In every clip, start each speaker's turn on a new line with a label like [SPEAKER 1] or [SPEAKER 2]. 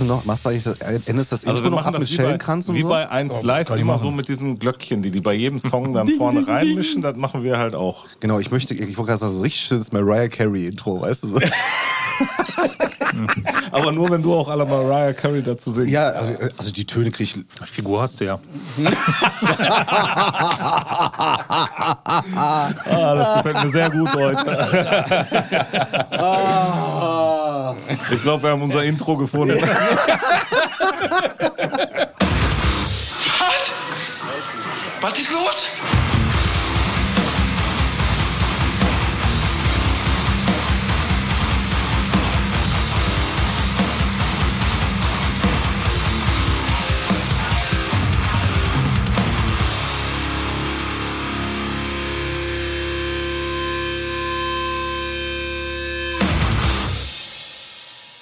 [SPEAKER 1] du noch, machst du eigentlich das, endest das
[SPEAKER 2] Also
[SPEAKER 1] Intro noch ab
[SPEAKER 2] das
[SPEAKER 1] mit
[SPEAKER 2] wie bei,
[SPEAKER 1] Schellenkranz und
[SPEAKER 2] wie
[SPEAKER 1] so?
[SPEAKER 2] bei 1
[SPEAKER 3] Oh,
[SPEAKER 2] Live immer
[SPEAKER 3] machen.
[SPEAKER 2] so mit diesen Glöckchen, die die bei jedem Song dann vorne reinmischen. Das machen wir halt auch.
[SPEAKER 1] Genau, ich möchte, ich wollte gerade sagen, so ein richtig schönes Mariah Carey Intro, weißt du so?
[SPEAKER 2] Aber nur wenn du auch alle Mariah Carey dazu singst.
[SPEAKER 1] ja, also, also die Töne krieg ich.
[SPEAKER 3] Figur hast du ja.
[SPEAKER 2] Ah, das gefällt mir sehr gut heute.
[SPEAKER 1] Ah.
[SPEAKER 2] Ich glaube, wir haben unser Intro gefunden.
[SPEAKER 4] Was ist los?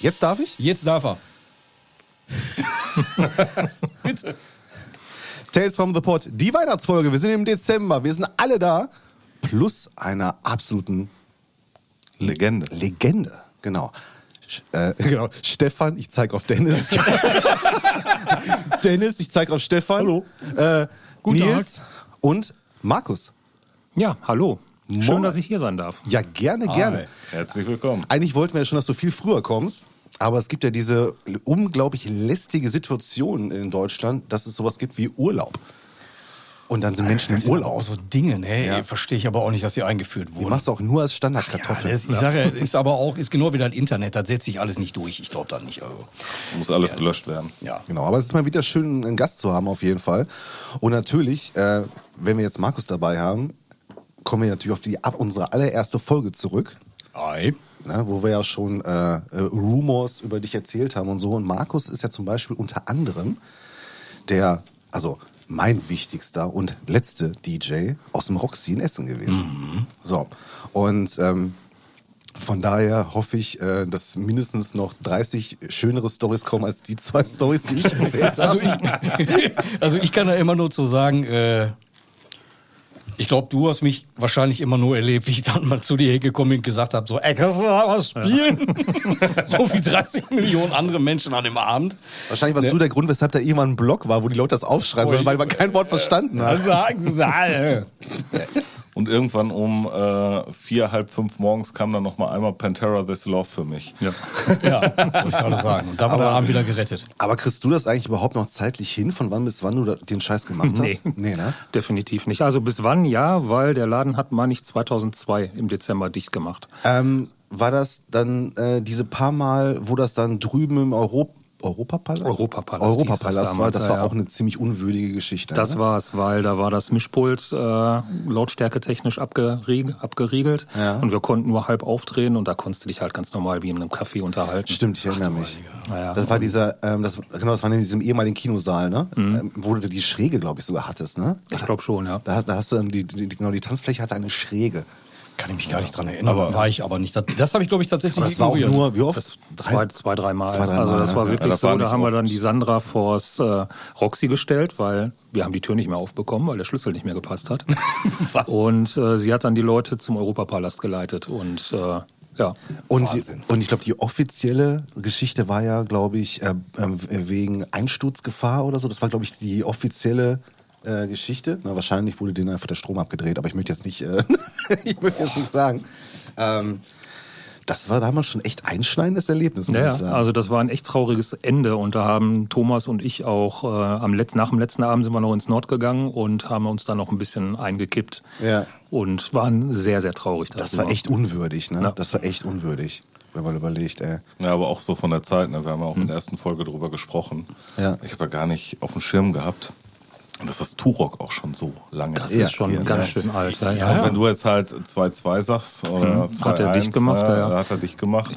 [SPEAKER 1] Jetzt darf ich?
[SPEAKER 5] Jetzt darf er.
[SPEAKER 1] Tales from the Pod, die Weihnachtsfolge. Wir sind im Dezember, wir sind alle da. Plus einer absoluten
[SPEAKER 2] Legende.
[SPEAKER 1] Legende. Genau. Äh, genau. Stefan, ich zeige auf Dennis. Dennis, ich zeige auf Stefan. Hallo. Äh,
[SPEAKER 5] Guten
[SPEAKER 1] Nils und Markus.
[SPEAKER 3] Ja, hallo.
[SPEAKER 1] Moin.
[SPEAKER 3] Schön, dass ich hier sein darf.
[SPEAKER 1] Ja, gerne, gerne.
[SPEAKER 2] Herzlich willkommen.
[SPEAKER 1] Eigentlich wollten wir ja schon, dass du viel früher kommst. Aber es gibt ja diese unglaublich lästige Situation in Deutschland, dass es sowas gibt wie Urlaub. Und dann sind Menschen im
[SPEAKER 5] Das sind
[SPEAKER 1] Urlaub.
[SPEAKER 5] auch so Dinge, ne?
[SPEAKER 1] Ja.
[SPEAKER 5] Verstehe ich aber auch nicht, dass die eingeführt
[SPEAKER 1] Die
[SPEAKER 5] wurden.
[SPEAKER 1] machst du auch nur als
[SPEAKER 5] ja,
[SPEAKER 1] Standardkartoffel.
[SPEAKER 5] das, ich sage, ist aber auch, ist genau wie das Internet, das setzt sich alles nicht durch. Ich glaube da nicht. Also.
[SPEAKER 2] Muss alles gelöscht werden.
[SPEAKER 5] Ja.
[SPEAKER 1] Genau, aber es ist mal wieder schön, einen Gast zu haben, auf jeden Fall. Und natürlich, äh, wenn wir jetzt Markus dabei haben, kommen wir natürlich auf die, ab unsere allererste Folge zurück,
[SPEAKER 5] Ei.
[SPEAKER 1] Ne, wo wir ja schon äh, äh, Rumors über dich erzählt haben und so. Und Markus ist ja zum Beispiel unter anderem der, also mein wichtigster und letzte DJ aus dem Roxy in Essen gewesen. So, und ähm, von daher hoffe ich, äh, dass mindestens noch 30 schönere Stories kommen als die zwei Stories, die ich erzählt habe.
[SPEAKER 5] Also ich, also ich kann da immer nur zu sagen, äh, ich glaube, du hast mich wahrscheinlich immer nur erlebt, wie ich dann mal zu dir gekommen bin und gesagt habe, so, ey, kannst du da was spielen? so wie 30 Millionen andere Menschen an dem Abend.
[SPEAKER 1] Wahrscheinlich warst du der Grund, weshalb da irgendwann ein Blog war, wo die Leute das aufschreiben, sondern weil man kein Wort verstanden hat.
[SPEAKER 5] Also sagen sie alle.
[SPEAKER 2] Und irgendwann um äh, vier, halb fünf morgens kam dann noch mal einmal Pantera This Love für mich.
[SPEAKER 3] Ja.
[SPEAKER 5] Ja, wollte ich gerade sagen. Und da war der Abend wieder gerettet.
[SPEAKER 1] Aber kriegst du das eigentlich überhaupt noch zeitlich hin, von wann bis wann du den Scheiß gemacht hast?
[SPEAKER 3] Nee.
[SPEAKER 1] Nee, ne?
[SPEAKER 3] Definitiv nicht. Also bis wann? Ja, weil der Laden hat, meine ich, 2002 im Dezember dicht gemacht.
[SPEAKER 1] Ähm, war das dann äh, diese paar Mal, wo das dann drüben im Europ Europapalast?
[SPEAKER 3] Europapalast
[SPEAKER 1] Europapalast war, das war
[SPEAKER 3] ja.
[SPEAKER 1] auch eine ziemlich unwürdige Geschichte.
[SPEAKER 3] Das
[SPEAKER 1] ne?
[SPEAKER 3] war's, weil da war das Mischpult äh, lautstärketechnisch abgerieg, abgeriegelt
[SPEAKER 1] Ja.
[SPEAKER 3] und wir konnten nur halb aufdrehen und da konntest du dich halt ganz normal wie in einem Café unterhalten.
[SPEAKER 1] Stimmt, ich erinnere mich.
[SPEAKER 3] Naja,
[SPEAKER 1] Das war dieser, ähm, das, genau, das war in diesem ehemaligen Kinosaal, ne?
[SPEAKER 3] Mhm.
[SPEAKER 1] Ähm, wo du die Schräge, glaube ich, sogar hattest, ne?
[SPEAKER 3] Ich glaube schon, ja.
[SPEAKER 1] Da, hast- da hast du die, die, die, genau, die Tanzfläche hatte eine Schräge.
[SPEAKER 5] Kann ich mich gar nicht dran erinnern. war ich aber nicht. Das, das habe ich, glaube ich, tatsächlich
[SPEAKER 1] Aber das war auch nur, wie oft?
[SPEAKER 3] Das zwei, zwei dreimal.
[SPEAKER 1] Zwei, dreimal,
[SPEAKER 3] also das war
[SPEAKER 1] ja.
[SPEAKER 3] wirklich
[SPEAKER 2] Ja, das war
[SPEAKER 3] so, da
[SPEAKER 2] nicht
[SPEAKER 3] haben wir dann die Sandra vors äh, Roxy gestellt, weil wir haben die Tür nicht mehr aufbekommen, weil der Schlüssel nicht mehr gepasst hat. Und äh, sie hat dann die Leute zum Europapalast geleitet und äh, ja.
[SPEAKER 1] Und,
[SPEAKER 5] Wahnsinn.
[SPEAKER 1] und ich glaube, die offizielle Geschichte war ja, glaube ich, äh, ähm, wegen Einsturzgefahr oder so. Das war, glaube ich, die offizielle äh, Geschichte. Na, wahrscheinlich wurde denen einfach der Strom abgedreht, aber ich möchte jetzt nicht, äh, ich möchte jetzt nicht sagen. Ähm, das war damals schon echt einschneidendes Erlebnis, muss
[SPEAKER 3] Ja,
[SPEAKER 1] ich sagen.
[SPEAKER 3] also das war ein echt trauriges Ende und da haben Thomas und ich auch äh, am Let nach dem letzten Abend sind wir noch ins Nord gegangen und haben uns dann noch ein bisschen eingekippt
[SPEAKER 1] Ja.
[SPEAKER 3] und waren sehr, sehr traurig.
[SPEAKER 1] das
[SPEAKER 3] darüber.
[SPEAKER 1] war echt unwürdig, ne?
[SPEAKER 3] Ja.
[SPEAKER 1] Das war echt unwürdig, wenn man überlegt, ey.
[SPEAKER 2] Ja, aber auch so von der Zeit. Ne? Wir haben ja auch in der ersten Folge drüber gesprochen.
[SPEAKER 1] Ja.
[SPEAKER 2] Ich habe ja gar nicht auf dem Schirm gehabt, dass das Turok auch schon so lange
[SPEAKER 3] Das
[SPEAKER 1] Ja,
[SPEAKER 3] ist schon ganz
[SPEAKER 1] ja.
[SPEAKER 3] schön alt. Ja,
[SPEAKER 2] Und
[SPEAKER 3] ja.
[SPEAKER 2] wenn du jetzt halt 2-2 sagst oder 2-1,
[SPEAKER 3] Hat er dicht gemacht, ja, ja.
[SPEAKER 2] hat er dicht gemacht.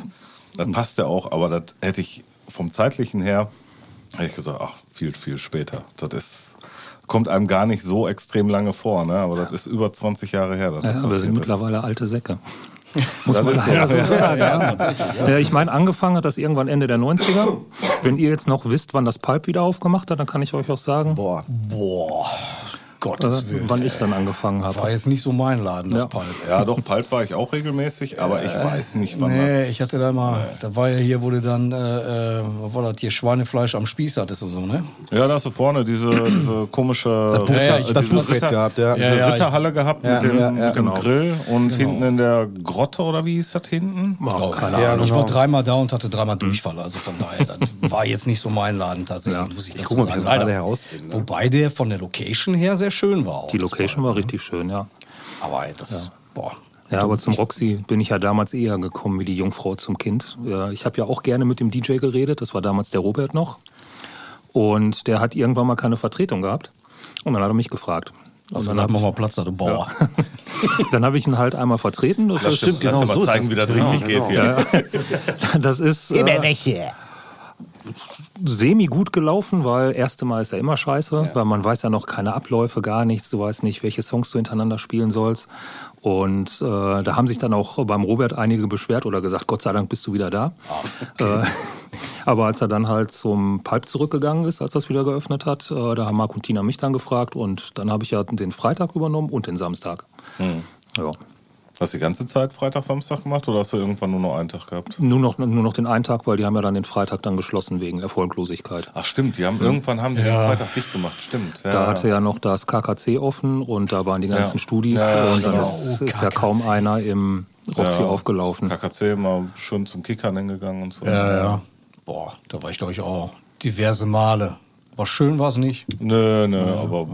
[SPEAKER 2] Das passt ja auch, aber das hätte ich vom zeitlichen her, hätte ich gesagt, ach, viel, viel später. Das ist, kommt einem gar nicht so extrem lange vor, ne? aber das ist über 20 Jahre her. Das
[SPEAKER 3] Ja, wir sind
[SPEAKER 2] ist.
[SPEAKER 3] mittlerweile alte Säcke. Muss
[SPEAKER 2] Das
[SPEAKER 3] man
[SPEAKER 2] so.
[SPEAKER 3] leider so
[SPEAKER 2] Ja,
[SPEAKER 3] sagen. Ja, ja. ich meine, angefangen hat das irgendwann Ende der 90er. Wenn ihr jetzt noch wisst, wann das Pulp wieder aufgemacht hat, dann kann ich euch auch sagen.
[SPEAKER 1] Boah.
[SPEAKER 5] Boah. Gottes
[SPEAKER 3] äh,
[SPEAKER 5] Willen.
[SPEAKER 3] wann ich dann angefangen habe.
[SPEAKER 5] War jetzt nicht so mein Laden, das
[SPEAKER 3] Ja.
[SPEAKER 5] Pulp.
[SPEAKER 2] Ja, doch, Pulp war ich auch regelmäßig, aber ich weiß nicht, wann
[SPEAKER 5] Nee,
[SPEAKER 2] das...
[SPEAKER 5] ich hatte da mal, da war ja hier, wo du dann, äh, äh, was war das hier, Schweinefleisch am Spieß hattest und so, ne?
[SPEAKER 2] Ja, da hast du vorne diese, diese komische
[SPEAKER 1] Buffet-
[SPEAKER 2] Ritter-
[SPEAKER 5] ja, ich-
[SPEAKER 1] das
[SPEAKER 2] diese Ritter-
[SPEAKER 1] gehabt, ja.
[SPEAKER 2] Diese
[SPEAKER 5] Ja, ja,
[SPEAKER 2] Ritterhalle gehabt
[SPEAKER 1] Ja,
[SPEAKER 2] mit dem,
[SPEAKER 1] ja, ja.
[SPEAKER 2] mit dem
[SPEAKER 3] Genau.
[SPEAKER 2] Grill und hinten in der Grotte oder wie hieß das hinten?
[SPEAKER 3] Oh, keine
[SPEAKER 1] Ja,
[SPEAKER 3] Ahnung.
[SPEAKER 5] Ich
[SPEAKER 1] genau.
[SPEAKER 5] war dreimal da und hatte dreimal Durchfall, also von daher, das war jetzt nicht so mein Laden tatsächlich,
[SPEAKER 3] Ja.
[SPEAKER 5] muss ich
[SPEAKER 1] Ich
[SPEAKER 5] dazu
[SPEAKER 1] guck mal,
[SPEAKER 5] sagen.
[SPEAKER 1] das gerade
[SPEAKER 5] Leider.
[SPEAKER 1] herausfinde. Ne?
[SPEAKER 5] Wobei der von der Location her sehr schön war. Auch,
[SPEAKER 3] Die
[SPEAKER 5] das
[SPEAKER 3] Location war richtig schön, ja.
[SPEAKER 5] Aber das, boah.
[SPEAKER 3] Ja, aber zum Roxy bin ich ja damals eher gekommen wie die Jungfrau zum Kind. Ja, Ich habe ja auch gerne mit dem DJ geredet, das war damals der Robert noch. Und der hat irgendwann mal keine Vertretung gehabt. Und dann hat er mich gefragt.
[SPEAKER 5] Also
[SPEAKER 3] dann
[SPEAKER 5] dann
[SPEAKER 3] habe
[SPEAKER 5] haben wir mal Platz da, du Bauer.
[SPEAKER 3] ich, dann hab ich ihn halt einmal vertreten. Das, ist,
[SPEAKER 1] stimmt,
[SPEAKER 2] Lass
[SPEAKER 1] genau
[SPEAKER 2] dir mal
[SPEAKER 1] so
[SPEAKER 2] zeigen,
[SPEAKER 1] das.
[SPEAKER 2] wie das
[SPEAKER 1] Genau,
[SPEAKER 2] richtig
[SPEAKER 1] genau.
[SPEAKER 2] geht hier.
[SPEAKER 3] das ist äh, semi gut gelaufen, weil erste Mal ist ja immer scheiße, weil man weiß ja noch keine Abläufe, gar nichts. Du weißt nicht, welche Songs du hintereinander spielen sollst. Und äh, da haben sich dann auch beim Robert einige beschwert oder gesagt, Gott sei Dank bist du wieder da. äh, aber als er dann halt zum Pulp zurückgegangen ist, als das wieder geöffnet hat, äh, da haben Marc und Tina mich dann gefragt und dann habe ich ja den Freitag übernommen und den Samstag. Ja.
[SPEAKER 2] Hast du die ganze Zeit Freitag, Samstag gemacht oder hast du irgendwann nur noch einen Tag gehabt?
[SPEAKER 3] Nur noch, nur noch den einen Tag, weil die haben ja dann den Freitag dann geschlossen wegen Erfolglosigkeit.
[SPEAKER 2] Ach stimmt, die haben irgendwann haben die den Freitag dicht gemacht, stimmt. Ja,
[SPEAKER 3] Da hatte ja noch das KKC offen und da waren die ganzen
[SPEAKER 2] Ja.
[SPEAKER 3] Studis
[SPEAKER 2] Ja, ja,
[SPEAKER 3] und dann
[SPEAKER 2] genau.
[SPEAKER 3] ist,
[SPEAKER 5] Oh,
[SPEAKER 3] ist ja kaum einer im Roxy
[SPEAKER 2] Ja.
[SPEAKER 3] aufgelaufen.
[SPEAKER 2] KKC mal schön zum Kickern hingegangen und so.
[SPEAKER 5] Ja, ja. Boah, da war ich, glaube ich, auch diverse Male. Aber schön war es nicht.
[SPEAKER 2] Nö, nö, aber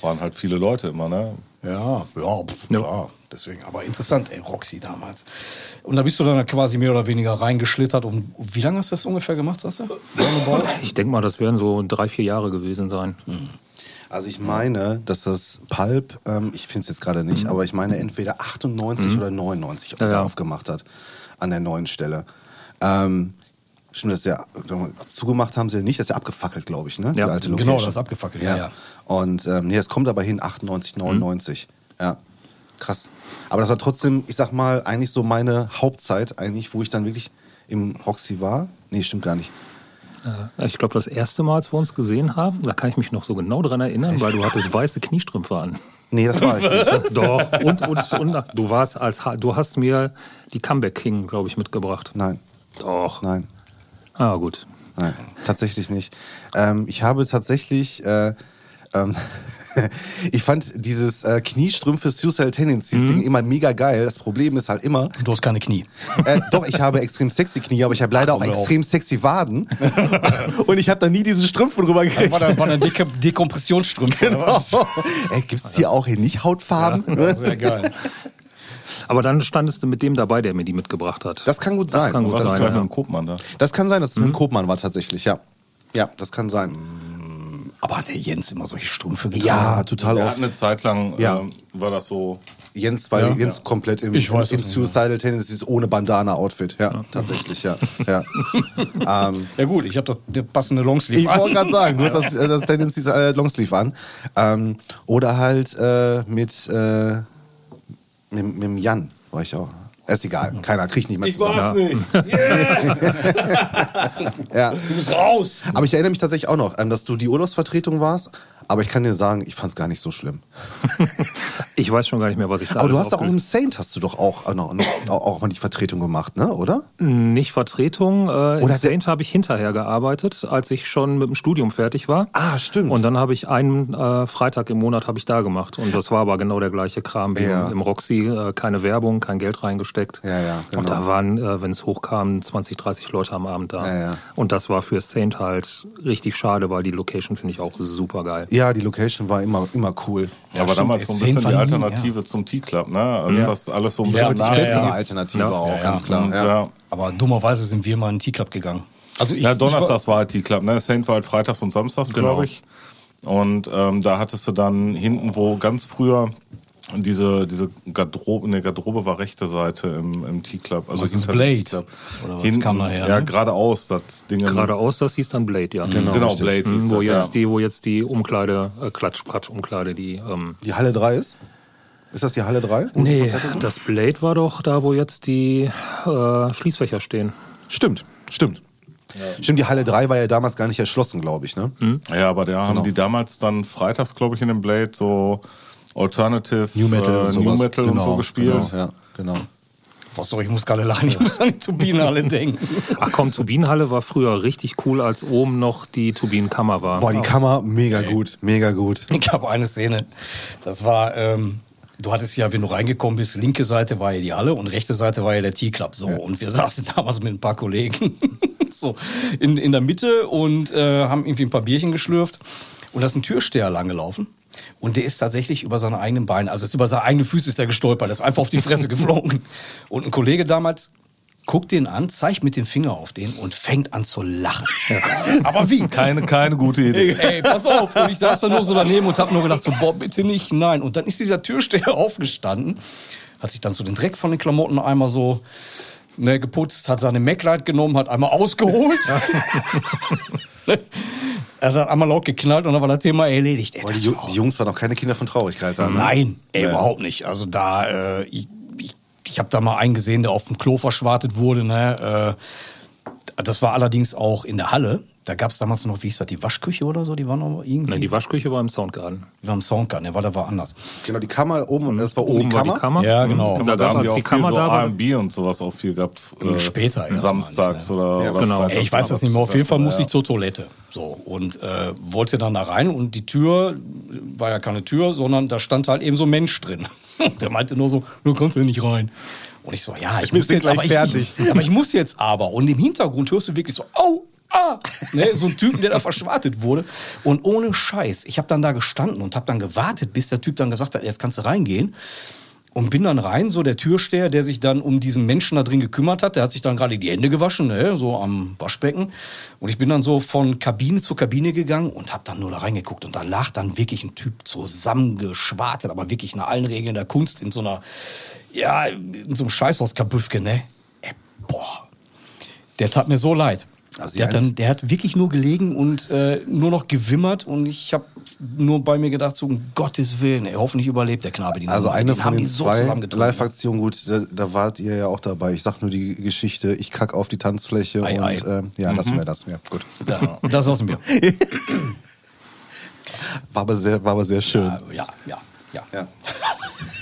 [SPEAKER 2] waren halt viele Leute immer, ne?
[SPEAKER 5] Ja, ja, pf, klar. Deswegen, aber interessant, ey, Roxy damals. Und da bist du dann quasi mehr oder weniger reingeschlittert. Und wie lange hast du das ungefähr gemacht, sagst du?
[SPEAKER 3] Ich denke mal, das werden so drei, vier Jahre gewesen sein.
[SPEAKER 1] Also ich meine, dass das Pulp, ähm, ich finde es jetzt gerade nicht, aber ich meine entweder 98 oder 99
[SPEAKER 3] Ja, ja.
[SPEAKER 1] aufgemacht hat an der neuen Stelle. Ähm, stimmt, dass der zugemacht haben sie nicht, das ist ja abgefackelt, glaube ich, ne?
[SPEAKER 3] Ja,
[SPEAKER 1] die alte
[SPEAKER 5] genau,
[SPEAKER 1] Location.
[SPEAKER 5] das ist abgefackelt, ja, ja.
[SPEAKER 1] Und ähm, nee, es kommt aber hin 98, 99. Ja, krass. Aber das war trotzdem, ich sag mal, eigentlich so meine Hauptzeit, eigentlich, wo ich dann wirklich im Roxy war. Nee, stimmt gar nicht.
[SPEAKER 3] Ja, Ich glaube, das erste Mal, als wir uns gesehen haben, da kann ich mich noch so genau dran erinnern, weil du hattest weiße Kniestrümpfe an.
[SPEAKER 1] Nee, das war ich nicht.
[SPEAKER 3] Doch, und, und, und du warst als, du hast mir die Comeback King, glaube ich, mitgebracht.
[SPEAKER 1] Nein,
[SPEAKER 3] Doch.
[SPEAKER 1] nein.
[SPEAKER 3] Ah, gut.
[SPEAKER 1] Nein, tatsächlich nicht. Ähm, ich habe tatsächlich, äh, ähm, ich fand dieses äh, Kniestrümpfe Suicide Tendencies Ding immer mega geil. Das Problem ist halt immer,
[SPEAKER 5] Du hast keine Knie.
[SPEAKER 1] äh, doch, ich habe extrem sexy Knie, aber ich habe leider auch
[SPEAKER 5] hör auf.
[SPEAKER 1] extrem sexy Waden. Und ich habe da nie diese Strümpfe drüber gekriegt.
[SPEAKER 5] War da, war da Dek Dekompressionsstrümpfe oder was?
[SPEAKER 1] Ey, gibt's hier auch hier nicht Hautfarben? Ne?
[SPEAKER 5] Sehr geil.
[SPEAKER 3] Aber dann standest du mit dem dabei, der mir die mitgebracht hat.
[SPEAKER 1] Das kann gut
[SPEAKER 3] Das
[SPEAKER 1] sein.
[SPEAKER 3] kann gut
[SPEAKER 2] ist
[SPEAKER 3] sein,
[SPEAKER 2] gleich
[SPEAKER 3] ja.
[SPEAKER 2] mit dem Kopmann da?
[SPEAKER 1] Das kann sein, dass es mit dem Kopmann war tatsächlich, ja. Ja, das kann sein.
[SPEAKER 5] Aber hat der Jens immer solche Strümpfe getragen?
[SPEAKER 1] Ja, total
[SPEAKER 2] Der hat
[SPEAKER 1] oft.
[SPEAKER 2] eine Zeit lang,
[SPEAKER 1] Ja.
[SPEAKER 2] ähm, war das so,
[SPEAKER 1] Jens war Jens komplett im,
[SPEAKER 5] Ich weiß
[SPEAKER 1] im
[SPEAKER 5] nicht,
[SPEAKER 1] Suicidal Tendencies ohne Bandana-Outfit. Ja, tatsächlich, ja. ja. ähm,
[SPEAKER 5] Ja gut, ich habe doch der passende
[SPEAKER 1] ich
[SPEAKER 5] Longsleeve
[SPEAKER 1] wollte
[SPEAKER 5] an.
[SPEAKER 1] gerade sagen, du hast das, äh, das Tendencies äh, Longsleeve an. Ähm, oder halt äh, mit, äh, mit, mit dem Jan war ich auch. Ist egal, keiner kriegt nicht mehr zusammen.
[SPEAKER 2] nicht.
[SPEAKER 1] Ja.
[SPEAKER 5] Du bist raus.
[SPEAKER 1] Aber ich erinnere mich tatsächlich auch noch, ähm, dass du die Urlaubsvertretung warst. Aber ich kann dir sagen, ich fand es gar nicht so schlimm.
[SPEAKER 3] Ich weiß schon gar nicht mehr, was ich da
[SPEAKER 1] Aber du hast auch im Saint hast du doch auch, äh, noch, noch, auch mal die Vertretung gemacht, ne? Oder?
[SPEAKER 3] Nicht Vertretung. Äh,
[SPEAKER 1] Oder
[SPEAKER 3] in
[SPEAKER 1] der-
[SPEAKER 3] Saint habe ich hinterher gearbeitet, als ich schon mit dem Studium fertig war.
[SPEAKER 1] Ah, stimmt.
[SPEAKER 3] Und dann habe ich einen äh, Freitag im Monat habe ich da gemacht. Und das war aber genau der gleiche Kram wie
[SPEAKER 1] Ja.
[SPEAKER 3] im, im Roxy. Äh, keine Werbung, kein Geld reingesteckt.
[SPEAKER 1] Ja, ja, genau.
[SPEAKER 3] Und da waren, äh, wenn es hochkam, 20, 30 Leute am Abend da.
[SPEAKER 1] Ja, ja.
[SPEAKER 3] Und das war für Saint halt richtig schade, weil die Location finde ich auch super geil.
[SPEAKER 1] Ja, die Location war immer, immer cool.
[SPEAKER 2] Ja, war
[SPEAKER 5] stimmt,
[SPEAKER 2] damals so ein bisschen die
[SPEAKER 5] war
[SPEAKER 2] Alternative zum T-Club, ne? Also das alles so ein
[SPEAKER 1] Ja,
[SPEAKER 2] bisschen
[SPEAKER 1] die
[SPEAKER 5] Ja,
[SPEAKER 1] bessere
[SPEAKER 5] ja.
[SPEAKER 1] Alternative
[SPEAKER 3] Ja.
[SPEAKER 1] auch,
[SPEAKER 5] Ja, ja.
[SPEAKER 1] ganz klar.
[SPEAKER 2] Und,
[SPEAKER 1] ja.
[SPEAKER 2] ja.
[SPEAKER 5] Aber dummerweise sind wir mal in den T-Club gegangen. Also ich,
[SPEAKER 2] Ja,
[SPEAKER 5] ich
[SPEAKER 2] Donnerstags war halt T-Club, ne? Saint war halt freitags und samstags,
[SPEAKER 3] Genau.
[SPEAKER 2] glaube ich. Und ähm, da hattest du dann hinten, wo ganz früher diese, diese Garderobe, ne, Garderobe war rechte Seite im, im T-Club. Also
[SPEAKER 5] Was ist Blade? Oder was
[SPEAKER 2] Hinten,
[SPEAKER 5] kam daher,
[SPEAKER 2] Ja,
[SPEAKER 5] ne?
[SPEAKER 2] geradeaus, das Ding.
[SPEAKER 3] Geradeaus, das hieß dann Blade, ja.
[SPEAKER 2] Genau, genau. Blade hieß
[SPEAKER 3] Mhm, wo,
[SPEAKER 2] das,
[SPEAKER 3] jetzt
[SPEAKER 2] ja.
[SPEAKER 3] die, wo jetzt die Umkleide, äh, Klatsch, Quatsch, Umkleide, die. Ähm,
[SPEAKER 1] Die Halle 3 ist? Ist das die Halle 3?
[SPEAKER 3] nee, das Blade war doch da, wo jetzt die äh, Schließfächer stehen.
[SPEAKER 1] Stimmt, stimmt. Stimmt, die Halle 3 war ja damals gar nicht erschlossen, glaube ich, ne?
[SPEAKER 2] Ja, aber da haben
[SPEAKER 1] Genau.
[SPEAKER 2] die damals dann freitags, glaube ich, in dem Blade so Alternative
[SPEAKER 1] New Metal,
[SPEAKER 2] äh,
[SPEAKER 1] und, sowas.
[SPEAKER 2] New Metal und so gespielt.
[SPEAKER 1] Genau, ja, genau.
[SPEAKER 5] Was soll ich muss gerade lachen, ich muss an die Turbinenhalle denken.
[SPEAKER 3] Ach komm, Turbinenhalle war früher richtig cool, als oben noch die Turbinenkammer war.
[SPEAKER 1] Boah, die Kammer, mega gut, mega gut.
[SPEAKER 5] Ich habe eine Szene. Das war, ähm, du hattest ja, wenn du reingekommen bist, linke Seite war ja die Halle und rechte Seite war ja der T-Club. So. Und wir saßen damals mit ein paar Kollegen so in, in der Mitte und äh, haben irgendwie ein paar Bierchen geschlürft. Und da ist ein Türsteher langgelaufen. Und der ist tatsächlich über seine eigenen Beine, also über seine eigenen Füße ist er gestolpert, der ist einfach auf die Fresse geflogen. Und ein Kollege damals guckt den an, zeigt mit dem Finger auf den und fängt an zu lachen. Aber wie?
[SPEAKER 2] Keine, keine gute Idee.
[SPEAKER 5] Ey, pass auf. Und ich saß dann nur so daneben und hab nur gedacht, so, boah, bitte nicht, nein. Und dann ist dieser Türsteher aufgestanden, hat sich dann so den Dreck von den Klamotten einmal so ne, geputzt, hat seine Maglite genommen, hat einmal ausgeholt. Er hat einmal laut geknallt und dann war das Thema erledigt. Ey,
[SPEAKER 1] die,
[SPEAKER 5] das war-
[SPEAKER 1] die Jungs waren auch keine Kinder von Traurigkeit. Ne?
[SPEAKER 5] Nein, ey,
[SPEAKER 2] Ja.
[SPEAKER 5] überhaupt nicht. Also da, äh, ich, ich, ich habe da mal einen gesehen, der auf dem Klo verschwartet wurde. Ne? Äh, das war allerdings auch in der Halle. Da gab es damals noch, wie hieß das, die Waschküche oder so? Die war noch irgendwie.
[SPEAKER 3] Nein, die Waschküche war im Soundgarden.
[SPEAKER 5] die war im Soundgarden, der war da war anders.
[SPEAKER 1] Genau, die Kammer oben, das war oben,
[SPEAKER 3] Oben
[SPEAKER 1] die
[SPEAKER 3] war
[SPEAKER 1] Kammer.
[SPEAKER 3] die Kammer.
[SPEAKER 5] Ja, genau.
[SPEAKER 3] Und
[SPEAKER 2] Da,
[SPEAKER 3] da gab
[SPEAKER 2] haben die
[SPEAKER 3] als
[SPEAKER 2] auch
[SPEAKER 3] die
[SPEAKER 2] viel
[SPEAKER 3] Kammer
[SPEAKER 2] so
[SPEAKER 3] da war.
[SPEAKER 2] R&B und sowas auch viel gehabt. äh,
[SPEAKER 5] Später erst
[SPEAKER 2] Samstags oder,
[SPEAKER 1] Ja,
[SPEAKER 2] oder
[SPEAKER 3] genau.
[SPEAKER 2] freitags,
[SPEAKER 5] Ey, ich weiß das nicht mehr. Auf jeden Fall
[SPEAKER 2] ja.
[SPEAKER 5] musste ich zur Toilette. So, und äh, wollte dann da rein und die Tür war ja keine Tür, sondern da stand halt eben so ein Mensch drin. Der meinte nur so, du kommst ja nicht rein. Und ich so, ja, ich
[SPEAKER 1] Wir
[SPEAKER 5] muss jetzt
[SPEAKER 1] gleich
[SPEAKER 5] aber
[SPEAKER 1] fertig.
[SPEAKER 5] Ich, aber ich muss jetzt aber. Und im Hintergrund hörst du wirklich so, au, ah, ne, so ein Typen, der da verschwartet wurde. Und ohne Scheiß, ich habe dann da gestanden und habe dann gewartet, bis der Typ dann gesagt hat, jetzt kannst du reingehen. Und bin dann rein, so der Türsteher, der sich dann um diesen Menschen da drin gekümmert hat, der hat sich dann gerade die Hände gewaschen, ne, so am Waschbecken. Und ich bin dann so von Kabine zu Kabine gegangen und habe dann nur da reingeguckt. Und da lag dann wirklich ein Typ zusammengeschwartet, aber wirklich nach allen Regeln der Kunst in so einer, ja, in so einem Scheißhauskabüffke, ne. Ey, boah, der tat mir so leid.
[SPEAKER 1] Also
[SPEAKER 5] der, hat dann, der hat wirklich nur gelegen und äh, nur noch gewimmert und ich habe nur bei mir gedacht, so um Gottes Willen, ey, hoffentlich überlebt der Knabe die
[SPEAKER 1] Also eine
[SPEAKER 5] Den
[SPEAKER 1] von
[SPEAKER 5] haben
[SPEAKER 1] den
[SPEAKER 5] die so
[SPEAKER 1] zwei
[SPEAKER 5] zusammengetrunken.
[SPEAKER 1] Live-Aktionen, gut, da, da wart ihr ja auch dabei. Ich sag nur die Geschichte, ich kack auf die Tanzfläche
[SPEAKER 5] Ei,
[SPEAKER 1] und
[SPEAKER 5] ei.
[SPEAKER 1] ähm, ja, lassen wir das. Ja, gut.
[SPEAKER 5] Ja, das lassen wir.
[SPEAKER 1] War aber sehr, war aber sehr schön.
[SPEAKER 5] Ja, ja, ja.
[SPEAKER 1] Ja.
[SPEAKER 5] Ja,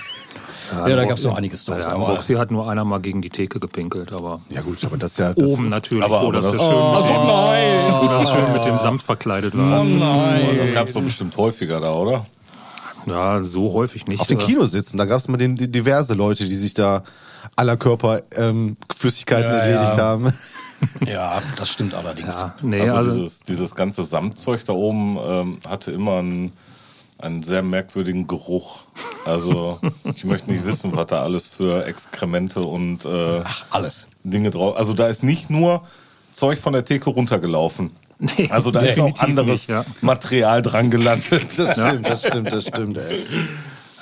[SPEAKER 5] da gab's noch einige Stories,
[SPEAKER 3] Ja, Roxy hat nur einer mal gegen die Theke gepinkelt, aber
[SPEAKER 1] ja gut, aber das ist ja... Das,
[SPEAKER 3] oben natürlich,
[SPEAKER 2] Aber-
[SPEAKER 3] wo das,
[SPEAKER 2] das-
[SPEAKER 3] schön,
[SPEAKER 5] Also
[SPEAKER 3] mit dem,
[SPEAKER 5] nein!
[SPEAKER 3] wo das schön mit dem Samt verkleidet war.
[SPEAKER 5] Nein.
[SPEAKER 2] Das gab es doch bestimmt häufiger da, oder?
[SPEAKER 3] Ja, so häufig nicht.
[SPEAKER 1] Auf den
[SPEAKER 3] Äh,
[SPEAKER 1] Kinositzen, da gab es mal den, die, diverse Leute, die sich da aller Körper ähm, Flüssigkeiten
[SPEAKER 5] Ja,
[SPEAKER 1] entledigt
[SPEAKER 5] ja.
[SPEAKER 1] haben.
[SPEAKER 5] Ja, das stimmt allerdings.
[SPEAKER 3] Ja, nee,
[SPEAKER 2] also,
[SPEAKER 3] also,
[SPEAKER 2] dieses, dieses ganze Samtzeug da oben ähm, hatte immer einen, einen sehr merkwürdigen Geruch. Also ich möchte nicht wissen, was da alles für Exkremente und äh,
[SPEAKER 5] Ach, alles.
[SPEAKER 2] Dinge drauf. Also da ist nicht nur Zeug von der Theke runtergelaufen.
[SPEAKER 3] Nee,
[SPEAKER 2] also da ist auch anderes
[SPEAKER 3] nicht, ja.
[SPEAKER 2] Material dran gelandet.
[SPEAKER 1] Das stimmt, das stimmt, das stimmt, ey.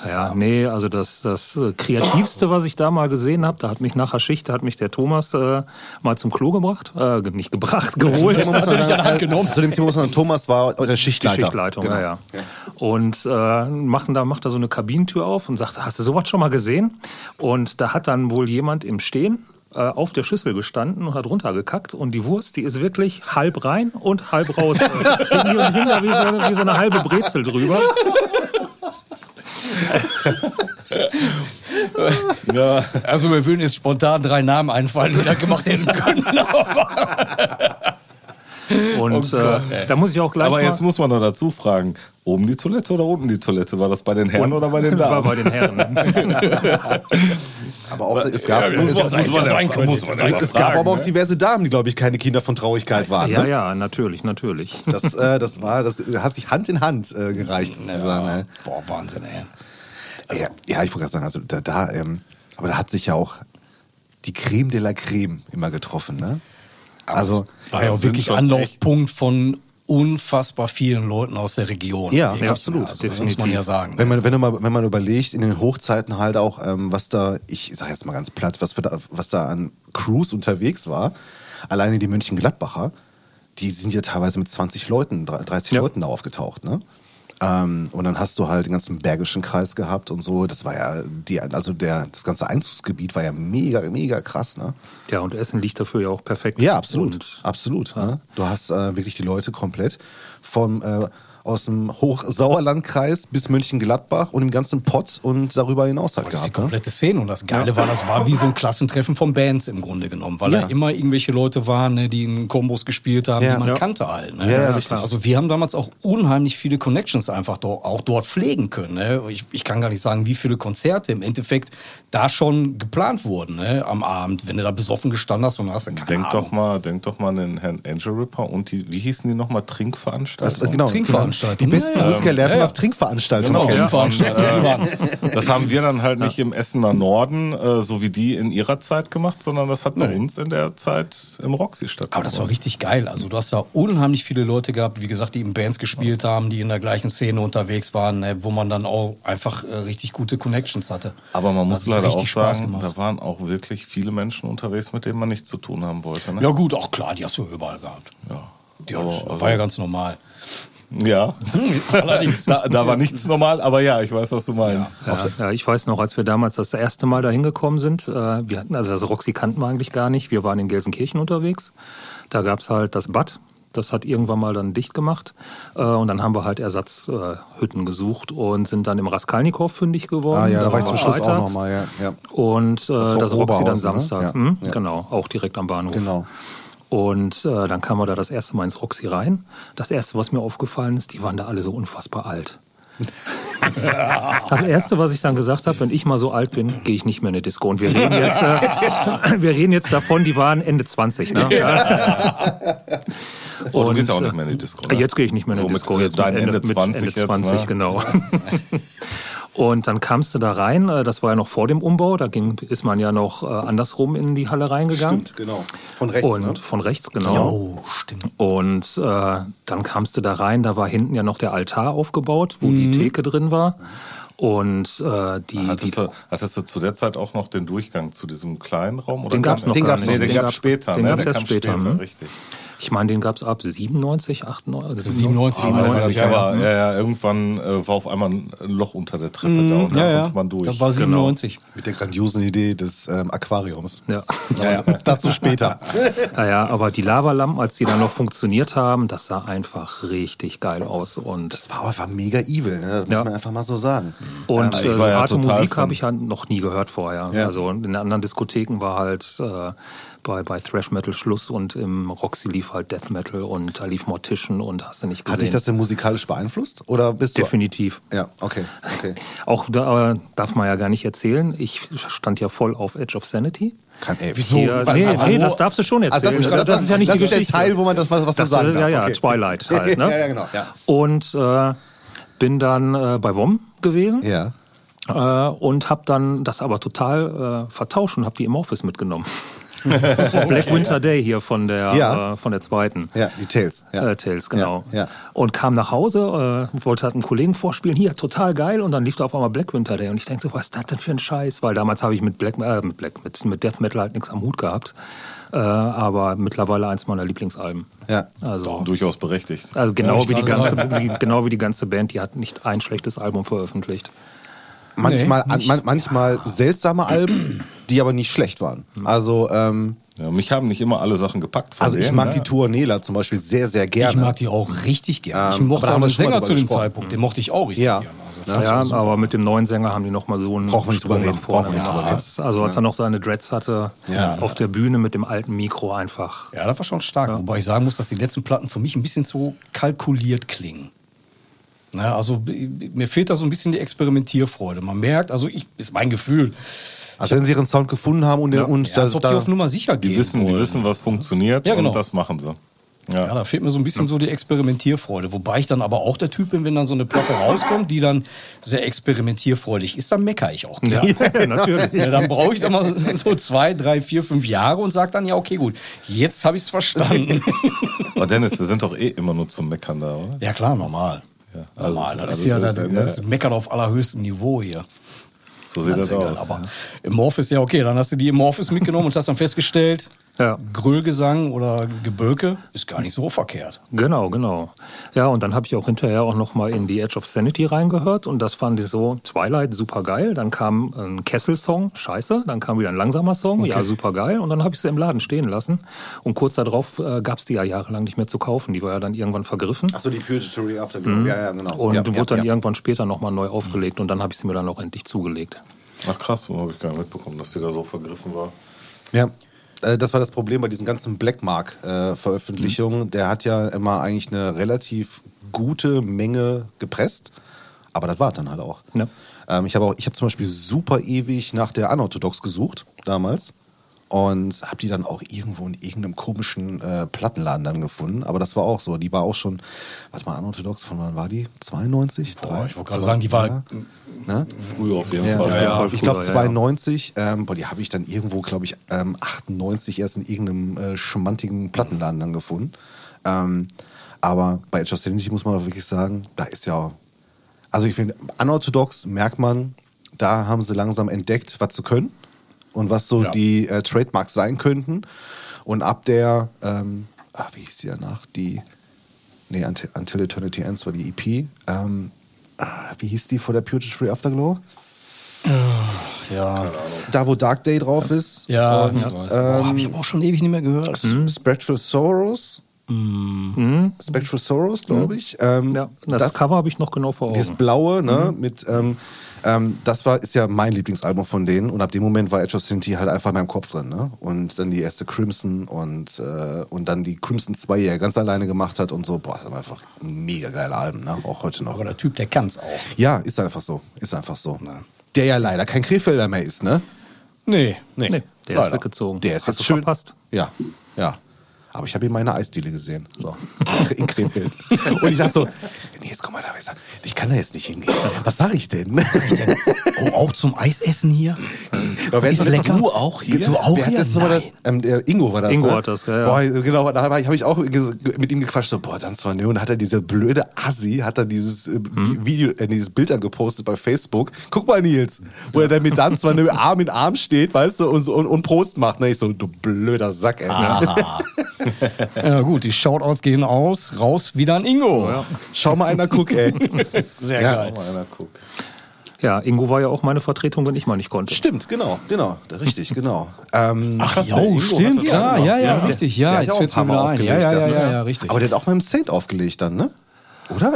[SPEAKER 3] Ja, nee, also das, das äh, Kreativste, was ich da mal gesehen habe, da hat mich nach der Schicht, da hat mich der Thomas äh, mal zum Klo gebracht, äh, nicht gebracht, geholt.
[SPEAKER 1] Thema muss man sagen, Zu dem Thema muss man sagen, Thomas war der
[SPEAKER 3] Die
[SPEAKER 1] Schichtleiter.
[SPEAKER 3] Schichtleitung,
[SPEAKER 1] Genau.
[SPEAKER 3] ja, ja. Und äh, machen da, macht da so eine Kabinentür auf und sagt, hast du sowas schon mal gesehen? Und da hat dann wohl jemand im Stehen äh, auf der Schüssel gestanden und hat runtergekackt und die Wurst, die ist wirklich halb rein und halb raus. Äh, Hing und hing da wie so, wie so eine halbe Brezel drüber.
[SPEAKER 2] Ja.
[SPEAKER 5] Also wir würden jetzt spontan drei Namen einfallen, die das gemacht hätten können.
[SPEAKER 3] Und
[SPEAKER 5] Oh Gott,
[SPEAKER 3] äh, da muss ich auch gleich
[SPEAKER 2] Aber
[SPEAKER 3] mal...
[SPEAKER 2] jetzt muss man noch dazu fragen, oben die Toilette oder unten die Toilette? War das bei den Herren oder bei den
[SPEAKER 3] war
[SPEAKER 2] Damen?
[SPEAKER 3] bei den Herren.
[SPEAKER 1] Aber auch, es gab,
[SPEAKER 2] Ja,
[SPEAKER 1] es,
[SPEAKER 2] muss
[SPEAKER 1] es,
[SPEAKER 2] man- muss man
[SPEAKER 5] ja
[SPEAKER 2] ja-
[SPEAKER 5] sein können.
[SPEAKER 2] muss man ja
[SPEAKER 1] es gab
[SPEAKER 2] fragen,
[SPEAKER 1] aber auch
[SPEAKER 2] ne?
[SPEAKER 1] diverse Damen, die, glaube ich, keine Kinder von Traurigkeit waren.
[SPEAKER 3] Ja,
[SPEAKER 1] ne?
[SPEAKER 3] ja, natürlich, natürlich.
[SPEAKER 1] Das, äh, das war, das hat sich Hand in Hand äh, gereicht, sozusagen. ey.
[SPEAKER 5] Boah, Wahnsinn, ey.
[SPEAKER 1] ja, ja, ich wollte gerade sagen, also da, da ähm, aber da hat sich ja auch die Creme de la Creme immer getroffen, ne? Also,
[SPEAKER 5] War ja auch wirklich Anlaufpunkt von unfassbar vielen Leuten aus der Region.
[SPEAKER 1] Ja,
[SPEAKER 5] Wirklich,
[SPEAKER 1] absolut.
[SPEAKER 5] Also, das muss man ja sagen.
[SPEAKER 1] wenn man, wenn, du mal, wenn man überlegt, in den Hochzeiten halt auch, ähm, was da, ich sag jetzt mal ganz platt, was, für da, was da an Crews unterwegs war, alleine die Mönchengladbacher, die sind ja teilweise mit 20 Leuten, 30
[SPEAKER 3] Ja.
[SPEAKER 1] Leuten da aufgetaucht, ne? Ähm, und dann hast du halt den ganzen Bergischen Kreis gehabt und so. Das war ja die, also der, das ganze Einzugsgebiet war ja mega, mega krass, ne?
[SPEAKER 3] Ja, und Essen liegt dafür ja auch perfekt.
[SPEAKER 1] Ja, absolut.
[SPEAKER 3] Und
[SPEAKER 1] absolut. Ne? Du hast äh, wirklich die Leute komplett vom äh, aus dem Hochsauerlandkreis bis Mönchengladbach und im ganzen Pott und darüber hinaus halt
[SPEAKER 5] Das ist die
[SPEAKER 1] gehabt. Ne?
[SPEAKER 5] komplette Szene. Und das Geile war, das war wie so ein Klassentreffen von Bands im Grunde genommen, weil
[SPEAKER 1] Ja.
[SPEAKER 5] da immer irgendwelche Leute waren, ne, die in Kombos gespielt haben,
[SPEAKER 1] Ja.
[SPEAKER 5] die man
[SPEAKER 1] Ja.
[SPEAKER 5] kannte halt. Ne?
[SPEAKER 1] Ja, ja, richtig.
[SPEAKER 5] Also wir haben damals auch unheimlich viele Connections einfach do auch dort pflegen können. Ne? Ich, ich kann gar nicht sagen, wie viele Konzerte im Endeffekt da schon geplant wurden ne? am Abend, wenn du da besoffen gestanden hast und hast keine
[SPEAKER 2] Denk
[SPEAKER 5] Ahnung.
[SPEAKER 2] doch mal, denk doch mal an den Herrn Angel Ripper und die, wie hießen die nochmal,
[SPEAKER 1] Das,
[SPEAKER 2] Trinkveranstaltungen?
[SPEAKER 1] genau,
[SPEAKER 5] Trinkveranstaltungen.
[SPEAKER 1] Die besten
[SPEAKER 5] Ja.
[SPEAKER 1] Musiker lernen
[SPEAKER 5] Ja, ja.
[SPEAKER 1] auf Trinkveranstaltungen.
[SPEAKER 5] Genau. Trinkveranstaltungen.
[SPEAKER 2] Das haben wir dann halt nicht im Essener Norden, äh, so wie die in ihrer Zeit gemacht, sondern das hat bei uns in der Zeit im Roxy stattgefunden.
[SPEAKER 5] Aber das war richtig geil. Also du hast da unheimlich viele Leute gehabt, wie gesagt, die in Bands gespielt haben, die in der gleichen Szene unterwegs waren, ne, wo man dann auch einfach äh, richtig gute Connections hatte.
[SPEAKER 2] Aber man muss
[SPEAKER 5] hat
[SPEAKER 2] leider auch
[SPEAKER 5] richtig Spaß
[SPEAKER 2] sagen,
[SPEAKER 5] gemacht.
[SPEAKER 2] da waren auch wirklich viele Menschen unterwegs, mit denen man nichts zu tun haben wollte. Ne?
[SPEAKER 5] Ja gut, auch klar, die hast du überall gehabt.
[SPEAKER 2] Ja.
[SPEAKER 5] Ja, das
[SPEAKER 2] also-
[SPEAKER 5] war ja ganz normal.
[SPEAKER 2] Ja.
[SPEAKER 5] Allerdings.
[SPEAKER 2] Da, da war nichts normal, aber ja, ich weiß, was du meinst.
[SPEAKER 3] Ja, ja, ich weiß noch, als wir damals das erste Mal da hingekommen sind, äh, wir hatten, also das Roxy kannten wir eigentlich gar nicht, wir waren in Gelsenkirchen unterwegs, da gab's halt das Bad, das hat irgendwann mal dann dicht gemacht äh, und dann haben wir halt Ersatzhütten äh, gesucht und sind dann im Raskalnikow fündig geworden.
[SPEAKER 1] Ah ja, da war ich zum Schluss auch nochmal, ja. ja.
[SPEAKER 3] Und äh,
[SPEAKER 1] Das
[SPEAKER 3] das, Roxy dann
[SPEAKER 1] Oberhausen, ne? Ja,
[SPEAKER 3] Hm?
[SPEAKER 1] ja.
[SPEAKER 3] Genau, auch direkt am Bahnhof.
[SPEAKER 1] Genau.
[SPEAKER 3] Und äh, dann kamen wir da das erste Mal ins Roxy rein. Das erste, was mir aufgefallen ist, die waren da alle so unfassbar alt. Das erste, was ich dann gesagt habe, wenn ich mal so alt bin, gehe ich nicht mehr in eine Disco. Und wir reden jetzt, äh, wir reden jetzt davon, die waren Ende 20. Ne?
[SPEAKER 2] Oh, du
[SPEAKER 3] Und,
[SPEAKER 2] gehst ja auch
[SPEAKER 3] äh,
[SPEAKER 2] nicht mehr in die Disco. Ne?
[SPEAKER 3] Jetzt gehe ich nicht mehr in
[SPEAKER 2] So
[SPEAKER 3] eine
[SPEAKER 2] mit,
[SPEAKER 3] Disco.
[SPEAKER 2] äh,
[SPEAKER 3] Jetzt
[SPEAKER 2] dein
[SPEAKER 3] mit
[SPEAKER 2] Ende 20
[SPEAKER 3] mit Ende
[SPEAKER 2] jetzt,
[SPEAKER 3] 20,
[SPEAKER 2] ne?
[SPEAKER 3] genau. Und dann kamst du da rein, äh, das war ja noch vor dem Umbau, da ging, ist man ja noch äh, andersrum in die Halle reingegangen.
[SPEAKER 1] Stimmt, genau. Von rechts,
[SPEAKER 3] Und
[SPEAKER 1] ne?
[SPEAKER 3] von rechts, genau.
[SPEAKER 5] Oh, stimmt.
[SPEAKER 3] Und äh, dann kamst du da rein, da war hinten ja noch der Altar aufgebaut, wo die Theke drin war. Und äh, die, die
[SPEAKER 2] Hattest du, hattest du zu der Zeit auch noch den Durchgang zu diesem kleinen Raum? Oder
[SPEAKER 3] Den gab's
[SPEAKER 2] kam-
[SPEAKER 3] noch
[SPEAKER 1] Den
[SPEAKER 3] gar
[SPEAKER 1] gab's
[SPEAKER 3] nicht.
[SPEAKER 2] Nee, den
[SPEAKER 1] nicht.
[SPEAKER 2] gab's
[SPEAKER 3] gab's-
[SPEAKER 2] später.
[SPEAKER 3] Den
[SPEAKER 2] ne?
[SPEAKER 3] gab's
[SPEAKER 2] Der
[SPEAKER 3] erst
[SPEAKER 2] kam
[SPEAKER 3] später. hm?
[SPEAKER 2] Richtig.
[SPEAKER 3] Ich meine, den gab's ab 97, 98.
[SPEAKER 5] 97,
[SPEAKER 2] Aber,
[SPEAKER 5] 97,
[SPEAKER 2] ja,
[SPEAKER 5] ja,
[SPEAKER 2] aber ja, ja, irgendwann äh, war auf einmal ein Loch unter der Treppe da und da konnte man durch.
[SPEAKER 5] Das war 97.
[SPEAKER 1] Mit der grandiosen Idee des ähm, Aquariums.
[SPEAKER 3] Ja.
[SPEAKER 1] Ja, ja. Dazu später.
[SPEAKER 3] Naja, aber die Lavalampen, als die dann noch funktioniert haben, das sah einfach richtig geil aus. Und,
[SPEAKER 1] Das war einfach mega evil, ne? Das
[SPEAKER 3] Ja.
[SPEAKER 1] muss man einfach mal so sagen.
[SPEAKER 3] und
[SPEAKER 2] ich
[SPEAKER 3] äh, so harte Musik habe ich ja noch nie gehört vorher.
[SPEAKER 1] Ja.
[SPEAKER 3] Also in den anderen Diskotheken war halt äh, bei, bei Thrash Metal Schluss und im Roxy lief halt Death Metal und da lief Mortician und hast du nicht gesehen.
[SPEAKER 1] Hat dich das denn musikalisch beeinflusst? Oder bist du.
[SPEAKER 3] Definitiv.
[SPEAKER 1] Ja, okay, okay.
[SPEAKER 3] Auch da äh, darf man ja gar nicht erzählen. Ich stand ja voll auf Edge of Sanity.
[SPEAKER 1] Kann, ey,
[SPEAKER 5] Wieso?
[SPEAKER 3] Ja, nee, nee,
[SPEAKER 5] wo-
[SPEAKER 3] das darfst du schon
[SPEAKER 1] Ah,
[SPEAKER 3] erzählen.
[SPEAKER 1] das,
[SPEAKER 3] das,
[SPEAKER 1] das,
[SPEAKER 3] ist ja nicht
[SPEAKER 1] das
[SPEAKER 3] die
[SPEAKER 1] ist der
[SPEAKER 3] Geschichte.
[SPEAKER 1] Teil, wo man das was, was
[SPEAKER 3] das,
[SPEAKER 1] man sagen
[SPEAKER 3] äh,
[SPEAKER 1] darf.
[SPEAKER 3] Ja, ja,
[SPEAKER 1] okay.
[SPEAKER 3] Twilight halt. Ne?
[SPEAKER 1] ja, ja, genau. Ja.
[SPEAKER 3] Und äh, bin dann äh, bei WOM gewesen
[SPEAKER 1] ja.
[SPEAKER 3] äh, und habe dann das aber total äh, vertauscht und habe die im Office mitgenommen. Black Winter Day hier von der,
[SPEAKER 1] Ja.
[SPEAKER 3] äh, von der zweiten.
[SPEAKER 1] Ja, die Tales. Ja.
[SPEAKER 3] Äh, Tales, genau.
[SPEAKER 1] Ja, ja.
[SPEAKER 3] Und kam nach Hause, äh, wollte halt einen Kollegen vorspielen, hier, total geil. Und dann lief da auf einmal Black Winter Day. Und ich denke so, was ist das denn für ein Scheiß? Weil damals habe ich mit Black, äh, mit Black, mit, mit Death Metal halt nichts am Hut gehabt. Äh, aber mittlerweile eins meiner Lieblingsalben.
[SPEAKER 1] Ja.
[SPEAKER 3] Also,
[SPEAKER 2] Durchaus berechtigt.
[SPEAKER 3] also genau, wie die ganze, wie, genau wie die ganze Band, die hat nicht ein schlechtes Album veröffentlicht.
[SPEAKER 1] Manchmal,
[SPEAKER 5] Nee,
[SPEAKER 1] an, man, manchmal seltsame Alben, die aber nicht schlecht waren. Also, ähm,
[SPEAKER 2] Ja, mich haben nicht immer alle Sachen gepackt. Von
[SPEAKER 1] also ich
[SPEAKER 2] denen,
[SPEAKER 1] mag
[SPEAKER 2] ne?
[SPEAKER 1] die Tuonela zum Beispiel sehr, sehr gerne.
[SPEAKER 5] Ich mag die auch richtig gerne. ich
[SPEAKER 1] Ähm,
[SPEAKER 5] mochte auch den Sänger zu dem
[SPEAKER 1] gesprochen.
[SPEAKER 5] Zeitpunkt. Den mochte ich auch richtig
[SPEAKER 1] Ja.
[SPEAKER 5] gerne. Also,
[SPEAKER 1] Ja.
[SPEAKER 5] ich super.
[SPEAKER 3] aber mit dem neuen Sänger haben die noch mal so einen
[SPEAKER 1] Brauchen wir nicht drüber
[SPEAKER 3] Sprung nach
[SPEAKER 1] reden.
[SPEAKER 3] vorne
[SPEAKER 1] nicht drüber
[SPEAKER 3] Also als er noch seine Dreads hatte,
[SPEAKER 1] Ja.
[SPEAKER 3] auf der Bühne mit dem alten Mikro einfach.
[SPEAKER 5] Ja, das war schon stark. Wobei ich sagen muss, dass die letzten Platten für mich ein bisschen zu kalkuliert klingen. Na, also mir fehlt da so ein bisschen die Experimentierfreude. Man merkt, also ich, ist mein Gefühl,
[SPEAKER 1] also wenn sie ihren Sound gefunden haben und, und
[SPEAKER 5] ja, als ob die auf Nummer sicher gehen.
[SPEAKER 2] Die wissen, die wissen, was funktioniert
[SPEAKER 5] Ja, genau.
[SPEAKER 2] und das machen sie.
[SPEAKER 5] Ja, da fehlt mir so ein bisschen so die Experimentierfreude. Wobei ich dann aber auch der Typ bin, wenn dann so eine Platte rauskommt, die dann sehr experimentierfreudig ist, dann meckere ich auch.
[SPEAKER 3] Ja, natürlich.
[SPEAKER 5] Ja, dann brauche ich dann mal so, so zwei, drei, vier, fünf Jahre und sage dann, ja, okay, gut, jetzt habe ich es verstanden.
[SPEAKER 2] Aber Dennis, wir sind doch eh immer nur zum Meckern da, oder?
[SPEAKER 5] ja, klar, normal.
[SPEAKER 2] Ja, also-
[SPEAKER 5] normal. Das
[SPEAKER 2] also
[SPEAKER 5] ist ja das,
[SPEAKER 2] dann,
[SPEAKER 5] das
[SPEAKER 2] ja.
[SPEAKER 5] Meckern auf allerhöchstem Niveau hier.
[SPEAKER 2] So sieht
[SPEAKER 5] Ganz
[SPEAKER 2] das
[SPEAKER 5] egal.
[SPEAKER 2] aus.
[SPEAKER 5] Aber im Morphis, ja, okay, dann hast du die im Morphis mitgenommen und hast dann festgestellt,
[SPEAKER 3] Ja.
[SPEAKER 5] Grölgesang oder Gebölke ist gar nicht so verkehrt.
[SPEAKER 3] Genau, genau. Ja, und dann habe ich auch hinterher auch noch mal in die Edge of Sanity reingehört und das fand ich so Twilight super geil. Dann kam ein Kessel-Song, scheiße. Dann kam wieder ein langsamer Song, ja super geil. Und dann habe ich sie im Laden stehen lassen. Und kurz darauf äh, gab es die ja jahrelang nicht mehr zu kaufen. Die war ja dann irgendwann vergriffen.
[SPEAKER 1] Achso, die Purgatory Afterglow. Ja, ja, genau.
[SPEAKER 3] Und
[SPEAKER 1] ja,
[SPEAKER 3] wurde
[SPEAKER 1] ja,
[SPEAKER 3] dann
[SPEAKER 1] ja.
[SPEAKER 3] irgendwann später nochmal neu aufgelegt und dann habe ich sie mir dann auch endlich zugelegt.
[SPEAKER 2] Ach krass, so habe ich gar nicht mitbekommen, dass die da so vergriffen war.
[SPEAKER 1] Ja, das war das Problem bei diesen ganzen Blackmark-Veröffentlichungen. Der hat ja immer eigentlich eine relativ gute Menge gepresst, aber das war dann halt auch.
[SPEAKER 3] Ja.
[SPEAKER 1] Ähm, ich habe auch, ich habe zum Beispiel super ewig nach der Unorthodox gesucht damals und habe die dann auch irgendwo in irgendeinem komischen äh, Plattenladen dann gefunden. Aber das war auch so. Die war auch schon, warte mal, Unorthodox, von wann war die? 92?
[SPEAKER 5] Boah, ich wollte gerade sagen, die war
[SPEAKER 1] ja. Ne?
[SPEAKER 2] Früher auf jeden
[SPEAKER 1] Ja,
[SPEAKER 2] Fall.
[SPEAKER 3] ja, ja.
[SPEAKER 1] ich glaube
[SPEAKER 3] früher, ja, ja.
[SPEAKER 1] 92, ähm, boah, die habe ich dann irgendwo, glaube ich, ähm, 98 erst in irgendeinem äh, schmantigen Plattenladen dann gefunden. Ähm, aber bei Edge of Sanity muss man auch wirklich sagen, da ist ja, also ich finde, unorthodox merkt man, da haben sie langsam entdeckt, was sie können und was so
[SPEAKER 5] Ja.
[SPEAKER 1] die äh, Trademarks sein könnten. Und ab der, ähm, ah, wie hieß die danach? Die, nee, Until, Until Eternity Ends war die EP. Ähm, ah, wie hieß die vor der Purgatory Afterglow?
[SPEAKER 5] ja,
[SPEAKER 1] Da, wo Dark Day drauf ist.
[SPEAKER 5] ja,
[SPEAKER 1] Und,
[SPEAKER 5] ja. Boah, habe ich aber auch schon ewig nicht mehr gehört.
[SPEAKER 1] S- Spectral Sorrows. Spectral Sorrows, glaube ich. Ähm,
[SPEAKER 3] Ja, das, Cover habe ich noch genau vor
[SPEAKER 1] Dieses
[SPEAKER 3] Augen.
[SPEAKER 1] blaue, ne, mit, ähm, ähm, das war, ist ja mein Lieblingsalbum von denen und ab dem Moment war Edge of Sanity halt einfach in meinem Kopf drin, ne? Und dann die erste Crimson und, äh, und dann die Crimson 2, die er ganz alleine gemacht hat und so, boah, das sind einfach mega geile Alben, ne? Auch heute noch.
[SPEAKER 5] Aber der Typ, der kann's auch.
[SPEAKER 1] Ja, ist einfach so, ist einfach so. Der ja leider kein Krefelder mehr ist, ne?
[SPEAKER 5] Nee.
[SPEAKER 3] Nee, der
[SPEAKER 5] Leider.
[SPEAKER 3] ist weggezogen.
[SPEAKER 1] Der ist
[SPEAKER 3] Hast
[SPEAKER 1] jetzt
[SPEAKER 3] du
[SPEAKER 1] schön.
[SPEAKER 3] verpasst.
[SPEAKER 1] Ja, ja. Aber ich habe ihn meine Eisdiele gesehen. So. In Krefeld. Und ich dachte so, nee, jetzt komm mal da. Ich, sag, ich kann da jetzt nicht hingehen. Was sag ich denn?
[SPEAKER 5] Oh, auch zum Eisessen hier?
[SPEAKER 1] Wer
[SPEAKER 5] Ist lecker.
[SPEAKER 2] Du auch hier?
[SPEAKER 5] Du auch hier?
[SPEAKER 1] das nochmal
[SPEAKER 5] Nein.
[SPEAKER 1] da, ähm, der Ingo war das.
[SPEAKER 3] Ingo
[SPEAKER 1] ne?
[SPEAKER 3] hat das, ja, ja.
[SPEAKER 1] Boah, genau, da habe ich, ich auch mit ihm gequatscht, so, boah, dann zwar ne, und hat er diese blöde Assi, hat er dieses äh,
[SPEAKER 3] Hm?
[SPEAKER 1] Video, äh, dieses Bild dann gepostet bei Facebook. Guck mal, Nils, wo er dann mit dann zwar ne, Arm in Arm steht, weißt du, und, so- und, und Prost macht. Ne? Ich so, du blöder Sack, ey.
[SPEAKER 5] Aha. Ja gut, die Shoutouts gehen aus, raus wieder an Ingo.
[SPEAKER 1] Schau mal einer guck, ey.
[SPEAKER 5] Sehr
[SPEAKER 1] Ja.
[SPEAKER 5] geil.
[SPEAKER 2] Mal einer guckt.
[SPEAKER 3] Ja, Ingo war ja auch meine Vertretung, wenn ich mal nicht konnte.
[SPEAKER 1] Stimmt, genau, genau, richtig, genau. Ähm,
[SPEAKER 5] Ach,
[SPEAKER 2] der
[SPEAKER 5] jo, stimmt, ja, ja, ja,
[SPEAKER 2] ja.
[SPEAKER 5] richtig,
[SPEAKER 1] Der
[SPEAKER 5] ja, jetzt
[SPEAKER 1] ja auch
[SPEAKER 5] fällt's
[SPEAKER 1] ein
[SPEAKER 5] mir
[SPEAKER 1] Mal
[SPEAKER 5] wieder ein. Ja,
[SPEAKER 1] aufgelegt,
[SPEAKER 5] ja, ja,
[SPEAKER 1] ja.
[SPEAKER 5] ja, ja, richtig.
[SPEAKER 1] aber der hat auch mit dem Saint aufgelegt dann, ne? Oder?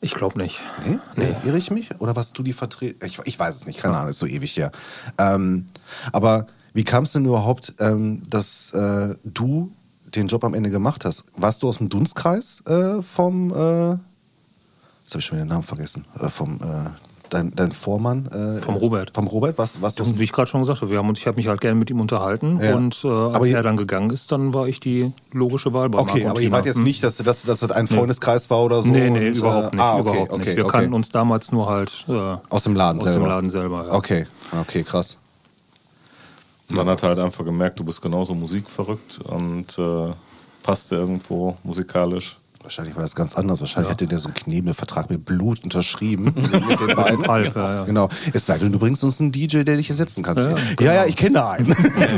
[SPEAKER 3] Ich glaube nicht.
[SPEAKER 1] Nee? nee. Irre ich mich? Oder warst du die Vertretung? Ich, ich weiß es nicht, keine Ahnung, ist so ewig her. Ähm, aber wie kam es denn überhaupt, ähm, dass äh, du den Job am Ende gemacht hast? Warst du aus dem Dunstkreis äh, vom, äh, jetzt habe ich schon wieder den Namen vergessen, äh, vom, äh, dein, dein Vormann? Äh,
[SPEAKER 3] Vom Robert.
[SPEAKER 1] Vom Robert? Was, was du aus
[SPEAKER 3] wie ich gerade schon gesagt habe, wir haben uns, ich habe mich halt gerne mit ihm unterhalten
[SPEAKER 1] Ja.
[SPEAKER 3] und äh, als
[SPEAKER 1] Aber
[SPEAKER 3] er dann gegangen ist, dann war ich die logische Wahl bei
[SPEAKER 1] Okay, aber ihr wart jetzt
[SPEAKER 3] Hm.
[SPEAKER 1] nicht, dass, dass, dass das ein Freundeskreis war oder so?
[SPEAKER 3] Nee, nee,
[SPEAKER 1] und, äh,
[SPEAKER 3] überhaupt nicht.
[SPEAKER 1] Ah, okay,
[SPEAKER 3] überhaupt
[SPEAKER 1] okay,
[SPEAKER 3] nicht. Wir
[SPEAKER 1] okay.
[SPEAKER 3] kannten uns damals nur halt äh,
[SPEAKER 1] Aus dem Laden
[SPEAKER 3] aus
[SPEAKER 1] selber?
[SPEAKER 3] dem Laden selber. Ja.
[SPEAKER 1] Okay, okay, krass.
[SPEAKER 2] Und dann hat er halt einfach gemerkt, du bist genauso musikverrückt und äh, passt irgendwo musikalisch.
[SPEAKER 1] Wahrscheinlich war das ganz anders. Wahrscheinlich hätte der so einen Knebelvertrag mit Blut unterschrieben mit den beiden.
[SPEAKER 3] Halb, ja, ja.
[SPEAKER 1] Genau. Es sei denn, du bringst uns einen DJ, der dich ersetzen kann. Ja, ja, ich kenne da einen.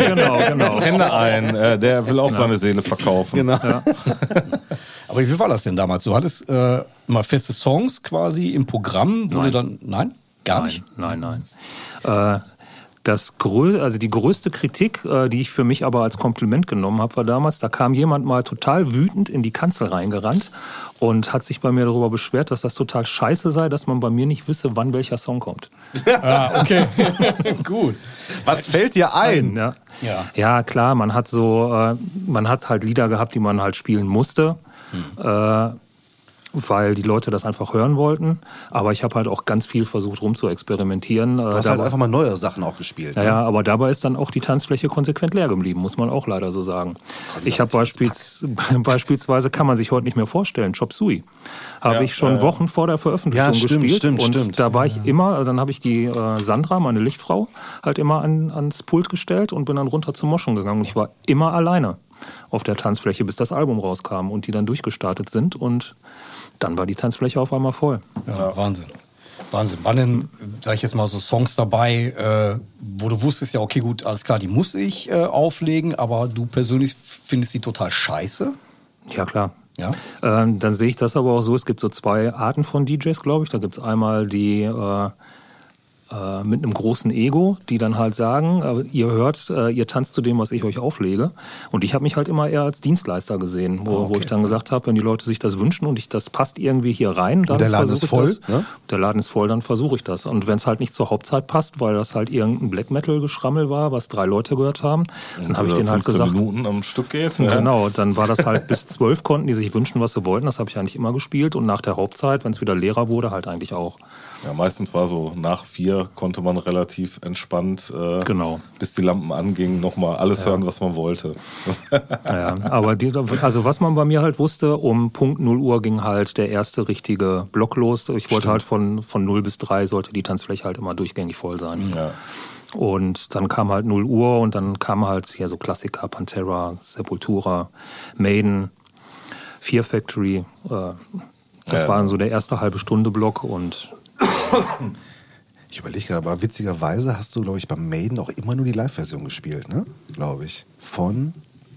[SPEAKER 3] genau, genau.
[SPEAKER 2] Kenne einen, äh, der will auch seine Seele verkaufen.
[SPEAKER 1] genau.
[SPEAKER 5] Aber wie war das denn damals? Du hattest äh, immer feste Songs quasi im Programm, wo
[SPEAKER 3] Nein.
[SPEAKER 5] du dann. Nein? Gar nicht?
[SPEAKER 3] Nein, nein, nein. Äh, das grö also die größte Kritik, äh, die ich für mich aber als Kompliment genommen habe, war damals, da kam jemand mal total wütend in die Kanzel reingerannt und hat sich bei mir darüber beschwert, dass das total scheiße sei, dass man bei mir nicht wisse, wann welcher Song kommt.
[SPEAKER 5] Ah, okay. Gut.
[SPEAKER 1] Was fällt dir ein?
[SPEAKER 3] Ja.
[SPEAKER 5] Ja.
[SPEAKER 3] ja, klar, man hat so, äh, man hat halt Lieder gehabt, die man halt spielen musste. Äh, weil die Leute das einfach hören wollten. Aber ich habe halt auch ganz viel versucht rum zu experimentieren.
[SPEAKER 1] Du hast halt einfach mal neue Sachen auch gespielt.
[SPEAKER 3] Ja,
[SPEAKER 1] ne?
[SPEAKER 3] ja, aber dabei ist dann auch die Tanzfläche konsequent leer geblieben, muss man auch leider so sagen. Ich habe beispiels, beispielsweise, kann man sich heute nicht mehr vorstellen, Chop Suey. Habe
[SPEAKER 2] Ja,
[SPEAKER 3] ich schon
[SPEAKER 2] ja, ja.
[SPEAKER 3] Wochen vor der Veröffentlichung
[SPEAKER 1] Ja, stimmt,
[SPEAKER 3] gespielt.
[SPEAKER 1] stimmt,
[SPEAKER 3] und
[SPEAKER 1] stimmt.
[SPEAKER 3] da war ich immer, also dann habe ich die äh, Sandra, meine Lichtfrau, halt immer an, ans Pult gestellt und bin dann runter zum Moschen gegangen. Und ich war immer alleine auf der Tanzfläche, bis das Album rauskam und die dann durchgestartet sind. Und dann war die Tanzfläche auf einmal voll.
[SPEAKER 5] Ja, Wahnsinn. Wahnsinn. Waren denn, sag ich jetzt mal, so Songs dabei, äh, wo du wusstest, ja, okay, gut, alles klar, die muss ich äh, auflegen, aber du persönlich findest die total scheiße?
[SPEAKER 3] Ja, klar.
[SPEAKER 5] Ja.
[SPEAKER 3] Ähm, dann sehe ich das aber auch so, es gibt so zwei Arten von DJs, glaube ich. Da gibt es einmal die äh, äh, mit einem großen Ego, die dann halt sagen, äh, ihr hört, äh, ihr tanzt zu dem, was ich euch auflege. Und ich habe mich halt immer eher als Dienstleister gesehen, wo, wo ich dann gesagt habe, wenn die Leute sich das wünschen und ich das passt irgendwie hier rein, dann
[SPEAKER 1] der Laden ist voll,
[SPEAKER 3] das.
[SPEAKER 1] ne?
[SPEAKER 3] Der Laden ist voll, dann versuche ich das. Und wenn es halt nicht zur Hauptzeit passt, weil das halt irgendein Black Metal Geschrammel war, was drei Leute gehört haben, dann habe ich denen halt
[SPEAKER 2] 15
[SPEAKER 3] gesagt,
[SPEAKER 2] Minuten am Stück geht. ne?
[SPEAKER 3] Genau, dann war das halt bis zwölf konnten die sich wünschen, was sie wollten. Das habe ich eigentlich immer gespielt. Und nach der Hauptzeit, wenn es wieder leerer wurde, halt eigentlich auch.
[SPEAKER 2] Ja, meistens war so nach vier konnte man relativ entspannt, äh,
[SPEAKER 3] Genau.
[SPEAKER 2] bis die Lampen angingen, nochmal alles hören, was man wollte.
[SPEAKER 3] Ja, aber die, also was man bei mir halt wusste, um Punkt 0 Uhr ging halt der erste richtige Block los. Ich wollte halt von, von 0 bis 3 sollte die Tanzfläche halt immer durchgängig voll sein.
[SPEAKER 2] Ja.
[SPEAKER 3] Und dann kam halt 0 Uhr und dann kam halt hier so Klassiker, Pantera, Sepultura, Maiden, Fear Factory. Äh, das
[SPEAKER 2] Ja.
[SPEAKER 3] war so der erste halbe Stunde Block und
[SPEAKER 1] Ich überlege gerade, aber witzigerweise hast du, glaube ich, beim Maiden auch immer nur die Live-Version gespielt, ne? Glaube ich. Von.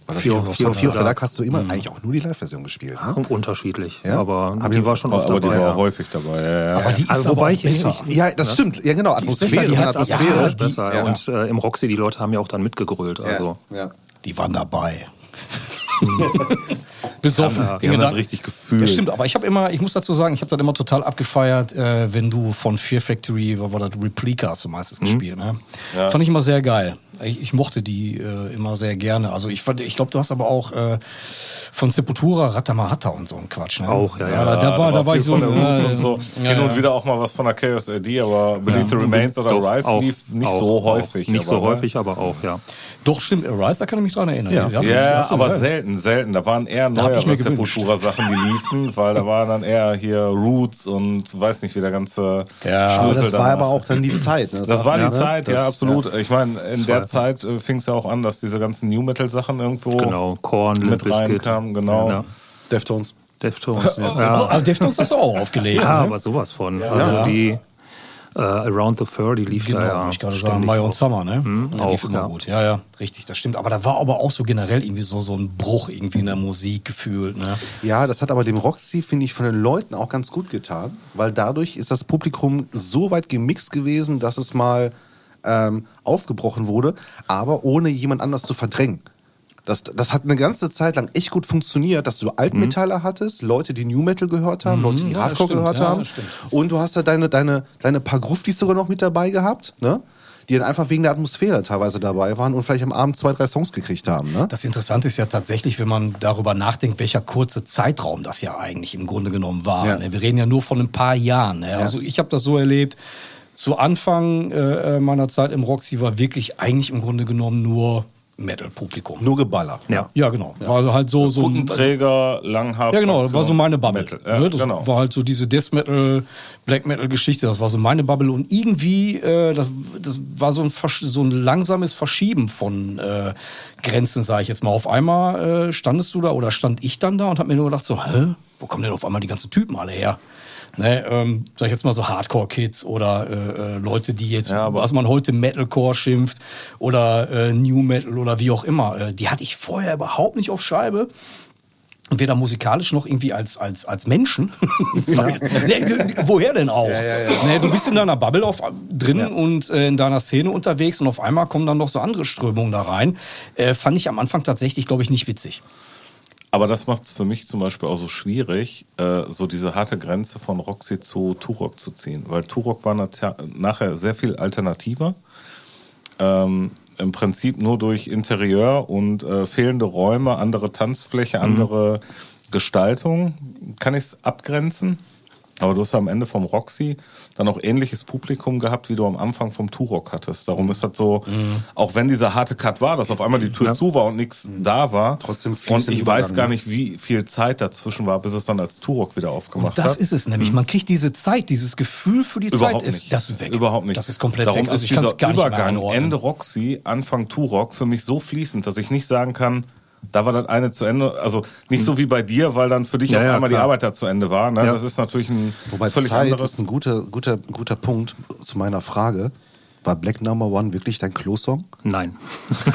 [SPEAKER 1] War das
[SPEAKER 3] Fear- of
[SPEAKER 1] Fear of
[SPEAKER 3] the Dark.
[SPEAKER 1] Hast du immer eigentlich auch nur die Live-Version gespielt, ne?
[SPEAKER 3] unterschiedlich.
[SPEAKER 1] Ja?
[SPEAKER 3] Aber
[SPEAKER 1] Aber
[SPEAKER 3] die
[SPEAKER 1] die-
[SPEAKER 3] war schon
[SPEAKER 2] Aber,
[SPEAKER 3] oft
[SPEAKER 2] aber die
[SPEAKER 3] dabei.
[SPEAKER 2] war
[SPEAKER 3] ja.
[SPEAKER 2] häufig dabei. Ja, ja.
[SPEAKER 5] Aber die ist
[SPEAKER 3] Also,
[SPEAKER 5] aber
[SPEAKER 3] wobei
[SPEAKER 5] auch
[SPEAKER 3] ich-
[SPEAKER 5] besser.
[SPEAKER 1] Ja, das stimmt. Ja, genau.
[SPEAKER 5] ist besser,
[SPEAKER 1] Atmosphäre.
[SPEAKER 5] die
[SPEAKER 1] und
[SPEAKER 5] hat-
[SPEAKER 1] Atmosphäre.
[SPEAKER 5] ja,
[SPEAKER 3] ist besser.
[SPEAKER 1] Ja.
[SPEAKER 3] Und äh, im Roxy, die Leute haben ja auch dann mitgegrölt. Also.
[SPEAKER 1] ja, ja.
[SPEAKER 5] Die waren dabei. Besoffen.
[SPEAKER 3] Ja,
[SPEAKER 2] die haben das richtig gefühlt.
[SPEAKER 5] Ja, stimmt, aber ich habe immer, ich muss dazu sagen, ich habe das immer total abgefeiert, äh, wenn du von Fear Factory, was war das, Replica hast du meistens gespielt, ne?
[SPEAKER 2] Ja.
[SPEAKER 5] Fand ich immer sehr geil. Ich, ich mochte die äh, immer sehr gerne. Also ich fand, ich glaube, du hast aber auch äh, von Sepultura Ratamahata und so ein Quatsch, ne?
[SPEAKER 3] Auch, ja, ja.
[SPEAKER 5] da, da war, da war
[SPEAKER 2] viel
[SPEAKER 5] ich so,
[SPEAKER 2] von
[SPEAKER 5] äh,
[SPEAKER 2] und so.
[SPEAKER 5] ja,
[SPEAKER 2] Hin und
[SPEAKER 5] ja.
[SPEAKER 2] wieder auch mal was von der Chaos AD, aber Believe the Remains oder
[SPEAKER 3] Doch,
[SPEAKER 2] Rise
[SPEAKER 3] auch-
[SPEAKER 2] lief nicht
[SPEAKER 3] auch-
[SPEAKER 2] so
[SPEAKER 3] auch.
[SPEAKER 2] häufig.
[SPEAKER 3] Nicht so
[SPEAKER 2] aber, ne?
[SPEAKER 3] häufig, aber auch, ja.
[SPEAKER 5] Doch, stimmt, Arise, da kann ich mich dran erinnern.
[SPEAKER 1] Ja.
[SPEAKER 5] Die
[SPEAKER 2] Ja,
[SPEAKER 5] du
[SPEAKER 2] aber
[SPEAKER 5] gehört.
[SPEAKER 2] selten, selten. Da waren eher
[SPEAKER 5] Da
[SPEAKER 2] neuere. Sepultura-Sachen, die liefen, weil da waren dann eher hier Roots und weiß nicht, wie der ganze
[SPEAKER 5] Ja,
[SPEAKER 2] Schlüssel
[SPEAKER 1] das war aber auch dann die Zeit. Ne?
[SPEAKER 2] Das war die
[SPEAKER 1] ne?
[SPEAKER 2] Zeit, ja,
[SPEAKER 1] Das-
[SPEAKER 2] absolut. Ich meine, in
[SPEAKER 3] Das
[SPEAKER 2] der
[SPEAKER 3] war-
[SPEAKER 2] Zeit äh, fing es ja auch an, dass diese ganzen New Metal Sachen irgendwo
[SPEAKER 3] Genau, Korn,
[SPEAKER 2] mit reinkamen, genau.
[SPEAKER 3] Ja.
[SPEAKER 1] Deftones.
[SPEAKER 3] Deftones. ja.
[SPEAKER 5] Aber Deftones hast du auch aufgelegt.
[SPEAKER 3] Ja,
[SPEAKER 5] ne?
[SPEAKER 3] aber sowas von. Also
[SPEAKER 5] Ja.
[SPEAKER 3] die äh, Around the Fur, die lief
[SPEAKER 5] Genau,
[SPEAKER 3] da ja
[SPEAKER 5] ich gerade sagen, Mai und. Summer, ne? Ja,
[SPEAKER 3] auch,
[SPEAKER 5] lief immer
[SPEAKER 3] ja.
[SPEAKER 5] gut. Ja, ja, richtig, das stimmt. Aber da war aber auch so generell irgendwie so, so ein Bruch irgendwie in der Musik gefühlt, ne?
[SPEAKER 1] Ja, das hat aber dem Roxy, finde ich, von den Leuten auch ganz gut getan, weil dadurch ist das Publikum so weit gemixt gewesen, dass es mal ähm, aufgebrochen wurde, aber ohne jemand anders zu verdrängen. Das, das hat eine ganze Zeit lang echt gut funktioniert, dass du Altmetaller hattest, Leute, die New Metal gehört haben, Leute, die
[SPEAKER 5] ja,
[SPEAKER 1] Hardcore
[SPEAKER 5] stimmt,
[SPEAKER 1] gehört
[SPEAKER 5] ja,
[SPEAKER 1] haben. Und du hast da deine, deine, deine paar Gruftis sogar noch mit dabei gehabt, ne? die dann einfach wegen der Atmosphäre teilweise dabei waren und vielleicht am Abend zwei, drei Songs gekriegt haben. Ne?
[SPEAKER 5] Das Interessante ist ja tatsächlich, wenn man darüber nachdenkt, welcher kurze Zeitraum das ja eigentlich im Grunde genommen war.
[SPEAKER 1] Ja.
[SPEAKER 5] Ne? Wir reden ja nur von ein paar Jahren. Ne? Also ich habe das so erlebt, zu Anfang äh, meiner Zeit im Roxy war wirklich eigentlich im Grunde genommen nur Metal-Publikum.
[SPEAKER 1] Nur Geballer.
[SPEAKER 3] Ja.
[SPEAKER 5] Ja, genau. War halt so, so
[SPEAKER 2] Kuttenträger, langhaft.
[SPEAKER 5] Ja, genau, das war so meine Bubble.
[SPEAKER 2] Metal. Ja,
[SPEAKER 5] ne? Das
[SPEAKER 2] genau.
[SPEAKER 5] war halt so diese Death Metal, Black Metal Geschichte, das war so meine Bubble und irgendwie, äh, das, das war so ein, so ein langsames Verschieben von äh, Grenzen, sage ich jetzt mal. Auf einmal äh, standest du da oder stand ich dann da und hab mir nur gedacht so, hä, wo kommen denn auf einmal die ganzen Typen alle her? Ne, ähm, sag ich jetzt mal so Hardcore-Kids oder äh, äh, Leute, die jetzt,
[SPEAKER 2] Ja, aber-
[SPEAKER 5] was man heute Metalcore schimpft oder äh, New Metal oder wie auch immer, äh, die hatte ich vorher überhaupt nicht auf Scheibe weder musikalisch noch irgendwie als, als, als Menschen. nee, woher denn auch? Nee, du bist in deiner Bubble auf, drin und äh, in deiner Szene unterwegs und auf einmal kommen dann noch so andere Strömungen da rein. Äh, fand ich am Anfang tatsächlich, glaube ich, nicht witzig.
[SPEAKER 2] Aber das macht es für mich zum Beispiel auch so schwierig, äh, so diese harte Grenze von Roxy zu Turok zu ziehen. Weil Turok war nachher sehr viel alternativer. Ähm, Im Prinzip nur durch Interieur und äh, fehlende Räume, andere Tanzfläche, andere Gestaltung kann ich es abgrenzen. Aber du hast ja am Ende vom Roxy dann auch ähnliches Publikum gehabt, wie du am Anfang vom Turok hattest. Darum ist das so, auch wenn dieser harte Cut war, dass auf einmal die Tür zu war und nichts da war.
[SPEAKER 1] Trotzdem
[SPEAKER 2] Und ich weiß
[SPEAKER 1] Übergang,
[SPEAKER 2] gar
[SPEAKER 1] ne?
[SPEAKER 2] nicht, wie viel Zeit dazwischen war, bis es dann als Turok wieder aufgemacht
[SPEAKER 5] das
[SPEAKER 2] hat.
[SPEAKER 5] ist es nämlich. Man kriegt diese Zeit, dieses Gefühl für die
[SPEAKER 2] Überhaupt
[SPEAKER 5] Zeit, ist,
[SPEAKER 2] nicht.
[SPEAKER 5] das ist weg.
[SPEAKER 2] Überhaupt nicht.
[SPEAKER 5] Das ist komplett
[SPEAKER 2] Darum
[SPEAKER 5] weg. Also
[SPEAKER 2] ist dieser Übergang. Ende Roxy, Anfang Turok für mich so fließend, dass ich nicht sagen kann, da war das eine zu Ende. Also nicht so wie bei dir, weil dann für dich
[SPEAKER 3] Ja,
[SPEAKER 2] auf
[SPEAKER 3] ja,
[SPEAKER 2] einmal die
[SPEAKER 3] klar.
[SPEAKER 2] Arbeit da zu Ende war. Ne?
[SPEAKER 3] Ja.
[SPEAKER 2] Das ist natürlich ein
[SPEAKER 1] Wobei
[SPEAKER 2] völlig
[SPEAKER 1] Zeit
[SPEAKER 2] anderes.
[SPEAKER 1] ist ein guter, guter, guter Punkt zu meiner Frage. War Black Number One wirklich dein Klo-Song?
[SPEAKER 3] Nein.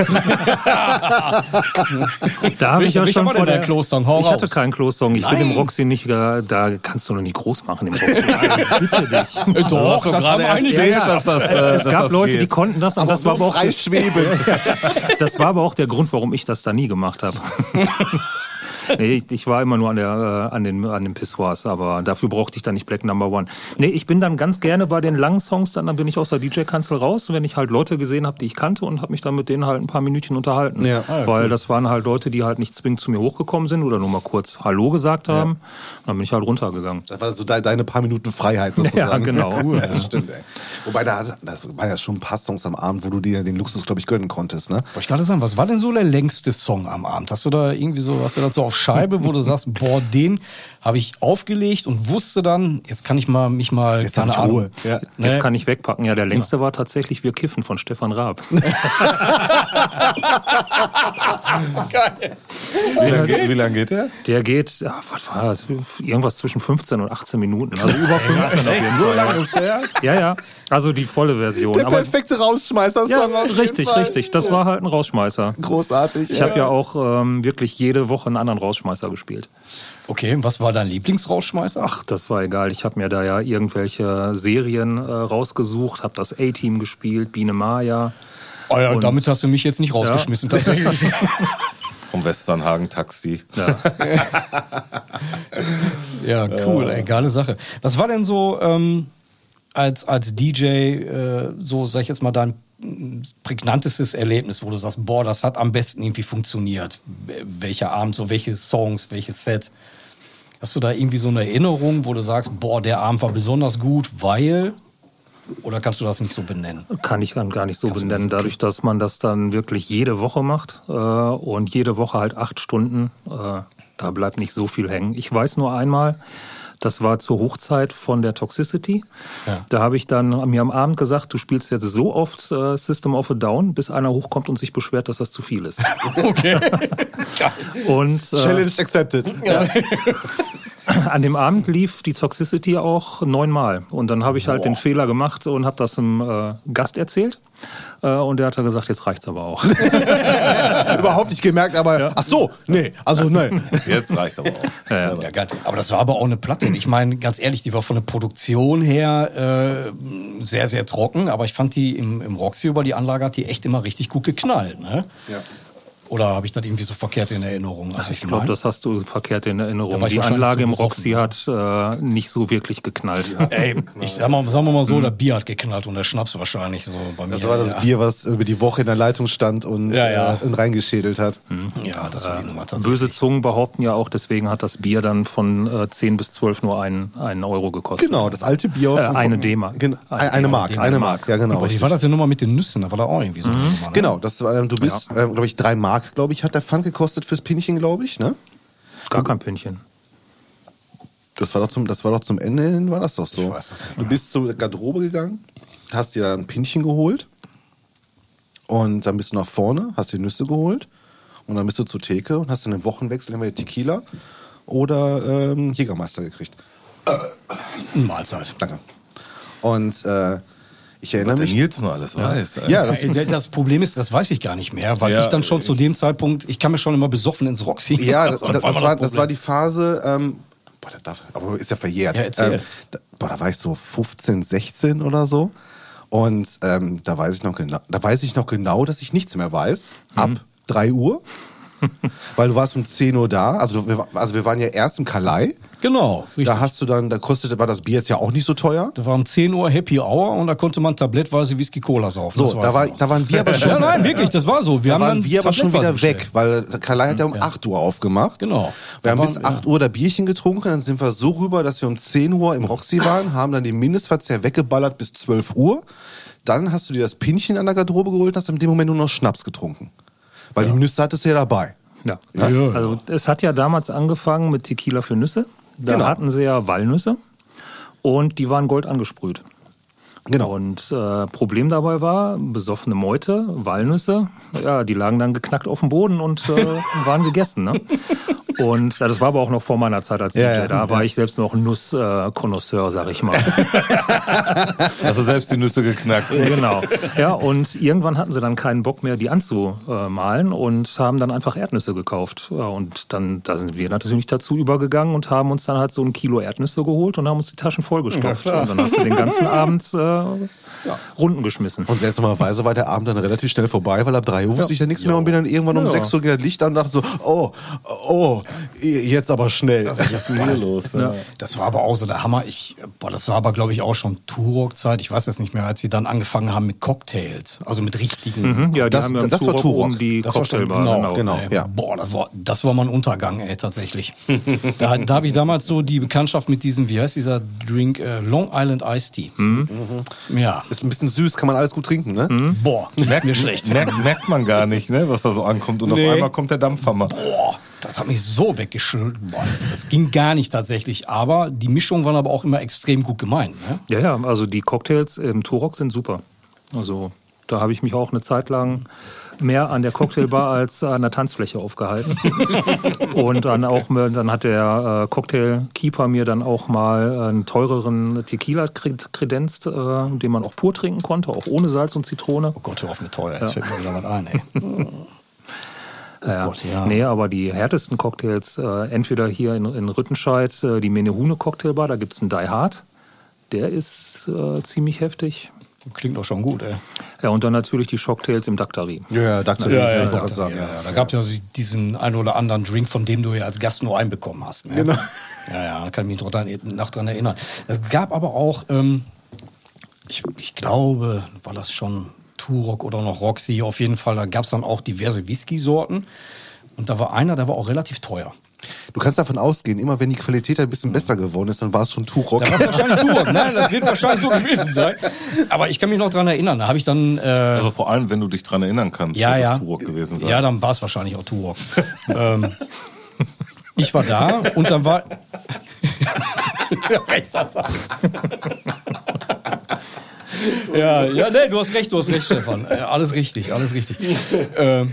[SPEAKER 3] da habe ich ja schon vor der
[SPEAKER 5] Klo-Song?
[SPEAKER 3] Ich hatte
[SPEAKER 5] raus.
[SPEAKER 3] keinen Klo-Song. Ich bin
[SPEAKER 5] Nein.
[SPEAKER 3] im Roxy nicht, da kannst du noch nicht groß machen im Roxy. Bitte dich.
[SPEAKER 5] Doch, das
[SPEAKER 2] gerade
[SPEAKER 5] haben einige.
[SPEAKER 2] erzählt, dass das, äh,
[SPEAKER 3] es
[SPEAKER 2] dass
[SPEAKER 3] gab
[SPEAKER 2] das
[SPEAKER 3] Leute,
[SPEAKER 2] geht.
[SPEAKER 3] die konnten das und das war, aber auch, das war aber auch der Grund, warum ich das da nie gemacht habe. Nee, ich, ich war immer nur an, der, äh, an, den, an den Pissoirs, aber dafür brauchte ich dann nicht Black Number One. Nee, ich bin dann ganz gerne bei den langen Songs, dann, dann bin ich aus der DJ-Kanzel raus, wenn ich halt Leute gesehen habe, die ich kannte und habe mich dann mit denen halt ein paar Minütchen unterhalten.
[SPEAKER 1] Ja.
[SPEAKER 3] Weil das waren halt Leute, die halt nicht zwingend zu mir hochgekommen sind oder nur mal kurz Hallo gesagt haben. Und dann bin ich halt runtergegangen.
[SPEAKER 1] Das war so de deine paar Minuten Freiheit sozusagen.
[SPEAKER 3] Ja, genau.
[SPEAKER 1] Cool, das stimmt, ey. Wobei, da, das waren ja schon ein paar Songs am Abend, wo du dir den Luxus, glaube ich, gönnen konntest, ne?
[SPEAKER 5] Wollte ich gerade sagen, was war denn so der längste Song am Abend? Hast du da irgendwie so, hast du das so auf Scheibe, wo du sagst, boah, den habe ich aufgelegt und wusste dann, jetzt kann ich mal mich mal,
[SPEAKER 1] Jetzt
[SPEAKER 5] keine
[SPEAKER 1] ich
[SPEAKER 5] Ahnung.
[SPEAKER 1] Ruhe. Ja.
[SPEAKER 3] Jetzt
[SPEAKER 5] Ne?
[SPEAKER 3] kann ich wegpacken. Ja, der längste war tatsächlich Wir kiffen von Stefan Raab.
[SPEAKER 2] Wie lange geht, wie lang geht der?
[SPEAKER 3] Der geht, ja, was war das? Irgendwas zwischen 15 und 18 Minuten. Also über 15 auf jeden
[SPEAKER 2] So
[SPEAKER 3] Fall.
[SPEAKER 2] lang ist der?
[SPEAKER 3] Ja, ja. Also die volle Version.
[SPEAKER 1] Der
[SPEAKER 3] Aber
[SPEAKER 1] perfekte Rausschmeißer-Song.
[SPEAKER 3] ja, richtig,
[SPEAKER 1] Fall.
[SPEAKER 3] richtig. Das war halt ein Rausschmeißer.
[SPEAKER 1] Großartig.
[SPEAKER 3] Ich habe ja auch ähm, wirklich jede Woche einen anderen Rausschmeißer gespielt.
[SPEAKER 5] Okay, was war dein Lieblingsrausschmeißer?
[SPEAKER 3] Ach, das war egal. Ich habe mir da ja irgendwelche Serien äh, rausgesucht, habe das A-Team gespielt, Biene Maya.
[SPEAKER 5] oh ja,
[SPEAKER 3] und-
[SPEAKER 5] damit hast du mich jetzt nicht rausgeschmissen, tatsächlich.
[SPEAKER 2] Vom Westernhagen Taxi.
[SPEAKER 3] Ja.
[SPEAKER 5] ja, cool, ey, geile Sache. Was war denn so ähm, als, als DJ, äh, so sag ich jetzt mal, dein prägnantestes Erlebnis, wo du sagst, boah, das hat am besten irgendwie funktioniert? Wel- Welcher Abend, so welche Songs, welches Set? Hast du da irgendwie so eine Erinnerung, wo du sagst, boah, der Abend war besonders gut, weil? Oder kannst du das nicht so benennen?
[SPEAKER 3] Kann ich gar nicht so benennen, dadurch, dass man das dann wirklich jede Woche macht äh, und jede Woche halt acht Stunden. Äh, da bleibt nicht so viel hängen. Ich weiß nur einmal, das war zur Hochzeit von der Toxicity.
[SPEAKER 5] Ja.
[SPEAKER 3] Da habe ich dann mir am Abend gesagt, du spielst jetzt so oft äh, System of a Down, bis einer hochkommt und sich beschwert, dass das zu viel ist.
[SPEAKER 5] Okay.
[SPEAKER 3] Und äh,
[SPEAKER 1] Challenge accepted.
[SPEAKER 3] an dem Abend lief die Toxicity auch neunmal. Und dann habe ich halt den Fehler gemacht und habe das einem äh, Gast erzählt. Äh, und der hat dann gesagt, jetzt reicht's aber auch.
[SPEAKER 1] Überhaupt nicht gemerkt, aber ach so, nee, also nee.
[SPEAKER 2] Jetzt reicht aber auch.
[SPEAKER 5] Ja, geil. Aber das war aber auch eine Platte. Ich meine, ganz ehrlich, die war von der Produktion her äh, sehr, sehr trocken, aber ich fand die im, im Roxy über die Anlage hat die echt immer richtig gut geknallt. Ne?
[SPEAKER 1] Ja.
[SPEAKER 5] Oder habe ich das irgendwie so verkehrt in Erinnerung? Also
[SPEAKER 3] Ich glaube, das hast du verkehrt in Erinnerung. Die Anlage im Roxy hat äh, nicht so wirklich geknallt.
[SPEAKER 5] Ey, ich sag mal, sagen wir mal so, das Bier hat geknallt und der Schnaps wahrscheinlich so bei mir.
[SPEAKER 1] Das war das
[SPEAKER 5] ja.
[SPEAKER 1] Bier, was über die Woche in der Leitung stand und,
[SPEAKER 5] Ja, ja.
[SPEAKER 1] Äh, und reingeschädelt hat.
[SPEAKER 5] Ja, das war die Nummer tatsächlich.
[SPEAKER 3] Böse Zungen behaupten ja auch, deswegen hat das Bier dann von äh, 10 bis 12 nur einen, einen Euro gekostet.
[SPEAKER 1] Genau, das alte Bier.
[SPEAKER 3] Äh, eine D-Mark.
[SPEAKER 1] Gen-
[SPEAKER 3] Eine
[SPEAKER 1] Eine, Mark, eine Mark, ja genau.
[SPEAKER 5] Aber wie war das denn nochmal mit den Nüssen? Da war da auch irgendwie so eine Nummer, ne?
[SPEAKER 1] Genau, das war, ähm, du bist, ähm, glaube ich, drei Mark, glaube ich, hat der Pfand gekostet fürs Pinchen, glaube ich, ne?
[SPEAKER 3] Gar kein Pünktchen.
[SPEAKER 1] Das war doch zum, das war doch zum Ende hin, war das doch so.
[SPEAKER 5] Ich weiß das nicht
[SPEAKER 1] du bist zur Garderobe gegangen, hast dir ein Pinchen geholt und dann bist du nach vorne, hast dir Nüsse geholt und dann bist du zur Theke und hast dann im Wochenwechsel entweder Tequila oder ähm, Jägermeister gekriegt.
[SPEAKER 5] Mahlzeit.
[SPEAKER 1] Danke. Und äh, ich erinnere mich.
[SPEAKER 2] Nils nur alles weiß. ey.
[SPEAKER 1] Ja, das,
[SPEAKER 5] Das Problem ist, das weiß ich gar nicht mehr, weil
[SPEAKER 2] Ja,
[SPEAKER 5] ich dann schon zu dem Zeitpunkt, ich kam mir schon immer besoffen ins Roxy.
[SPEAKER 1] Ja, das, das, das, war,
[SPEAKER 5] das
[SPEAKER 1] das war die Phase, ähm, boah, das darf, aber ist ja verjährt.
[SPEAKER 5] Ja.
[SPEAKER 1] Ähm, da, boah, da war ich so 15, 16 oder so. Und ähm, da weiß ich noch genau, da weiß ich noch genau, dass ich nichts mehr weiß. Ab 3 Uhr. Weil du warst um 10 Uhr da. Also, du, wir, also wir waren ja erst im Kalei.
[SPEAKER 5] Genau, richtig.
[SPEAKER 1] Da hast du dann, da kostete, war das Bier jetzt ja auch nicht so teuer.
[SPEAKER 5] Da war um 10 Uhr Happy Hour und da konnte man tablettweise Whisky Cola saufen.
[SPEAKER 1] So, da, war, da waren wir aber schon.
[SPEAKER 5] Ja, nein, wirklich, das war so. Wir
[SPEAKER 1] da
[SPEAKER 5] haben
[SPEAKER 1] waren
[SPEAKER 5] dann
[SPEAKER 1] wir aber schon wieder weg, weil Kalei hat ja um 8 Uhr aufgemacht.
[SPEAKER 5] Genau.
[SPEAKER 1] Wir haben
[SPEAKER 5] Da
[SPEAKER 1] bis
[SPEAKER 5] waren-
[SPEAKER 1] 8 Uhr da Bierchen getrunken, dann sind wir so rüber, dass wir um 10 Uhr im Roxy waren, haben dann den Mindestverzehr weggeballert bis 12 Uhr. Dann hast du dir das Pinchen an der Garderobe geholt und hast in dem Moment nur noch Schnaps getrunken. Weil die Nüsse hattest du ja dabei.
[SPEAKER 3] Ja.
[SPEAKER 5] Ja.
[SPEAKER 3] Also es hat ja damals angefangen mit Tequila für Nüsse. Da
[SPEAKER 1] Genau.
[SPEAKER 3] hatten sie ja Walnüsse und die waren gold angesprüht.
[SPEAKER 1] Genau.
[SPEAKER 3] Und äh, Problem dabei war, besoffene Meute, Walnüsse, ja, die lagen dann geknackt auf dem Boden und äh, waren gegessen. Ne? Und ja, das war aber auch noch vor meiner Zeit als DJ.
[SPEAKER 1] Ja, ja,
[SPEAKER 3] da war ich selbst noch Nusskonnoisseur, sag ich mal.
[SPEAKER 2] Also selbst die Nüsse geknackt.
[SPEAKER 3] genau. Ja, und irgendwann hatten sie dann keinen Bock mehr, die anzumalen und haben dann einfach Erdnüsse gekauft. Und dann, da sind wir natürlich dazu übergegangen und haben uns dann halt so ein Kilo Erdnüsse geholt und haben uns die Taschen vollgestopft. und dann hast du den ganzen Abend äh, Runden geschmissen.
[SPEAKER 1] Und seltsamerweise war der Abend dann relativ schnell vorbei, weil ab 3 Uhr wusste ich ja nichts mehr und bin dann irgendwann um
[SPEAKER 3] Ja.
[SPEAKER 1] 6 Uhr ging das Licht an und dachte so, oh, oh, jetzt aber schnell.
[SPEAKER 2] Viel los. Ja.
[SPEAKER 5] Das war aber auch so der Hammer. Ich, boah, das war aber, glaube ich, auch schon Turok-Zeit. Ich weiß jetzt nicht mehr, als sie dann angefangen haben mit Cocktails. Also mit richtigen.
[SPEAKER 3] Ja, die
[SPEAKER 1] Das-
[SPEAKER 3] haben ja im
[SPEAKER 1] das war
[SPEAKER 3] Turok um die
[SPEAKER 5] Das war schon-
[SPEAKER 3] Cocktailbar.
[SPEAKER 5] genau,
[SPEAKER 1] genau,
[SPEAKER 5] ey,
[SPEAKER 1] ja.
[SPEAKER 5] Boah, das war, das war mein Untergang, ey, tatsächlich. da da habe ich damals so die Bekanntschaft mit diesem, wie heißt dieser Drink? Äh, Long Island Iced Tea. Ja.
[SPEAKER 1] Ist ein bisschen süß, kann man alles gut trinken, ne?
[SPEAKER 5] Boah, merkt mir schlecht.
[SPEAKER 2] Merkt, merkt man gar nicht, ne, was da so ankommt. Und
[SPEAKER 5] Nee.
[SPEAKER 2] auf einmal kommt der Dampfhammer.
[SPEAKER 5] Boah, das hat mich so weggeschüttelt. Boah, das, das ging gar nicht tatsächlich. Aber die Mischungen waren aber auch immer extrem gut gemeint. Ne?
[SPEAKER 3] Ja, ja, also die Cocktails im Turok sind super. Also da habe ich mich auch eine Zeit lang mehr an der Cocktailbar als an der Tanzfläche aufgehalten. Und dann auch, dann hat der äh, Cocktailkeeper mir dann auch mal einen teureren Tequila kre- kredenzt, äh, den man auch pur trinken konnte, auch ohne Salz und Zitrone.
[SPEAKER 5] Oh Gott, hör auf mit teuer. Jetzt fällt mir wieder was ein, ey.
[SPEAKER 3] Ja,
[SPEAKER 5] Gott, ja.
[SPEAKER 3] Nee, aber die härtesten Cocktails, äh, entweder hier in, in Rüttenscheid, äh, die Menehune Cocktailbar, da gibt es einen Die Hard. Der ist äh, ziemlich heftig.
[SPEAKER 5] Klingt doch schon gut, ey.
[SPEAKER 3] Ja, und dann natürlich die Shocktails im Daktari.
[SPEAKER 1] Ja, ja, dachte
[SPEAKER 5] Ja, ja,
[SPEAKER 1] ich, wollte sagen.
[SPEAKER 5] ja,
[SPEAKER 1] Ja.
[SPEAKER 5] ja. Da gab es ja diesen ein oder anderen Drink, von dem du ja als Gast nur einen bekommen hast. Ne?
[SPEAKER 1] Genau.
[SPEAKER 5] Ja, ja, da kann ich mich noch dran, noch dran erinnern. Es gab aber auch, ähm, ich, ich glaube, war das schon Turok oder noch Roxy, auf jeden Fall, da gab es dann auch diverse Whisky-Sorten. Und da war einer, der war auch relativ teuer.
[SPEAKER 1] Du kannst davon ausgehen, immer wenn die Qualität ein bisschen besser geworden ist, dann war es schon Turok.
[SPEAKER 5] Da war es wahrscheinlich Turok, ne? Das wird wahrscheinlich so gewesen sein. Aber ich kann mich noch dran erinnern, da habe ich dann... Äh,
[SPEAKER 2] Also vor allem, wenn du dich dran erinnern kannst,
[SPEAKER 5] ja,
[SPEAKER 2] muss
[SPEAKER 5] ja.
[SPEAKER 2] es Turok gewesen sein.
[SPEAKER 5] Ja, dann war es wahrscheinlich auch Turok. ähm, ich war da und dann war. ja, ja, nee, du hast recht, du hast recht, Stefan. Äh, alles richtig, alles richtig. Ähm,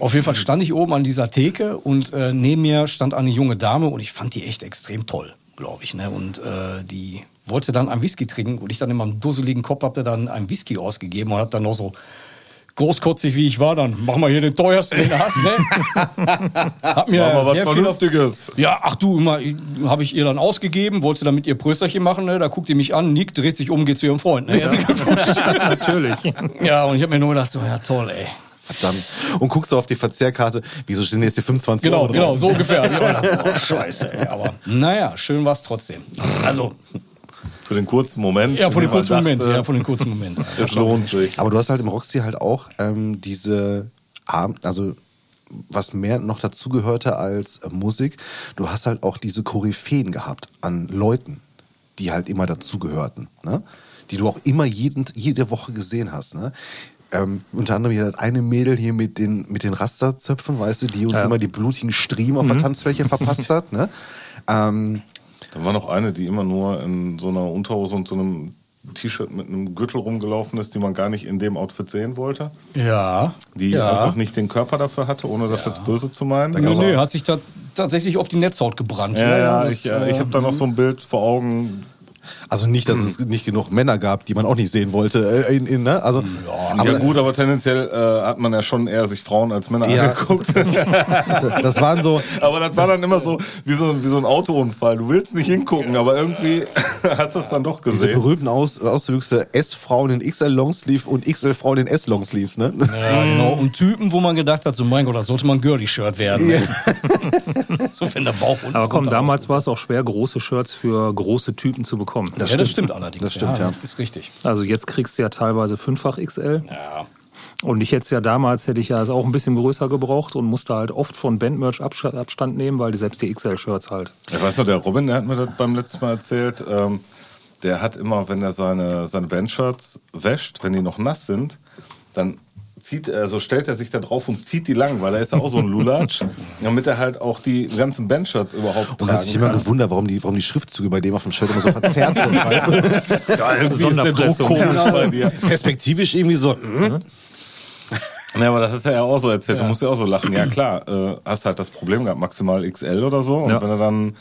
[SPEAKER 5] auf jeden Fall stand ich oben an dieser Theke und äh, neben mir stand eine junge Dame und ich fand die echt extrem toll, glaube ich. Ne? Und äh, die wollte dann einen Whisky trinken und ich dann in meinem dusseligen Kopf hab da dann einen Whisky ausgegeben und hab dann noch so großkotzig wie ich war, dann machen wir hier den teuersten, den du hast, ne? Hab mir
[SPEAKER 2] Mach mal was
[SPEAKER 5] sehr viel auf,
[SPEAKER 2] Vernünftiges.
[SPEAKER 5] ja, ach du, immer habe ich ihr dann ausgegeben, wollte damit ihr Prösterchen machen, ne? Da guckt die mich an, nickt, dreht sich um, geht zu ihrem Freund, ne? Glückwunsch.
[SPEAKER 3] Natürlich.
[SPEAKER 5] ja, und ich habe mir nur gedacht, so, ja toll, ey.
[SPEAKER 1] Verdammt. Und guckst du auf die Verzehrkarte, wieso stehen jetzt die 25
[SPEAKER 5] Genau,
[SPEAKER 1] Euro
[SPEAKER 5] genau,
[SPEAKER 1] drauf?
[SPEAKER 5] so ungefähr. Gedacht, oh, scheiße, ey. Aber naja, schön war's trotzdem. Also,
[SPEAKER 2] Für den kurzen Moment.
[SPEAKER 5] ja, dem
[SPEAKER 2] man
[SPEAKER 5] kurzen Moment,
[SPEAKER 2] dachte,
[SPEAKER 5] ja, von dem kurzen Moment.
[SPEAKER 2] Es lohnt sich.
[SPEAKER 1] Aber du hast halt im Roxy halt auch ähm, diese Abend, also was mehr noch dazu gehörte als äh, Musik, du hast halt auch diese Koryphäen gehabt an Leuten, die halt immer dazugehörten, ne? die du auch immer jeden, jede Woche gesehen hast. Ne? Ähm, unter anderem hier das eine Mädel hier mit den, mit den Rasterzöpfen, weißt du, die uns
[SPEAKER 3] Ja.
[SPEAKER 1] immer die blutigen Striemen auf der Tanzfläche verpasst hat. Ne? Ähm,
[SPEAKER 2] Da war noch eine, die immer nur in so einer Unterhose und so einem T-Shirt mit einem Gürtel rumgelaufen ist, die man gar nicht in dem Outfit sehen wollte.
[SPEAKER 5] Ja.
[SPEAKER 2] Die
[SPEAKER 5] ja.
[SPEAKER 2] einfach nicht den Körper dafür hatte, ohne das jetzt böse zu meinen.
[SPEAKER 5] Nö,
[SPEAKER 2] Aber-
[SPEAKER 5] nö, hat sich da tatsächlich auf die Netzhaut gebrannt.
[SPEAKER 2] Ja, ja,
[SPEAKER 5] das,
[SPEAKER 2] ich, äh, ich habe da noch so ein Bild vor Augen.
[SPEAKER 1] Also nicht, dass es nicht genug Männer gab, die man auch nicht sehen wollte. Äh, in, in, ne? also, aber
[SPEAKER 2] ja gut, aber tendenziell äh, hat man ja schon eher sich Frauen als Männer
[SPEAKER 1] Ja.
[SPEAKER 2] angeguckt.
[SPEAKER 1] das waren so,
[SPEAKER 2] aber das war dann immer so wie so, wie so ein Autounfall. Du willst nicht hingucken, aber irgendwie hast du es dann doch
[SPEAKER 1] Diese
[SPEAKER 2] gesehen.
[SPEAKER 1] berühmten Aus Auswüchse S-Frauen in XL Longsleeve und XL-Frauen in S-Longsleeves, ne?
[SPEAKER 5] Ja, genau. Und Typen, wo man gedacht hat, so mein Gott, das sollte mal ein Girly-Shirt werden. Ne? so wenn der Bauch unten
[SPEAKER 3] Aber komm, damals war es auch schwer, große Shirts für große Typen zu bekommen.
[SPEAKER 1] Das
[SPEAKER 5] ja, das
[SPEAKER 1] stimmt.
[SPEAKER 5] stimmt allerdings.
[SPEAKER 1] Das stimmt, ja.
[SPEAKER 5] Das ist richtig.
[SPEAKER 3] Also jetzt kriegst du ja teilweise fünffach XL.
[SPEAKER 5] Ja.
[SPEAKER 3] Und ich hätte es ja damals, hätte ich ja es auch ein bisschen größer gebraucht und musste halt oft von Bandmerch Absta- Abstand nehmen, weil die selbst die XL-Shirts halt.
[SPEAKER 2] Ich weiß noch, der Robin, der hat mir das beim letzten Mal erzählt. Ähm, der hat immer, wenn er seine, seine Bandshirts wäscht, wenn die noch nass sind, dann zieht, also stellt er sich da drauf und zieht die lang, weil er ist ja auch so ein Lulatsch, damit er halt auch die ganzen Bandshirts überhaupt
[SPEAKER 1] Und hast dich immer
[SPEAKER 2] kann.
[SPEAKER 1] gewundert, warum die, warum die Schriftzüge bei dem auf dem Shirt immer so verzerrt sind, weißt du?
[SPEAKER 2] Ja, irgendwie ist der Druck komisch bei dir.
[SPEAKER 1] Perspektivisch irgendwie so. hm?
[SPEAKER 2] Ja, aber das ist ja ja auch so erzählt. Du musst ja auch so lachen. Ja, klar, äh, hast halt das Problem gehabt, maximal XL oder so. Und
[SPEAKER 3] Ja.
[SPEAKER 2] wenn du dann,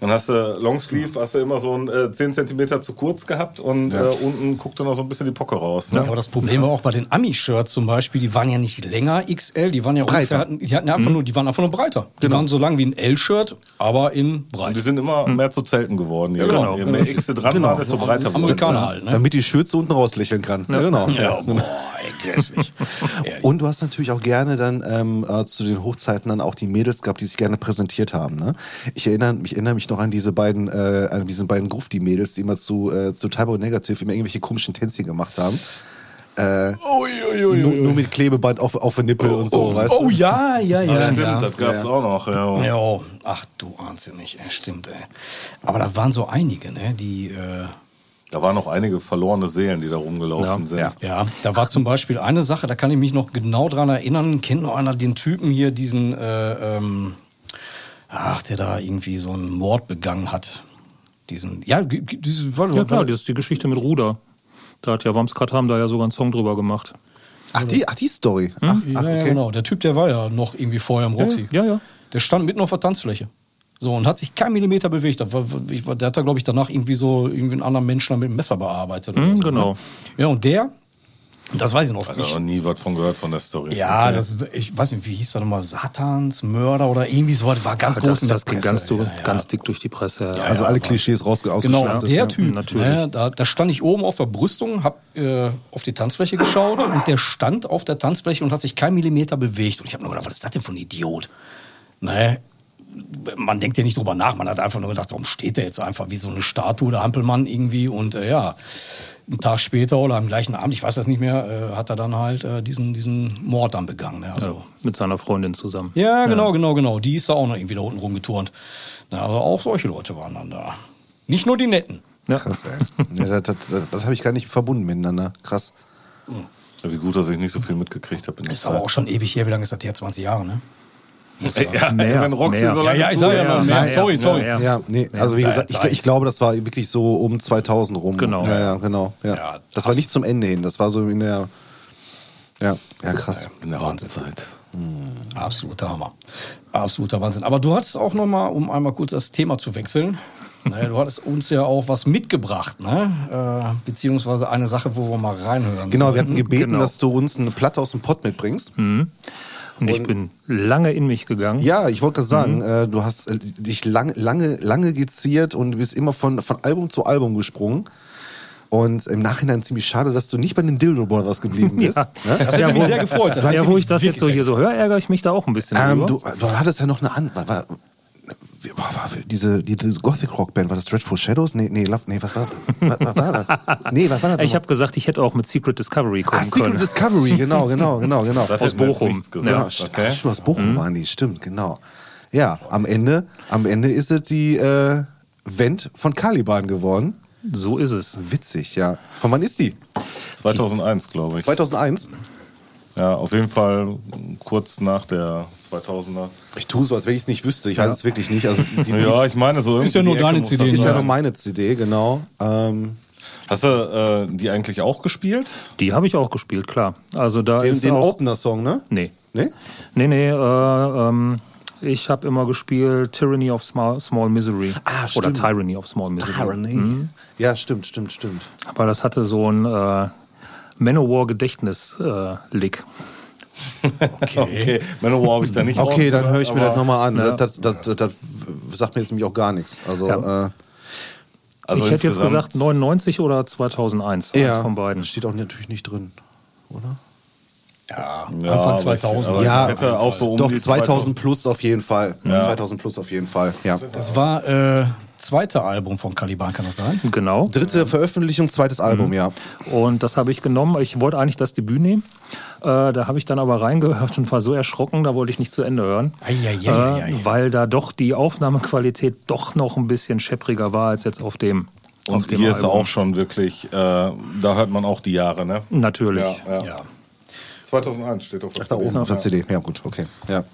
[SPEAKER 2] dann hast du Longsleeve, hast du immer so ein äh, 10 cm zu kurz gehabt und äh, unten guckt dann noch so ein bisschen die Pocke raus. Ne?
[SPEAKER 5] Ja, aber das Problem war auch bei den Ami-Shirts zum Beispiel, die waren ja nicht länger XL, die waren ja
[SPEAKER 1] Breiter.
[SPEAKER 5] ungefähr, die hatten ja einfach nur, die waren einfach nur breiter. Die
[SPEAKER 1] Genau.
[SPEAKER 5] waren so lang wie ein L-Shirt, aber in
[SPEAKER 2] Und
[SPEAKER 5] breit.
[SPEAKER 2] die sind immer mehr zu Zelten geworden. Je,
[SPEAKER 3] genau.
[SPEAKER 2] je mehr X dran
[SPEAKER 1] Genau.
[SPEAKER 2] war, desto breiter wurde
[SPEAKER 5] Amerikaner halt, ne?
[SPEAKER 1] Damit die Schürze unten rauslächeln kann. Ja, genau.
[SPEAKER 5] Ja, boah, ey, grässlich.
[SPEAKER 1] Und du hast natürlich auch gerne dann ähm, äh, zu den Hochzeiten dann auch die Mädels gehabt, die sich gerne präsentiert haben. Ne? Ich, erinnere, ich erinnere mich noch an diese beiden, äh, an diese beiden Grufti-Mädels, die immer zu, äh, zu Typo Negative immer irgendwelche komischen Tänzchen gemacht haben. Äh,
[SPEAKER 5] Ui, ui, ui,
[SPEAKER 1] nur, nur mit Klebeband auf, auf den Nippel und so, weißt
[SPEAKER 5] Oh
[SPEAKER 1] du?
[SPEAKER 5] ja, ja, ja.
[SPEAKER 2] Ja, stimmt,
[SPEAKER 5] ja.
[SPEAKER 2] das gab's auch noch. Ja.
[SPEAKER 5] Ja, ach du ahnst nicht, ey, stimmt, ey. Aber da waren so einige, ne, die, äh,
[SPEAKER 2] Da waren noch einige verlorene Seelen, die da rumgelaufen
[SPEAKER 3] Ja.
[SPEAKER 2] sind.
[SPEAKER 1] Ja.
[SPEAKER 5] ja, da war zum Beispiel eine Sache, da kann ich mich noch genau dran erinnern, kennt noch einer den Typen hier, diesen, äh, ähm, ach, der da irgendwie so einen Mord begangen hat. Diesen, ja, g- g- diese, weil,
[SPEAKER 3] Ja klar, das ist die Geschichte mit Ruder. Da hat ja Wamskat haben da ja sogar einen Song drüber gemacht.
[SPEAKER 1] Ach, die, ach, die Story. Ach,
[SPEAKER 5] ja,
[SPEAKER 1] ach,
[SPEAKER 5] ja,
[SPEAKER 1] okay.
[SPEAKER 5] genau. Der Typ, der war ja noch irgendwie vorher im Roxy.
[SPEAKER 3] Ja, ja.
[SPEAKER 5] Der stand mitten auf der Tanzfläche. So, und hat sich kein Millimeter bewegt. Der hat da, glaube ich, danach irgendwie so irgendwie einen anderen Menschen mit dem Messer bearbeitet. oder
[SPEAKER 3] Mhm,
[SPEAKER 5] so,
[SPEAKER 3] genau.
[SPEAKER 5] Ne? Ja, und der, das weiß ich noch.
[SPEAKER 2] Er
[SPEAKER 5] Ich,
[SPEAKER 2] noch nie was von gehört von der Story.
[SPEAKER 5] ja,
[SPEAKER 2] Okay.
[SPEAKER 5] das, ich weiß nicht, wie hieß der nochmal? Satans Mörder oder irgendwie so. Das war ganz groß
[SPEAKER 3] Das,
[SPEAKER 5] in der
[SPEAKER 3] das ging ganz,
[SPEAKER 5] Ja, ja.
[SPEAKER 3] ganz dick durch die Presse. Ja.
[SPEAKER 1] Also alle Klischees raus,
[SPEAKER 5] Genau, der
[SPEAKER 1] ja.
[SPEAKER 5] Typ,
[SPEAKER 3] natürlich.
[SPEAKER 5] Ne, da, da stand ich oben auf der Brüstung, hab äh, auf die Tanzfläche geschaut und der stand auf der Tanzfläche und hat sich kein Millimeter bewegt. Und ich habe nur gedacht, was ist das denn für ein Idiot? Ne? Man denkt ja nicht drüber nach, man hat einfach nur gedacht, warum steht der jetzt einfach wie so eine Statue, der Hampelmann irgendwie und äh, ja, einen Tag später oder am gleichen Abend, ich weiß das nicht mehr, äh, hat er dann halt äh, diesen, diesen Mord dann begangen. Ne? Also,
[SPEAKER 3] Ja, mit seiner Freundin zusammen.
[SPEAKER 5] ja, genau, genau, genau. Die ist da auch noch irgendwie da unten rumgeturnt. Na, also auch solche Leute waren dann da. Nicht nur die Netten.
[SPEAKER 3] Ja.
[SPEAKER 1] Krass, ey. Ja, das das, das habe ich gar nicht verbunden miteinander. Krass.
[SPEAKER 2] Wie gut, dass ich nicht so viel mitgekriegt habe
[SPEAKER 5] Ist aber auch schon ewig her. Wie lange ist das her? 20 Jahre, ne?
[SPEAKER 2] Ja,
[SPEAKER 3] Mehr,
[SPEAKER 2] wenn Roxy
[SPEAKER 3] mehr.
[SPEAKER 2] so
[SPEAKER 5] Ja,
[SPEAKER 2] lange
[SPEAKER 5] ja, ich sag ja mal mehr.
[SPEAKER 3] Ja,
[SPEAKER 5] sorry,
[SPEAKER 3] ja,
[SPEAKER 5] sorry.
[SPEAKER 3] ja,
[SPEAKER 1] Ja, nee, also wie gesagt, ich, ich glaube, das war wirklich so um 2000 rum.
[SPEAKER 3] Genau.
[SPEAKER 1] Ja, ja, genau. Ja.
[SPEAKER 5] Ja,
[SPEAKER 1] das war nicht zum Ende hin, das war so in der. Ja, ja, krass.
[SPEAKER 2] In der
[SPEAKER 5] Wahnsinn.
[SPEAKER 2] Hauptzeit.
[SPEAKER 5] Absoluter Hammer. Absoluter Wahnsinn. Aber du hattest auch noch mal, um einmal kurz das Thema zu wechseln, ne, du hattest uns ja auch was mitgebracht, ne? Äh, beziehungsweise eine Sache, wo wir mal reinhören.
[SPEAKER 1] Genau, wir
[SPEAKER 5] sollten.
[SPEAKER 1] hatten gebeten,
[SPEAKER 3] Genau.
[SPEAKER 1] dass du uns eine Platte aus dem Pott mitbringst.
[SPEAKER 3] Und ich bin lange in mich gegangen.
[SPEAKER 1] Ja, ich wollte gerade sagen, äh, du hast äh, dich lang, lange, lange geziert und du bist immer von, von Album zu Album gesprungen. Und im Nachhinein ziemlich schade, dass du nicht bei den Dildo Brothers geblieben bist.
[SPEAKER 3] Ja.
[SPEAKER 1] Ne?
[SPEAKER 5] Das hätte
[SPEAKER 3] Ja,
[SPEAKER 5] mich sehr gefreut. Das
[SPEAKER 3] ja, wo ich das jetzt so hier so höre, ärgere ich mich da auch ein bisschen
[SPEAKER 1] Ähm, du, du hattest ja noch eine andere. Diese, diese Gothic Rock Band, war das Dreadful Shadows? Nee, nee, Love, nee, was war, was, was war das? Nee, was war das?
[SPEAKER 3] ich habe gesagt, ich hätte auch mit Secret Discovery kommen
[SPEAKER 1] ah, Secret
[SPEAKER 3] können.
[SPEAKER 1] Discovery, genau, genau, genau, genau.
[SPEAKER 2] Das
[SPEAKER 3] Aus Bochum.
[SPEAKER 1] Genau,
[SPEAKER 2] Okay.
[SPEAKER 1] ach, aus Bochum waren die, stimmt, genau. Ja, am Ende, am Ende ist es die äh, Vent von Caliban geworden.
[SPEAKER 3] So ist es.
[SPEAKER 1] Witzig, ja. Von wann ist die?
[SPEAKER 2] 2001, glaube ich.
[SPEAKER 1] 2001?
[SPEAKER 2] Ja, auf jeden Fall kurz nach der 2000er.
[SPEAKER 1] Ich tue so, als wenn ich es nicht wüsste. Ich weiß es wirklich nicht. Also, die, die,
[SPEAKER 2] Ja, ich meine so
[SPEAKER 5] Ist ja
[SPEAKER 2] irgendwie
[SPEAKER 5] nur deine CD,
[SPEAKER 2] das
[SPEAKER 1] ist ja nur meine CD, genau. Ähm,
[SPEAKER 2] Hast du äh, die eigentlich auch gespielt?
[SPEAKER 3] Die habe ich auch gespielt, klar. Also da
[SPEAKER 1] den
[SPEAKER 3] ist
[SPEAKER 1] den. Opener-Song, ne?
[SPEAKER 3] Nee.
[SPEAKER 1] Nee?
[SPEAKER 3] Nee, nee, äh, ähm, ich habe immer gespielt Tyranny of Small, Small Misery.
[SPEAKER 1] Ah,
[SPEAKER 3] Oder
[SPEAKER 1] stimmt.
[SPEAKER 3] Tyranny of Small Misery.
[SPEAKER 1] Tyranny. Ja, stimmt, stimmt, stimmt.
[SPEAKER 3] Weil das hatte so ein äh, Manowar-Gedächtnis-Lick.
[SPEAKER 2] Okay, Manowar habe ich da nicht
[SPEAKER 1] Okay, dann höre ich mir das nochmal an.
[SPEAKER 3] Ja.
[SPEAKER 1] Das, das, das, das sagt mir jetzt nämlich auch gar nichts. Also,
[SPEAKER 3] Ja.
[SPEAKER 1] äh,
[SPEAKER 2] Also
[SPEAKER 3] ich hätte jetzt gesagt 99 oder 2001.
[SPEAKER 1] ja,
[SPEAKER 3] von beiden.
[SPEAKER 1] das steht auch natürlich nicht drin, oder?
[SPEAKER 5] Ja,
[SPEAKER 2] Ja,
[SPEAKER 5] Anfang
[SPEAKER 2] aber ich-
[SPEAKER 5] 2000.
[SPEAKER 2] aber
[SPEAKER 1] Ja,
[SPEAKER 2] ich hätte auch so um
[SPEAKER 1] Doch,
[SPEAKER 2] die
[SPEAKER 1] 2000 plus auf jeden Fall. 2000 plus auf jeden Fall, ja.
[SPEAKER 5] Das war äh, zweite Album von Caliban, kann das sein?
[SPEAKER 3] Genau.
[SPEAKER 1] Dritte Veröffentlichung, zweites Album, ja.
[SPEAKER 3] Und das habe ich genommen. Ich wollte eigentlich das Debüt nehmen. Äh, da habe ich dann aber reingehört und war so erschrocken, da wollte ich nicht zu Ende hören.
[SPEAKER 5] Eieieiei.
[SPEAKER 3] Äh, weil da doch die Aufnahmequalität doch noch ein bisschen scheppriger war als jetzt auf dem. auf
[SPEAKER 2] Und
[SPEAKER 3] dem
[SPEAKER 2] hier ist er
[SPEAKER 3] Album.
[SPEAKER 2] auch schon wirklich, äh, da hört man auch die Jahre, ne?
[SPEAKER 3] Natürlich.
[SPEAKER 2] Ja, ja.
[SPEAKER 5] Ja.
[SPEAKER 2] 2001 steht auf der
[SPEAKER 1] Ach, da oben auf der
[SPEAKER 2] Ja.
[SPEAKER 1] CD. Ja, gut, okay. Ja.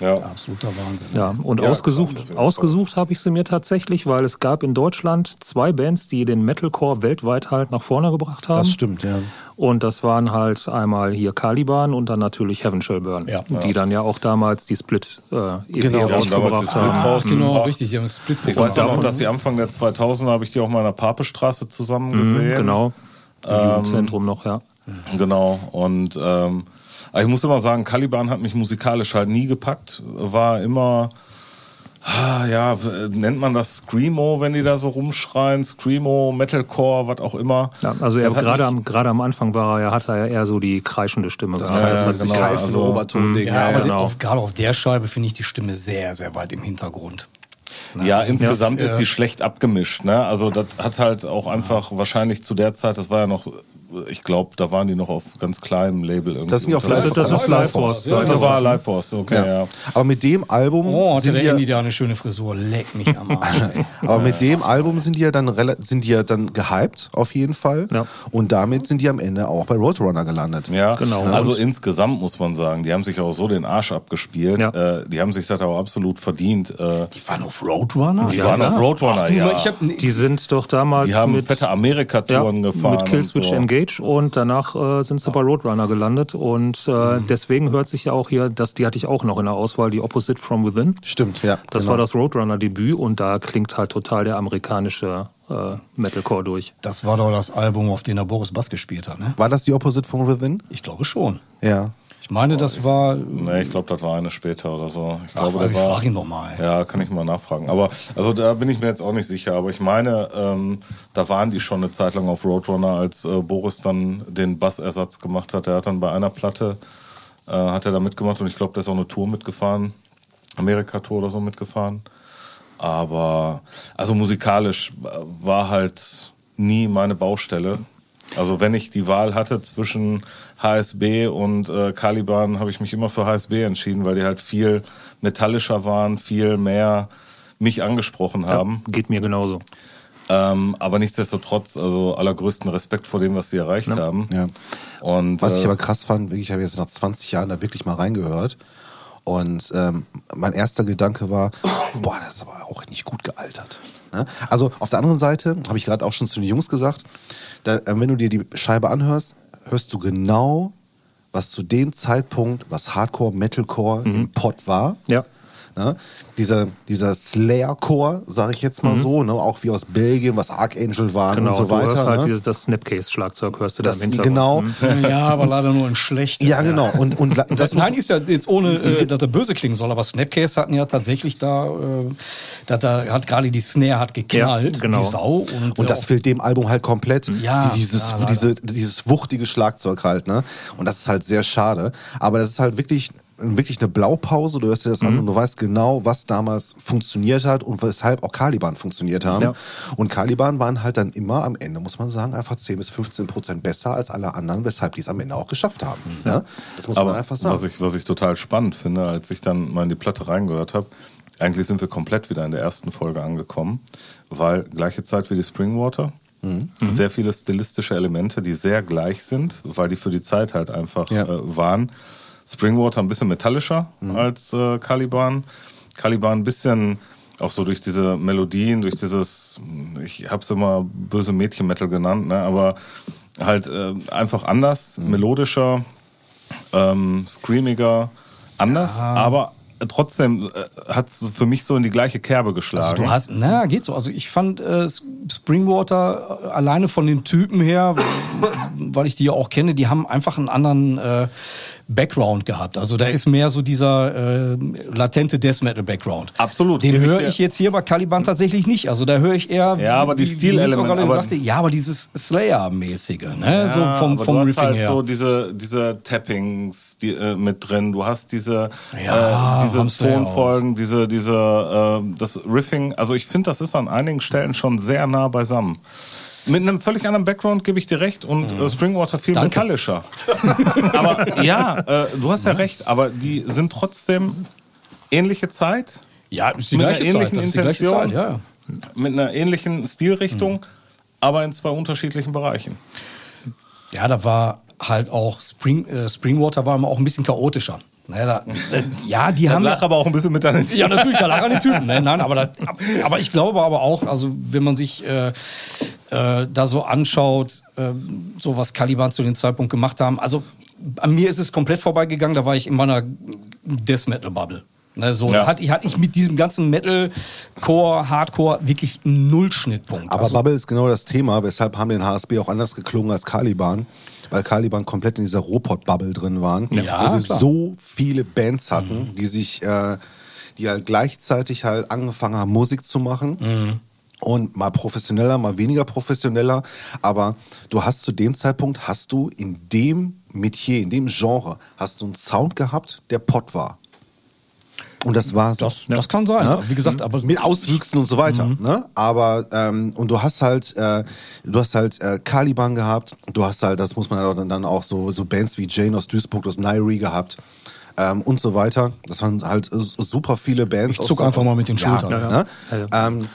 [SPEAKER 2] Ja.
[SPEAKER 5] Absoluter Wahnsinn.
[SPEAKER 3] Ja, und
[SPEAKER 2] Ja,
[SPEAKER 3] ausgesucht, ausgesucht habe ich sie mir tatsächlich, weil es gab in Deutschland zwei Bands, die den Metalcore weltweit halt nach vorne gebracht haben.
[SPEAKER 1] Das stimmt, ja.
[SPEAKER 3] Und das waren halt einmal hier Caliban und dann natürlich Heaven Shall Burn,
[SPEAKER 5] Ja.
[SPEAKER 3] die dann ja auch damals die Split äh, EP
[SPEAKER 1] Genau.
[SPEAKER 2] Haben
[SPEAKER 3] rausgebracht haben.
[SPEAKER 2] raus-
[SPEAKER 5] Genau,
[SPEAKER 2] gebracht.
[SPEAKER 5] richtig. Die haben Split
[SPEAKER 2] Ich weiß ja noch, dass die Anfang der 2000er habe ich die auch mal in der Papestraße zusammen gesehen.
[SPEAKER 3] Genau. Im
[SPEAKER 2] Ähm,
[SPEAKER 3] Jugendzentrum noch, ja.
[SPEAKER 2] Genau. Und ähm, aber ich muss immer sagen, Caliban hat mich musikalisch halt nie gepackt. War immer, ah, ja, nennt man das Screamo, wenn die da so rumschreien? Screamo, Metalcore, was auch immer.
[SPEAKER 3] ja also er gerade am, gerade am Anfang war er, ja, hatte er eher so die kreischende Stimme.
[SPEAKER 1] Das,
[SPEAKER 3] gehabt.
[SPEAKER 1] Kreis,
[SPEAKER 2] ja,
[SPEAKER 1] das
[SPEAKER 2] genau, also,
[SPEAKER 1] Oberton-Ding.
[SPEAKER 5] Ja,
[SPEAKER 1] Ja,
[SPEAKER 5] aber
[SPEAKER 1] ja,
[SPEAKER 3] genau.
[SPEAKER 5] auf, gerade auf der Scheibe finde ich die Stimme sehr, sehr weit im Hintergrund.
[SPEAKER 2] Ja, insgesamt
[SPEAKER 5] das,
[SPEAKER 2] ist
[SPEAKER 5] äh,
[SPEAKER 2] die schlecht abgemischt. Ne? Also das hat halt auch einfach wahrscheinlich zu der Zeit, das war ja noch, ich glaube, da waren die noch auf ganz kleinem Label irgendwie.
[SPEAKER 1] Das sind auf
[SPEAKER 2] unterwegs.
[SPEAKER 1] Live,
[SPEAKER 3] das ist Live Force.
[SPEAKER 2] Das, das war Live Force, okay, ja.
[SPEAKER 1] Ja. Aber mit dem Album
[SPEAKER 5] Oh, hatte
[SPEAKER 1] sind
[SPEAKER 5] der
[SPEAKER 1] die ja,
[SPEAKER 5] Andy da eine schöne Frisur. Leck mich am Arsch.
[SPEAKER 1] aber mit dem Album sind die ja dann sind die ja dann gehypt auf jeden Fall
[SPEAKER 3] Ja.
[SPEAKER 1] und damit sind die am Ende auch bei Roadrunner gelandet.
[SPEAKER 2] Ja,
[SPEAKER 3] Genau.
[SPEAKER 2] Also
[SPEAKER 3] Und-
[SPEAKER 2] insgesamt muss man sagen, die haben sich auch so den Arsch abgespielt.
[SPEAKER 3] Ja.
[SPEAKER 2] Äh, die haben sich das auch absolut verdient. Äh,
[SPEAKER 5] Die waren auf Roadrunner?
[SPEAKER 2] die waren auf Roadrunner,
[SPEAKER 5] Ach, du,
[SPEAKER 2] ja.
[SPEAKER 5] Ich hab,
[SPEAKER 3] Die sind doch damals
[SPEAKER 2] Die haben
[SPEAKER 3] mit,
[SPEAKER 2] fette Amerika-Touren
[SPEAKER 3] ja,
[SPEAKER 2] gefahren.
[SPEAKER 3] mit Killswitch
[SPEAKER 2] so.
[SPEAKER 3] Engage und danach äh, sind sie bei Roadrunner gelandet und äh,
[SPEAKER 2] Mhm.
[SPEAKER 3] deswegen hört sich ja auch hier, das, die hatte ich auch noch in der Auswahl, die Opposite from Within.
[SPEAKER 1] Stimmt, ja.
[SPEAKER 3] Das
[SPEAKER 1] genau.
[SPEAKER 3] war das Roadrunner-Debüt und da klingt halt total der amerikanische äh, Metalcore durch.
[SPEAKER 5] das war doch das Album, auf dem der Boris Bass gespielt hat, ne?
[SPEAKER 1] War das die Opposite from Within?
[SPEAKER 5] Ich glaube schon.
[SPEAKER 1] Ja.
[SPEAKER 5] Ich meine, das war.
[SPEAKER 2] Nee, ich glaube, das war eine später oder so. Ich
[SPEAKER 5] Ach,
[SPEAKER 2] glaube,
[SPEAKER 5] weiß
[SPEAKER 2] das
[SPEAKER 5] ich,
[SPEAKER 2] war.
[SPEAKER 5] frag ihn noch mal.
[SPEAKER 2] Ja, kann ich mal nachfragen. Aber also da bin ich mir jetzt auch nicht sicher. Aber ich meine, ähm, da waren die schon eine Zeit lang auf Roadrunner, als äh, Boris dann den Bassersatz gemacht hat. Er hat dann bei einer Platte äh, hat er da mitgemacht und ich glaube, der ist auch eine Tour mitgefahren, Amerika-Tour oder so mitgefahren. Aber also musikalisch äh, war halt nie meine Baustelle. Also wenn ich die Wahl hatte zwischen HSB und äh, Caliban, habe ich mich immer für HSB entschieden, weil die halt viel metallischer waren, viel mehr mich angesprochen haben.
[SPEAKER 3] Ja, geht mir genauso.
[SPEAKER 2] Ähm, aber nichtsdestotrotz, also allergrößten Respekt vor dem, was sie erreicht haben.
[SPEAKER 1] Ja.
[SPEAKER 2] Und
[SPEAKER 1] Was ich
[SPEAKER 2] äh,
[SPEAKER 1] aber krass fand, wirklich, ich habe jetzt nach 20 Jahren da wirklich mal reingehört. Und ähm, mein erster Gedanke war, boah, das ist aber auch nicht gut gealtert. Ne? Also auf der anderen Seite, habe ich gerade auch schon zu den Jungs gesagt, da, äh, wenn du dir die Scheibe anhörst, hörst du genau, was zu dem Zeitpunkt, was Hardcore, Metalcore im Pott war.
[SPEAKER 3] Ja.
[SPEAKER 1] Ne? Dieser, dieser Slayer-Core, sage ich jetzt mal so, ne? auch wie aus Belgien, was Archangel waren
[SPEAKER 3] Genau,
[SPEAKER 1] und so
[SPEAKER 3] du
[SPEAKER 1] weiter.
[SPEAKER 3] hörst halt
[SPEAKER 1] ne?
[SPEAKER 3] dieses, das Snapcase-Schlagzeug, hörst du
[SPEAKER 1] das,
[SPEAKER 3] da im Hintergrund.
[SPEAKER 1] genau.
[SPEAKER 3] Mhm.
[SPEAKER 5] Ja, aber leider nur in schlecht.
[SPEAKER 1] Ja, genau. Und, und das
[SPEAKER 5] Nein, ist ja jetzt ohne, äh, dass er böse klingen soll, aber Snapcase hatten ja tatsächlich da, äh, da, da hat gerade die Snare hat geknallt,
[SPEAKER 3] Ja, genau.
[SPEAKER 5] wie Sau. Und,
[SPEAKER 1] Und
[SPEAKER 5] äh,
[SPEAKER 1] das fehlt dem Album halt komplett.
[SPEAKER 5] Ja,
[SPEAKER 1] Die- dieses,
[SPEAKER 5] ja,
[SPEAKER 1] diese, dieses wuchtige Schlagzeug halt, ne? Und das ist halt sehr schade. Aber das ist halt wirklich, wirklich eine Blaupause. Du hörst dir das
[SPEAKER 3] Mhm.
[SPEAKER 1] an und du weißt genau, was damals funktioniert hat und weshalb auch Caliban funktioniert haben.
[SPEAKER 3] Ja.
[SPEAKER 1] Und Caliban waren halt dann immer am Ende, muss man sagen, einfach 10 bis 15 Prozent besser als alle anderen, weshalb die es am Ende auch geschafft haben. Ne? Das muss
[SPEAKER 2] aber
[SPEAKER 1] man einfach sagen.
[SPEAKER 2] was ich, was ich total spannend finde, als ich dann mal in die Platte reingehört habe, eigentlich sind wir komplett wieder in der ersten Folge angekommen, weil gleiche Zeit wie die Springwater,
[SPEAKER 1] Mhm.
[SPEAKER 2] sehr viele stilistische Elemente, die sehr gleich sind, weil die für die Zeit halt einfach
[SPEAKER 1] Ja.
[SPEAKER 2] äh, waren. Springwater ein bisschen metallischer
[SPEAKER 1] Mhm.
[SPEAKER 2] als äh, Caliban. Caliban ein bisschen auch so durch diese Melodien, durch dieses, ich hab's immer böse Mädchen-Metal genannt, ne, aber halt äh, einfach anders,
[SPEAKER 1] Mhm.
[SPEAKER 2] melodischer, ähm, screamiger, anders, aber trotzdem äh, hat es für mich so in die gleiche Kerbe geschlagen.
[SPEAKER 5] Also du hast, na, geht so. Also ich fand äh, Springwater äh, alleine von den Typen her, weil ich die ja auch kenne, die haben einfach einen anderen äh, Background gehabt. Also da ist mehr so dieser äh, latente Death Metal Background.
[SPEAKER 2] Absolut,
[SPEAKER 5] Den höre ich jetzt hier bei Caliban tatsächlich nicht. Also da höre ich eher,
[SPEAKER 2] Ja, aber die Stilelemente,
[SPEAKER 5] sagte, ja, aber dieses Slayer-mäßige, ne?
[SPEAKER 2] Ja,
[SPEAKER 5] so vom,
[SPEAKER 2] aber
[SPEAKER 5] vom
[SPEAKER 2] du hast
[SPEAKER 5] Riffing
[SPEAKER 2] halt
[SPEAKER 5] her.
[SPEAKER 2] so diese, diese Tappings die, äh, mit drin. Du hast diese,
[SPEAKER 5] Ja,
[SPEAKER 2] äh, diese Tonfolgen, diese, diese, äh, das Riffing. Also ich finde, das ist an einigen Stellen schon sehr nah beisammen. Mit einem völlig anderen Background gebe ich dir recht und äh, Springwater viel
[SPEAKER 5] Danke.
[SPEAKER 2] metallischer. aber ja, äh, du hast ja recht, aber die sind trotzdem ähnliche Zeit,
[SPEAKER 5] ja, ist die
[SPEAKER 2] mit einer
[SPEAKER 5] gleiche Zeit.
[SPEAKER 2] ähnlichen
[SPEAKER 5] Das ist die gleiche
[SPEAKER 2] Intention.
[SPEAKER 5] Zeit, ja, ja.
[SPEAKER 2] mit einer ähnlichen Stilrichtung, aber in zwei unterschiedlichen Bereichen.
[SPEAKER 5] Ja, da war halt auch Spring, äh, Springwater war immer auch ein bisschen chaotischer. Naja, da, äh, ja, die haben.
[SPEAKER 2] lach aber auch ein bisschen mit deinen
[SPEAKER 5] Ja, natürlich, da lag an den Typen. Ne? Nein, aber, da, aber ich glaube aber auch, also wenn man sich äh, äh, da so anschaut, äh, so was Caliban zu dem Zeitpunkt gemacht haben, also an mir ist es komplett vorbeigegangen, da war ich in meiner Death Metal Bubble. Ne, so
[SPEAKER 2] Ja.
[SPEAKER 5] hatte, ich, hatte ich mit diesem ganzen Metalcore, Hardcore wirklich null Schnittpunkt.
[SPEAKER 1] Aber
[SPEAKER 5] also,
[SPEAKER 1] Bubble ist genau das Thema, weshalb haben den HSB auch anders geklungen als Caliban. Weil Caliban komplett in dieser Robot-Bubble drin waren.
[SPEAKER 5] Ja,
[SPEAKER 1] wo wir
[SPEAKER 5] klar.
[SPEAKER 1] so viele Bands hatten, die sich, äh, die halt gleichzeitig halt angefangen haben, Musik zu machen. Und mal professioneller, mal weniger professioneller. Aber du hast zu dem Zeitpunkt, hast du in dem Metier, in dem Genre, hast du einen Sound gehabt, der Pott war. Und das war so.
[SPEAKER 5] das, das kann sein.
[SPEAKER 1] Ne?
[SPEAKER 5] Wie gesagt, aber
[SPEAKER 1] mit Auswüchsen und so weiter.
[SPEAKER 5] Mhm.
[SPEAKER 1] Ne? Aber ähm, und du hast halt, äh, du hast halt äh, Caliban gehabt. Du hast halt, das muss man halt dann, dann auch so so Bands wie Jane aus Duisburg, aus Nairi gehabt. Ähm, und so weiter. Das waren halt äh, super viele Bands.
[SPEAKER 5] Ich zuck einfach mal mit den
[SPEAKER 1] ja,
[SPEAKER 5] Schultern.
[SPEAKER 1] Ne?
[SPEAKER 3] Ja, ja.
[SPEAKER 1] Ähm, das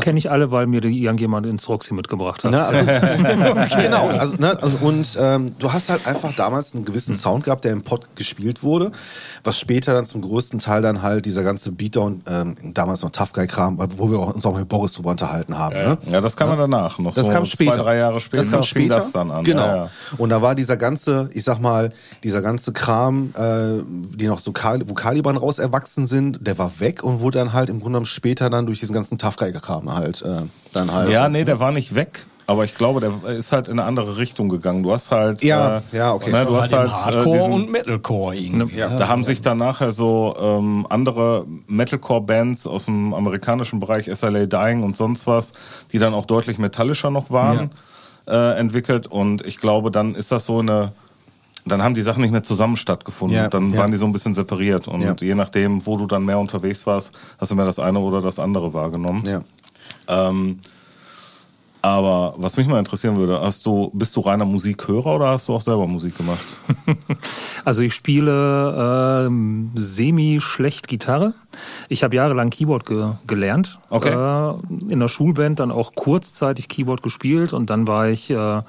[SPEAKER 3] Kenne ich alle, weil mir die irgendjemand ins Roxy mitgebracht hat.
[SPEAKER 1] Ne, also, genau, also, ne, also, und ähm, du hast halt einfach damals einen gewissen Sound gehabt, der im Pod gespielt wurde, was später dann zum größten Teil dann halt dieser ganze Beater und ähm, damals noch Tough Guy Kram, wo wir uns auch mit Boris drüber unterhalten haben. Ne?
[SPEAKER 2] Ja, das kam ja danach. Noch
[SPEAKER 1] Das
[SPEAKER 2] so
[SPEAKER 1] kam später.
[SPEAKER 2] Zwei, drei Jahre später
[SPEAKER 1] Das kam später.
[SPEAKER 2] das dann an.
[SPEAKER 1] Genau.
[SPEAKER 2] Ja, ja.
[SPEAKER 1] Und da war dieser ganze, ich sag mal, dieser ganze Kram, äh, die noch so Kal wo Caliban raus erwachsen sind, der war weg und wurde dann halt im Grunde genommen später dann durch diesen ganzen Tough Guy Halt äh, dann halt.
[SPEAKER 2] Ja, nee, der war nicht weg. Aber ich glaube, der ist halt in eine andere Richtung gegangen. Du hast halt.
[SPEAKER 1] Ja,
[SPEAKER 2] äh,
[SPEAKER 1] ja, okay.
[SPEAKER 2] Ne, du hast halt. äh,
[SPEAKER 5] Hardcore
[SPEAKER 2] diesen-
[SPEAKER 5] und Metalcore irgendwie.
[SPEAKER 1] Ja.
[SPEAKER 2] Da haben sich dann nachher so ähm, andere Metalcore-Bands aus dem amerikanischen Bereich, SLA Dying und sonst was, die dann auch deutlich metallischer noch waren, äh, entwickelt. Und ich glaube, dann ist das so eine. Dann haben die Sachen nicht mehr zusammen stattgefunden.
[SPEAKER 1] Ja,
[SPEAKER 2] dann
[SPEAKER 1] ja.
[SPEAKER 2] waren die so ein bisschen separiert. Und
[SPEAKER 1] Ja.
[SPEAKER 2] je nachdem, wo du dann mehr unterwegs warst, hast du mehr das eine oder das andere wahrgenommen.
[SPEAKER 1] Ja.
[SPEAKER 2] Ähm, aber was mich mal interessieren würde, hast du, bist du reiner Musikhörer oder hast du auch selber Musik gemacht?
[SPEAKER 3] Also ich spiele ähm, semi-schlecht Gitarre. Ich habe jahrelang Keyboard ge gelernt.
[SPEAKER 2] Okay.
[SPEAKER 3] Äh, in der Schulband dann auch kurzzeitig Keyboard gespielt und dann war ich äh,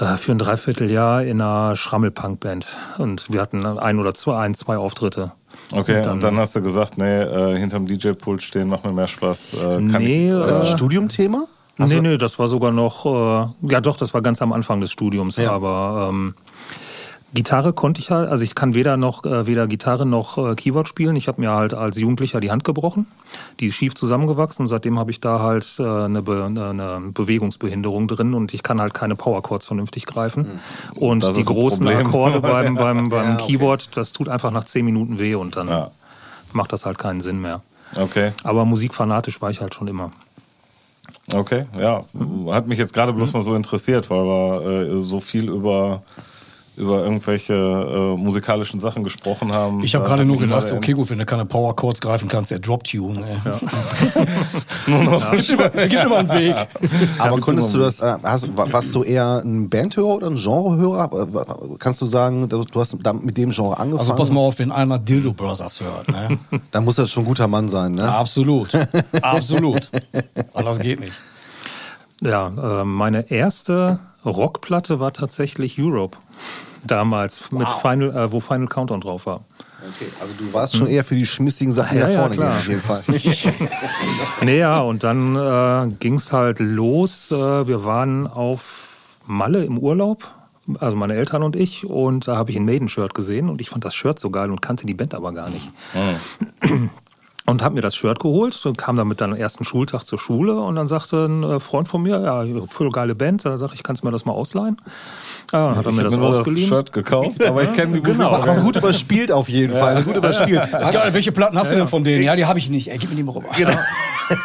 [SPEAKER 3] äh, für ein Dreivierteljahr in einer Schrammelpunk-Band. Und wir hatten ein oder zwei, ein, zwei Auftritte.
[SPEAKER 2] Okay, und
[SPEAKER 3] dann-
[SPEAKER 2] dann, hast du gesagt, nee, äh, hinterm DJ-Pult stehen macht mir mehr Spaß. Äh, kann
[SPEAKER 3] Nee,
[SPEAKER 2] ich,
[SPEAKER 3] äh,
[SPEAKER 1] Das ist ein Studiumthema? Hast
[SPEAKER 3] nee, nee, das war sogar noch, äh, ja doch, das war ganz am Anfang des Studiums,
[SPEAKER 1] Ja.
[SPEAKER 3] aber ähm, Gitarre konnte ich halt, also ich kann weder noch äh, weder Gitarre noch äh, Keyboard spielen. Ich habe mir halt als Jugendlicher die Hand gebrochen, die ist schief zusammengewachsen und seitdem habe ich da halt äh, eine, Be eine Bewegungsbehinderung drin und ich kann halt keine Powerchords vernünftig greifen. Und
[SPEAKER 2] Das
[SPEAKER 3] die großen. Akkorde beim, beim, beim
[SPEAKER 1] Ja, okay.
[SPEAKER 3] Keyboard, das tut einfach nach zehn Minuten weh und dann
[SPEAKER 2] Ja.
[SPEAKER 3] macht das halt keinen Sinn mehr.
[SPEAKER 2] Okay,
[SPEAKER 3] Aber musikfanatisch war ich halt schon immer.
[SPEAKER 2] okay, ja. Hat mich jetzt gerade bloß mal so interessiert, weil wir äh, so viel über, über irgendwelche äh, musikalischen Sachen gesprochen haben.
[SPEAKER 5] Ich habe gerade nur gedacht, okay, gut, wenn du keine Power Chords greifen kannst, der Drop Tune. Ey. Ja. gibt, immer, gibt immer einen Weg.
[SPEAKER 1] Aber konntest du das, äh, hast, wa- warst du eher ein Bandhörer oder ein Genrehörer? Kannst du sagen, du hast mit dem Genre angefangen?
[SPEAKER 5] Also pass mal auf, wenn einer Dildo Brothers hört. Ne?
[SPEAKER 1] Dann muss das schon ein guter Mann sein, ne?
[SPEAKER 5] Absolut. Absolut. Anders geht nicht.
[SPEAKER 3] Ja, äh, meine erste Rockplatte war tatsächlich Europe. Damals, mit Final, äh, wo Final Countdown drauf war.
[SPEAKER 1] Okay, also du warst schon eher für die schmissigen Sachen,
[SPEAKER 3] Ja, ja,
[SPEAKER 1] vorne
[SPEAKER 3] klar.
[SPEAKER 1] auf jeden Fall.
[SPEAKER 3] Naja, und dann äh, ging es halt los. Äh, wir waren auf Malle im Urlaub, also meine Eltern und ich, und da habe ich ein Maiden-Shirt gesehen und ich fand das Shirt so geil und kannte die Band aber gar nicht. Und habe mir das Shirt geholt und kam dann mit deinem ersten Schultag zur Schule und dann sagte ein äh, Freund von mir, ja, voll geile Band, da sag ich, kannst du mir das mal ausleihen? Ja, dann hat er
[SPEAKER 2] ich
[SPEAKER 3] mir
[SPEAKER 2] hab
[SPEAKER 3] das
[SPEAKER 2] nur das
[SPEAKER 3] ausgeliehen.
[SPEAKER 2] Shirt gekauft, aber ich kenne die Musik.
[SPEAKER 1] aber, gut überspielt auf jeden Fall. Gut überspielt.
[SPEAKER 5] Ist geil, welche Platten hast du denn von denen? Ja, die habe ich nicht. Ey, gib mir die mal rüber.
[SPEAKER 1] Genau.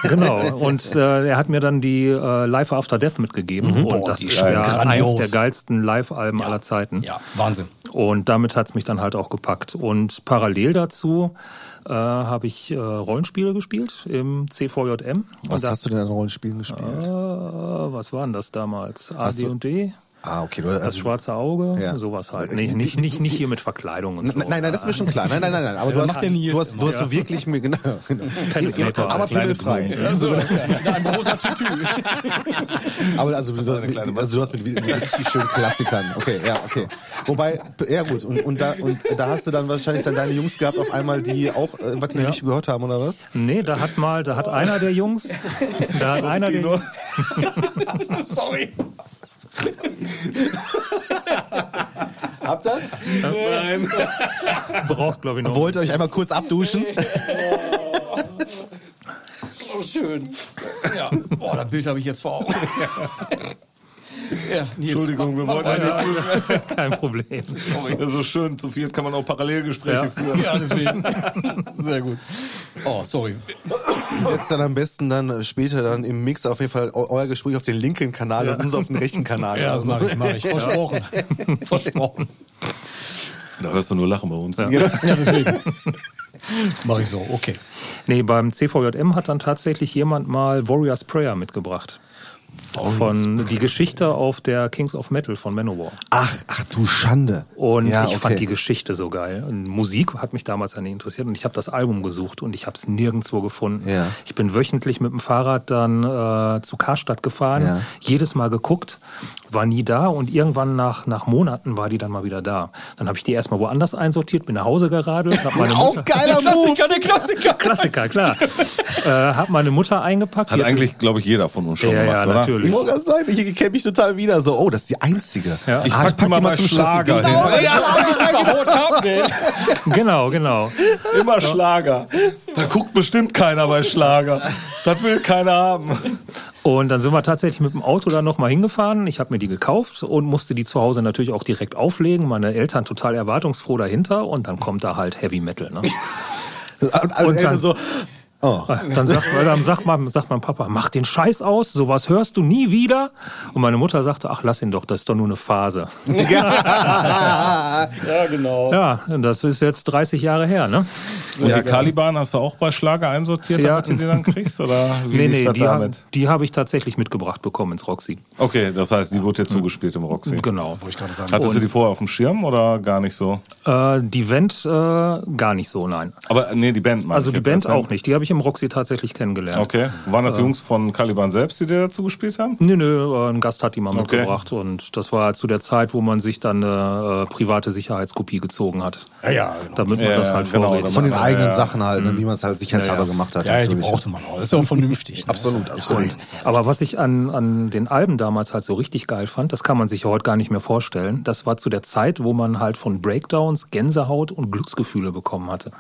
[SPEAKER 3] Genau. Und äh, er hat mir dann die äh, Live After Death mitgegeben. Und
[SPEAKER 5] Boah,
[SPEAKER 3] das ist ja
[SPEAKER 5] grandios.
[SPEAKER 3] eins der geilsten Live-Alben aller Zeiten.
[SPEAKER 5] Ja, Wahnsinn.
[SPEAKER 3] Und damit hat's mich dann halt auch gepackt. Und parallel dazu äh, habe ich äh, Rollenspiele gespielt im CVJM.
[SPEAKER 1] Was
[SPEAKER 3] Und
[SPEAKER 1] hast du denn an Rollenspielen gespielt?
[SPEAKER 3] äh, was waren das damals?
[SPEAKER 1] Hast du-
[SPEAKER 3] AD&D?
[SPEAKER 1] Ah, okay. Du,
[SPEAKER 3] Das
[SPEAKER 1] also,
[SPEAKER 3] schwarze Auge,
[SPEAKER 1] Ja.
[SPEAKER 3] sowas halt. Nicht,
[SPEAKER 1] die-
[SPEAKER 3] nicht, nicht, nicht hier mit Verkleidung und so.
[SPEAKER 1] Nein, nein, das ist mir schon klar. Nein, nein, nein, nein. Aber du hast, du hast, du hast so wirklich mir genau. genau.
[SPEAKER 3] Penetrator.
[SPEAKER 1] aber pimmelfrei.
[SPEAKER 5] Also, ein rosa Tütü.
[SPEAKER 1] Aber also du hast, mit, also du hast mit, mit richtig schönen Klassikern. Okay, ja, okay. Wobei, ja gut, und, und, da, und da hast du dann wahrscheinlich dann deine Jungs gehabt auf einmal, die auch äh, was die nicht gehört haben, oder was?
[SPEAKER 3] Nee, da hat mal, da hat einer der Jungs, da hat einer der
[SPEAKER 5] Sorry.
[SPEAKER 1] Habt ihr?
[SPEAKER 2] Nein.
[SPEAKER 3] braucht, glaube ich, noch.
[SPEAKER 1] Wollt ihr euch einmal kurz abduschen?
[SPEAKER 5] Oh, schön. Ja, boah, das Bild habe ich jetzt vor Augen. Ja, Nils,
[SPEAKER 2] Entschuldigung, wir wollten
[SPEAKER 5] weiter.
[SPEAKER 3] Kein Problem.
[SPEAKER 2] Das ist so schön, zu viert kann man auch Parallelgespräche
[SPEAKER 3] Ja.
[SPEAKER 2] führen.
[SPEAKER 5] Ja, deswegen. Sehr gut. Oh, sorry.
[SPEAKER 1] Setzt dann am besten dann später dann im Mix auf jeden Fall eu- euer Gespräch auf den linken Kanal und uns auf den rechten Kanal.
[SPEAKER 5] Ja, das
[SPEAKER 1] Also,
[SPEAKER 5] mache ich, mach ich. Versprochen. Versprochen.
[SPEAKER 2] Da hörst du nur Lachen bei uns.
[SPEAKER 5] Ja, deswegen. Mache ich so, okay.
[SPEAKER 3] Nee, beim CVJM hat dann tatsächlich jemand mal Warriors Prayer mitgebracht. Von die Geschichte auf der Kings of Metal von Manowar.
[SPEAKER 1] ach, ach du Schande.
[SPEAKER 3] Und
[SPEAKER 1] ja,
[SPEAKER 3] ich
[SPEAKER 1] okay.
[SPEAKER 3] fand die Geschichte so geil. Und Musik hat mich damals ja nicht interessiert und ich habe das Album gesucht und ich habe es nirgendwo gefunden.
[SPEAKER 1] Ja.
[SPEAKER 3] Ich bin wöchentlich mit dem Fahrrad dann äh, zu Karstadt gefahren,
[SPEAKER 1] Ja.
[SPEAKER 3] jedes Mal geguckt, war nie da und irgendwann nach, nach Monaten war die dann mal wieder da. Dann habe ich die erstmal woanders einsortiert, bin nach Hause geradelt, habe meine
[SPEAKER 1] Auch
[SPEAKER 3] Mutter...
[SPEAKER 1] geiler Move.
[SPEAKER 5] Klassiker, der Klassiker.
[SPEAKER 3] Klassiker, klar. äh, habe meine Mutter eingepackt.
[SPEAKER 2] Hat eigentlich, glaube ich, jeder von uns schon
[SPEAKER 3] Ja,
[SPEAKER 2] gemacht,
[SPEAKER 3] ja,
[SPEAKER 2] oder?
[SPEAKER 3] natürlich.
[SPEAKER 1] Ich wollte gerade sagen, ich kenne mich total wieder. So, oh, das ist die einzige.
[SPEAKER 3] Ja.
[SPEAKER 2] Ich
[SPEAKER 1] Ah,
[SPEAKER 2] pack die mal bei
[SPEAKER 1] zum
[SPEAKER 2] Schlager.
[SPEAKER 1] Genau,
[SPEAKER 2] hin.
[SPEAKER 1] ja,
[SPEAKER 5] haben, ey.
[SPEAKER 3] Genau, genau.
[SPEAKER 2] Immer Schlager. Da guckt bestimmt keiner bei Schlager. Das will keiner haben.
[SPEAKER 3] Und dann sind wir tatsächlich mit dem Auto da nochmal hingefahren. Ich habe mir die gekauft und musste die zu Hause natürlich auch direkt auflegen. Meine Eltern total erwartungsfroh dahinter und dann kommt da halt Heavy Metal. Ne?
[SPEAKER 1] Und, und,
[SPEAKER 3] dann
[SPEAKER 1] so, oh.
[SPEAKER 3] Dann sagt, dann sagt, mein, sagt mein Papa, mach den Scheiß aus, sowas hörst du nie wieder. Und meine Mutter sagte, ach lass ihn doch, das ist doch nur eine Phase.
[SPEAKER 5] Ja, genau.
[SPEAKER 3] Ja, und das ist jetzt 30 Jahre her, ne?
[SPEAKER 2] Und die Caliban hast du auch bei Schlager einsortiert,
[SPEAKER 3] Ja.
[SPEAKER 2] damit du die dann kriegst? Oder wie
[SPEAKER 3] Nee, nee,
[SPEAKER 2] das
[SPEAKER 3] die, ha- die habe ich tatsächlich mitgebracht bekommen ins Roxy.
[SPEAKER 2] Okay, das heißt, die wurde dir zugespielt im Roxy.
[SPEAKER 3] Genau.
[SPEAKER 2] Hattest du die vorher auf dem Schirm oder gar nicht so?
[SPEAKER 3] Äh, die Band äh, gar nicht so, nein.
[SPEAKER 2] Aber nee, die Band meine
[SPEAKER 3] Also
[SPEAKER 2] ich
[SPEAKER 3] die
[SPEAKER 2] jetzt
[SPEAKER 3] Band
[SPEAKER 2] als
[SPEAKER 3] auch nicht. Die habe ich im Roxy tatsächlich kennengelernt.
[SPEAKER 2] Okay. Waren das Jungs von Caliban selbst, die dir dazu gespielt haben?
[SPEAKER 3] Nö, nö, äh, ein Gast hat die mal
[SPEAKER 2] Okay.
[SPEAKER 3] mitgebracht und das war zu der Zeit, wo man sich dann eine äh, private Sicherheitskopie gezogen hat.
[SPEAKER 5] Ja, ja, genau.
[SPEAKER 3] Damit man
[SPEAKER 2] Ja,
[SPEAKER 3] das halt
[SPEAKER 2] genau,
[SPEAKER 3] vorrätig
[SPEAKER 1] Von den
[SPEAKER 2] Ja,
[SPEAKER 1] eigenen
[SPEAKER 2] ja.
[SPEAKER 1] Sachen halt, ne, wie man es halt sicherheitshalber gemacht hat.
[SPEAKER 5] Ja, die
[SPEAKER 1] natürlich.
[SPEAKER 5] brauchte man auch. Das ist auch vernünftig. ne?
[SPEAKER 1] Absolut, absolut.
[SPEAKER 3] Und, aber was ich an, an den Alben damals halt so richtig geil fand, das kann man sich heute gar nicht mehr vorstellen. Das war zu der Zeit, wo man halt von Breakdowns Gänsehaut und Glücksgefühle bekommen hatte.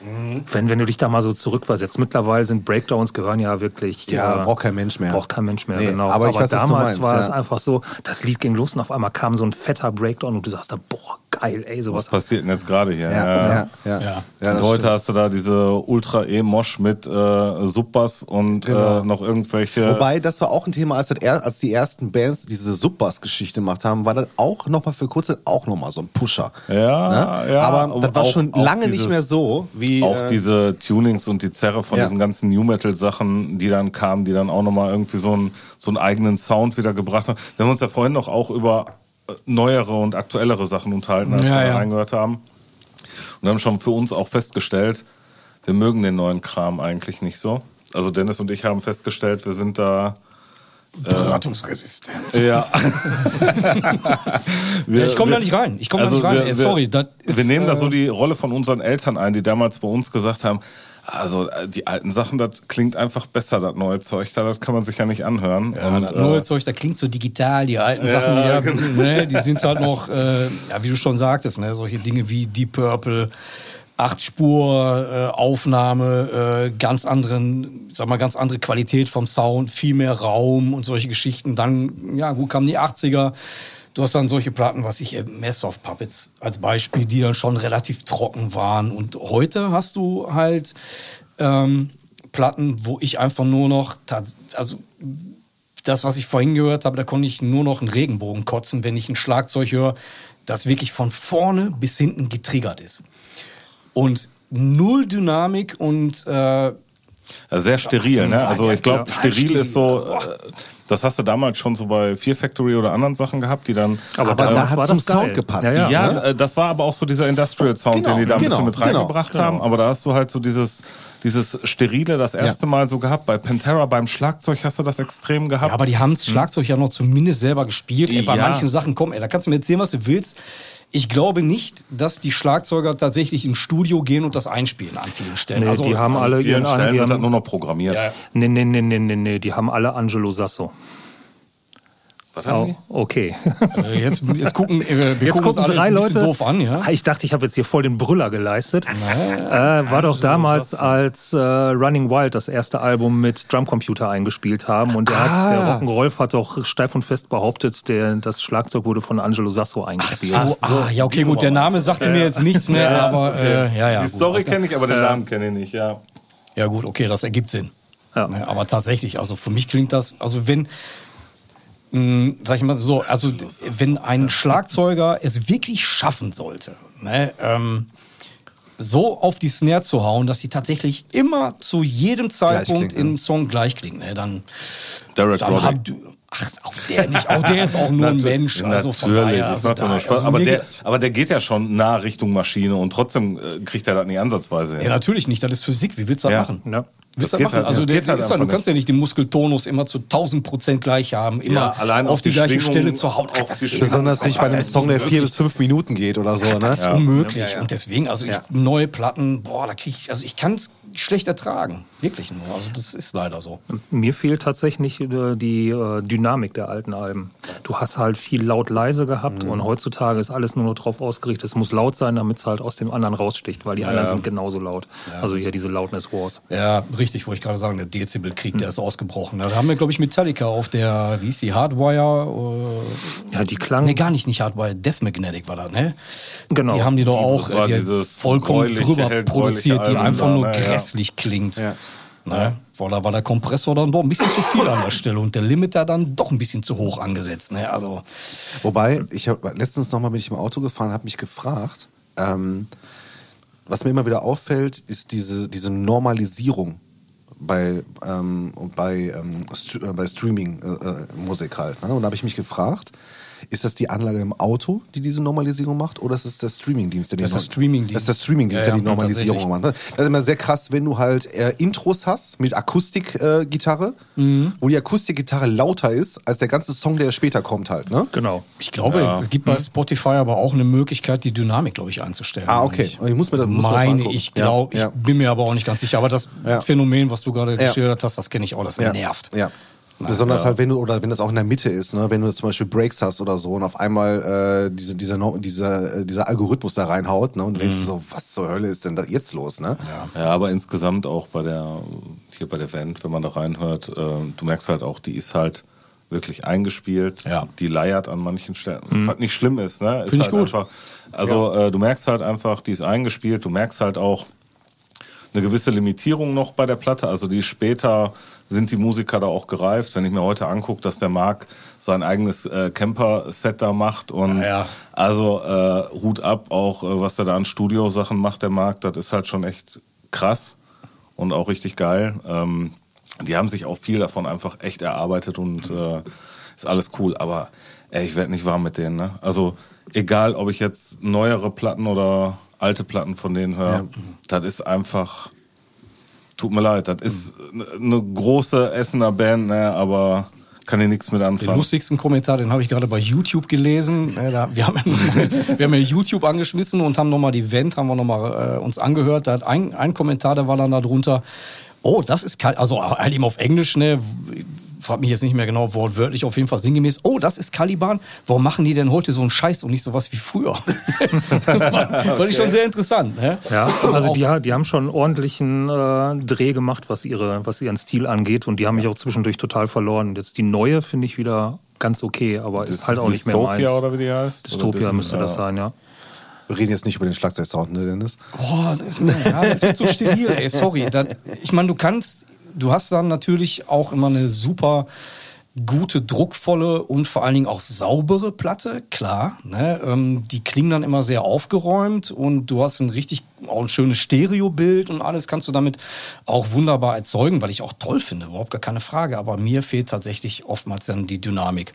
[SPEAKER 1] Mhm.
[SPEAKER 3] Wenn, wenn du dich da mal so zurückversetzt. Mittlerweile sind Breakdowns gehören ja wirklich.
[SPEAKER 1] Ja,
[SPEAKER 3] äh,
[SPEAKER 1] braucht kein Mensch mehr.
[SPEAKER 3] Braucht kein Mensch mehr,
[SPEAKER 1] Nee,
[SPEAKER 3] genau.
[SPEAKER 1] aber ich weiß,
[SPEAKER 3] damals
[SPEAKER 1] meinst,
[SPEAKER 3] war
[SPEAKER 1] ja.
[SPEAKER 3] es einfach so, das Lied ging los und auf einmal kam so ein fetter Breakdown und du sagst da, boah, geil, ey,
[SPEAKER 2] Was
[SPEAKER 3] sowas.
[SPEAKER 2] passiert denn jetzt gerade hier?
[SPEAKER 1] Ja, ja, ja. ja.
[SPEAKER 2] Und heute
[SPEAKER 1] stimmt.
[SPEAKER 2] hast du da diese Ultra E-Mosh mit äh, Subbass und
[SPEAKER 1] Genau.
[SPEAKER 2] äh, noch irgendwelche.
[SPEAKER 1] Wobei, das war auch ein Thema, als, das er, als die ersten Bands diese Subbass-Geschichte gemacht haben, war das auch nochmal für kurze auch nochmal so ein Pusher.
[SPEAKER 2] Ja,
[SPEAKER 1] Ne?
[SPEAKER 2] ja,
[SPEAKER 1] Aber das war
[SPEAKER 2] auch-
[SPEAKER 1] schon lange
[SPEAKER 2] dieses-
[SPEAKER 1] nicht mehr so, wie.
[SPEAKER 2] auch
[SPEAKER 1] äh,
[SPEAKER 2] diese Tunings und die Zerre von
[SPEAKER 1] Ja.
[SPEAKER 2] diesen ganzen New Metal Sachen, die dann kamen, die dann auch nochmal irgendwie so einen, so einen eigenen Sound wieder gebracht haben. Wir haben uns ja vorhin noch auch über äh, neuere und aktuellere Sachen unterhalten, als
[SPEAKER 5] Ja,
[SPEAKER 2] wir da
[SPEAKER 5] ja.
[SPEAKER 2] reingehört haben. Und haben schon für uns auch festgestellt, wir mögen den neuen Kram eigentlich nicht so. Also Dennis und ich haben festgestellt, wir sind da
[SPEAKER 1] beratungsresistent.
[SPEAKER 2] ja. wir,
[SPEAKER 5] ich komme da nicht rein. Ich komme
[SPEAKER 2] also
[SPEAKER 5] da nicht rein.
[SPEAKER 2] wir,
[SPEAKER 5] Ey, sorry, das ist,
[SPEAKER 2] wir nehmen da
[SPEAKER 5] äh,
[SPEAKER 2] so die Rolle von unseren Eltern ein, die damals bei uns gesagt haben, also äh, die alten Sachen, das klingt einfach besser, das neue Zeug, da, das kann man sich ja nicht anhören.
[SPEAKER 5] Ja,
[SPEAKER 2] und,
[SPEAKER 5] das neue
[SPEAKER 2] äh,
[SPEAKER 5] Zeug, da klingt so digital, die alten
[SPEAKER 2] Ja,
[SPEAKER 5] Sachen, ja,
[SPEAKER 2] genau.
[SPEAKER 5] ne, die sind halt noch, äh, ja, wie du schon sagtest, ne, solche Dinge wie Deep Purple, acht Spur äh, Aufnahme, äh, ganz anderen, sag mal, ganz andere Qualität vom Sound, viel mehr Raum und solche Geschichten. Dann, ja, gut, kamen die 80er. Du hast dann solche Platten, was ich, äh, Mess of Puppets als Beispiel, die dann schon relativ trocken waren. Und heute hast du halt ähm, Platten, wo ich einfach nur noch, also das, was ich vorhin gehört habe, da konnte ich nur noch einen Regenbogen kotzen, wenn ich ein Schlagzeug höre, das wirklich von vorne bis hinten getriggert ist. Und null Dynamik und äh,
[SPEAKER 2] sehr steril, ne? Also ich glaube,
[SPEAKER 5] Ja,
[SPEAKER 2] steril ist so, äh, das hast du damals schon so bei Fear Factory oder anderen Sachen gehabt, die dann.
[SPEAKER 3] Aber,
[SPEAKER 1] Aber da hat
[SPEAKER 3] war
[SPEAKER 1] zum
[SPEAKER 3] das geil.
[SPEAKER 1] Sound gepasst.
[SPEAKER 3] Ja, ja.
[SPEAKER 2] Ja,
[SPEAKER 1] ne?
[SPEAKER 2] äh, das war aber auch so dieser Industrial Sound,
[SPEAKER 1] Genau,
[SPEAKER 2] den die da ein
[SPEAKER 1] genau,
[SPEAKER 2] bisschen mit
[SPEAKER 1] genau,
[SPEAKER 2] reingebracht
[SPEAKER 3] genau.
[SPEAKER 2] haben. Aber da hast du halt so dieses, dieses Sterile das erste Mal so gehabt. Bei Pantera beim Schlagzeug hast du das extrem gehabt.
[SPEAKER 5] Ja, aber die haben das Schlagzeug ja noch zumindest selber gespielt. Ey, bei
[SPEAKER 2] Ja.
[SPEAKER 5] manchen Sachen, komm, ey, da kannst du mir erzählen, was du willst. Ich glaube nicht, dass die Schlagzeuger tatsächlich im Studio gehen und das einspielen an vielen Stellen.
[SPEAKER 3] Nee,
[SPEAKER 5] also,
[SPEAKER 3] die haben alle ihren an,
[SPEAKER 2] Stellen
[SPEAKER 3] die haben,
[SPEAKER 2] nur noch programmiert.
[SPEAKER 5] Ja,
[SPEAKER 3] nee, nee, nee, nee, nee, nee, die haben alle Angelo Sasso.
[SPEAKER 2] Was haben
[SPEAKER 3] Oh, okay.
[SPEAKER 5] äh, jetzt, jetzt gucken, äh, wir
[SPEAKER 3] Jetzt
[SPEAKER 5] gucken
[SPEAKER 3] gucken drei Leute.
[SPEAKER 5] doof an, ja.
[SPEAKER 3] Ich dachte, ich habe jetzt hier voll den Brüller geleistet. Äh, war doch damals, als äh, Running Wild das erste Album mit Drumcomputer eingespielt haben. Und der,
[SPEAKER 1] Ah.
[SPEAKER 3] hat, der Rock'n'Rolf hat doch steif und fest behauptet, der, das Schlagzeug wurde von Angelo Sasso eingespielt.
[SPEAKER 5] So, ah, ja, okay, gut, der Name sagte mir jetzt nichts, ne, aber äh, ja, ja.
[SPEAKER 2] die
[SPEAKER 5] gut,
[SPEAKER 2] Story kenne ich, aber den Namen kenne ich nicht, ja.
[SPEAKER 5] Ja gut, okay, das ergibt Sinn.
[SPEAKER 3] Ja.
[SPEAKER 5] Ne, Aber tatsächlich, also für mich klingt das, also wenn, mh, sag ich mal so, also wenn ein Schlagzeuger es wirklich schaffen sollte, ne, ähm, so auf die Snare zu hauen, dass sie tatsächlich immer zu jedem Zeitpunkt
[SPEAKER 1] klingt, ne?
[SPEAKER 5] im Song gleich klingt, ne, dann,
[SPEAKER 2] Derek
[SPEAKER 5] dann. Ach, auch der nicht, auch der ist auch nur ein Mensch, also von
[SPEAKER 2] Natürlich,
[SPEAKER 5] daher,
[SPEAKER 2] das
[SPEAKER 5] also
[SPEAKER 2] macht doch
[SPEAKER 5] da-
[SPEAKER 2] nur Spaß.
[SPEAKER 5] also
[SPEAKER 2] aber, der,
[SPEAKER 5] geht-
[SPEAKER 2] aber der geht ja schon nah Richtung Maschine und trotzdem äh, kriegt er das nicht ansatzweise hin.
[SPEAKER 5] Ja, natürlich nicht. Das ist Physik. Wie willst du das
[SPEAKER 2] Ja.
[SPEAKER 5] machen?
[SPEAKER 3] Ja.
[SPEAKER 5] Willst du
[SPEAKER 2] Das
[SPEAKER 5] machen?
[SPEAKER 2] halt-
[SPEAKER 5] also der,
[SPEAKER 2] halt
[SPEAKER 5] ist ja, du kannst ja nicht den Muskeltonus immer zu 1000 Prozent gleich haben, immer
[SPEAKER 2] Ja, allein
[SPEAKER 5] auf,
[SPEAKER 2] auf
[SPEAKER 5] die,
[SPEAKER 2] die
[SPEAKER 5] gleiche Stelle zu hauen.
[SPEAKER 2] auf
[SPEAKER 5] das
[SPEAKER 2] die
[SPEAKER 5] ist
[SPEAKER 2] Schwingung.
[SPEAKER 1] Besonders nicht bei einem Song, der vier bis fünf Minuten geht oder so, ne?
[SPEAKER 5] Das ist unmöglich.
[SPEAKER 1] Ja, ja.
[SPEAKER 5] Und deswegen, also ich,
[SPEAKER 1] Ja.
[SPEAKER 5] neue Platten, boah, da kriege ich, also ich kann es schlecht ertragen. Wirklich nur. Also das ist leider so.
[SPEAKER 3] Mir fehlt tatsächlich äh, die äh, Dynamik der alten Alben. Du hast halt viel laut-leise gehabt
[SPEAKER 5] Mhm.
[SPEAKER 3] und heutzutage ist alles nur noch drauf ausgerichtet. Es muss laut sein, damit es halt aus dem anderen raussticht, weil die anderen sind genauso laut. Also hier diese Loudness Wars.
[SPEAKER 5] Ja, richtig, wollte ich gerade sagen, der Dezibelkrieg, der ist ausgebrochen. Da haben wir, glaube ich, Metallica auf der, wie hieß die, Hardwire? Äh,
[SPEAKER 3] Ja, die klang.
[SPEAKER 5] nee, gar nicht, nicht Hardwire, Death Magnetic war das, ne?
[SPEAKER 3] Genau.
[SPEAKER 5] Die haben die doch auch äh, die
[SPEAKER 2] dieses
[SPEAKER 5] vollkommen drüber produziert, die einfach
[SPEAKER 2] da,
[SPEAKER 5] nur
[SPEAKER 2] ne, ja.
[SPEAKER 5] Grässlich klingt.
[SPEAKER 1] Ja.
[SPEAKER 5] Ne? Weil da war der Kompressor dann doch ein bisschen zu viel an der Stelle und der Limiter dann doch ein bisschen zu hoch angesetzt. Ne? Also,
[SPEAKER 1] Wobei, ich habe letztens noch mal bin ich im Auto gefahren, habe mich gefragt, ähm, was mir immer wieder auffällt, ist diese, diese Normalisierung bei, ähm, bei, ähm, St äh, bei Streaming-Musik halt. Ne? Und da habe ich mich gefragt, ist das die Anlage im Auto, die diese Normalisierung macht, oder ist es der Streamingdienst, der die
[SPEAKER 5] Das ist Streamingdienst.
[SPEAKER 1] Das ist der Streamingdienst,
[SPEAKER 5] Ja,
[SPEAKER 1] der die
[SPEAKER 5] ja,
[SPEAKER 1] Normalisierung macht. ne? Das ist immer sehr krass, wenn du halt äh, Intros hast mit Akustikgitarre,
[SPEAKER 5] Mhm.
[SPEAKER 1] wo die Akustikgitarre lauter ist als der ganze Song, der später kommt halt. Ne?
[SPEAKER 3] Genau.
[SPEAKER 5] ich glaube,
[SPEAKER 2] Ja.
[SPEAKER 5] es gibt bei Spotify aber auch eine Möglichkeit, die Dynamik, glaube ich, einzustellen.
[SPEAKER 1] Ah, okay.
[SPEAKER 5] nicht?
[SPEAKER 1] Ich muss mir das muss
[SPEAKER 5] Meine ich,
[SPEAKER 1] Ja,
[SPEAKER 5] glaube,
[SPEAKER 1] ja.
[SPEAKER 5] ich bin mir aber auch nicht ganz sicher. Aber das
[SPEAKER 1] Ja.
[SPEAKER 5] Phänomen, was du gerade
[SPEAKER 1] Ja.
[SPEAKER 5] geschildert hast, das kenne ich auch, das
[SPEAKER 1] ja.
[SPEAKER 5] nervt.
[SPEAKER 1] Ja. Besonders halt, wenn du, oder wenn das auch in der Mitte ist, ne? wenn du zum Beispiel Breaks hast oder so und auf einmal äh, diese, dieser, No- dieser, äh, dieser Algorithmus da reinhaut ne? und du denkst
[SPEAKER 5] Mhm.
[SPEAKER 1] so, was zur Hölle ist denn da jetzt los? Ne?
[SPEAKER 2] Ja, aber insgesamt auch bei der, hier bei der Band, wenn man da reinhört, äh, du merkst halt auch, die ist halt wirklich eingespielt.
[SPEAKER 5] Ja.
[SPEAKER 2] Die leiert an manchen Stellen. Was nicht schlimm ist, ne? Ist
[SPEAKER 5] Find ich
[SPEAKER 2] halt
[SPEAKER 5] gut.
[SPEAKER 2] Einfach, also äh, du merkst halt einfach, die ist eingespielt, du merkst halt auch eine gewisse Limitierung noch bei der Platte. Also die später sind die Musiker da auch gereift. Wenn ich mir heute angucke, dass der Marc sein eigenes äh, Camper-Set da macht und
[SPEAKER 5] Ja, ja.
[SPEAKER 2] also äh, Hut ab auch, äh, was er da an Studiosachen macht, der Marc, das ist halt schon echt krass und auch richtig geil. Ähm, die haben sich auch viel davon einfach echt erarbeitet und äh, ist alles cool. Aber ey, ich werde nicht warm mit denen. Ne? Also egal, ob ich jetzt neuere Platten oder alte Platten von denen höre, das ist einfach, tut mir leid, das ist eine große Essener Band, ne? aber kann hier nichts mit
[SPEAKER 5] Den
[SPEAKER 2] anfangen.
[SPEAKER 5] lustigsten Kommentar, den habe ich gerade bei YouTube gelesen. Da, wir, haben wir haben ja YouTube angeschmissen und haben nochmal die Vent, haben wir nochmal äh, uns angehört. Da hat ein, ein Kommentar, der war dann da drunter. Oh, das ist kalt. Also halt eben auf Englisch, ne? Frag mich jetzt nicht mehr genau wortwörtlich, auf jeden Fall sinngemäß. Oh, das ist Caliban. Warum machen die denn heute so einen Scheiß und nicht sowas wie früher? Fand ich schon sehr interessant. Ne?
[SPEAKER 3] Ja, also die, die haben schon einen ordentlichen äh, Dreh gemacht, was, ihre, was ihren Stil angeht. Und die haben mich auch zwischendurch total verloren. Jetzt die neue finde ich wieder ganz okay, aber ist halt auch nicht mehr meins.
[SPEAKER 2] Dystopia oder wie die heißt?
[SPEAKER 3] Dystopia müsste das sein, ja.
[SPEAKER 1] Wir reden jetzt nicht über den Schlagzeugsound, ne, Dennis?
[SPEAKER 5] Boah, das ist mir, ja, das wird so steril, ey, sorry. Dann, ich meine, du kannst, du hast dann natürlich auch immer eine super gute, druckvolle und vor allen Dingen auch saubere Platte, klar. Ne? Ähm, die klingen dann immer sehr aufgeräumt und du hast ein richtig auch ein schönes Stereobild und alles kannst du damit auch wunderbar erzeugen, weil ich auch toll finde, überhaupt gar keine Frage. Aber mir fehlt tatsächlich oftmals dann die Dynamik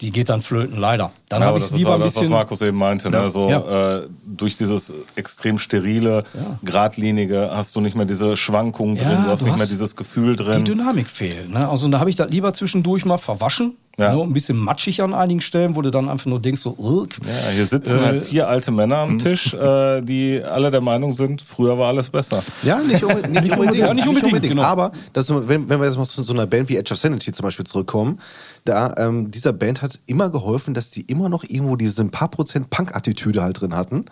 [SPEAKER 5] die geht dann flöten, leider. Dann
[SPEAKER 2] Ja,
[SPEAKER 5] habe
[SPEAKER 2] aber
[SPEAKER 5] ich
[SPEAKER 2] das ist
[SPEAKER 5] lieber
[SPEAKER 2] auch
[SPEAKER 5] ein
[SPEAKER 2] das, was. Markus eben meinte.
[SPEAKER 5] Ja.
[SPEAKER 2] Ne? So,
[SPEAKER 5] Ja.
[SPEAKER 2] äh, durch dieses extrem sterile, geradlinige hast du nicht mehr diese Schwankungen
[SPEAKER 5] Ja,
[SPEAKER 2] drin, du hast
[SPEAKER 5] du
[SPEAKER 2] nicht mehr
[SPEAKER 5] hast
[SPEAKER 2] dieses Gefühl
[SPEAKER 5] die
[SPEAKER 2] drin.
[SPEAKER 5] Dynamik fehlt. Ne? Also da habe ich das lieber zwischendurch mal verwaschen.
[SPEAKER 2] Ja.
[SPEAKER 5] Ne? Ein bisschen matschig an einigen Stellen, wo du dann einfach nur denkst, so, Irk.
[SPEAKER 2] Ja, hier sitzen
[SPEAKER 5] Äh,
[SPEAKER 2] halt vier alte Männer am Tisch, äh, die alle der Meinung sind, früher war alles besser.
[SPEAKER 1] Ja, nicht, unbedingt. Nicht,
[SPEAKER 5] unbedingt,
[SPEAKER 1] unbedingt,
[SPEAKER 5] ja, nicht unbedingt, genau.
[SPEAKER 1] Aber das, wenn, wenn wir jetzt mal zu so einer Band wie Edge of Sanity zum Beispiel zurückkommen, da ähm, dieser Band hat immer geholfen, dass die immer noch irgendwo diese ein paar Prozent Punk-Attitüde halt drin hatten.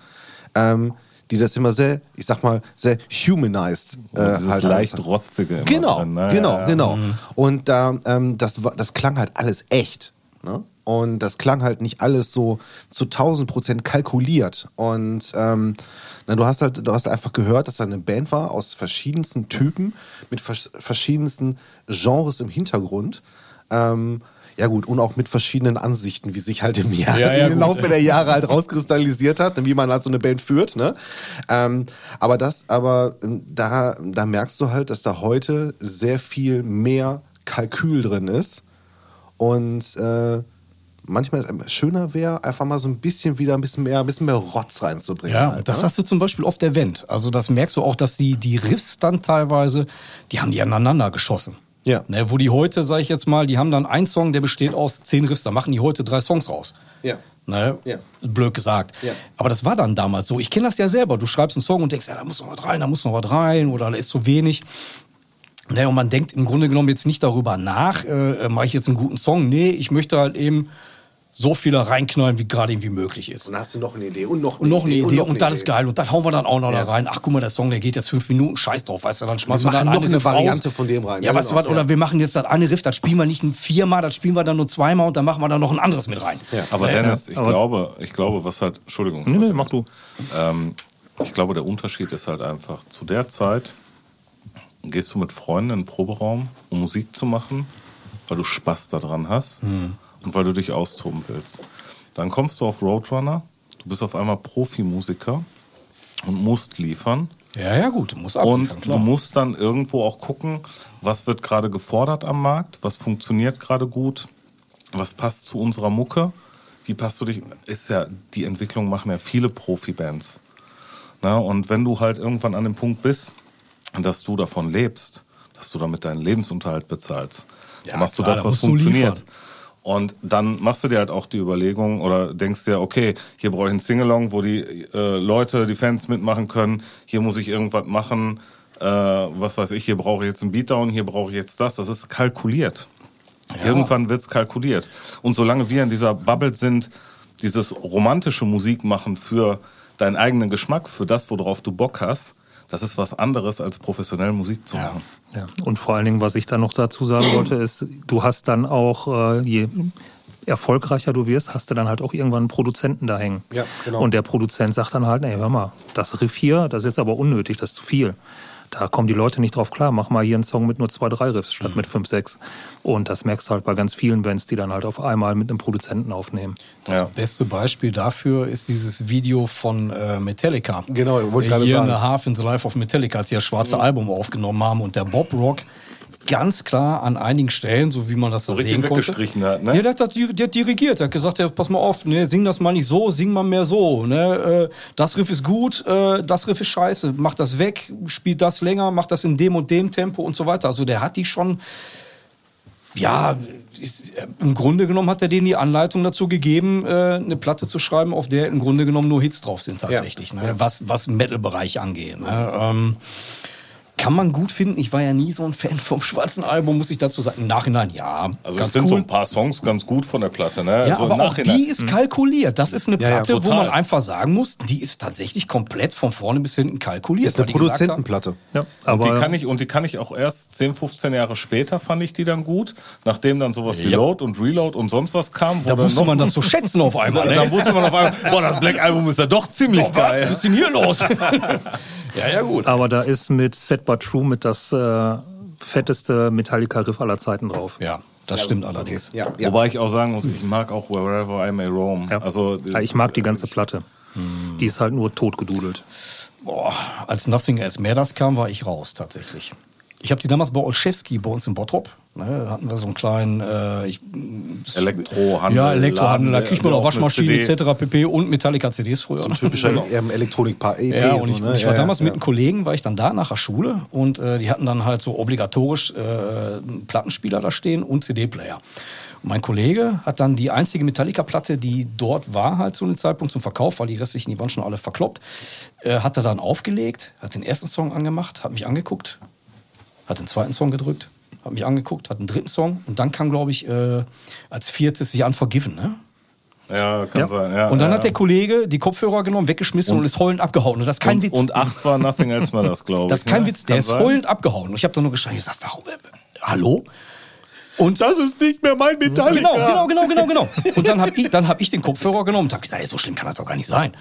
[SPEAKER 1] Ähm, die das immer sehr, ich sag mal, sehr humanized äh,
[SPEAKER 2] dieses
[SPEAKER 1] halt
[SPEAKER 2] leicht
[SPEAKER 1] alles-
[SPEAKER 2] rotzige immer
[SPEAKER 1] Genau,
[SPEAKER 2] drin, ne?
[SPEAKER 1] genau,
[SPEAKER 2] Ja,
[SPEAKER 1] genau. Und da, ähm, das, war- das klang halt alles echt. Ne? Und das klang halt nicht alles so zu 1000 Prozent kalkuliert. Und ähm, na, du hast halt, du hast einfach gehört, dass da eine Band war aus verschiedensten Typen mit vers verschiedensten Genres im Hintergrund. Ähm, ja gut, und auch mit verschiedenen Ansichten, wie sich halt im, Jahr,
[SPEAKER 5] Ja, ja,
[SPEAKER 1] im. Laufe der Jahre halt rauskristallisiert hat, wie man halt so eine Band führt. Ne? Ähm, aber das, aber ähm, da, da merkst du halt, dass da heute sehr viel mehr Kalkül drin ist. Und äh, manchmal ist es schöner wäre, einfach mal so ein bisschen wieder ein bisschen mehr, ein bisschen mehr Rotz reinzubringen.
[SPEAKER 5] Ja,
[SPEAKER 1] halt,
[SPEAKER 5] das
[SPEAKER 1] ne?
[SPEAKER 5] hast du zum Beispiel auf der Vent. Also das merkst du auch, dass die, die Riffs dann teilweise, die haben die aneinander geschossen.
[SPEAKER 1] Ja.
[SPEAKER 5] Ne, wo die heute, sag ich jetzt mal, die haben dann einen Song, der besteht aus zehn Riffs, da machen die heute drei Songs raus.
[SPEAKER 1] Ja.
[SPEAKER 5] Ne?
[SPEAKER 1] Ja.
[SPEAKER 5] Blöd gesagt.
[SPEAKER 1] Ja.
[SPEAKER 5] Aber das war dann damals so. Ich kenne das ja selber. Du schreibst einen Song und denkst, ja, da muss noch was rein, da muss noch was rein oder da ist zu wenig. Ne, und man denkt im Grunde genommen jetzt nicht darüber nach, äh, mache ich jetzt einen guten Song? Nee, ich möchte halt eben so viel da reinknallen, wie gerade irgendwie möglich ist.
[SPEAKER 1] Und dann hast du noch eine Idee und noch
[SPEAKER 5] Und noch eine Idee
[SPEAKER 1] noch
[SPEAKER 5] und, das ist geil. Und das hauen wir dann auch noch
[SPEAKER 1] Ja.
[SPEAKER 5] da rein. Ach, guck mal, der Song, der geht jetzt fünf Minuten, scheiß drauf, weißt du, dann schmeißen
[SPEAKER 1] Wir
[SPEAKER 5] wir dann
[SPEAKER 1] machen noch
[SPEAKER 5] eine
[SPEAKER 1] eine
[SPEAKER 5] raus.
[SPEAKER 1] Variante von dem rein.
[SPEAKER 5] Ja,
[SPEAKER 1] Ja,
[SPEAKER 5] weißt du
[SPEAKER 1] genau.
[SPEAKER 5] was, oder
[SPEAKER 1] Ja.
[SPEAKER 5] wir machen jetzt das eine Riff, das spielen wir nicht viermal, das spielen wir dann nur zweimal und dann machen wir dann noch ein anderes mit rein.
[SPEAKER 2] Aber
[SPEAKER 5] Ja,
[SPEAKER 2] Dennis, ich
[SPEAKER 3] aber-
[SPEAKER 2] glaube, ich glaube, was halt, Entschuldigung.
[SPEAKER 3] Nee, nee, mach du.
[SPEAKER 2] Ähm, ich glaube, der Unterschied ist halt einfach, zu der Zeit gehst du mit Freunden in den Proberaum, um Musik zu machen, weil du Spaß daran hast
[SPEAKER 5] Hm.
[SPEAKER 2] Und weil du dich austoben willst. Dann kommst du auf Roadrunner, du bist auf einmal Profimusiker und musst liefern.
[SPEAKER 5] Ja, ja, gut, muss
[SPEAKER 2] Und
[SPEAKER 5] abliefern,
[SPEAKER 2] du
[SPEAKER 5] klar.
[SPEAKER 2] musst dann irgendwo auch gucken, was wird gerade gefordert am Markt, was funktioniert gerade gut, was passt zu unserer Mucke, wie passt du dich, ist ja, die Entwicklung machen ja viele Profibands. Na, und wenn du halt irgendwann an dem Punkt bist, dass du davon lebst, dass du damit deinen Lebensunterhalt bezahlst,
[SPEAKER 5] Ja,
[SPEAKER 2] dann machst
[SPEAKER 5] klar,
[SPEAKER 2] du das,
[SPEAKER 5] da
[SPEAKER 2] was
[SPEAKER 5] musst du
[SPEAKER 2] funktioniert.
[SPEAKER 5] liefern.
[SPEAKER 2] Und dann machst du dir halt auch die Überlegung oder denkst dir, okay, hier brauche ich einen Singalong, wo die äh, Leute, die Fans mitmachen können. Hier muss ich irgendwas machen. Äh, was weiß ich, hier brauche ich jetzt einen Beatdown, hier brauche ich jetzt das. Das ist kalkuliert. Irgendwann wird's kalkuliert. Und solange wir in dieser Bubble sind, dieses romantische Musik machen für deinen eigenen Geschmack, für das, worauf du Bock hast, das ist was anderes, als professionell Musik zu machen.
[SPEAKER 3] Ja. Und vor allen Dingen, was ich da noch dazu sagen wollte, ist, du hast dann auch, äh, je erfolgreicher du wirst, hast du dann halt auch irgendwann einen Produzenten da hängen.
[SPEAKER 1] Ja, genau.
[SPEAKER 3] Und der Produzent sagt dann halt, nee, hör mal, das Riff hier, das ist jetzt aber unnötig, das ist zu viel. Da kommen die Leute nicht drauf klar. Mach mal hier einen Song mit nur zwei, drei Riffs statt
[SPEAKER 1] Mhm.
[SPEAKER 3] mit fünf, sechs. Und das merkst du halt bei ganz vielen Bands, die dann halt auf einmal mit einem Produzenten aufnehmen.
[SPEAKER 2] Ja.
[SPEAKER 5] Beste Beispiel dafür ist dieses Video von äh, Metallica.
[SPEAKER 1] Genau, wollte ich gerade sagen.
[SPEAKER 5] and a Half in the Life of Metallica, als sie das schwarze Album aufgenommen haben und der Bob Rock ganz klar an einigen Stellen, so wie man das so
[SPEAKER 2] richtig
[SPEAKER 5] sehen konnte.
[SPEAKER 2] weggestrichen hat, ne?
[SPEAKER 5] Ja, der hat, das der hat dirigiert, der hat gesagt, ja, pass mal auf, ne, sing das mal nicht so, sing mal mehr so. Ne, äh, das Riff ist gut, äh, das Riff ist scheiße, mach das weg, spielt das länger, mach das in dem und dem Tempo und so weiter. Also der hat die schon ja, äh, im Grunde genommen hat er denen die Anleitung dazu gegeben, eine Platte zu schreiben, auf der im Grunde genommen nur Hits drauf sind tatsächlich, ne? was, was im Metal-Bereich angeht. Ne? Ähm, kann man gut finden. Ich war ja nie so ein Fan vom schwarzen Album, muss ich dazu sagen. Im Nachhinein, ja,
[SPEAKER 2] Also ich
[SPEAKER 5] ganz
[SPEAKER 2] finde so
[SPEAKER 5] cool.
[SPEAKER 2] ein paar Songs ganz gut von der Platte, ne?
[SPEAKER 5] Ja,
[SPEAKER 2] so im
[SPEAKER 5] aber auch die ist kalkuliert. Das ist eine
[SPEAKER 1] Ja, ja,
[SPEAKER 5] Platte, wo man einfach sagen muss, die ist tatsächlich komplett von vorne bis hinten kalkuliert.
[SPEAKER 1] Ist eine Produzentenplatte.
[SPEAKER 3] Ja,
[SPEAKER 2] Und
[SPEAKER 3] aber
[SPEAKER 2] die, kann ich, und die kann ich auch erst 10, 15 Jahre später fand ich die dann gut, nachdem dann sowas wie
[SPEAKER 5] Ja.
[SPEAKER 2] Load und Reload und sonst was kam. wo
[SPEAKER 5] Da
[SPEAKER 2] noch-
[SPEAKER 5] man das so schätzen auf einmal.
[SPEAKER 2] Dann wusste man auf einmal, boah, das Black Album ist ja doch ziemlich
[SPEAKER 5] Oh, was? Was
[SPEAKER 2] geil.
[SPEAKER 5] ist denn hier los? ja, ja, gut.
[SPEAKER 3] Aber da ist mit Set But True mit das äh, fetteste Metallica-Riff aller Zeiten drauf.
[SPEAKER 5] Ja. Das stimmt allerdings.
[SPEAKER 1] Ja, ja.
[SPEAKER 2] Wobei ich auch sagen muss, ich mag auch Wherever I May Roam.
[SPEAKER 3] Ja.
[SPEAKER 2] Also,
[SPEAKER 3] Ja, ich mag die ganze Platte. Die ist halt nur totgedudelt.
[SPEAKER 5] Boah, als Nothing Else Matters kam, war ich raus tatsächlich. Ich habe die damals bei Olszewski bei uns in Bottrop. Ne, hatten wir so einen kleinen äh, ich,
[SPEAKER 2] Elektrohandel.
[SPEAKER 5] ja, Elektrohandel, da kriegt man auch Waschmaschine etc. pp. und Metallica-CDs früher.
[SPEAKER 1] So ein typischer Elektronik-EP.
[SPEAKER 5] Ja, und ich,
[SPEAKER 1] so, ne?
[SPEAKER 5] ich war
[SPEAKER 1] Ja,
[SPEAKER 5] damals
[SPEAKER 1] ja,
[SPEAKER 5] mit einem Kollegen, war ich dann da nach der Schule und äh, die hatten dann halt so obligatorisch äh, einen Plattenspieler da stehen und CD-Player. Und mein Kollege hat dann die einzige Metallica-Platte, die dort war, halt zu einem Zeitpunkt zum Verkauf, weil die restlichen, die waren schon alle verkloppt, äh, hat er dann aufgelegt, hat den ersten Song angemacht, hat mich angeguckt, hat den zweiten Song gedrückt, hat mich angeguckt, hat einen dritten Song und dann kam, glaube ich, äh, als viertes sich Unforgiven, ne?
[SPEAKER 2] Ja, kann
[SPEAKER 3] Ja.
[SPEAKER 2] sein. Ja,
[SPEAKER 5] Und dann
[SPEAKER 2] ja.
[SPEAKER 5] hat der Kollege die Kopfhörer genommen, weggeschmissen und, ist heulend abgehauen. Und das ist kein
[SPEAKER 2] und,
[SPEAKER 5] Witz.
[SPEAKER 2] Und acht war Nothing Else Matters, glaube ich.
[SPEAKER 5] Das ist kein
[SPEAKER 2] ne?
[SPEAKER 5] Witz, der
[SPEAKER 2] Kann
[SPEAKER 5] ist
[SPEAKER 2] sein.
[SPEAKER 5] heulend abgehauen. Und ich habe dann nur geschrien, ich gesagt, warum? Äh, hallo? Und
[SPEAKER 1] Das ist nicht mehr mein Metallica.
[SPEAKER 5] genau, genau, genau, genau, genau. Und dann habe ich, dann hab ich den Kopfhörer genommen und habe gesagt, ey, so schlimm kann das doch gar nicht sein.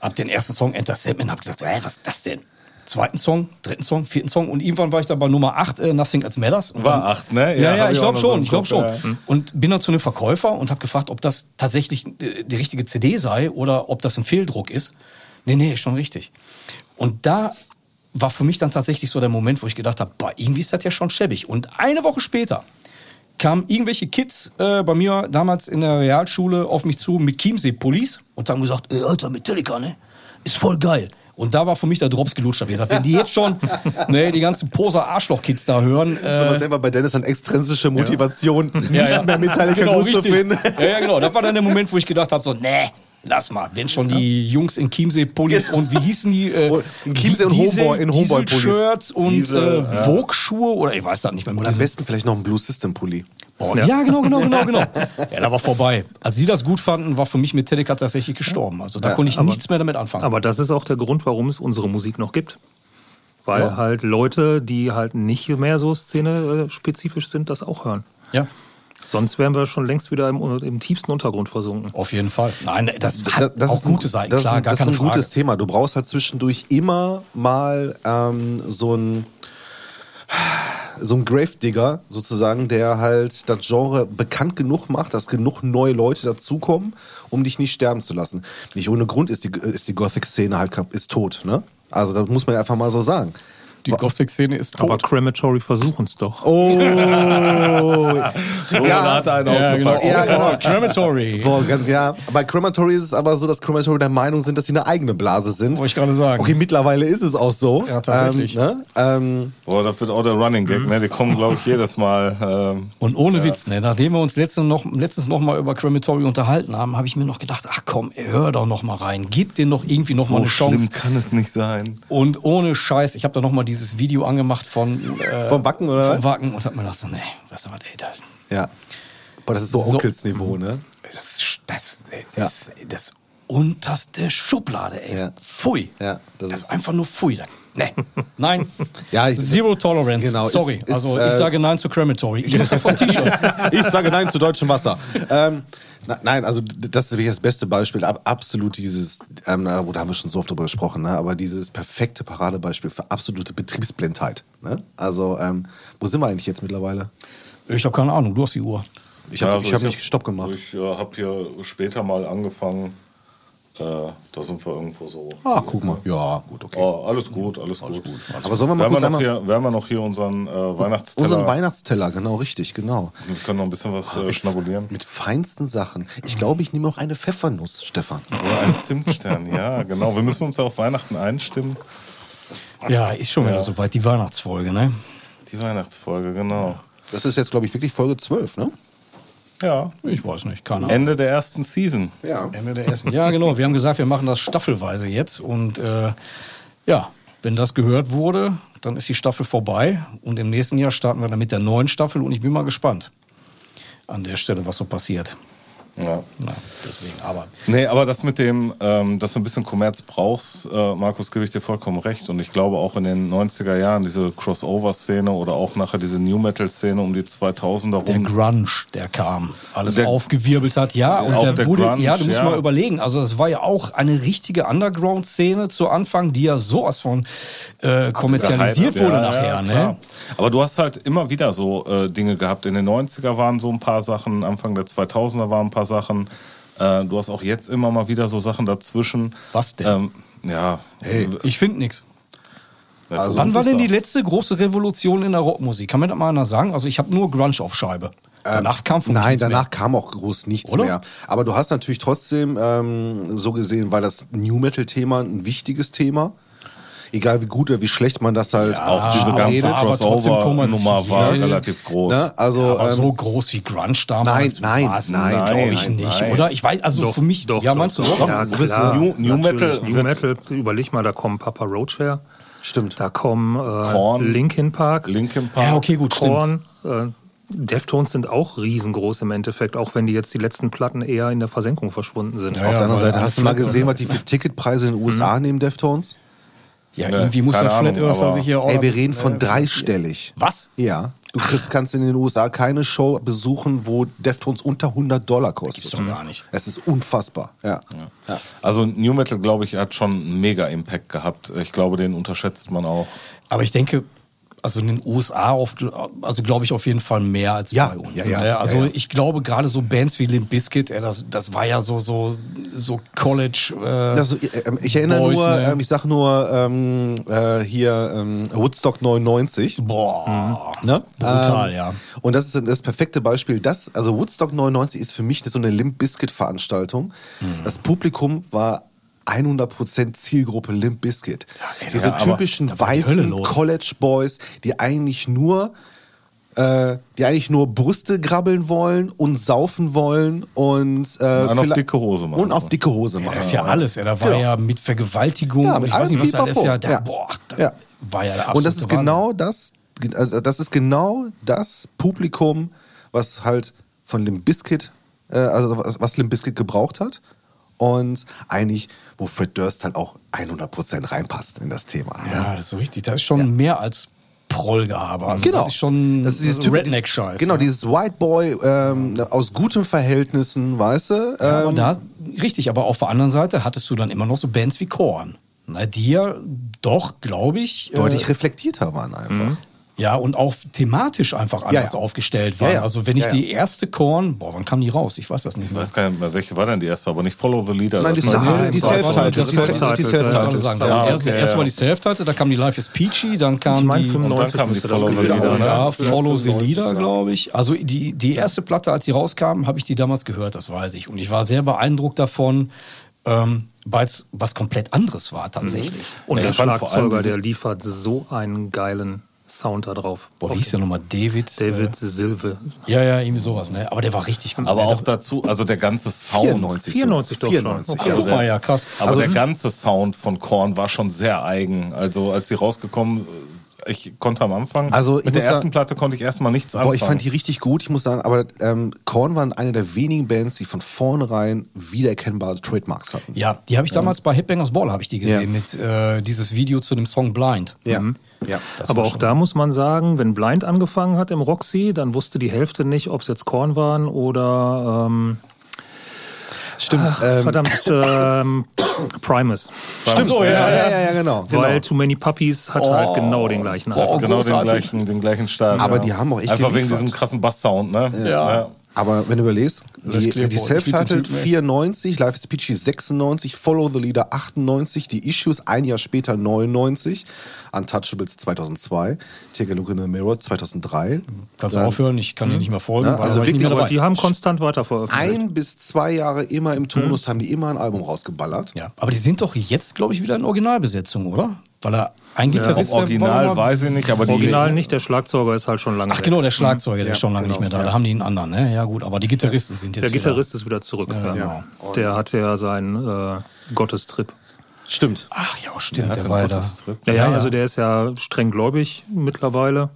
[SPEAKER 5] Hab den ersten Song Enter Sandman, hab gedacht, ey, was ist das denn? Zweiten Song, dritten Song, vierten Song und irgendwann war ich dann bei Nummer 8, äh, Nothing Else Matters. Und
[SPEAKER 2] War
[SPEAKER 5] dann,
[SPEAKER 2] acht, ne?
[SPEAKER 5] Ja, ja,
[SPEAKER 2] hab
[SPEAKER 5] ich glaube
[SPEAKER 2] so
[SPEAKER 5] schon,
[SPEAKER 2] im
[SPEAKER 5] ich glaube schon.
[SPEAKER 2] ja.
[SPEAKER 5] Und bin dann zu einem Verkäufer und habe gefragt, ob das tatsächlich äh, die richtige CD sei oder ob das ein Fehldruck ist. Nee, nee, schon richtig. Und da war für mich dann tatsächlich so der Moment, wo ich gedacht habe, boah, irgendwie ist das ja schon schäbig. Und eine Woche später kamen irgendwelche Kids äh, bei mir damals in der Realschule auf mich zu mit Chiemsee-Pullis und haben gesagt, ey, Alter, Metallica, ne? Ist voll geil. Und da war für mich der Drops gelutscht. Hab ich gesagt, wenn die jetzt schon ne, die ganzen Poser-Arschloch-Kids da hören,
[SPEAKER 1] So was
[SPEAKER 5] äh,
[SPEAKER 1] selber bei Dennis an extrinsische Motivation, nicht
[SPEAKER 5] Ja, ja.
[SPEAKER 1] mehr Metallica
[SPEAKER 5] genau,
[SPEAKER 1] gut zu
[SPEAKER 5] richtig.
[SPEAKER 1] finden.
[SPEAKER 5] Ja, ja, genau. Das war dann der Moment, wo ich gedacht habe, so, nee, lass mal. Wenn schon die Jungs in Chiemsee-Pullis und wie hießen die? Äh,
[SPEAKER 1] Oh, in Chiemsee und Homeboy- in Homeboy-Pullis.
[SPEAKER 5] Diesel-Shirts und
[SPEAKER 2] Diesel,
[SPEAKER 5] äh, Vogue-Schuhe oder ich weiß das nicht mehr.
[SPEAKER 1] Oder am besten vielleicht noch ein Blue System Pulli.
[SPEAKER 5] Boah, ja. genau, genau, genau, genau. Ja, da war vorbei. Als sie das gut fanden, war für mich Metallica tatsächlich gestorben. Also da
[SPEAKER 1] Ja,
[SPEAKER 5] konnte ich
[SPEAKER 3] aber-
[SPEAKER 5] nichts mehr damit anfangen.
[SPEAKER 3] Aber das ist auch der Grund, warum es unsere Musik noch gibt. Weil
[SPEAKER 5] Ja.
[SPEAKER 3] halt Leute, die halt nicht mehr so szene-spezifisch sind, das auch hören.
[SPEAKER 5] ja,
[SPEAKER 3] Sonst wären wir schon längst wieder im, im tiefsten Untergrund versunken.
[SPEAKER 5] auf jeden Fall. Nein, das
[SPEAKER 1] Da-
[SPEAKER 5] hat auch
[SPEAKER 1] ist ein-
[SPEAKER 5] gute Seiten,
[SPEAKER 1] das
[SPEAKER 5] klar,
[SPEAKER 1] ist,
[SPEAKER 5] gar
[SPEAKER 1] das
[SPEAKER 5] keine
[SPEAKER 1] ist ein
[SPEAKER 5] Frage.
[SPEAKER 1] gutes Thema. Du brauchst halt zwischendurch immer mal ähm, so ein so ein Gravedigger sozusagen, der halt das Genre bekannt genug macht, dass genug neue Leute dazukommen, um dich nicht sterben zu lassen. Nicht ohne Grund ist die, ist die Gothic-Szene halt ist tot, ne? Also das muss man einfach mal so sagen.
[SPEAKER 5] Die Gothic-Szene ist
[SPEAKER 3] Aber
[SPEAKER 5] tot.
[SPEAKER 3] Crematory versuchen es doch.
[SPEAKER 1] Oh,
[SPEAKER 2] So, da hat er einen
[SPEAKER 5] ja, genau.
[SPEAKER 2] ausgepackt.
[SPEAKER 1] Ja, genau.
[SPEAKER 5] Oh, Crematory.
[SPEAKER 1] Boah, ganz ja. Bei Crematory ist es aber so, dass Crematory der Meinung sind, dass sie eine eigene Blase sind.
[SPEAKER 5] Wollte ich gerade sagen.
[SPEAKER 1] Okay, mittlerweile ist es auch so.
[SPEAKER 5] Ja, tatsächlich.
[SPEAKER 1] Ähm, ne? ähm,
[SPEAKER 2] Boah, das wird auch der Running Gag, ne? Die kommen, glaube ich, jedes Mal. Ähm,
[SPEAKER 5] Und ohne Witz, ne, nachdem wir uns letztens noch, letztens noch mal über Crematory unterhalten haben, habe ich mir noch gedacht, ach komm, hör doch noch mal rein, gib dir noch irgendwie noch mal
[SPEAKER 2] so
[SPEAKER 5] eine Chance.
[SPEAKER 2] schlimm kann es nicht sein.
[SPEAKER 5] Und ohne Scheiß, ich habe da noch mal dieses Video angemacht von äh,
[SPEAKER 1] Vom Wacken, oder?
[SPEAKER 5] Vom Wacken und hab mir gedacht, so, nee, weißt du was, ey, das,
[SPEAKER 1] ja. Boah, das ist so,
[SPEAKER 5] So.
[SPEAKER 1] Onkelsniveau, ne?
[SPEAKER 5] das, das, das, das unterste Schublade, ey.
[SPEAKER 1] Ja.
[SPEAKER 5] Pfui.
[SPEAKER 1] Ja, das
[SPEAKER 5] das,
[SPEAKER 1] ist-
[SPEAKER 5] ist einfach nur Pfui. Nee. Nein.
[SPEAKER 1] Ja, ich-
[SPEAKER 5] Zero Tolerance.
[SPEAKER 1] Genau,
[SPEAKER 5] Sorry.
[SPEAKER 1] ist- ist,
[SPEAKER 5] also
[SPEAKER 1] äh,
[SPEAKER 5] ich sage Nein zu Crematory. Ich davon T-Shirt.
[SPEAKER 1] Ich sage Nein zu deutschem Wasser. ähm, nein, also das ist wirklich das beste Beispiel. Ab, absolut dieses, ähm, da haben wir schon so oft drüber gesprochen, ne? aber dieses perfekte Paradebeispiel für absolute Betriebsblindheit. Ne? Also, ähm, wo sind wir eigentlich jetzt mittlerweile?
[SPEAKER 5] Ich habe keine Ahnung, du hast die Uhr.
[SPEAKER 1] Ich habe
[SPEAKER 2] Ja, also
[SPEAKER 1] hab- nicht Stopp gemacht.
[SPEAKER 2] Ich äh, habe hier später mal angefangen. Äh, da sind wir irgendwo so.
[SPEAKER 1] Ah, guck mal. Ja, gut, okay.
[SPEAKER 2] Oh, alles gut, alles, gut.
[SPEAKER 1] Aber sollen wir mal
[SPEAKER 2] Wir haben,
[SPEAKER 1] kurz
[SPEAKER 2] wir noch
[SPEAKER 1] einmal
[SPEAKER 2] hier, wir haben ja noch hier unseren äh, Weihnachtsteller.
[SPEAKER 1] unseren Weihnachtsteller, genau, richtig, genau.
[SPEAKER 2] Wir können noch ein bisschen was äh, schnabulieren.
[SPEAKER 1] Mit feinsten Sachen. Ich glaube, ich nehme auch eine Pfeffernuss, Stefan.
[SPEAKER 2] Oder ein Zimtstern, ja, genau. Wir müssen uns ja auf Weihnachten einstimmen.
[SPEAKER 5] Ja, ist schon wieder soweit, die Weihnachtsfolge, ne?
[SPEAKER 2] Die Weihnachtsfolge, genau.
[SPEAKER 1] Das ist jetzt, glaube ich, wirklich Folge 12, ne?
[SPEAKER 2] Ja.
[SPEAKER 5] Ich weiß nicht, keine Ahnung.
[SPEAKER 2] Ende der ersten Season.
[SPEAKER 1] Ja.
[SPEAKER 5] Ende der ersten. Ja, genau. Wir haben gesagt, wir machen das staffelweise jetzt. Und äh, ja, wenn das gehört wurde, dann ist die Staffel vorbei. Und im nächsten Jahr starten wir dann mit der neuen Staffel. Und ich bin mal gespannt an der Stelle, was so passiert.
[SPEAKER 2] Ja.
[SPEAKER 5] Na, deswegen, aber.
[SPEAKER 2] Nee, aber das mit dem, ähm, dass du ein bisschen Kommerz brauchst, äh, Markus, gebe ich dir vollkommen recht. Und ich glaube auch in den 90er Jahren diese Crossover-Szene oder auch nachher diese New Metal-Szene um die 2000er
[SPEAKER 5] Der
[SPEAKER 2] rum.
[SPEAKER 5] Grunge, der kam, alles
[SPEAKER 2] Der-
[SPEAKER 5] aufgewirbelt hat. Ja, und
[SPEAKER 2] Auch
[SPEAKER 5] der,
[SPEAKER 2] der
[SPEAKER 5] wurde,
[SPEAKER 2] Grunge,
[SPEAKER 5] ja, du musst
[SPEAKER 2] ja.
[SPEAKER 5] mal überlegen. Also, es war ja auch eine richtige Underground-Szene zu Anfang, die ja sowas von äh, kommerzialisiert wurde
[SPEAKER 2] ja,
[SPEAKER 5] nachher,
[SPEAKER 2] ja,
[SPEAKER 5] ne?
[SPEAKER 2] klar. Aber du hast halt immer wieder so äh, Dinge gehabt. In den 90er waren so ein paar Sachen, Anfang der 2000er waren ein paar Sachen. Äh, du hast auch jetzt immer mal wieder so Sachen dazwischen.
[SPEAKER 5] Was denn?
[SPEAKER 2] Ähm, ja.
[SPEAKER 1] Hey,
[SPEAKER 5] Ich finde nichts.
[SPEAKER 2] also,
[SPEAKER 5] Wann war denn die letzte große Revolution in der Rockmusik? Kann mir das mal einer sagen? Also ich habe nur Grunge auf Scheibe. Danach kam von
[SPEAKER 1] Ähm, Nein,
[SPEAKER 5] nichts mehr.
[SPEAKER 1] danach kam auch groß nichts
[SPEAKER 5] Oder?
[SPEAKER 1] mehr. Aber du hast natürlich trotzdem ähm, so gesehen, weil das New Metal-Thema ein wichtiges Thema. Egal wie gut oder wie schlecht man das halt
[SPEAKER 2] auch diese
[SPEAKER 5] aber-
[SPEAKER 2] ganze Crossover-Nummer war relativ groß.
[SPEAKER 1] Ne? Also,
[SPEAKER 5] aber
[SPEAKER 1] ähm,
[SPEAKER 5] so groß wie Grunge damals
[SPEAKER 1] Nein, nein,
[SPEAKER 5] war's
[SPEAKER 1] nein,
[SPEAKER 5] glaube ich
[SPEAKER 2] nein,
[SPEAKER 5] nicht,
[SPEAKER 2] nein.
[SPEAKER 5] oder? Ich weiß, also
[SPEAKER 3] Doch,
[SPEAKER 5] für mich,
[SPEAKER 3] doch,
[SPEAKER 5] ja,
[SPEAKER 3] doch,
[SPEAKER 5] meinst du
[SPEAKER 3] doch.
[SPEAKER 5] doch?
[SPEAKER 3] Ja,
[SPEAKER 2] Du bist
[SPEAKER 3] klar.
[SPEAKER 2] New- New. Metal
[SPEAKER 3] New Metal, überleg mal, da kommen Papa Roach her.
[SPEAKER 1] Stimmt.
[SPEAKER 3] Da kommen äh,
[SPEAKER 2] Korn.
[SPEAKER 3] Linkin Park,
[SPEAKER 2] Linkin Park.
[SPEAKER 5] Ja, okay, gut, stimmt.
[SPEAKER 3] Korn. Äh, Deftones sind auch riesengroß im Endeffekt, auch wenn die jetzt die letzten Platten eher in der Versenkung verschwunden sind.
[SPEAKER 5] Ja,
[SPEAKER 1] Auf der anderen Seite, hast du mal gesehen, was die für Ticketpreise in den USA nehmen, Deftones?
[SPEAKER 5] Ja,
[SPEAKER 2] Ne,
[SPEAKER 5] irgendwie muss
[SPEAKER 2] Ahnung,
[SPEAKER 5] Earther
[SPEAKER 2] aber-
[SPEAKER 5] sich hier auch...
[SPEAKER 1] Ey, wir reden von
[SPEAKER 5] äh,
[SPEAKER 1] dreistellig.
[SPEAKER 5] Was?
[SPEAKER 1] Ja. Du kriegst, kannst in den USA keine Show besuchen, wo Deftones unter 100 Dollar kostet.
[SPEAKER 5] Gibt's doch gar nicht.
[SPEAKER 1] Es ist unfassbar. Ja. ja.
[SPEAKER 2] Also New Metal, glaube ich, hat schon einen mega Impact gehabt. Ich glaube, den unterschätzt man auch.
[SPEAKER 5] Aber ich denke, also in den USA, auf, also glaube ich auf jeden Fall mehr als
[SPEAKER 1] Ja,
[SPEAKER 5] bei uns.
[SPEAKER 1] ja, ja,
[SPEAKER 5] ne? also
[SPEAKER 1] ja, ja.
[SPEAKER 5] ich glaube gerade so Bands wie Limp Bizkit, das, das war ja so so so College. Äh,
[SPEAKER 1] Also, ähm, ich erinnere
[SPEAKER 5] Boys,
[SPEAKER 1] nur,
[SPEAKER 5] ne?
[SPEAKER 1] ähm, ich sag nur ähm, äh, hier ähm, Woodstock 99.
[SPEAKER 5] boah,
[SPEAKER 1] Ne?
[SPEAKER 5] brutal,
[SPEAKER 1] Ähm,
[SPEAKER 5] ja.
[SPEAKER 1] Und das ist das perfekte Beispiel. Das, also Woodstock 99 ist für mich so eine Limp Bizkit Veranstaltung.
[SPEAKER 5] Hm.
[SPEAKER 1] Das Publikum war 100% Zielgruppe Limp Bizkit.
[SPEAKER 5] ey,
[SPEAKER 1] Diese
[SPEAKER 2] ja,
[SPEAKER 1] typischen
[SPEAKER 5] da die
[SPEAKER 1] weißen
[SPEAKER 5] los.
[SPEAKER 1] College Boys, die eigentlich nur äh, die eigentlich nur Brüste grabbeln wollen und saufen wollen und, äh,
[SPEAKER 2] Und auf dicke Hose machen.
[SPEAKER 1] Und auf dicke Hose machen.
[SPEAKER 5] Das ist ja alles, ja. Da war
[SPEAKER 1] Genau.
[SPEAKER 5] ja mit Vergewaltigung
[SPEAKER 1] Ja,
[SPEAKER 5] und
[SPEAKER 1] mit
[SPEAKER 5] ich weiß nicht, was
[SPEAKER 1] allem
[SPEAKER 5] alles ja, da,
[SPEAKER 1] Ja.
[SPEAKER 5] boah, da
[SPEAKER 1] Ja.
[SPEAKER 5] war ja der
[SPEAKER 1] Und das ist
[SPEAKER 5] Wahnsinn.
[SPEAKER 1] genau das, also das ist genau das Publikum, was halt von Limp Bizkit, äh, also was, was Limp Bizkit gebraucht hat. Und eigentlich, wo Fred Durst halt auch 100% reinpasst in das Thema.
[SPEAKER 5] Ja, das ist so richtig. Das ist schon mehr als Prollgehabe. Also
[SPEAKER 1] Genau.
[SPEAKER 5] Das ist schon
[SPEAKER 1] das ist dieses
[SPEAKER 5] so
[SPEAKER 1] Typ-
[SPEAKER 5] Redneck-Scheiß.
[SPEAKER 1] Genau,
[SPEAKER 5] ja.
[SPEAKER 1] dieses White Boy ähm, aus guten Verhältnissen, weißt du?
[SPEAKER 5] Ja, aber
[SPEAKER 1] Ähm,
[SPEAKER 5] da, richtig, aber auf der anderen Seite hattest du dann immer noch so Bands wie Korn. Na, die ja doch, glaube ich,
[SPEAKER 1] deutlich
[SPEAKER 5] äh,
[SPEAKER 1] reflektierter waren einfach.
[SPEAKER 5] Ja, und auch thematisch einfach anders
[SPEAKER 1] ja.
[SPEAKER 5] aufgestellt waren.
[SPEAKER 1] Ja, ja.
[SPEAKER 5] Also wenn ich
[SPEAKER 1] Ja, ja.
[SPEAKER 5] die erste Korn, boah, wann kam die raus? Ich weiß das nicht
[SPEAKER 2] Ich
[SPEAKER 5] mehr.
[SPEAKER 2] weiß gar nicht mehr, welche war denn die erste, aber nicht Follow the Leader.
[SPEAKER 1] Nein, die,
[SPEAKER 2] war-
[SPEAKER 3] Nein,
[SPEAKER 1] die
[SPEAKER 3] das war-
[SPEAKER 1] Self-Title. Die Self- die Self-Title.
[SPEAKER 2] Ja,
[SPEAKER 5] ja, erst, erst
[SPEAKER 2] ja.
[SPEAKER 5] war die Self-Title, da kam die Life is Peachy, dann kam
[SPEAKER 3] Ich meine,
[SPEAKER 5] die...
[SPEAKER 3] 95
[SPEAKER 2] kam die Follow the Leader,
[SPEAKER 3] sein.
[SPEAKER 2] ne?
[SPEAKER 5] Ja, Follow the
[SPEAKER 1] 95,
[SPEAKER 5] Leader,
[SPEAKER 1] ja.
[SPEAKER 5] glaube ich. Also die, die erste Platte, als sie rauskam, habe ich die damals gehört, das weiß ich. Und ich war sehr beeindruckt davon, ähm, weil es was komplett anderes war tatsächlich.
[SPEAKER 3] Und
[SPEAKER 2] Ja,
[SPEAKER 3] der Schlagzeuger, der liefert so einen geilen Sound da drauf.
[SPEAKER 5] Boah, wie hieß der nochmal? David?
[SPEAKER 3] David Silve.
[SPEAKER 5] Äh, ja, ja, irgendwie sowas, ne? Aber der war richtig gut.
[SPEAKER 2] Aber
[SPEAKER 5] ne?
[SPEAKER 2] auch dazu, also der ganze Sound.
[SPEAKER 1] 94.
[SPEAKER 3] 94 doch schon.
[SPEAKER 1] 94,
[SPEAKER 3] Okay.
[SPEAKER 5] Ach, guck mal, ja, krass.
[SPEAKER 2] Aber
[SPEAKER 1] Also-
[SPEAKER 2] der ganze Sound von Korn war schon sehr eigen. Also als sie rausgekommen, ich konnte am Anfang,
[SPEAKER 1] Also,
[SPEAKER 2] mit der ersten
[SPEAKER 1] sagen-
[SPEAKER 2] Platte konnte ich erstmal nichts anfangen.
[SPEAKER 1] Boah, ich fand die richtig gut, ich muss sagen, aber ähm, Korn waren eine der wenigen Bands, die von vornherein wiedererkennbare Trademarks hatten.
[SPEAKER 5] Ja, die habe ich damals bei Headbangers Ball habe ich die gesehen
[SPEAKER 1] Ja.
[SPEAKER 5] mit äh, dieses Video zu dem Song Blind.
[SPEAKER 1] Ja. ja.
[SPEAKER 3] Aber auch da muss man sagen, wenn Blind angefangen hat im Roxy, dann wusste die Hälfte nicht, ob es jetzt Korn waren oder ähm,
[SPEAKER 1] Stimmt.
[SPEAKER 3] ach,
[SPEAKER 1] ähm,
[SPEAKER 3] verdammt ähm, Primus.
[SPEAKER 1] Stimmt,
[SPEAKER 5] so,
[SPEAKER 1] ja,
[SPEAKER 5] ja,
[SPEAKER 1] ja, ja, ja, genau.
[SPEAKER 3] Weil
[SPEAKER 1] genau.
[SPEAKER 3] Too Many Puppies hat halt genau den gleichen
[SPEAKER 5] Boah,
[SPEAKER 3] Alter.
[SPEAKER 2] genau den gleichen, den gleichen Start.
[SPEAKER 1] Aber
[SPEAKER 2] ja.
[SPEAKER 1] die haben auch echt
[SPEAKER 2] Einfach wegen
[SPEAKER 1] geliefert.
[SPEAKER 2] diesem krassen Bass-Sound, ne?
[SPEAKER 5] Ja.
[SPEAKER 1] Aber wenn du überlegst, die, die Self-Titled
[SPEAKER 5] Typen echt-
[SPEAKER 1] 94, Life is Peachy 96, Follow the Leader 98, die Issues ein Jahr später 99, Untouchables 2002, Take a Look in the Mirror 2003.
[SPEAKER 5] Kannst du aufhören, ich kann dir nicht mehr folgen.
[SPEAKER 1] Ja, also wirklich,
[SPEAKER 5] mehr
[SPEAKER 3] die haben konstant weiter veröffentlicht.
[SPEAKER 1] Ein bis zwei Jahre immer im Tonus haben die immer ein Album rausgeballert.
[SPEAKER 5] Ja, aber die sind doch jetzt, glaube ich, wieder in Originalbesetzung, oder? Weil er ein Gitarrist
[SPEAKER 2] Ob original
[SPEAKER 5] der
[SPEAKER 2] weiß ich nicht, aber die
[SPEAKER 3] Original nicht, der Schlagzeuger ist halt schon lange
[SPEAKER 5] Ach
[SPEAKER 3] weg.
[SPEAKER 5] genau, der Schlagzeuger, der
[SPEAKER 1] Ja,
[SPEAKER 5] ist schon lange
[SPEAKER 1] genau,
[SPEAKER 5] nicht mehr da.
[SPEAKER 1] ja.
[SPEAKER 5] Da haben die einen anderen, ne? Ja gut, aber die Gitarristen sind jetzt
[SPEAKER 3] Der Gitarrist ist wieder zurück.
[SPEAKER 5] Ja,
[SPEAKER 3] ja.
[SPEAKER 1] genau.
[SPEAKER 3] Der hatte ja seinen äh, Gottestrip.
[SPEAKER 1] Stimmt.
[SPEAKER 5] Wieder. Ach ja, stimmt, der
[SPEAKER 2] einen
[SPEAKER 5] war ja da.
[SPEAKER 3] Ja, ja,
[SPEAKER 5] Ja, ja.
[SPEAKER 3] also der ist ja streng gläubig mittlerweile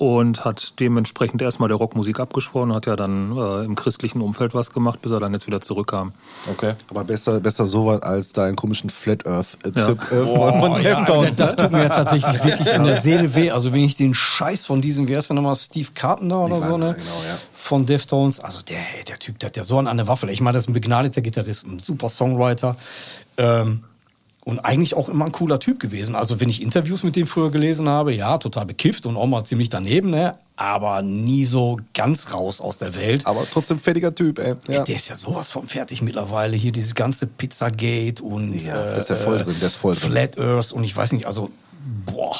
[SPEAKER 3] und hat dementsprechend erstmal der Rockmusik abgeschworen und hat ja dann äh, im christlichen Umfeld was gemacht, bis er dann jetzt wieder zurückkam.
[SPEAKER 2] Okay.
[SPEAKER 1] Aber besser, besser sowas als deinen komischen Flat Earth-Trip
[SPEAKER 3] Ja.
[SPEAKER 1] äh, von, von
[SPEAKER 5] Oh, ja,
[SPEAKER 1] Deftones.
[SPEAKER 5] das tut mir ja tatsächlich wirklich in der Seele weh. Also wenn ich den Scheiß von diesem, wie heißt der nochmal, Steve Carpenter oder
[SPEAKER 1] Ich
[SPEAKER 5] so, ne?
[SPEAKER 1] genau, ja.
[SPEAKER 5] Von Deftones. Also der, der Typ, der hat ja so an eine Waffe. Ich meine, das ist ein begnadeter Gitarrist, ein super Songwriter. Ähm, Und eigentlich auch immer ein cooler Typ gewesen. Also wenn ich Interviews mit dem früher gelesen habe, ja, total bekifft und auch mal ziemlich daneben, ne? aber nie so ganz raus aus der Welt.
[SPEAKER 1] Aber trotzdem fertiger Typ, ey. Ja.
[SPEAKER 5] Der ist ja sowas von fertig mittlerweile. Hier dieses ganze Pizzagate und
[SPEAKER 1] Ja, das ist ja voll drin, der ist voll drin.
[SPEAKER 5] Flat Earth und ich weiß nicht, also boah,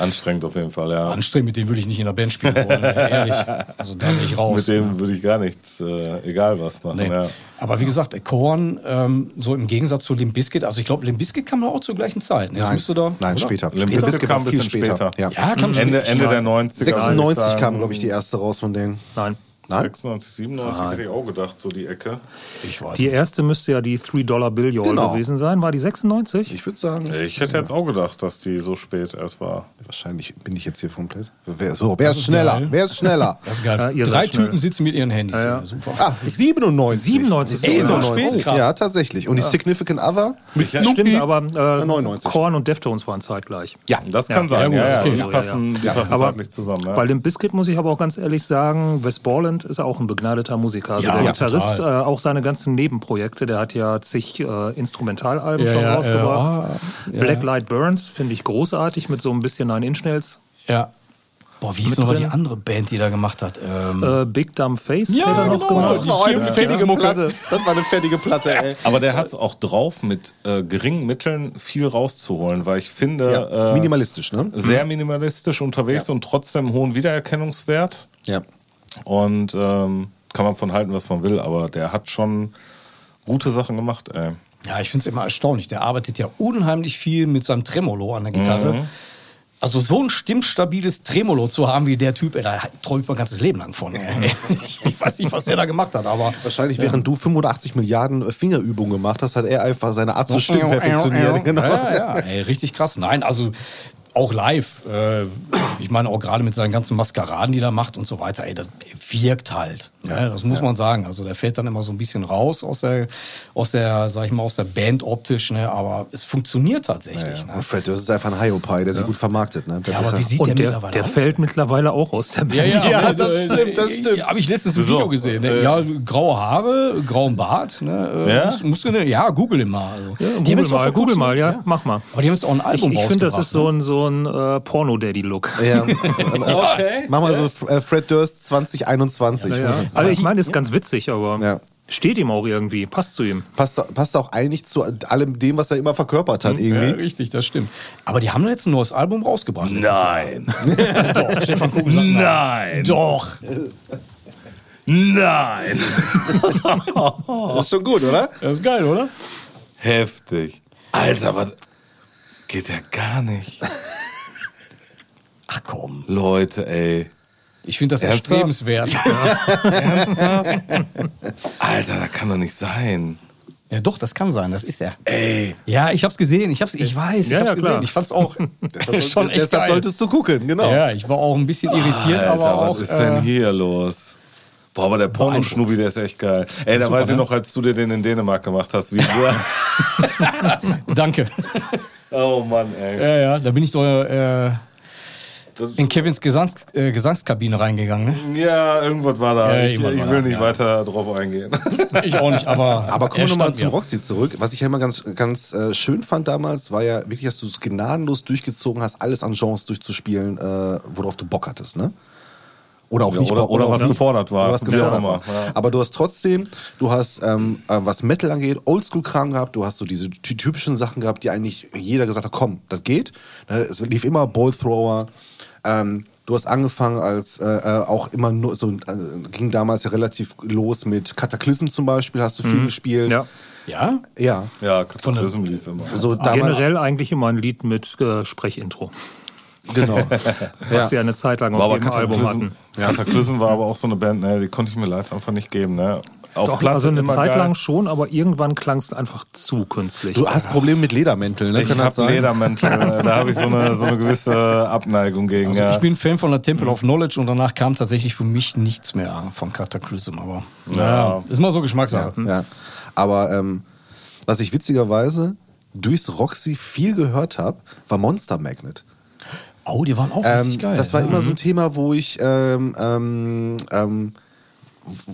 [SPEAKER 2] Anstrengend auf jeden Fall, ja.
[SPEAKER 5] anstrengend, mit dem würde ich nicht in der Band spielen wollen, ehrlich. Also da bin ich raus.
[SPEAKER 2] Mit dem würde ich gar nichts, äh, egal was machen.
[SPEAKER 5] Nee.
[SPEAKER 2] Ja.
[SPEAKER 5] Aber wie gesagt, Korn, ähm, so im Gegensatz zu Limp Bizkit, also ich glaube, Limp Bizkit kam auch zur gleichen Zeit. Ne? Das
[SPEAKER 1] Nein,
[SPEAKER 5] da,
[SPEAKER 1] nein später.
[SPEAKER 2] Limp
[SPEAKER 1] Später.
[SPEAKER 2] Bizkit kam ein
[SPEAKER 1] viel
[SPEAKER 2] bisschen später.
[SPEAKER 1] Ja.
[SPEAKER 5] Ja, kam.
[SPEAKER 2] Ende, Ende der 90er. würde ich
[SPEAKER 1] 96
[SPEAKER 2] sagen.
[SPEAKER 1] kam, glaube ich, die erste raus von denen.
[SPEAKER 3] Nein.
[SPEAKER 1] Nein?
[SPEAKER 2] 96, 97 hätte ich auch gedacht, so die Ecke.
[SPEAKER 5] Ich weiß
[SPEAKER 3] Die
[SPEAKER 5] nicht.
[SPEAKER 3] erste müsste ja die 3-Dollar-Bill
[SPEAKER 1] Genau.
[SPEAKER 3] gewesen sein. War die 96?
[SPEAKER 1] Ich würde sagen,
[SPEAKER 2] Ich hätte jetzt auch gedacht, dass die so spät erst war.
[SPEAKER 1] wahrscheinlich bin ich jetzt hier komplett. Wer, so, wer ist schneller?
[SPEAKER 5] geil.
[SPEAKER 1] Wer ist schneller?
[SPEAKER 5] Das ist geil.
[SPEAKER 3] Ja, ihr
[SPEAKER 5] Drei. Typen sitzen mit ihren Handys.
[SPEAKER 3] Ja,
[SPEAKER 5] Ja,
[SPEAKER 3] ja.
[SPEAKER 5] super.
[SPEAKER 1] Ah, 97.
[SPEAKER 3] 97.
[SPEAKER 5] Ey, so
[SPEAKER 1] 97.
[SPEAKER 5] spät? Krass.
[SPEAKER 1] Ja, tatsächlich. Und die Significant Other?
[SPEAKER 2] Ich- ja?
[SPEAKER 3] Stimmt, aber äh,
[SPEAKER 1] 99.
[SPEAKER 3] Korn und Deftones waren zeitgleich.
[SPEAKER 1] Ja,
[SPEAKER 2] Das kann sein,
[SPEAKER 5] Ja,
[SPEAKER 2] ja,
[SPEAKER 5] gut,
[SPEAKER 2] ja,
[SPEAKER 5] okay.
[SPEAKER 2] Die
[SPEAKER 5] Ja,
[SPEAKER 2] passen, die passen zeitlich zusammen. Ja.
[SPEAKER 3] Bei Limp Bizkit muss ich aber auch ganz ehrlich sagen, Wes Borland ist auch ein begnadeter Musiker. Also
[SPEAKER 5] Ja,
[SPEAKER 3] der
[SPEAKER 5] ja,
[SPEAKER 3] Gitarrist, äh, auch seine ganzen Nebenprojekte, der hat ja zig äh, Instrumentalalben
[SPEAKER 5] Ja,
[SPEAKER 3] schon
[SPEAKER 5] ja,
[SPEAKER 3] rausgebracht.
[SPEAKER 5] ja, ja.
[SPEAKER 3] Black Light Burns finde ich großartig mit so ein bisschen Nine Inch Nails.
[SPEAKER 5] Ja. Boah, wie hieß
[SPEAKER 3] Mit
[SPEAKER 5] noch die andere Band, die da gemacht hat? Ähm,
[SPEAKER 3] Äh, Big Dumb Face
[SPEAKER 5] Ja,
[SPEAKER 3] hat er noch
[SPEAKER 5] genau.
[SPEAKER 3] gemacht.
[SPEAKER 1] das war eine
[SPEAKER 5] Ja.
[SPEAKER 1] fertige
[SPEAKER 5] Mucke.
[SPEAKER 1] Platte. Das war eine fertige Platte, ey.
[SPEAKER 2] Aber der hat es auch drauf, mit äh, geringen Mitteln viel rauszuholen, weil ich finde,
[SPEAKER 1] Ja,
[SPEAKER 2] äh,
[SPEAKER 1] minimalistisch, ne?
[SPEAKER 2] sehr minimalistisch unterwegs und trotzdem hohen Wiedererkennungswert.
[SPEAKER 1] Ja.
[SPEAKER 2] Und ähm, kann man von halten, was man will, aber der hat schon gute Sachen gemacht, ey.
[SPEAKER 5] ja, ich finde es immer erstaunlich. Der arbeitet ja unheimlich viel mit seinem Tremolo an der Gitarre.
[SPEAKER 2] Mhm.
[SPEAKER 5] Also so ein stimmstabiles Tremolo zu haben wie der Typ, ey, da träume ich mein ganzes Leben lang von. Ey. Ich, ich weiß nicht, was der da gemacht hat, aber
[SPEAKER 1] Wahrscheinlich, während du 85 Milliarden äh, Fingerübungen gemacht hast, hat er einfach seine Art zu stimmen perfektioniert. Genau.
[SPEAKER 5] Ja, ja, ey, richtig krass. Nein, also auch live. Äh, ich meine, auch gerade mit seinen ganzen Maskeraden, die er macht und so weiter, ey, das wirkt halt. ne? Das muss man sagen. Also der fällt dann immer so ein bisschen raus aus der, aus der, sag ich mal, aus der Band optisch, ne? aber es funktioniert tatsächlich.
[SPEAKER 1] Ja,
[SPEAKER 5] Ne?
[SPEAKER 1] und Fred Durst ist einfach ein Hiopai, der sich gut vermarktet. Ne? Das
[SPEAKER 5] Ja,
[SPEAKER 1] ist
[SPEAKER 5] aber wie sieht
[SPEAKER 3] Und
[SPEAKER 5] der,
[SPEAKER 3] der,
[SPEAKER 5] mittlerweile
[SPEAKER 3] der
[SPEAKER 5] aus?
[SPEAKER 3] fällt mittlerweile auch aus der Band.
[SPEAKER 5] Ja, ja,
[SPEAKER 1] Ja, das
[SPEAKER 5] äh,
[SPEAKER 1] stimmt, das stimmt.
[SPEAKER 5] Habe ich letztens ein
[SPEAKER 2] Wieso?
[SPEAKER 5] Video gesehen. Ne?
[SPEAKER 2] Äh,
[SPEAKER 5] Ja, graue Haare, grauen Bart. Ne? Äh,
[SPEAKER 2] Ja?
[SPEAKER 5] Musst, musst du, ne? Ja, google ihn mal. Also.
[SPEAKER 3] Ja,
[SPEAKER 5] Die haben
[SPEAKER 3] Google
[SPEAKER 5] jetzt auch
[SPEAKER 3] mal, Google mal, ja, mach mal.
[SPEAKER 5] Aber die haben jetzt auch ein
[SPEAKER 3] Ich,
[SPEAKER 5] Album
[SPEAKER 3] ich finde, das ist so ein, so ein äh, Porno-Daddy-Look.
[SPEAKER 1] Ja, okay. Mach mal so äh, Fred Durst 2021.
[SPEAKER 3] Ja, Also ich meine, ist ganz witzig, aber
[SPEAKER 1] Ja.
[SPEAKER 3] steht ihm auch irgendwie, passt zu ihm.
[SPEAKER 1] Passt, passt auch eigentlich zu allem dem, was er immer verkörpert hat,
[SPEAKER 5] Ja,
[SPEAKER 1] irgendwie.
[SPEAKER 5] richtig, das stimmt. Aber die haben jetzt ein neues Album rausgebracht.
[SPEAKER 2] Nein.
[SPEAKER 5] Jahr. Doch, Stefan sagt
[SPEAKER 2] Nein.
[SPEAKER 5] Doch.
[SPEAKER 2] Nein.
[SPEAKER 1] Das ist schon gut, oder?
[SPEAKER 5] Das ist geil, oder?
[SPEAKER 2] Heftig. Alter, was geht ja gar nicht.
[SPEAKER 5] Ach komm.
[SPEAKER 2] Leute, ey.
[SPEAKER 5] Ich finde das
[SPEAKER 2] Ernsthaft?
[SPEAKER 5] erstrebenswert.
[SPEAKER 2] Alter, das kann doch nicht sein.
[SPEAKER 5] ja, doch, das kann sein. Das ist er.
[SPEAKER 2] Ey.
[SPEAKER 5] Ja, ich hab's gesehen. Ich hab's, ich weiß, ich
[SPEAKER 3] Ja,
[SPEAKER 5] hab's
[SPEAKER 3] ja,
[SPEAKER 5] gesehen. Ich fand's auch
[SPEAKER 1] Deshalb,
[SPEAKER 5] schon echt
[SPEAKER 1] deshalb
[SPEAKER 5] geil.
[SPEAKER 1] solltest du gucken, genau.
[SPEAKER 5] Ja, ich war auch ein bisschen irritiert,
[SPEAKER 2] Alter,
[SPEAKER 5] aber auch.
[SPEAKER 2] was ist denn
[SPEAKER 5] äh,
[SPEAKER 2] hier los? Boah, aber der Pornoschnubbi, der ist echt geil. Ey, da
[SPEAKER 5] Super,
[SPEAKER 2] weiß ich
[SPEAKER 5] ne?
[SPEAKER 2] noch, als du dir den in Dänemark gemacht hast, wie
[SPEAKER 5] Danke.
[SPEAKER 2] Oh Mann, ey.
[SPEAKER 5] Ja, ja, da bin ich doch äh, in Kevins Gesangs äh, Gesangskabine reingegangen. Ne?
[SPEAKER 2] ja, irgendwas war da.
[SPEAKER 5] Ja,
[SPEAKER 2] ich ich will
[SPEAKER 5] da,
[SPEAKER 2] nicht
[SPEAKER 5] ja.
[SPEAKER 2] weiter drauf eingehen.
[SPEAKER 5] Ich auch nicht, aber.
[SPEAKER 1] Aber kommen wir nochmal zum. Roxy zurück. Was ich ja immer ganz, ganz äh, schön fand damals, war ja wirklich, dass du es gnadenlos durchgezogen hast, alles an Genres durchzuspielen, äh, worauf du Bock hattest, ne? Oder auch
[SPEAKER 2] Ja,
[SPEAKER 1] nicht
[SPEAKER 2] oder- oder
[SPEAKER 1] auch
[SPEAKER 2] was
[SPEAKER 1] nicht-
[SPEAKER 2] gefordert war.
[SPEAKER 1] Oder was gefordert
[SPEAKER 2] immer,
[SPEAKER 1] war.
[SPEAKER 2] ja.
[SPEAKER 1] Aber du hast trotzdem, du hast, ähm, äh, was Metal angeht, Oldschool-Kram gehabt, du hast so diese ty- typischen Sachen gehabt, die eigentlich jeder gesagt hat, komm, das geht. Ne, Es lief immer Ball Thrower. Ähm, du hast angefangen als äh, äh, auch immer nur so, äh, ging damals ja relativ los mit Cataclysm zum Beispiel, hast du viel gespielt.
[SPEAKER 3] Ja.
[SPEAKER 5] Ja?
[SPEAKER 1] Ja.
[SPEAKER 2] ja, Kataklysm lief immer.
[SPEAKER 1] So damals,
[SPEAKER 3] Generell eigentlich immer ein Lied mit äh, Sprechintro.
[SPEAKER 1] Genau.
[SPEAKER 3] Was wir eine Zeit lang auf
[SPEAKER 2] War aber
[SPEAKER 3] jedem Album
[SPEAKER 2] Kataklysm,
[SPEAKER 3] hatten.
[SPEAKER 2] Kataklysm war aber auch so eine Band, ne, die konnte ich mir live einfach nicht geben. Ne? Auf
[SPEAKER 3] Doch,
[SPEAKER 2] Platte
[SPEAKER 3] also eine Zeit
[SPEAKER 2] geil.
[SPEAKER 3] lang schon, aber irgendwann klang es einfach zu künstlich.
[SPEAKER 1] Du hast Probleme mit Ledermänteln, ne?
[SPEAKER 2] Ich habe
[SPEAKER 1] sein?
[SPEAKER 2] Ledermäntel, äh, da habe ich so eine, so eine gewisse Abneigung gegen.
[SPEAKER 5] Also
[SPEAKER 2] ja.
[SPEAKER 5] ich bin Fan von der Temple of Knowledge und danach kam tatsächlich für mich nichts mehr von Cataclysm, aber ja. ist mal so Geschmackssache.
[SPEAKER 1] Ja, ja. Aber ähm, was ich witzigerweise durchs Roxy viel gehört habe, war Monster Magnet.
[SPEAKER 5] Oh, die waren auch
[SPEAKER 1] Ähm,
[SPEAKER 5] richtig geil.
[SPEAKER 1] das war
[SPEAKER 5] ja.
[SPEAKER 1] immer so ein Thema, wo ich ähm, ähm, ähm, w-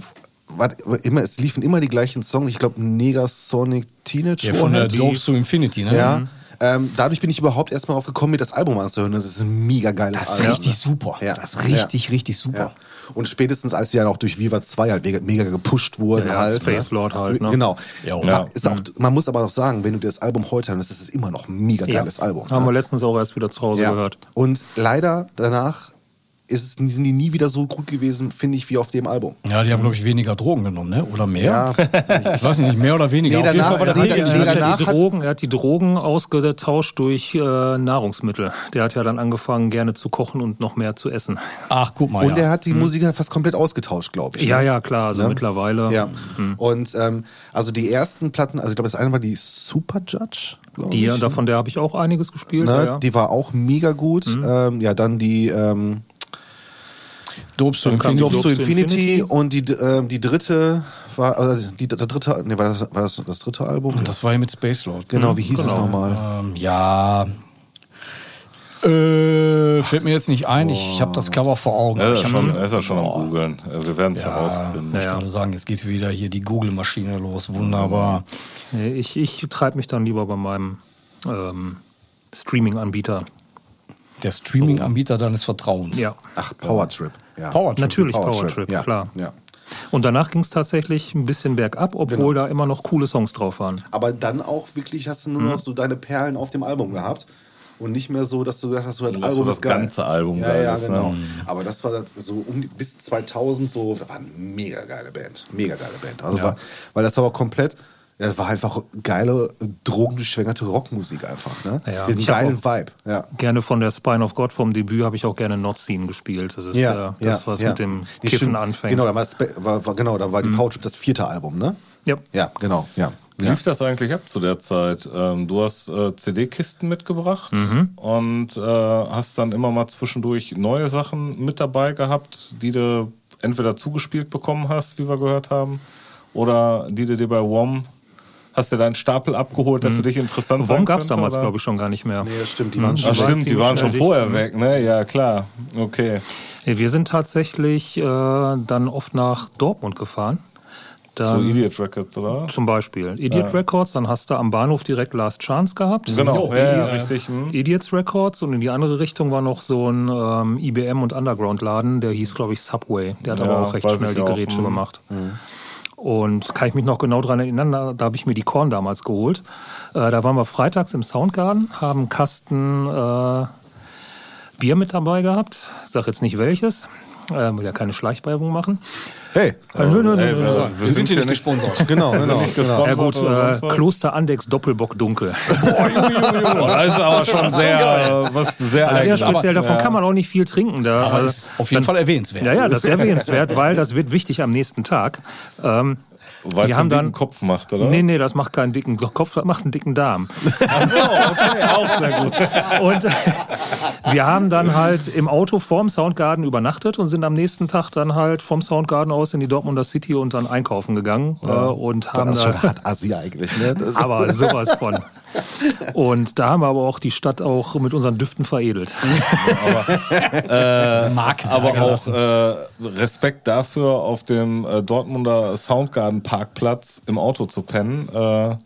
[SPEAKER 1] war, immer, es liefen immer die gleichen Songs. Ich glaube, Negasonic Teenage
[SPEAKER 5] Ja, von der. Dopes to Infinity, ne?
[SPEAKER 1] Ja. Ähm, dadurch bin ich überhaupt erstmal drauf gekommen, mir das Album anzuhören. Das ist ein mega geiles
[SPEAKER 5] Das ist
[SPEAKER 1] Album.
[SPEAKER 5] richtig super.
[SPEAKER 1] Ja.
[SPEAKER 5] Das ist richtig, richtig super.
[SPEAKER 1] Ja. Und spätestens als sie ja noch durch Viva 2 halt mega, mega gepusht wurden
[SPEAKER 3] Ja,
[SPEAKER 1] halt.
[SPEAKER 3] Space Lord halt, ne?
[SPEAKER 1] Genau.
[SPEAKER 5] Ja, ja.
[SPEAKER 1] Ist auch, man muss aber auch sagen, wenn du dir das Album heute hörst, ist es immer noch ein mega geiles Album.
[SPEAKER 3] Haben
[SPEAKER 1] ne?
[SPEAKER 3] wir letztens auch erst wieder zu Hause
[SPEAKER 1] ja.
[SPEAKER 3] gehört.
[SPEAKER 1] Und leider danach ist es, sind die nie wieder so gut gewesen, finde ich, wie auf dem Album.
[SPEAKER 5] Ja, die haben, glaube ich, weniger Drogen genommen, ne? Oder mehr?
[SPEAKER 1] Ja,
[SPEAKER 5] Ich weiß nicht, mehr oder weniger.
[SPEAKER 1] Nee,
[SPEAKER 5] Auf jeden
[SPEAKER 1] danach-
[SPEAKER 5] Fall war der
[SPEAKER 1] nee, nee,
[SPEAKER 3] Er hat, ja
[SPEAKER 1] danach
[SPEAKER 3] die Drogen, er hat die Drogen ausgetauscht durch äh, Nahrungsmittel. Der hat ja dann angefangen, gerne zu kochen und noch mehr zu essen.
[SPEAKER 5] Ach, guck mal.
[SPEAKER 1] Und
[SPEAKER 5] ja.
[SPEAKER 1] er hat die Musiker fast komplett ausgetauscht, glaube ich.
[SPEAKER 3] Ja,
[SPEAKER 1] ne?
[SPEAKER 3] ja, klar. Also
[SPEAKER 1] Ne?
[SPEAKER 3] mittlerweile.
[SPEAKER 1] Ja. Und ähm, also die ersten Platten, also ich glaube, das eine war die Super Judge.
[SPEAKER 3] Die,
[SPEAKER 1] ich,
[SPEAKER 3] davon der habe ich auch einiges gespielt.
[SPEAKER 1] ne?
[SPEAKER 3] ja, ja.
[SPEAKER 1] Die war auch mega gut. Ähm, ja, dann die ähm,
[SPEAKER 5] Dopes to
[SPEAKER 3] Dann kam
[SPEAKER 5] Infinity.
[SPEAKER 1] to Infinity, und die, ähm, die dritte war, also die, der dritte, nee, war das, war das das dritte Album?
[SPEAKER 5] Das war ja mit Space Lord.
[SPEAKER 1] genau, wie hieß es
[SPEAKER 3] genau.
[SPEAKER 1] nochmal?
[SPEAKER 5] Ähm, ja. Äh, fällt mir jetzt nicht ein. Ich habe das Cover vor Augen.
[SPEAKER 2] Er
[SPEAKER 5] ich
[SPEAKER 2] ist,
[SPEAKER 5] hab
[SPEAKER 2] schon, er ist ja schon am googeln. Äh, Wir werden es
[SPEAKER 5] Ja,
[SPEAKER 2] herausfinden.
[SPEAKER 5] ich
[SPEAKER 3] Ja, ja.
[SPEAKER 5] kann sagen, jetzt geht wieder hier die Google-Maschine los. Wunderbar.
[SPEAKER 3] Nee, ich ich treibe mich dann lieber bei meinem ähm, Streaming-Anbieter.
[SPEAKER 5] Der Streaming-Anbieter deines Vertrauens.
[SPEAKER 3] Ja.
[SPEAKER 1] Ach, Powertrip. Ja.
[SPEAKER 5] Powertrip.
[SPEAKER 3] Natürlich
[SPEAKER 1] Powertrip,
[SPEAKER 3] Powertrip,
[SPEAKER 1] ja.
[SPEAKER 3] klar.
[SPEAKER 1] Ja.
[SPEAKER 3] Und danach ging es tatsächlich ein bisschen bergab, obwohl da immer noch coole Songs drauf waren.
[SPEAKER 1] Aber dann auch wirklich hast du nur noch so deine Perlen auf dem Album gehabt. Und nicht mehr so, dass du gesagt hast, so, das
[SPEAKER 2] Dass
[SPEAKER 1] Album
[SPEAKER 2] so
[SPEAKER 1] ist
[SPEAKER 2] das
[SPEAKER 1] geil.
[SPEAKER 2] ganze Album
[SPEAKER 1] ja,
[SPEAKER 2] geil
[SPEAKER 1] ja,
[SPEAKER 2] ist, ne?
[SPEAKER 1] genau. Aber das war das so um die, bis 2000 so, das war eine mega geile Band. Mega geile Band. Also
[SPEAKER 3] Ja.
[SPEAKER 1] war, weil das war auch komplett, ja, das war einfach geile, drogengeschwängerte Rockmusik einfach. Ne?
[SPEAKER 3] Ja,
[SPEAKER 1] Mit einem geilen Vibe. Ja.
[SPEAKER 3] Gerne von der Spine of God vom Debüt habe ich auch gerne Not Scene gespielt. Das ist äh, das, was mit dem
[SPEAKER 1] Die
[SPEAKER 3] Kiffen
[SPEAKER 1] stimmt.
[SPEAKER 3] anfängt.
[SPEAKER 1] Genau, da war, war, war, genau, da war die Powertrip das vierte Album, ne?
[SPEAKER 3] Ja.
[SPEAKER 1] Ja, genau, ja.
[SPEAKER 2] Wie
[SPEAKER 1] ja.
[SPEAKER 2] lief das eigentlich ab zu der Zeit? Ähm, du hast äh, CD-Kisten mitgebracht und äh, hast dann immer mal zwischendurch neue Sachen mit dabei gehabt, die du entweder zugespielt bekommen hast, wie wir gehört haben, oder die du dir bei WOM hast du deinen Stapel abgeholt, der für dich interessant
[SPEAKER 3] WOM gab es damals,
[SPEAKER 2] oder?
[SPEAKER 3] glaube ich, schon gar nicht mehr.
[SPEAKER 1] Nee, das stimmt, die waren
[SPEAKER 2] Ach
[SPEAKER 1] schon
[SPEAKER 3] waren
[SPEAKER 2] stimmt, die waren schon vorher
[SPEAKER 3] dicht,
[SPEAKER 2] weg, ne? Ja, klar. Okay.
[SPEAKER 3] Wir sind tatsächlich äh, dann oft nach Dortmund gefahren.
[SPEAKER 2] So
[SPEAKER 3] Dann,
[SPEAKER 2] Idiot Records, oder?
[SPEAKER 3] Zum Beispiel Idiot Records, dann hast du am Bahnhof direkt Last Chance gehabt.
[SPEAKER 2] Genau,
[SPEAKER 3] Jo,
[SPEAKER 2] ja, ja,
[SPEAKER 3] Idiot-
[SPEAKER 2] richtig. Hm.
[SPEAKER 3] Idiots Records und in die andere Richtung war noch so ein ähm, IBM und Underground-Laden, der hieß, glaube ich, Subway. Der hat aber
[SPEAKER 2] Ja,
[SPEAKER 3] auch recht schnell die Gerätsche
[SPEAKER 2] hm.
[SPEAKER 3] gemacht. Und kann ich mich noch genau dran erinnern, da, habe ich mir die Korn damals geholt. Äh, da waren wir freitags im Soundgarden, haben Kasten äh, Bier mit dabei gehabt. Ich sage jetzt nicht welches, äh, will ja keine Schleichwerbung machen.
[SPEAKER 1] Hey,
[SPEAKER 3] Äh, nö, nö, nö,
[SPEAKER 2] Ey,
[SPEAKER 3] nö,
[SPEAKER 2] wir,
[SPEAKER 3] nö.
[SPEAKER 2] wir sind hier nicht
[SPEAKER 5] gesponsert.
[SPEAKER 1] genau, genau. genau.
[SPEAKER 3] Ja gut, äh? Kloster Andex Doppelbock Dunkel.
[SPEAKER 2] Oh, das ist aber schon sehr, äh, was sehr
[SPEAKER 3] Sehr speziell, davon
[SPEAKER 2] Ja.
[SPEAKER 3] kann man auch nicht viel trinken. Da,
[SPEAKER 5] Aber
[SPEAKER 3] Also,
[SPEAKER 5] das ist auf jeden Fall erwähnenswert.
[SPEAKER 3] Ja, ja, das ist erwähnenswert, weil das wird wichtig am nächsten Tag. Ähm,
[SPEAKER 2] Weil
[SPEAKER 3] wir
[SPEAKER 2] es
[SPEAKER 3] haben
[SPEAKER 2] einen dicken
[SPEAKER 3] dann-
[SPEAKER 2] Kopf macht, oder?
[SPEAKER 3] nee, nee, das macht keinen dicken Kopf, das macht einen dicken Darm.
[SPEAKER 2] okay, auch sehr gut.
[SPEAKER 3] Und äh, wir haben dann halt im Auto vorm Soundgarden übernachtet und sind am nächsten Tag dann halt vom Soundgarden aus in die Dortmunder City und dann einkaufen gegangen äh, und haben
[SPEAKER 1] Das ist
[SPEAKER 3] da
[SPEAKER 1] schon hart Assi eigentlich, ne? Das
[SPEAKER 3] aber sowas von. Und da haben wir aber auch die Stadt auch mit unseren Düften veredelt.
[SPEAKER 5] Marken
[SPEAKER 2] Aber auch äh, Respekt dafür, auf dem äh, Dortmunder Soundgarden Parkplatz im Auto zu pennen. Äh,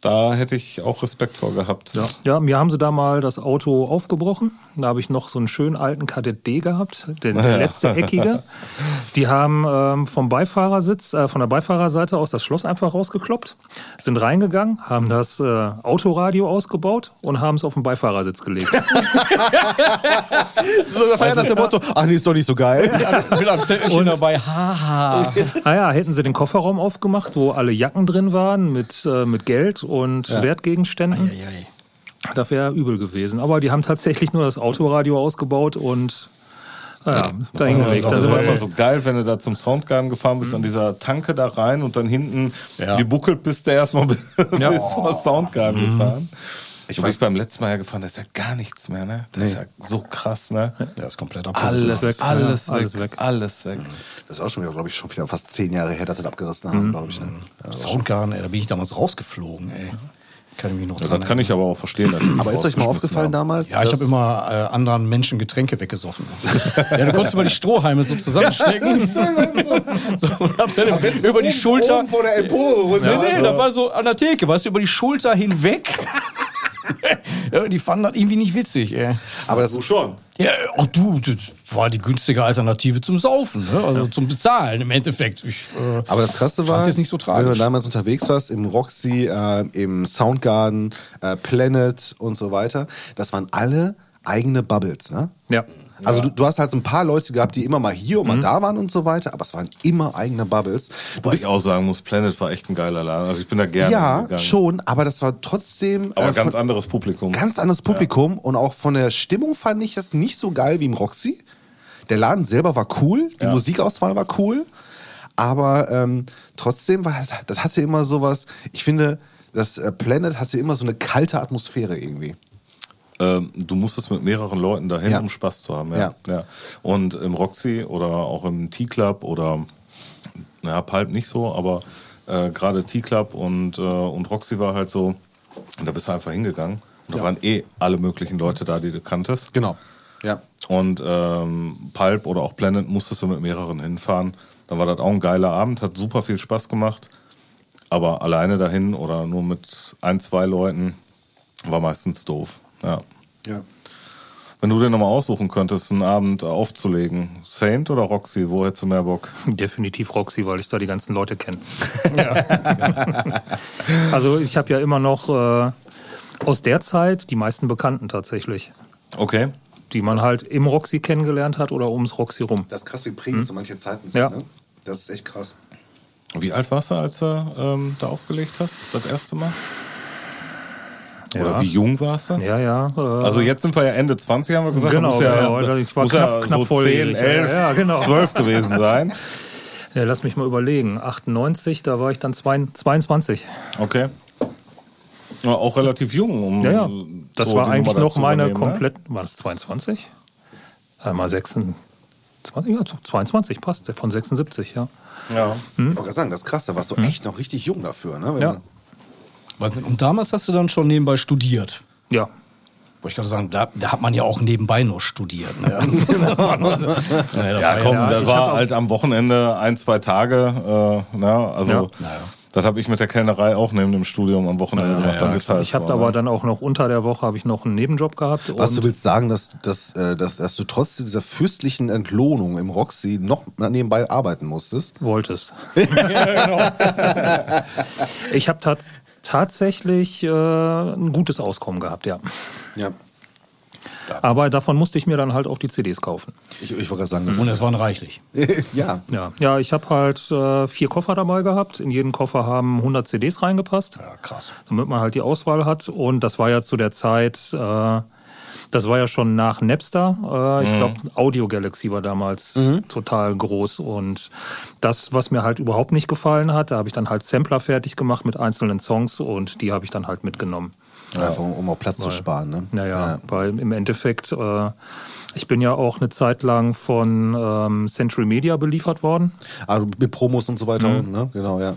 [SPEAKER 2] Da hätte ich auch Respekt vor gehabt.
[SPEAKER 3] Ja. ja, mir haben sie da mal das Auto aufgebrochen. Da habe ich noch so einen schönen alten Kadett D gehabt, der, der letzte eckige. Die haben ähm, vom Beifahrersitz, äh, von der Beifahrerseite aus das Schloss einfach rausgekloppt, sind reingegangen, haben das äh, Autoradio ausgebaut und haben es auf den Beifahrersitz gelegt.
[SPEAKER 1] so, ja nach dem Motto, ach nee, ist doch nicht so geil.
[SPEAKER 5] Mit einem Zettelchen dabei, haha.
[SPEAKER 3] naja, hätten sie den Kofferraum aufgemacht, wo alle Jacken drin waren mit, äh, mit Geld und Wertgegenständen.
[SPEAKER 5] Eieiei.
[SPEAKER 3] Das wäre übel gewesen. Aber die haben tatsächlich nur das Autoradio ausgebaut und naja, da hingelegt. Dann
[SPEAKER 2] Das war immer so geil, wenn du da zum Soundgarden gefahren bist, an dieser Tanke da rein und dann hinten
[SPEAKER 5] Ja.
[SPEAKER 2] gebuckelt bist, der erstmal bis
[SPEAKER 5] Ja.
[SPEAKER 2] zum Soundgarden gefahren.
[SPEAKER 1] Ich
[SPEAKER 2] du
[SPEAKER 1] weiß-
[SPEAKER 2] bist beim letzten Mal ja gefahren, das ist ja gar nichts mehr, ne? Das ist ja so krass, ne?
[SPEAKER 5] Ja, ist komplett
[SPEAKER 2] Alles,
[SPEAKER 3] weg,
[SPEAKER 2] alles,
[SPEAKER 3] ja,
[SPEAKER 2] weg,
[SPEAKER 3] alles weg.
[SPEAKER 2] alles weg.
[SPEAKER 1] Das ist auch schon wieder, glaube ich, schon wieder fast zehn Jahre her, dass sie das abgerissen haben, glaube ich. Ne? Also,
[SPEAKER 5] Soundgarden, ey, da bin ich damals rausgeflogen, ey. Kann ich mich noch
[SPEAKER 2] Ja, das kann ich aber auch verstehen.
[SPEAKER 1] Aber ist euch mal aufgefallen
[SPEAKER 2] haben.
[SPEAKER 1] damals?
[SPEAKER 5] Ja, ich habe immer äh, anderen Menschen Getränke weggesoffen. ja, du konntest immer die Strohhalme so zusammenstecken. so, und hab's dann über die Schulter.
[SPEAKER 1] Oben vor der Empore runter.
[SPEAKER 5] Nee, nee, das war so an der Theke, weißt du, über die Schulter hinweg. ja, die fanden das irgendwie nicht witzig, ey.
[SPEAKER 1] Aber das,
[SPEAKER 2] Du schon.
[SPEAKER 5] Ja, auch du, das war die günstige Alternative zum Saufen, ne? also zum Bezahlen im Endeffekt. Ich, äh,
[SPEAKER 1] aber das Krasse war,
[SPEAKER 5] jetzt nicht so tragisch.
[SPEAKER 1] wenn du damals unterwegs warst, im Roxy, äh, im Soundgarden, äh, Planet und so weiter, das waren alle eigene Bubbles, ne?
[SPEAKER 3] Ja.
[SPEAKER 1] Also du, du hast halt so ein paar Leute gehabt, die immer mal hier und mal da waren und so weiter, aber es waren immer eigene Bubbles.
[SPEAKER 2] Wobei ich auch sagen muss, Planet war echt ein geiler Laden. Also ich bin da gerne
[SPEAKER 1] ja,
[SPEAKER 2] gegangen.
[SPEAKER 1] schon, aber das war trotzdem
[SPEAKER 2] Aber
[SPEAKER 1] äh,
[SPEAKER 2] ganz
[SPEAKER 1] von-
[SPEAKER 2] anderes Publikum.
[SPEAKER 1] ganz anderes Publikum und auch von der Stimmung fand ich das nicht so geil wie im Roxy. Der Laden selber war cool, die
[SPEAKER 2] Ja.
[SPEAKER 1] Musikauswahl war cool, aber ähm, trotzdem war das, das hatte immer sowas. Ich finde, das äh, Planet hatte immer so eine kalte Atmosphäre irgendwie.
[SPEAKER 2] Ähm, du musstest mit mehreren Leuten dahin,
[SPEAKER 1] Ja.
[SPEAKER 2] um Spaß zu haben. Ja.
[SPEAKER 1] Ja.
[SPEAKER 2] Ja. Und im Roxy oder auch im T-Club oder ja, Pulp nicht so, aber äh, gerade T-Club und, äh, und Roxy war halt so, da bist du einfach hingegangen. Und da waren eh alle möglichen Leute da, die du kanntest.
[SPEAKER 1] Genau. Ja.
[SPEAKER 2] Und ähm, Pulp oder auch Planet musstest du mit mehreren hinfahren. Dann war das auch ein geiler Abend, hat super viel Spaß gemacht. Aber alleine dahin oder nur mit ein, zwei Leuten war meistens doof. Ja.
[SPEAKER 1] Ja.
[SPEAKER 2] Wenn du dir nochmal aussuchen könntest, einen Abend aufzulegen, Saint oder Roxy, wo hättest du mehr Bock?
[SPEAKER 3] Definitiv Roxy, weil ich da die ganzen Leute kenne. also ich habe ja immer noch äh, aus der Zeit die meisten Bekannten tatsächlich,
[SPEAKER 2] Okay.
[SPEAKER 3] die man halt im Roxy kennengelernt hat oder ums Roxy rum.
[SPEAKER 1] Das ist krass, wie prägend so manche Zeiten sind.
[SPEAKER 3] Ja.
[SPEAKER 1] Ne? Das ist echt krass.
[SPEAKER 2] Wie alt warst du, als du ähm, da aufgelegt hast, das erste Mal? Oder
[SPEAKER 3] Ja.
[SPEAKER 2] wie jung warst du?
[SPEAKER 3] Ja, ja. Äh,
[SPEAKER 2] Also jetzt sind wir ja Ende 20, haben wir gesagt.
[SPEAKER 3] Genau,
[SPEAKER 2] muss ja,
[SPEAKER 3] genau. Ich war
[SPEAKER 2] muss
[SPEAKER 3] knapp-
[SPEAKER 2] ja
[SPEAKER 3] knapp
[SPEAKER 2] so
[SPEAKER 3] volljährig,
[SPEAKER 2] 10, 11,
[SPEAKER 3] ja, genau.
[SPEAKER 2] 12 gewesen sein.
[SPEAKER 3] ja, lass mich mal überlegen. 98, da war ich dann zwei- 22.
[SPEAKER 2] Okay. Ja, auch relativ jung. Um
[SPEAKER 3] Ja, ja. Das
[SPEAKER 2] so
[SPEAKER 3] war eigentlich noch meine
[SPEAKER 2] ne?
[SPEAKER 3] komplett. War das 22? Einmal 26. Ja, 22 passt. Von 76, ja.
[SPEAKER 2] Ne? Ja.
[SPEAKER 1] Ich wollte gerade sagen, das ist krass, da warst du echt noch richtig jung dafür. Ne? Wenn
[SPEAKER 3] Ja.
[SPEAKER 5] Wahnsinn. Und damals hast du dann schon nebenbei studiert.
[SPEAKER 3] Ja.
[SPEAKER 5] Wollte ich gerade sagen, da, da hat man ja auch nebenbei noch studiert. Ne? ja,
[SPEAKER 2] Ja, komm,
[SPEAKER 3] ja,
[SPEAKER 2] das
[SPEAKER 3] ich
[SPEAKER 2] war halt am Wochenende ein, zwei Tage. Äh, na, also,
[SPEAKER 3] Ja.
[SPEAKER 5] Naja.
[SPEAKER 2] das habe ich mit der Kellnerei auch neben dem Studium am Wochenende gemacht.
[SPEAKER 3] Ja,
[SPEAKER 2] dann ist halt
[SPEAKER 3] ich habe
[SPEAKER 2] so,
[SPEAKER 3] aber
[SPEAKER 2] ne?
[SPEAKER 3] dann auch noch unter der Woche habe ich noch einen Nebenjob gehabt.
[SPEAKER 1] Was
[SPEAKER 3] und
[SPEAKER 1] du willst sagen, dass, dass, äh, dass, dass du trotz dieser fürstlichen Entlohnung im Roxy noch nebenbei arbeiten musstest?
[SPEAKER 3] wolltest. ich habe tat tatsächlich äh, ein gutes Auskommen gehabt, ja.
[SPEAKER 1] Ja.
[SPEAKER 3] Aber davon musste ich mir dann halt auch die CDs kaufen.
[SPEAKER 1] Ich, ich wollte gerade sagen, das
[SPEAKER 5] Und es waren reichlich.
[SPEAKER 1] ja.
[SPEAKER 3] Ja, ja ich habe halt äh, vier Koffer dabei gehabt. In jeden Koffer haben 100 CDs reingepasst.
[SPEAKER 5] Ja, krass.
[SPEAKER 3] damit man halt die Auswahl hat. Und das war ja zu der Zeit, äh, das war ja schon nach Napster. Äh, ich glaube, Audio Galaxy war damals total groß. Und das, was mir halt überhaupt nicht gefallen hat, da habe ich dann halt Sampler fertig gemacht mit einzelnen Songs und die habe ich dann halt mitgenommen.
[SPEAKER 1] Einfach um, um auch Platz zu sparen. Ne?
[SPEAKER 3] Naja, weil im Endeffekt, äh, ich bin ja auch eine Zeit lang von ähm, Century Media beliefert worden.
[SPEAKER 1] Aber mit Promos und so weiter. Ne? Genau, ja.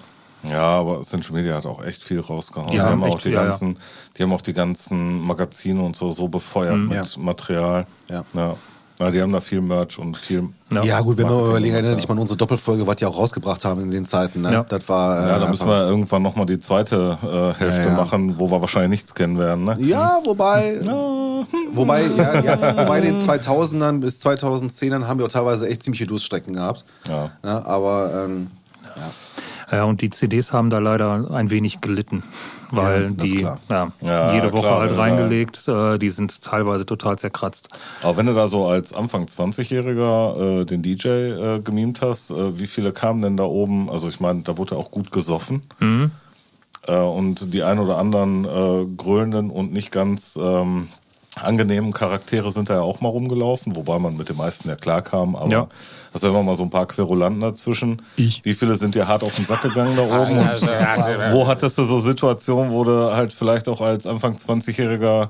[SPEAKER 2] Ja, aber Central Media hat auch echt viel rausgehauen.
[SPEAKER 3] Die
[SPEAKER 2] Die,
[SPEAKER 3] haben
[SPEAKER 2] haben, auch
[SPEAKER 3] echt-
[SPEAKER 2] die
[SPEAKER 3] ja, ja.
[SPEAKER 2] ganzen, die haben auch die ganzen Magazine und so so befeuert mit
[SPEAKER 1] Ja.
[SPEAKER 2] Material.
[SPEAKER 1] Ja.
[SPEAKER 2] ja. Ja, die haben da viel Merch und viel.
[SPEAKER 3] Ja.
[SPEAKER 1] Ja, gut, wenn wir überlegen, erinnere dich mal an unsere Doppelfolge, was die auch rausgebracht haben in den Zeiten. Ne?
[SPEAKER 3] Ja.
[SPEAKER 1] Das war. Äh,
[SPEAKER 2] Ja, da müssen wir irgendwann nochmal die zweite äh, Hälfte
[SPEAKER 1] Ja, ja.
[SPEAKER 2] machen, wo wir wahrscheinlich nichts kennen werden. Ne?
[SPEAKER 1] Ja, wobei, wobei, ja, ja, wobei in den 2000ern bis 2010ern haben wir auch teilweise echt ziemliche Durststrecken gehabt.
[SPEAKER 2] Ja.
[SPEAKER 1] aber ähm,
[SPEAKER 3] Ja, und die CDs haben da leider ein wenig gelitten, weil
[SPEAKER 1] Ja,
[SPEAKER 3] die ja,
[SPEAKER 2] Ja,
[SPEAKER 3] jede Woche
[SPEAKER 2] klar,
[SPEAKER 3] halt reingelegt, äh, die sind teilweise total zerkratzt.
[SPEAKER 2] Aber wenn du da so als Anfang 20-Jähriger äh, den DJ äh, gemimt hast, äh, wie viele kamen denn da oben? Also ich meine, da wurde ja auch gut gesoffen. Äh, und die ein oder anderen äh, grölenden und nicht ganz ähm, angenehmen Charaktere sind da ja auch mal rumgelaufen, wobei man mit den meisten ja klar kam. Aber
[SPEAKER 3] Ja.
[SPEAKER 2] sind immer mal so ein paar Querulanten dazwischen.
[SPEAKER 5] Ich.
[SPEAKER 2] Wie viele sind dir hart auf den Sack gegangen da oben? Und wo hattest du so Situationen, wo du halt vielleicht auch als Anfang 20-Jähriger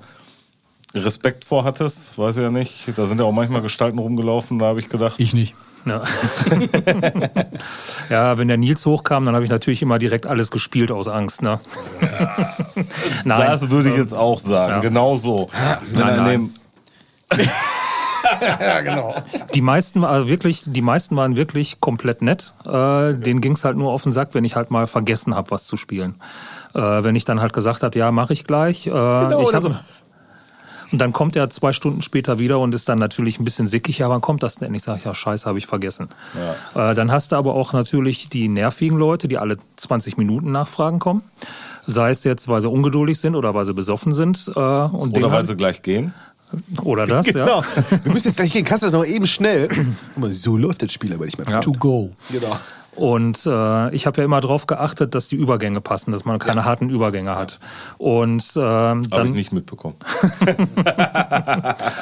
[SPEAKER 2] Respekt vor hattest? Weiß ich ja nicht. Da sind ja auch manchmal Gestalten rumgelaufen, da habe ich gedacht,
[SPEAKER 5] Ich nicht.
[SPEAKER 3] Ja. ja, wenn der Nils hochkam, dann habe ich natürlich immer direkt alles gespielt aus Angst. Ne? Nein.
[SPEAKER 2] Das würde ich jetzt auch sagen.
[SPEAKER 3] Ja.
[SPEAKER 2] Genau so. Wenn
[SPEAKER 3] Nein, nein.
[SPEAKER 5] Ja, genau.
[SPEAKER 3] Die meisten, also wirklich, die meisten waren wirklich komplett nett. Äh, denen ging's halt nur auf den Sack, wenn ich halt mal vergessen habe, was zu spielen. Äh, wenn ich dann halt gesagt habe, ja, mache ich gleich. Äh, ich
[SPEAKER 1] oder
[SPEAKER 3] hab,
[SPEAKER 1] so.
[SPEAKER 3] Und dann kommt er zwei Stunden später wieder und ist dann natürlich ein bisschen sickig. Ja, wann kommt das denn? Ich sage, ja, scheiße, habe ich vergessen. Äh, dann hast du aber auch natürlich die nervigen Leute, die alle 20 Minuten nachfragen kommen. Sei es jetzt, weil sie ungeduldig sind oder weil sie besoffen sind. Äh, und
[SPEAKER 2] Oder weil sie gleich gehen.
[SPEAKER 3] oder das, ja.
[SPEAKER 1] Genau. Wir müssen jetzt gleich gehen. Kannst du doch eben schnell. Guck mal, so läuft das Spiel aber nicht mehr.
[SPEAKER 3] Ja.
[SPEAKER 5] To go.
[SPEAKER 1] Genau.
[SPEAKER 3] Und äh, ich habe ja immer darauf geachtet, dass die Übergänge passen, dass man keine harten Übergänge hat. Und ähm,
[SPEAKER 2] Habe ich
[SPEAKER 3] dann,
[SPEAKER 2] nicht mitbekommen.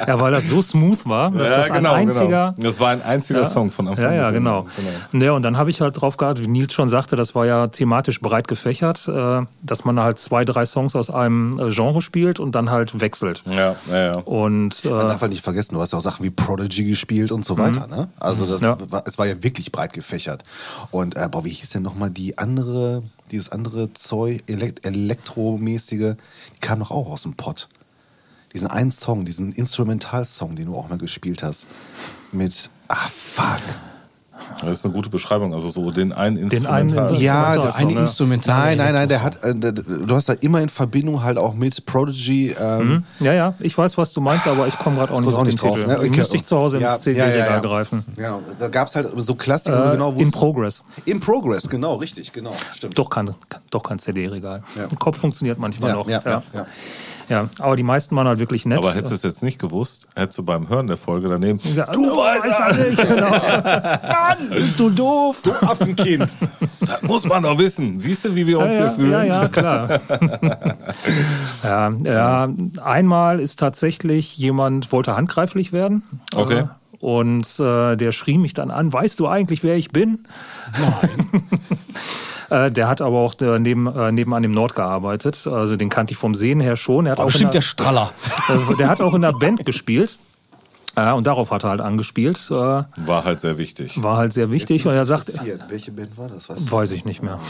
[SPEAKER 3] ja, weil das so smooth war, dass das ein einziger.
[SPEAKER 2] genau. Das war ein einziger
[SPEAKER 3] Ja.
[SPEAKER 2] Song von Anfang
[SPEAKER 3] Ja, ja,
[SPEAKER 2] bis
[SPEAKER 3] genau.
[SPEAKER 2] Ende.
[SPEAKER 3] Ja, und dann habe ich halt drauf geachtet, wie Nils schon sagte, das war ja thematisch breit gefächert, äh, dass man halt zwei, drei Songs aus einem äh, Genre spielt und dann halt wechselt.
[SPEAKER 2] Ja, ja, ja.
[SPEAKER 3] Und
[SPEAKER 1] Man
[SPEAKER 3] äh,
[SPEAKER 1] darf halt nicht vergessen, du hast ja auch Sachen wie Prodigy gespielt und so weiter. Ne? Also das
[SPEAKER 3] Ja.
[SPEAKER 1] war, es war ja wirklich breit gefächert. Und äh, boah, wie hieß denn nochmal die andere, dieses andere Zeug, Elekt elektromäßige, die kam doch auch aus dem Pott. Diesen einen Song, diesen Instrumentalsong, den du auch mal gespielt hast. Mit, ah fuck.
[SPEAKER 2] Das ist eine gute Beschreibung. Also so den einen
[SPEAKER 3] Den einen
[SPEAKER 2] Instrumental.
[SPEAKER 3] Das
[SPEAKER 1] Ja,
[SPEAKER 3] ist
[SPEAKER 1] der
[SPEAKER 3] auch so,
[SPEAKER 5] Eine
[SPEAKER 3] ne?
[SPEAKER 5] Instrumental.
[SPEAKER 1] Nein, nein, nein, der hat, äh, der, du hast da immer in Verbindung halt auch mit Prodigy. Ähm,
[SPEAKER 3] ja, ja, ich weiß, was du meinst, aber ich komme gerade auch nicht
[SPEAKER 1] auch
[SPEAKER 3] den
[SPEAKER 1] nicht drauf. Ne? Okay.
[SPEAKER 3] Müsste ich zu Hause
[SPEAKER 1] Ja,
[SPEAKER 3] ins CD-Regal
[SPEAKER 1] ja, ja, ja.
[SPEAKER 3] greifen.
[SPEAKER 1] Genau, da gab es halt so Klassiker, wo du
[SPEAKER 3] Äh,
[SPEAKER 1] genau
[SPEAKER 3] in. Progress.
[SPEAKER 1] In Progress, genau, richtig, genau, stimmt.
[SPEAKER 3] Doch kein, doch kein CD-Regal.
[SPEAKER 1] Ja.
[SPEAKER 3] Ein Kopf funktioniert manchmal
[SPEAKER 1] ja,
[SPEAKER 3] noch.
[SPEAKER 1] ja, ja, ja.
[SPEAKER 3] Ja, aber die meisten waren halt wirklich nett.
[SPEAKER 2] Aber hättest du es jetzt nicht gewusst, hättest du beim Hören der Folge daneben.
[SPEAKER 3] Ja, du weißt das nicht, genau. Mann, bist du doof?
[SPEAKER 1] Du Affenkind.
[SPEAKER 2] Das muss man doch wissen. Siehst du, wie wir uns
[SPEAKER 3] ja,
[SPEAKER 2] hier fühlen?
[SPEAKER 3] ja, ja, klar. ja, ja, einmal ist tatsächlich jemand wollte handgreiflich werden.
[SPEAKER 2] Okay.
[SPEAKER 3] Äh, Und äh, der schrie mich dann an, weißt du eigentlich, wer ich bin? Nein. äh, der hat aber auch äh, neben, äh, nebenan im Nord gearbeitet. Also den kannte ich vom Sehen her schon. Er hat
[SPEAKER 5] Aber
[SPEAKER 3] auch
[SPEAKER 5] bestimmt der
[SPEAKER 3] der,
[SPEAKER 5] Straller.
[SPEAKER 3] äh, der hat auch in der Band gespielt. Ja, und darauf hat er halt angespielt.
[SPEAKER 2] War halt sehr wichtig.
[SPEAKER 3] war halt sehr wichtig. Und er sagt.
[SPEAKER 1] Welche Band war das? Weißt du?
[SPEAKER 3] weiß ich nicht mehr.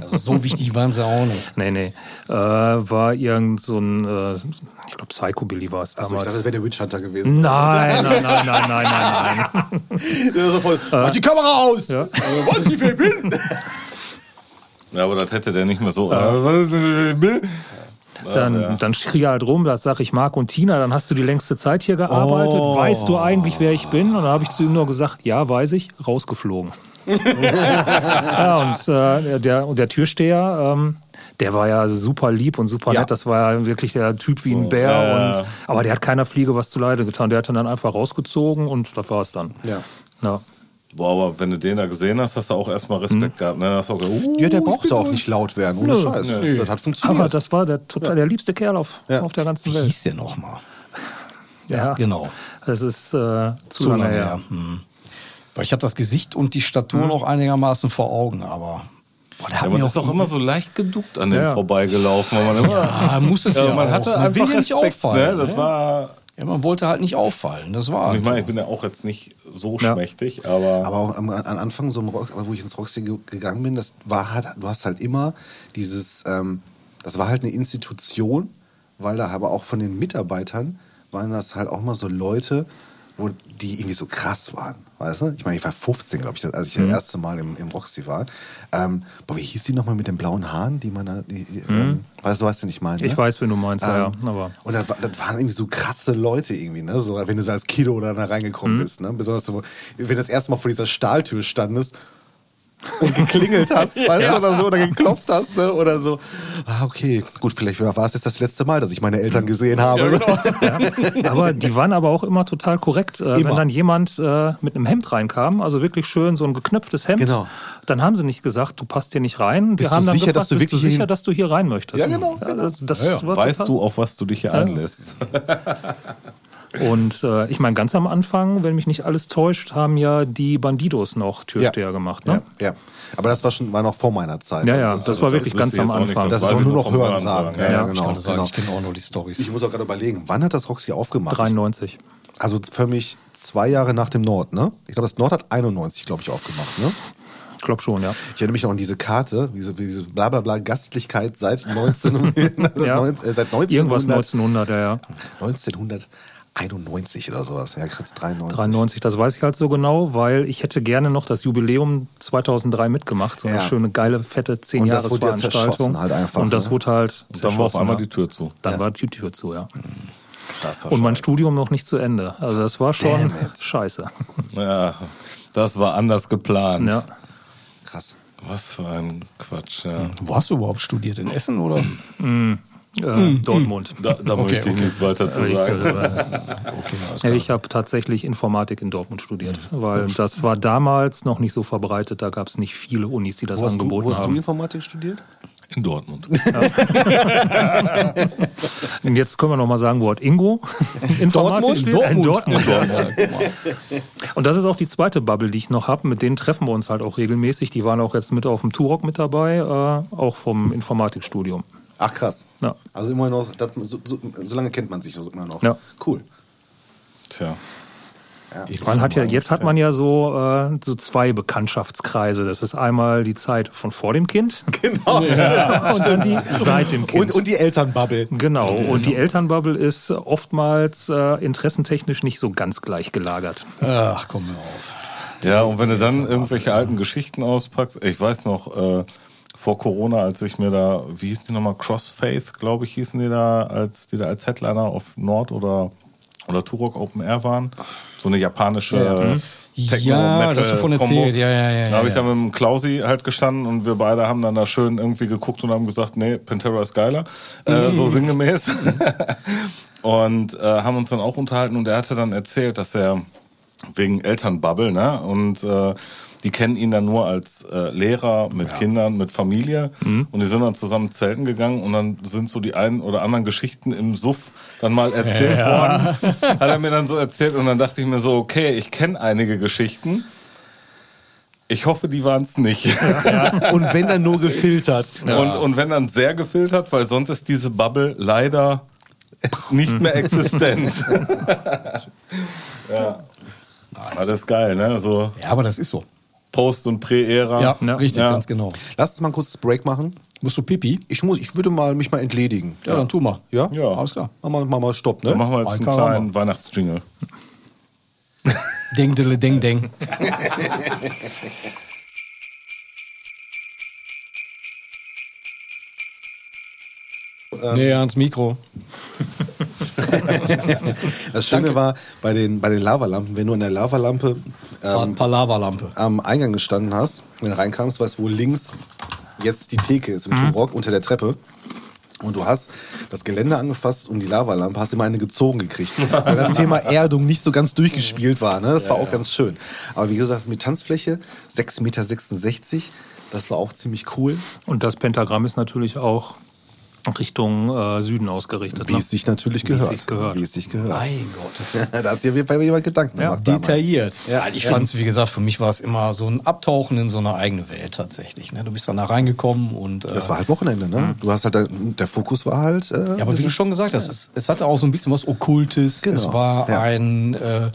[SPEAKER 5] Also so wichtig waren sie auch nicht.
[SPEAKER 3] Nee, nee. Äh, war irgend so ein, äh, ich glaube, Psychobilly war es
[SPEAKER 1] Achso, ich
[SPEAKER 3] damals.
[SPEAKER 1] dachte, das wäre der Witch Hunter gewesen.
[SPEAKER 3] nein, nein, nein, nein, nein, nein, nein.
[SPEAKER 1] Der ist so voll, Mach die Kamera aus!
[SPEAKER 3] Ja.
[SPEAKER 1] Nicht, wer ich bin!
[SPEAKER 2] Ja, aber das hätte der nicht mehr so. Äh, äh, Bill?
[SPEAKER 3] Dann, dann schrie er halt rum, das sag ich Marc und Tina, dann hast du die längste Zeit hier gearbeitet.
[SPEAKER 1] Oh.
[SPEAKER 3] Weißt du eigentlich, wer ich bin? Und dann habe ich zu ihm nur gesagt, ja, weiß ich, rausgeflogen. ja, und äh, der, der Türsteher, ähm, der war ja super lieb und super
[SPEAKER 1] Ja.
[SPEAKER 3] nett. Das war ja wirklich der Typ wie ein Bär.
[SPEAKER 2] ja, ja.
[SPEAKER 3] Und, aber der hat keiner Fliege was zu Leide getan. Der hat ihn dann einfach rausgezogen und das war's dann.
[SPEAKER 1] Ja.
[SPEAKER 3] Ja.
[SPEAKER 2] Boah, aber wenn du den da gesehen hast, hast du auch erstmal Respekt gehabt. Ne? Hast du auch gedacht, uh,
[SPEAKER 1] Ja, der brauchte auch nicht laut werden, ohne
[SPEAKER 3] Nö.
[SPEAKER 1] Scheiß.
[SPEAKER 2] Nö.
[SPEAKER 1] Das hat funktioniert.
[SPEAKER 3] Aber das war der total der liebste Kerl auf,
[SPEAKER 1] Ja.
[SPEAKER 3] auf der ganzen
[SPEAKER 5] Wie
[SPEAKER 3] Welt.
[SPEAKER 5] hieß der nochmal?
[SPEAKER 3] Ja,
[SPEAKER 5] Genau.
[SPEAKER 3] Das ist äh, zu, lange, her.
[SPEAKER 5] Hm. Weil ich habe das Gesicht und die Statur noch einigermaßen vor Augen, aber boah, der
[SPEAKER 2] ja,
[SPEAKER 5] hat
[SPEAKER 2] man
[SPEAKER 5] mir
[SPEAKER 2] ist auch immer so leicht geduckt an dem
[SPEAKER 3] Ja.
[SPEAKER 2] vorbeigelaufen. Weil man immer,
[SPEAKER 5] Ja, muss es ja,
[SPEAKER 2] ja, man
[SPEAKER 5] auch.
[SPEAKER 2] hatte
[SPEAKER 5] Man
[SPEAKER 2] einfach
[SPEAKER 5] will ja nicht
[SPEAKER 2] Respekt,
[SPEAKER 5] auffallen.
[SPEAKER 2] Ne? Das
[SPEAKER 5] ne?
[SPEAKER 2] war,
[SPEAKER 5] ja, man wollte halt nicht auffallen. Das war halt
[SPEAKER 2] ich meine,
[SPEAKER 5] so.
[SPEAKER 2] ich bin ja auch jetzt nicht so
[SPEAKER 3] Ja.
[SPEAKER 2] schmächtig, aber,
[SPEAKER 1] Aber auch am, am Anfang, so im Rock, wo ich ins Roxy ge- gegangen bin, das war halt, du hast halt immer dieses, ähm, das war halt eine Institution, weil da aber auch von den Mitarbeitern waren das halt auch mal so Leute, wo die irgendwie so krass waren, weißt du? Ich meine, ich war 15, glaube ich, als ich das erste Mal im, im Roxy war. Ähm, boah, wie hieß die nochmal mit den blauen Haaren, die man da, die, die, ähm, weißt du, weißt du, nicht meine?
[SPEAKER 3] Ich weiß, wen du meinst, ja,
[SPEAKER 1] Ähm,
[SPEAKER 3] ja. Aber
[SPEAKER 1] Und das, das waren irgendwie so krasse Leute irgendwie, ne? So, wenn du so als Kiddo da
[SPEAKER 3] Mhm.
[SPEAKER 1] reingekommen bist, ne? Besonders so, wenn du das erste Mal vor dieser Stahltür standest und geklingelt hast, weißt du, oder so, oder geklopft hast, ne? Oder so. Ah, okay, gut, vielleicht war es jetzt das letzte Mal, dass ich meine Eltern gesehen habe.
[SPEAKER 3] Aber die waren aber auch immer total korrekt. Äh,
[SPEAKER 1] Immer.
[SPEAKER 3] Wenn dann jemand äh, mit einem Hemd reinkam, also wirklich schön so ein geknöpftes Hemd,
[SPEAKER 1] Genau.
[SPEAKER 3] dann haben sie nicht gesagt, du passt hier nicht rein.
[SPEAKER 1] Bist
[SPEAKER 3] Wir haben
[SPEAKER 1] du
[SPEAKER 3] dann
[SPEAKER 1] sicher,
[SPEAKER 3] gefragt,
[SPEAKER 1] dass du
[SPEAKER 3] bist du
[SPEAKER 1] wirklich
[SPEAKER 3] sicher, dass du hier rein möchtest?
[SPEAKER 1] Ja, genau,
[SPEAKER 3] Ja, das, das
[SPEAKER 5] Ja, ja.
[SPEAKER 3] war
[SPEAKER 2] weißt
[SPEAKER 3] total-
[SPEAKER 2] du, auf was du dich hier einlässt?
[SPEAKER 3] Und äh, ich meine, ganz am Anfang, wenn mich nicht alles täuscht, haben ja die Bandidos noch Türsteher gemacht. Ne?
[SPEAKER 1] Ja, ja. Aber das war schon, war noch vor meiner Zeit.
[SPEAKER 3] Ja,
[SPEAKER 1] Also
[SPEAKER 3] ja,
[SPEAKER 1] das,
[SPEAKER 3] das war wirklich
[SPEAKER 2] wüsste
[SPEAKER 3] ganz
[SPEAKER 2] ich
[SPEAKER 3] am Anfang.
[SPEAKER 1] das ist
[SPEAKER 2] ich
[SPEAKER 1] nur noch hören sagen.
[SPEAKER 2] sagen.
[SPEAKER 1] Ja, ja,
[SPEAKER 5] ich
[SPEAKER 1] genau.
[SPEAKER 5] sagen,
[SPEAKER 1] genau.
[SPEAKER 5] ich kenne auch nur die Stories.
[SPEAKER 1] Ich muss auch gerade überlegen, wann hat das Roxy aufgemacht?
[SPEAKER 3] 93.
[SPEAKER 1] Also für mich zwei Jahre nach dem Nord, ne? Ich glaube, das Nord hat 91, glaube ich, aufgemacht, ne?
[SPEAKER 3] Ich glaube schon, ja.
[SPEAKER 1] Ich erinnere mich noch an diese Karte, diese, diese blablabla Gastlichkeit seit 19,
[SPEAKER 3] ja.
[SPEAKER 1] neun- äh, seit 1900,
[SPEAKER 3] Irgendwas 1900, ja, ja.
[SPEAKER 1] 1991 oder sowas. Ja, kriegst 93.
[SPEAKER 3] 93, das weiß ich halt so genau, weil ich hätte gerne noch das Jubiläum 2003 mitgemaft. So eine
[SPEAKER 1] Ja.
[SPEAKER 3] schöne, geile, fette
[SPEAKER 1] Und das wurde ja
[SPEAKER 3] 10-Jahres-Veranstaltung.
[SPEAKER 1] zerschossen halt einfach,
[SPEAKER 3] Und das
[SPEAKER 1] ne?
[SPEAKER 3] wurde halt
[SPEAKER 2] Und dann war auf einmal die Tür zu.
[SPEAKER 3] Dann
[SPEAKER 1] Ja.
[SPEAKER 3] war die Tür zu, ja.
[SPEAKER 2] Krasser
[SPEAKER 3] Und mein
[SPEAKER 2] Scheiß.
[SPEAKER 3] Studium noch nicht zu Ende. Also das war schon scheiße.
[SPEAKER 2] Ja, das war anders geplant.
[SPEAKER 3] Ja.
[SPEAKER 1] Krass.
[SPEAKER 2] Was für ein Quatsch, ja.
[SPEAKER 5] Wo hast du überhaupt studiert? In Essen oder?
[SPEAKER 3] Äh, Dortmund.
[SPEAKER 2] Da, da möchte ich
[SPEAKER 5] okay.
[SPEAKER 2] nichts weiter zu
[SPEAKER 3] Ich,
[SPEAKER 2] sagen.
[SPEAKER 5] Okay,
[SPEAKER 3] Ja, ich habe tatsächlich Informatik in Dortmund studiert, weil das war damals noch nicht so verbreitet. Da gab es nicht viele Unis, die das
[SPEAKER 1] Wo hast, du,
[SPEAKER 3] angeboten
[SPEAKER 1] wo hast du
[SPEAKER 3] haben.
[SPEAKER 1] Informatik studiert?
[SPEAKER 2] In Dortmund.
[SPEAKER 3] Und jetzt können wir noch mal sagen, wo hat Ingo Informatik
[SPEAKER 1] Dortmund?
[SPEAKER 3] In Dortmund.
[SPEAKER 5] In Dortmund. Ja, guck mal.
[SPEAKER 3] Und das ist auch die zweite Bubble, die ich noch habe. Mit denen treffen wir uns halt auch regelmäßig. Die waren auch jetzt mit auf dem Turok mit dabei, äh, auch vom Informatikstudium.
[SPEAKER 1] Ach krass.
[SPEAKER 3] Ja.
[SPEAKER 1] Also immer noch, das, so, so, so lange kennt man sich so immer noch.
[SPEAKER 3] Ja.
[SPEAKER 1] Cool.
[SPEAKER 2] Tja.
[SPEAKER 3] Man hat ja, jetzt hat man ja so, äh, so zwei Bekanntschaftskreise. Das ist einmal die Zeit von vor dem Kind
[SPEAKER 1] Genau.
[SPEAKER 3] und dann die seit dem Kind.
[SPEAKER 1] Und, und die Elternbubble.
[SPEAKER 3] Genau, und die Elternbubble ist oftmals äh, interessentechnisch nicht so ganz gleich gelagert.
[SPEAKER 5] Ach, komm mir auf.
[SPEAKER 2] Ja, und wenn du dann irgendwelche alten Geschichten auspackst, ich weiß noch, äh, vor Corona, als ich mir da, wie hieß die nochmal, Crossfaith, glaube ich, hießen die da, als die da als Headliner auf Nord oder, oder Turok Open Air waren. So eine japanische
[SPEAKER 1] Ja.
[SPEAKER 2] Techno
[SPEAKER 5] Ja,
[SPEAKER 2] Metal
[SPEAKER 5] das hast du von
[SPEAKER 2] Combo.
[SPEAKER 5] erzählt. Ja, ja, ja,
[SPEAKER 2] Da habe ich dann mit dem Klausi halt gestanden und wir beide haben dann da schön irgendwie geguckt und haben gesagt, nee, Pantera ist geiler. Äh, so sinngemäß. und äh, haben uns dann auch unterhalten und er hatte dann erzählt, dass er wegen Elternbubble, ne? Und äh, die kennen ihn dann nur als äh, Lehrer mit Kindern, mit Familie. Und die sind dann zusammen zelten gegangen und dann sind so die einen oder anderen Geschichten im Suff dann mal erzählt worden. Hat er mir dann so erzählt und dann dachte ich mir so, okay, ich kenne einige Geschichten. Ich hoffe, die waren es nicht.
[SPEAKER 1] Und wenn dann nur gefiltert.
[SPEAKER 2] Und, und wenn dann sehr gefiltert, weil sonst ist diese Bubble leider nicht mehr existent. ja. Alles geil, ne? So
[SPEAKER 5] Ja, aber das ist so.
[SPEAKER 2] Post- und Prä-Ära.
[SPEAKER 5] Ja,
[SPEAKER 3] Ja.
[SPEAKER 5] richtig,
[SPEAKER 2] Ja.
[SPEAKER 5] ganz genau.
[SPEAKER 1] Lass uns mal ein kurzes Break machen.
[SPEAKER 5] Musst du Pipi?
[SPEAKER 1] Ich, muss, ich würde mal mich mal entledigen.
[SPEAKER 5] Ja, dann tu mal.
[SPEAKER 1] Ja?
[SPEAKER 2] Ja.
[SPEAKER 5] Alles klar.
[SPEAKER 1] Machen wir mach mal Stopp, ne?
[SPEAKER 2] Dann machen wir jetzt einen
[SPEAKER 5] Karamba.
[SPEAKER 2] kleinen Weihnachtsjingle.
[SPEAKER 5] Deng, dele, deng, deng. Näher ans Mikro.
[SPEAKER 1] Das Schöne war, bei den, bei den Lavalampen, wenn du an der Lavalampe ähm,
[SPEAKER 5] Palava-Lampe.
[SPEAKER 1] am Eingang gestanden hast, wenn du reinkamst, weißt du, wo links jetzt die Theke ist im Turok unter der Treppe. Und du hast das Gelände angefasst um die Lavalampe, hast immer eine gezogen gekriegt. Weil das Thema Erdung nicht so ganz durchgespielt war. Ne? Das war auch ganz schön. Aber wie gesagt, mit Tanzfläche 6,66 Meter, das war auch ziemlich cool.
[SPEAKER 3] Und das Pentagramm ist natürlich auch Richtung äh, Süden ausgerichtet.
[SPEAKER 1] Wie
[SPEAKER 3] ne?
[SPEAKER 1] es sich natürlich
[SPEAKER 3] Wie es
[SPEAKER 1] gehört.
[SPEAKER 3] sich gehört.
[SPEAKER 1] Wie es sich gehört.
[SPEAKER 5] Mein Gott.
[SPEAKER 1] da hat sich auf jeden Fall jemand Gedanken
[SPEAKER 3] Ja,
[SPEAKER 1] gemacht.
[SPEAKER 5] Detailliert.
[SPEAKER 1] Ja.
[SPEAKER 5] ich fand es, wie gesagt, für mich war es immer so ein Abtauchen in so eine eigene Welt tatsächlich. Ne? Du bist dann da reingekommen und. Äh,
[SPEAKER 1] Das war halt Wochenende, ne? Du hast halt, der, Fokus war halt. Äh,
[SPEAKER 5] Ja, aber wie du schon gesagt hast, es, es hatte auch so ein bisschen was Okkultes.
[SPEAKER 1] Genau,
[SPEAKER 5] Es war
[SPEAKER 1] ja.
[SPEAKER 5] ein, äh,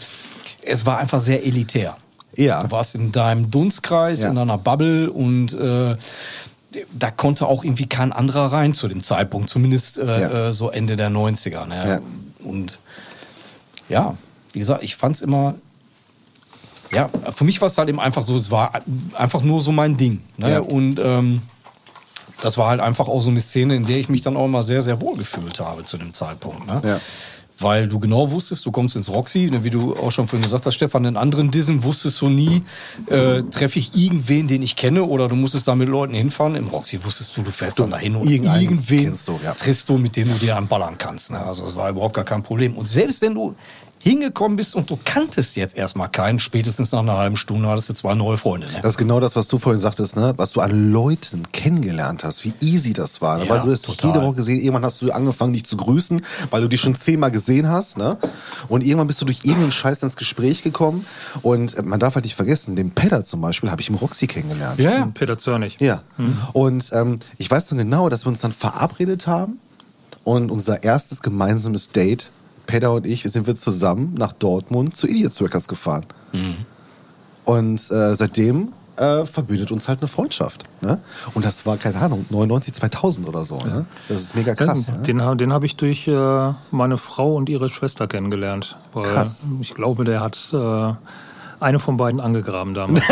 [SPEAKER 5] es war einfach sehr elitär.
[SPEAKER 1] Ja.
[SPEAKER 5] Du warst in deinem Dunstkreis,
[SPEAKER 1] Ja.
[SPEAKER 5] in deiner Bubble und äh, da konnte auch irgendwie kein anderer rein zu dem Zeitpunkt, zumindest äh,
[SPEAKER 1] Ja.
[SPEAKER 5] äh, so Ende der 90er. Ne?
[SPEAKER 1] Ja.
[SPEAKER 5] Und ja, wie gesagt, ich fand es immer. Ja, für mich war es halt eben einfach so, es war einfach nur so mein Ding. Ne?
[SPEAKER 1] Ja.
[SPEAKER 5] Und ähm, das war halt einfach auch so eine Szene, in der ich mich dann auch immer sehr, sehr wohl gefühlt habe zu dem Zeitpunkt. Ne?
[SPEAKER 1] Ja.
[SPEAKER 5] Weil du genau wusstest, du kommst ins Roxy, ne, wie du auch schon vorhin gesagt hast, Stefan, in anderen Dissen wusstest du nie, äh, treffe ich irgendwen, den ich kenne, oder du musstest da mit Leuten hinfahren. Im Roxy wusstest du, du fährst dann dahin und irgendwen
[SPEAKER 1] du, ja.
[SPEAKER 5] triffst du, mit dem du dir anballern kannst. Ne? Also es war überhaupt gar kein Problem. Und selbst wenn du hingekommen bist und du kanntest jetzt erstmal keinen, spätestens nach einer halben Stunde hattest du zwei neue Freunde. Ne?
[SPEAKER 1] Das ist genau das, was du vorhin sagtest, ne? was du an Leuten kennengelernt hast, wie easy das war. Ne?
[SPEAKER 5] Ja,
[SPEAKER 1] weil du hast dich
[SPEAKER 5] total.
[SPEAKER 1] jede Woche gesehen, irgendwann hast du angefangen, dich zu grüßen, weil du dich schon zehnmal gesehen hast. Ne? Und irgendwann bist du durch irgendeinen Scheiß ins Gespräch gekommen. Und äh, man darf halt nicht vergessen, den Pedder zum Beispiel habe ich im Roxy kennengelernt.
[SPEAKER 5] ja,
[SPEAKER 3] Peter Zörnig.
[SPEAKER 1] Ja. Und ähm, ich weiß noch genau, dass wir uns dann verabredet haben und unser erstes gemeinsames Date Pedda und ich, sind wir zusammen nach Dortmund zu Idiots Records gefahren. Und äh, seitdem äh, verbindet uns halt eine Freundschaft. Ne? Und das war, keine Ahnung, 99, 2000 oder so. Ne? Das ist mega krass. ne?
[SPEAKER 3] Den, ha- den habe ich durch äh, meine Frau und ihre Schwester kennengelernt.
[SPEAKER 1] Krass.
[SPEAKER 3] Ich glaube, der hat äh, eine von beiden angegraben damals.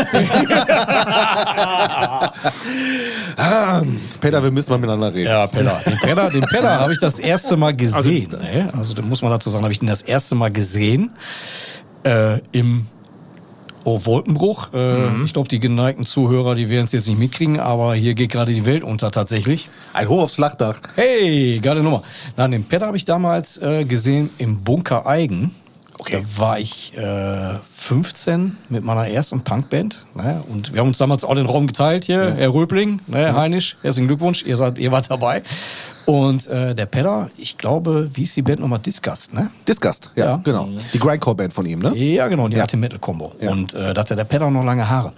[SPEAKER 1] Pedda, wir müssen mal miteinander reden.
[SPEAKER 5] Ja, Pedda. Den Pedda, den Pedda habe ich das erste Mal gesehen. Also, ne? also da muss man dazu sagen, habe ich den das erste Mal gesehen äh, im Oh, Wolkenbruch. Äh, Ich glaube, die geneigten Zuhörer, die werden es jetzt nicht mitkriegen, aber hier geht gerade die Welt unter tatsächlich.
[SPEAKER 1] Ein Hoch aufs Flachdach.
[SPEAKER 5] Hey, geile Nummer. Nein, den Pedda habe ich damals äh, gesehen im Bunker Eigen.
[SPEAKER 1] Okay.
[SPEAKER 5] Da war ich äh, 15 mit meiner ersten Punkband. Ne? Und wir haben uns damals auch den Raum geteilt hier. Herr Röbling, ne? Heinisch, herzlichen Glückwunsch, ihr, seid, ihr wart dabei. Und äh, der Pedda, ich glaube, wie ist die Band nochmal? Disgust, ne?
[SPEAKER 1] Disgust, ja,
[SPEAKER 5] Ja.
[SPEAKER 1] genau. Die Grindcore-Band von ihm, ne?
[SPEAKER 5] Ja, genau, die
[SPEAKER 1] Ja.
[SPEAKER 5] alte Metal-Combo.
[SPEAKER 1] Ja.
[SPEAKER 5] Und äh, da hatte der Pedda noch lange Haare.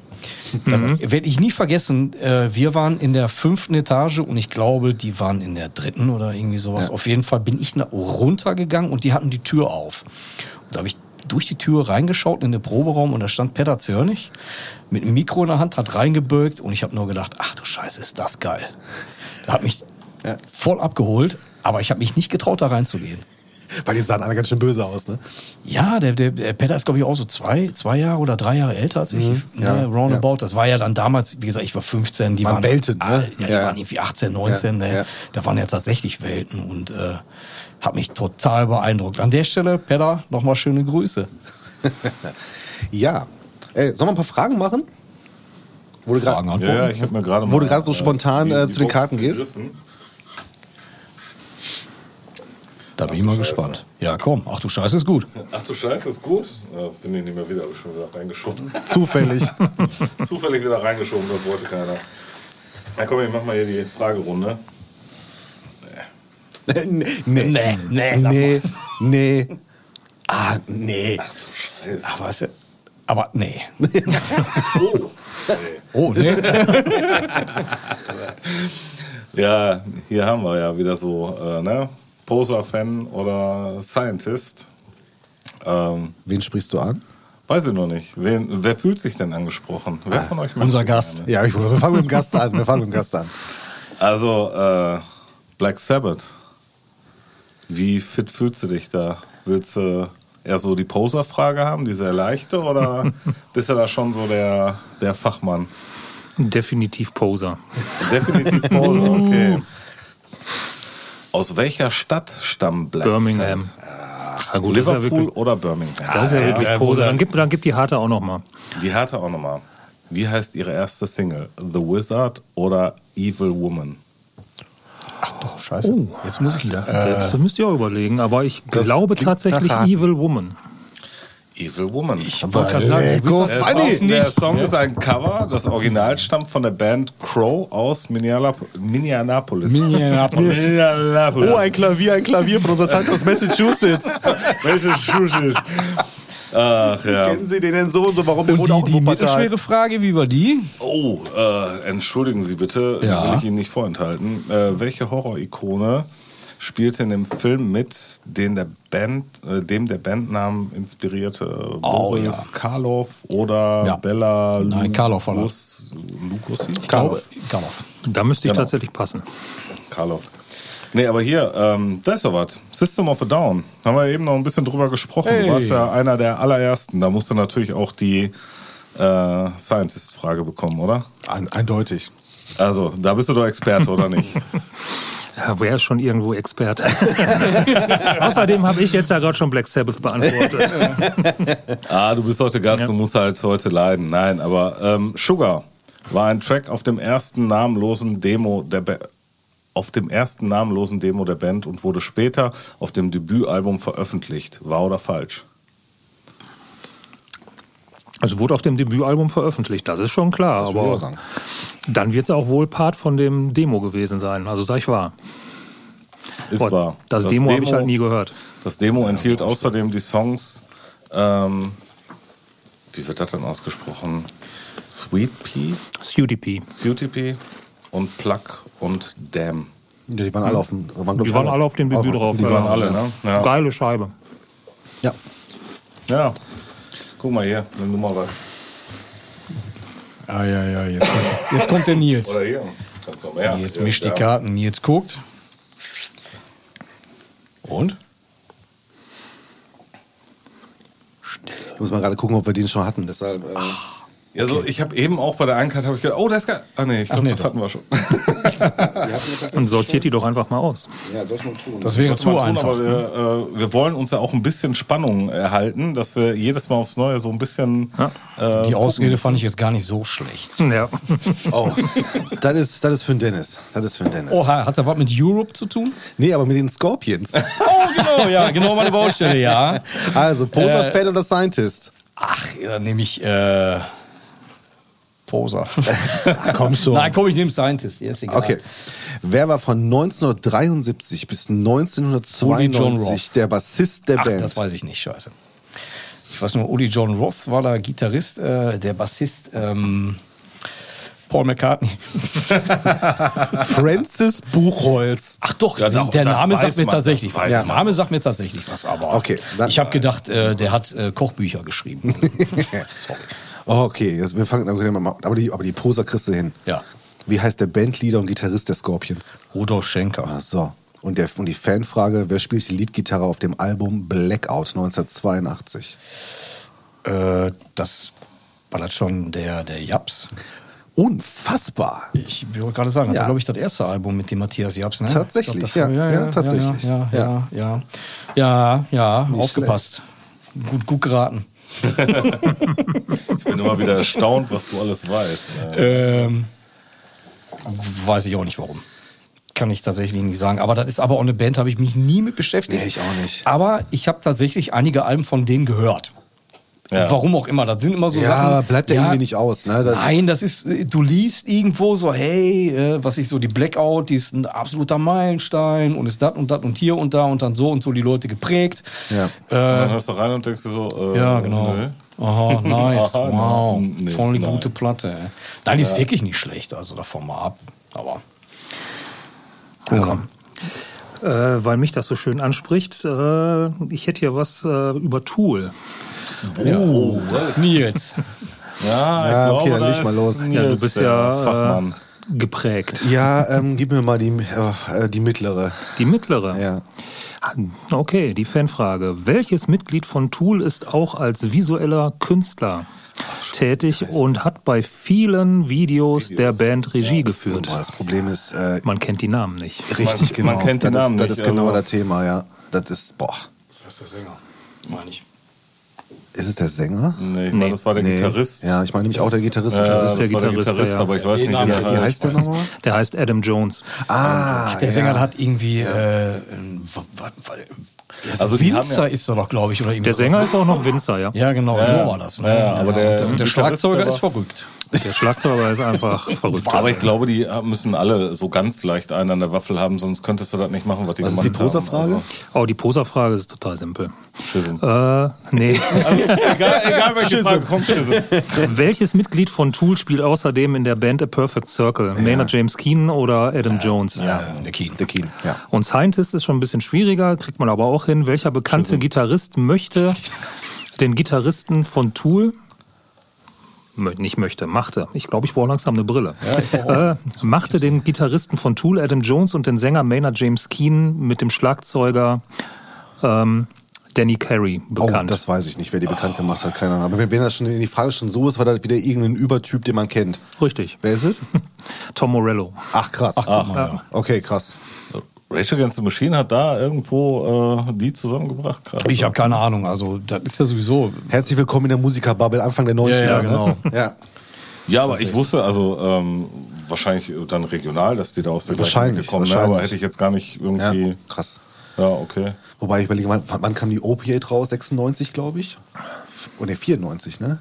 [SPEAKER 5] Das werde ich nie vergessen. Äh, wir waren in der fünften Etage und ich glaube, die waren in der dritten oder irgendwie sowas.
[SPEAKER 1] Ja.
[SPEAKER 5] Auf jeden Fall bin ich runtergegangen und die hatten die Tür auf. Und da habe ich durch die Tür reingeschaut in den Proberaum und da stand Pedda Zörnig mit einem Mikro in der Hand, hat reingebürgt und ich habe nur gedacht, ach du Scheiße, ist das geil. Da hat mich
[SPEAKER 1] Ja.
[SPEAKER 5] voll abgeholt, aber ich habe mich nicht getraut, da reinzugehen.
[SPEAKER 1] Weil die sahen alle ganz schön böse aus, ne?
[SPEAKER 5] Ja, der, der, der Petter ist, glaube ich, auch so zwei, zwei Jahre oder drei Jahre älter als ich.
[SPEAKER 1] Mhm. Ja,
[SPEAKER 5] ne, roundabout. Das war ja dann damals, wie gesagt, ich war 15, die
[SPEAKER 1] Waren
[SPEAKER 5] waren,
[SPEAKER 1] Welten, ne?
[SPEAKER 5] ja, die
[SPEAKER 1] Ja.
[SPEAKER 5] waren irgendwie 18, 19,
[SPEAKER 1] Ja,
[SPEAKER 5] ne?
[SPEAKER 1] ja.
[SPEAKER 5] Da waren ja tatsächlich Welten und äh, hat mich total beeindruckt. An der Stelle, Petter, nochmal schöne Grüße.
[SPEAKER 1] Ja. Ey, sollen wir ein paar Fragen machen? Wo du grad-
[SPEAKER 5] Fragen,
[SPEAKER 2] Ja,
[SPEAKER 5] Antworten.
[SPEAKER 2] ja, ich habe mir gerade
[SPEAKER 1] Wo
[SPEAKER 2] mal,
[SPEAKER 1] du gerade so spontan,
[SPEAKER 2] die-
[SPEAKER 1] äh,
[SPEAKER 2] die
[SPEAKER 1] zu den Karten gehst?
[SPEAKER 2] gegriffen.
[SPEAKER 5] Da bin ich mal
[SPEAKER 2] Scheiße.
[SPEAKER 5] gespannt. Ja, komm. Ach du Scheiße, ist gut.
[SPEAKER 2] Ach du Scheiße, ist gut. Äh, Finde ich nicht mehr wieder, schon wieder reingeschoben.
[SPEAKER 1] Zufällig.
[SPEAKER 2] Zufällig wieder reingeschoben, das wollte keiner. Na komm, ich mach mal hier die Fragerunde.
[SPEAKER 1] nee, nee,
[SPEAKER 5] Nee, nee,
[SPEAKER 1] nee, nee. Ah, nee.
[SPEAKER 2] Scheiße.
[SPEAKER 5] Ach, du, aber nee.
[SPEAKER 2] Oh.
[SPEAKER 5] Oh, nee.
[SPEAKER 2] Ja, hier haben wir ja wieder so, äh, ne? Poser-Fan oder Scientist. Ähm,
[SPEAKER 1] Wen sprichst du an?
[SPEAKER 2] weiß ich noch nicht. Wen, wer fühlt sich denn angesprochen? Wer von euch möchte
[SPEAKER 5] Unser Gast.
[SPEAKER 2] gerne?
[SPEAKER 1] Ja, ich, wir fangen mit dem Gast an. Wir fangen mit dem Gast an.
[SPEAKER 2] Also, äh, Black Sabbath. Wie fit fühlst du dich da? Willst du eher so die Poser-Frage haben, die sehr leichte, oder bist du da schon so der, der Fachmann?
[SPEAKER 3] Definitiv Poser.
[SPEAKER 2] Definitiv Poser, okay. Aus welcher Stadt stammen Black
[SPEAKER 3] Birmingham. Na gut, ist ja
[SPEAKER 2] Liverpool
[SPEAKER 3] wirklich,
[SPEAKER 2] oder Birmingham?
[SPEAKER 3] das ist ja wirklich
[SPEAKER 5] ja,
[SPEAKER 3] Poser.
[SPEAKER 5] Bruder.
[SPEAKER 3] Dann gibt, dann gibt die Harte auch noch mal.
[SPEAKER 2] Die hatte auch nochmal. Wie heißt ihre erste Single? The Wizard oder Evil Woman?
[SPEAKER 5] Scheiße.
[SPEAKER 3] Oh,
[SPEAKER 5] Jetzt muss ich
[SPEAKER 3] das, das müsst ihr auch überlegen. Aber ich
[SPEAKER 1] Das
[SPEAKER 3] glaube tatsächlich. Evil Woman.
[SPEAKER 2] Evil Woman.
[SPEAKER 5] Ich wollte gerade sagen, du bist
[SPEAKER 2] Der
[SPEAKER 1] Funny.
[SPEAKER 2] Song, der Song ist ein Cover. Das Original stammt von der Band Crow aus Minneapolis.
[SPEAKER 5] Minneapolis.
[SPEAKER 1] Oh, ein Klavier, ein Klavier von unserer Tante aus Massachusetts.
[SPEAKER 2] Welche Schuhe? Ach ja.
[SPEAKER 1] Kennen Sie den denn so und so? Warum
[SPEAKER 5] Und
[SPEAKER 1] wohnt auch
[SPEAKER 5] die, die mittelschwere Frage, wie war die?
[SPEAKER 2] Oh, äh, entschuldigen Sie bitte,
[SPEAKER 5] Ja.
[SPEAKER 2] will ich Ihnen nicht vorenthalten. Äh, welche Horror-Ikone spielte in dem Film mit, den der Band, äh, dem der Bandnamen inspirierte? Boris
[SPEAKER 5] ja.
[SPEAKER 2] Karloff oder
[SPEAKER 5] Ja.
[SPEAKER 2] Bella
[SPEAKER 5] Nein, Karloff war
[SPEAKER 2] Lugus, Lugosi?
[SPEAKER 1] Karloff.
[SPEAKER 5] Karloff.
[SPEAKER 3] Da müsste ich
[SPEAKER 2] Genau.
[SPEAKER 3] tatsächlich passen.
[SPEAKER 2] Karloff. Nee, aber hier, ähm, da ist doch was. System of a Down. Haben wir eben noch ein bisschen drüber gesprochen.
[SPEAKER 5] Hey.
[SPEAKER 2] Du warst ja einer der allerersten. Da musst du natürlich auch die äh, Scientist-Frage bekommen, oder?
[SPEAKER 1] Ein, eindeutig.
[SPEAKER 2] Also, da bist du doch Experte, oder nicht?
[SPEAKER 3] Ja, wer ist schon irgendwo Experte? Außerdem habe ich jetzt ja gerade schon Black Sabbath beantwortet.
[SPEAKER 2] ah, du bist heute Gast, du musst halt heute leiden. Nein, aber ähm, Sugar war ein Track auf dem ersten namenlosen Demo der ba auf dem ersten namenlosen Demo der Band und wurde später auf dem Debütalbum veröffentlicht. Wahr oder falsch?
[SPEAKER 3] Also wurde auf dem Debütalbum veröffentlicht, das ist schon klar. aber dann wird es auch wohl Part von dem Demo gewesen sein. Also sag ich wahr.
[SPEAKER 2] Ist
[SPEAKER 3] Boah,
[SPEAKER 2] wahr.
[SPEAKER 3] Das, Demo habe ich halt nie gehört.
[SPEAKER 2] Das Demo enthielt außerdem die Songs, ähm, wie wird das denn ausgesprochen? Sweet Pea,
[SPEAKER 3] SUDP.
[SPEAKER 2] CUTP und Plug und Damn.
[SPEAKER 1] Ja, die waren alle auf dem. Waren,
[SPEAKER 3] Die waren alle auf dem Debüt drauf.
[SPEAKER 1] Die
[SPEAKER 3] ja.
[SPEAKER 1] waren
[SPEAKER 2] Alle, ne? Ja.
[SPEAKER 3] Geile Scheibe.
[SPEAKER 1] Ja.
[SPEAKER 2] Ja. Guck mal hier, nimm du mal was.
[SPEAKER 5] Ah, ja, ja, jetzt kommt, jetzt kommt der Nils.
[SPEAKER 2] Oder hier. Kannst noch mehr.
[SPEAKER 5] Jetzt
[SPEAKER 2] Hier,
[SPEAKER 5] mischt die. Karten. Nils guckt. Und?
[SPEAKER 1] Ich muss mal gerade gucken, ob wir den schon hatten. Deshalb. Äh,
[SPEAKER 2] Ja, so, ich habe eben auch bei der Einkarte habe ich gedacht, oh, das ist geil. Ach nee, ich glaube,
[SPEAKER 5] nee,
[SPEAKER 2] das
[SPEAKER 5] doch.
[SPEAKER 2] hatten wir schon.
[SPEAKER 3] Und sortiert die doch einfach mal aus.
[SPEAKER 1] ja, soll ich mal tun?
[SPEAKER 5] Das wäre
[SPEAKER 2] Sollte
[SPEAKER 5] zu
[SPEAKER 2] tun,
[SPEAKER 5] einfach.
[SPEAKER 2] Aber wir, äh, wir wollen uns ja auch ein bisschen Spannung erhalten, dass wir jedes Mal aufs Neue so ein bisschen.
[SPEAKER 3] Ja.
[SPEAKER 2] Äh,
[SPEAKER 5] Die Ausrede fand ich jetzt gar nicht so schlecht.
[SPEAKER 3] Ja.
[SPEAKER 1] Oh, das ist, das ist für den Dennis. Das ist für den Dennis.
[SPEAKER 5] Oh, hat das was mit Europe zu tun?
[SPEAKER 1] Nee, aber mit den Scorpions.
[SPEAKER 5] Oh, genau, ja, genau meine Baustelle, ja.
[SPEAKER 1] Also, Poser, Fan oder Scientist?
[SPEAKER 5] Ach, dann nehme ich äh, Poser.
[SPEAKER 1] Ach, komm schon.
[SPEAKER 5] Nein, komm, ich nehme Scientist. Ja, ist egal.
[SPEAKER 1] Okay. Wer war von 1973 bis
[SPEAKER 5] Uli John
[SPEAKER 1] 1992
[SPEAKER 5] Roth.
[SPEAKER 1] der Bassist der
[SPEAKER 5] Ach,
[SPEAKER 1] Band?
[SPEAKER 5] das weiß ich nicht, scheiße. Ich weiß nur, Uli John Roth war der Gitarrist, äh, der Bassist ähm, Paul McCartney.
[SPEAKER 1] Francis Buchholz.
[SPEAKER 5] Ach doch,
[SPEAKER 2] Ja,
[SPEAKER 5] der,
[SPEAKER 2] doch,
[SPEAKER 5] der Name sagt mir
[SPEAKER 2] man,
[SPEAKER 5] tatsächlich was. Der. Name sagt mir tatsächlich was, aber
[SPEAKER 1] Okay, dann-
[SPEAKER 5] ich habe gedacht, äh, der hat äh, Kochbücher geschrieben. Sorry.
[SPEAKER 1] Oh, okay, jetzt, wir fangen mal- aber die, aber die Poser kriegst du hin.
[SPEAKER 5] Ja.
[SPEAKER 1] Wie heißt der Bandleader und Gitarrist der Scorpions?
[SPEAKER 5] Rudolf Schenker.
[SPEAKER 1] Ach so. Und, der, und die Fanfrage, wer spielt die Leadgitarre auf dem Album Blackout 1982?
[SPEAKER 5] Äh, das war das schon der, der Japs.
[SPEAKER 1] Unfassbar.
[SPEAKER 5] Ich wollte gerade sagen, das
[SPEAKER 1] Ja.
[SPEAKER 5] war, glaube ich, das erste Album mit dem Matthias Japs, ne?
[SPEAKER 1] Tatsächlich,
[SPEAKER 5] Ich glaub,
[SPEAKER 1] ja, ja, tatsächlich.
[SPEAKER 5] Ja, ja,
[SPEAKER 1] Ja.
[SPEAKER 5] ja, ja, ja, ja
[SPEAKER 1] Nicht
[SPEAKER 5] aufgepasst. Gut, gut geraten.
[SPEAKER 2] Ich bin immer wieder erstaunt, was du alles weißt. Äh,
[SPEAKER 5] Ähm, weiß ich auch nicht warum. Kann ich tatsächlich nicht sagen. Aber das ist aber auch eine Band, habe ich mich nie mit beschäftigt.
[SPEAKER 1] Nee, ich auch nicht.
[SPEAKER 5] Aber ich habe tatsächlich einige Alben von denen gehört.
[SPEAKER 2] Ja.
[SPEAKER 5] Warum auch immer. Das sind immer so
[SPEAKER 1] Ja,
[SPEAKER 5] Sachen.
[SPEAKER 1] aber bleibt der irgendwie nicht aus, ne? Das-
[SPEAKER 5] nein, das ist, äh, du liest irgendwo so, hey, äh, was ist so die Blackout, die ist ein absoluter Meilenstein und ist das und das und hier und da und dann so und so die Leute geprägt.
[SPEAKER 1] Ja.
[SPEAKER 2] und dann
[SPEAKER 5] Äh,
[SPEAKER 2] hörst du rein und denkst dir so, äh,
[SPEAKER 5] ja, genau.
[SPEAKER 2] nö.
[SPEAKER 5] Aha, nice.
[SPEAKER 2] Aha,
[SPEAKER 5] wow.
[SPEAKER 2] nein, nee,
[SPEAKER 5] Voll
[SPEAKER 2] nein.
[SPEAKER 5] gute Platte. Nein, die ist wirklich nicht schlecht. Also davon mal ab. Aber.
[SPEAKER 3] Ja. Äh, weil mich das so schön anspricht, äh, ich hätte hier was äh, über Tool.
[SPEAKER 2] Oh, das
[SPEAKER 5] Nils.
[SPEAKER 2] ja, ich
[SPEAKER 1] Ja,
[SPEAKER 2] glaube,
[SPEAKER 1] okay, dann
[SPEAKER 2] da
[SPEAKER 1] leg mal
[SPEAKER 2] ist
[SPEAKER 1] los.
[SPEAKER 2] Nils
[SPEAKER 3] Ja, du bist ja
[SPEAKER 2] Fachmann.
[SPEAKER 3] äh, geprägt.
[SPEAKER 1] Ja, ähm, gib mir mal die, äh, die mittlere.
[SPEAKER 3] Die mittlere.
[SPEAKER 1] Ja.
[SPEAKER 3] Okay, die Fanfrage. Welches Mitglied von Tool ist auch als visueller Künstler tätig und hat bei vielen Videos, der Band Regie geführt?
[SPEAKER 1] Boah, das Problem ist, äh,
[SPEAKER 3] Man kennt die Namen nicht.
[SPEAKER 1] richtig
[SPEAKER 2] Man-
[SPEAKER 1] genau.
[SPEAKER 2] man kennt die
[SPEAKER 1] das
[SPEAKER 2] Namen
[SPEAKER 1] ist, das
[SPEAKER 2] nicht,
[SPEAKER 1] ist genau
[SPEAKER 2] also-
[SPEAKER 1] das Thema, ja. Das ist, boah.
[SPEAKER 5] Das ist der Sänger. Meine ich.
[SPEAKER 1] Ist es der Sänger?
[SPEAKER 2] Nee, ich
[SPEAKER 3] Nee.
[SPEAKER 2] meine, das war der
[SPEAKER 1] Nee.
[SPEAKER 2] Gitarrist.
[SPEAKER 1] Ja, ich meine nämlich auch der Gitarrist.
[SPEAKER 2] Ja,
[SPEAKER 1] ist
[SPEAKER 3] das
[SPEAKER 1] das
[SPEAKER 3] ist der
[SPEAKER 2] war
[SPEAKER 3] Gitarrist, ja.
[SPEAKER 2] aber ich weiß nicht, wie der
[SPEAKER 1] ja, wie heißt der nochmal?
[SPEAKER 3] Der heißt Adam Jones.
[SPEAKER 1] Ah,
[SPEAKER 5] Der
[SPEAKER 1] ja.
[SPEAKER 5] Sänger der hat irgendwie. Äh, wa-
[SPEAKER 2] Also
[SPEAKER 5] also
[SPEAKER 2] haben
[SPEAKER 5] Winzer
[SPEAKER 2] ja-
[SPEAKER 5] ist er doch, glaube ich. Oder
[SPEAKER 3] Der. Sänger ist auch noch Winzer, ja.
[SPEAKER 5] Ja, genau,
[SPEAKER 2] Ja,
[SPEAKER 5] so
[SPEAKER 2] ja.
[SPEAKER 5] war das. Ne?
[SPEAKER 2] Ja, aber der-
[SPEAKER 5] und der
[SPEAKER 2] Gitarrist,
[SPEAKER 5] Schlagzeuger
[SPEAKER 2] der
[SPEAKER 5] ist verrückt.
[SPEAKER 3] Der Schlagzeuger ist einfach verrückt.
[SPEAKER 2] Aber ich glaube, die müssen alle so ganz leicht einen an der Waffel haben, sonst könntest du das nicht machen, was die
[SPEAKER 1] Was ist
[SPEAKER 2] gemacht
[SPEAKER 1] die Poserfrage?
[SPEAKER 2] haben.
[SPEAKER 3] Oh, die Poserfrage ist total simpel.
[SPEAKER 2] Also, Schism.
[SPEAKER 3] Äh, nee.
[SPEAKER 2] egal, egal welche Frage kommt, Schism.
[SPEAKER 3] Welches Mitglied von Tool spielt außerdem in der Band A Perfect Circle? Maynard James Keenan oder Adam Jones?
[SPEAKER 1] Ja,
[SPEAKER 5] der Keen.
[SPEAKER 1] Der Keen, ja.
[SPEAKER 3] Und Scientist ist schon ein bisschen schwieriger, kriegt man aber auch hin. Welcher bekannte Gitarrist möchte den Gitarristen von Tool nicht möchte, machte. Ich glaube, ich brauche langsam eine Brille. äh, machte den Gitarristen von Tool, Adam Jones, und den Sänger Maynard James Keenan mit dem Schlagzeuger ähm, Danny Carey
[SPEAKER 1] Oh,
[SPEAKER 3] bekannt.
[SPEAKER 1] das weiß ich nicht, wer die bekannt gemacht hat, keine Ahnung. Aber wenn, das schon in die Frage schon so ist, war das wieder irgendein Übertyp, den man kennt.
[SPEAKER 3] Richtig.
[SPEAKER 1] Wer ist es?
[SPEAKER 3] Tom Morello.
[SPEAKER 1] Ach, krass.
[SPEAKER 3] Ja.
[SPEAKER 1] Okay, krass.
[SPEAKER 2] Rage Against the Machine hat da irgendwo äh, die zusammengebracht gerade.
[SPEAKER 5] Ich habe keine Ahnung. Also, das ist ja sowieso.
[SPEAKER 1] Herzlich willkommen in der Musikerbubble Anfang der 90er.
[SPEAKER 5] Ja, ja, genau.
[SPEAKER 1] Ne? Ja.
[SPEAKER 2] Ja, aber ich wusste, also ähm, wahrscheinlich dann regional, dass die da aus der gleichen
[SPEAKER 1] Wahrscheinlich,
[SPEAKER 2] Ecke kommen. Ne?
[SPEAKER 1] wahrscheinlich.
[SPEAKER 2] Aber hätte ich jetzt gar nicht
[SPEAKER 1] ja,
[SPEAKER 2] irgendwie.
[SPEAKER 1] krass.
[SPEAKER 2] Ja, okay.
[SPEAKER 1] Wobei ich überlege, wann, wann kam die Opiate raus? 96, glaube ich. Oder 94, ne?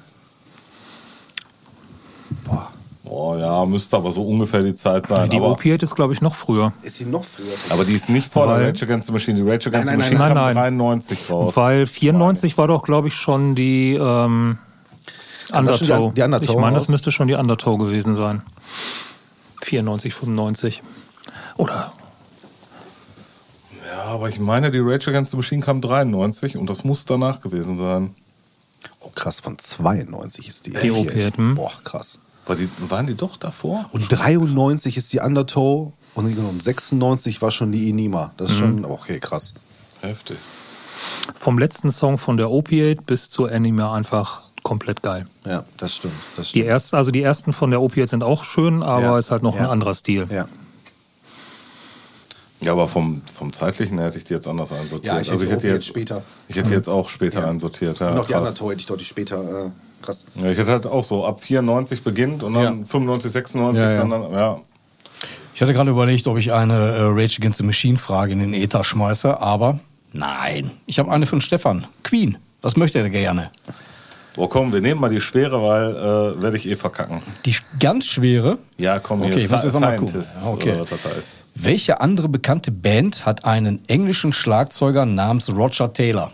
[SPEAKER 2] Oh ja, müsste aber so ungefähr die Zeit sein.
[SPEAKER 3] Die
[SPEAKER 2] aber,
[SPEAKER 3] Opiate ist, glaube ich, noch früher.
[SPEAKER 1] Ist sie noch früher?
[SPEAKER 2] aber die ist nicht vor
[SPEAKER 3] Weil-
[SPEAKER 2] der Rage Against the Machine. Die Rage Against
[SPEAKER 1] Nein,
[SPEAKER 2] the
[SPEAKER 1] nein,
[SPEAKER 2] Machine
[SPEAKER 3] nein,
[SPEAKER 2] kam
[SPEAKER 3] nein.
[SPEAKER 2] 93 raus.
[SPEAKER 3] Weil 94 war doch, glaube ich, schon die ähm,
[SPEAKER 1] Kam das schon die
[SPEAKER 3] Undertow.
[SPEAKER 1] Die Undertow
[SPEAKER 3] ich meine, das müsste schon die Undertow gewesen sein. 94, 95. Oder
[SPEAKER 2] Ja, aber ich meine, die Rage Against the Machine kam 93 und das muss danach gewesen sein.
[SPEAKER 1] Oh, krass, von 92 ist die.
[SPEAKER 3] Die Opiate?
[SPEAKER 1] Boah, krass.
[SPEAKER 2] War die, waren die doch davor?
[SPEAKER 1] Und 93 ist die Undertow und und 96 war schon die Enima. Das ist schon, okay, krass.
[SPEAKER 2] Heftig.
[SPEAKER 3] Vom letzten Song von der Opiate bis zur Anime einfach komplett geil.
[SPEAKER 1] Ja, das stimmt. Das
[SPEAKER 3] Die
[SPEAKER 1] stimmt.
[SPEAKER 3] ersten, also die ersten von der Opiate sind auch schön, aber
[SPEAKER 1] Ja.
[SPEAKER 3] ist halt noch
[SPEAKER 1] Ja.
[SPEAKER 3] ein anderer Stil.
[SPEAKER 1] Ja.
[SPEAKER 2] Ja, aber vom, vom zeitlichen hätte ich die jetzt anders einsortiert.
[SPEAKER 1] Ja, ich
[SPEAKER 2] also ich
[SPEAKER 1] hätte
[SPEAKER 2] hätte jetzt
[SPEAKER 1] später.
[SPEAKER 2] Ich hätte jetzt auch später einsortiert. Ja,
[SPEAKER 1] und auch die
[SPEAKER 2] krass.
[SPEAKER 1] Undertow hätte ich deutlich später. Äh, krass.
[SPEAKER 2] Ja, ich hätte halt auch so ab 94 beginnt und dann
[SPEAKER 1] Ja.
[SPEAKER 2] 95, 96
[SPEAKER 5] Ja, ja.
[SPEAKER 2] dann, dann ja.
[SPEAKER 5] Ich hatte gerade überlegt, ob ich eine äh, Rage Against the Machine Frage in den Ether schmeiße, aber nein. Ich habe eine von Stefan. Queen. Was möchte er gerne?
[SPEAKER 2] Oh komm, wir nehmen mal die schwere, weil äh, werde ich eh verkacken.
[SPEAKER 5] Die ganz schwere.
[SPEAKER 2] Ja, komm hier,
[SPEAKER 5] Okay, ich muss jetzt noch mal gucken. Okay.
[SPEAKER 2] ist.
[SPEAKER 5] Welche andere bekannte Band hat einen englischen Schlagzeuger namens Roger Taylor?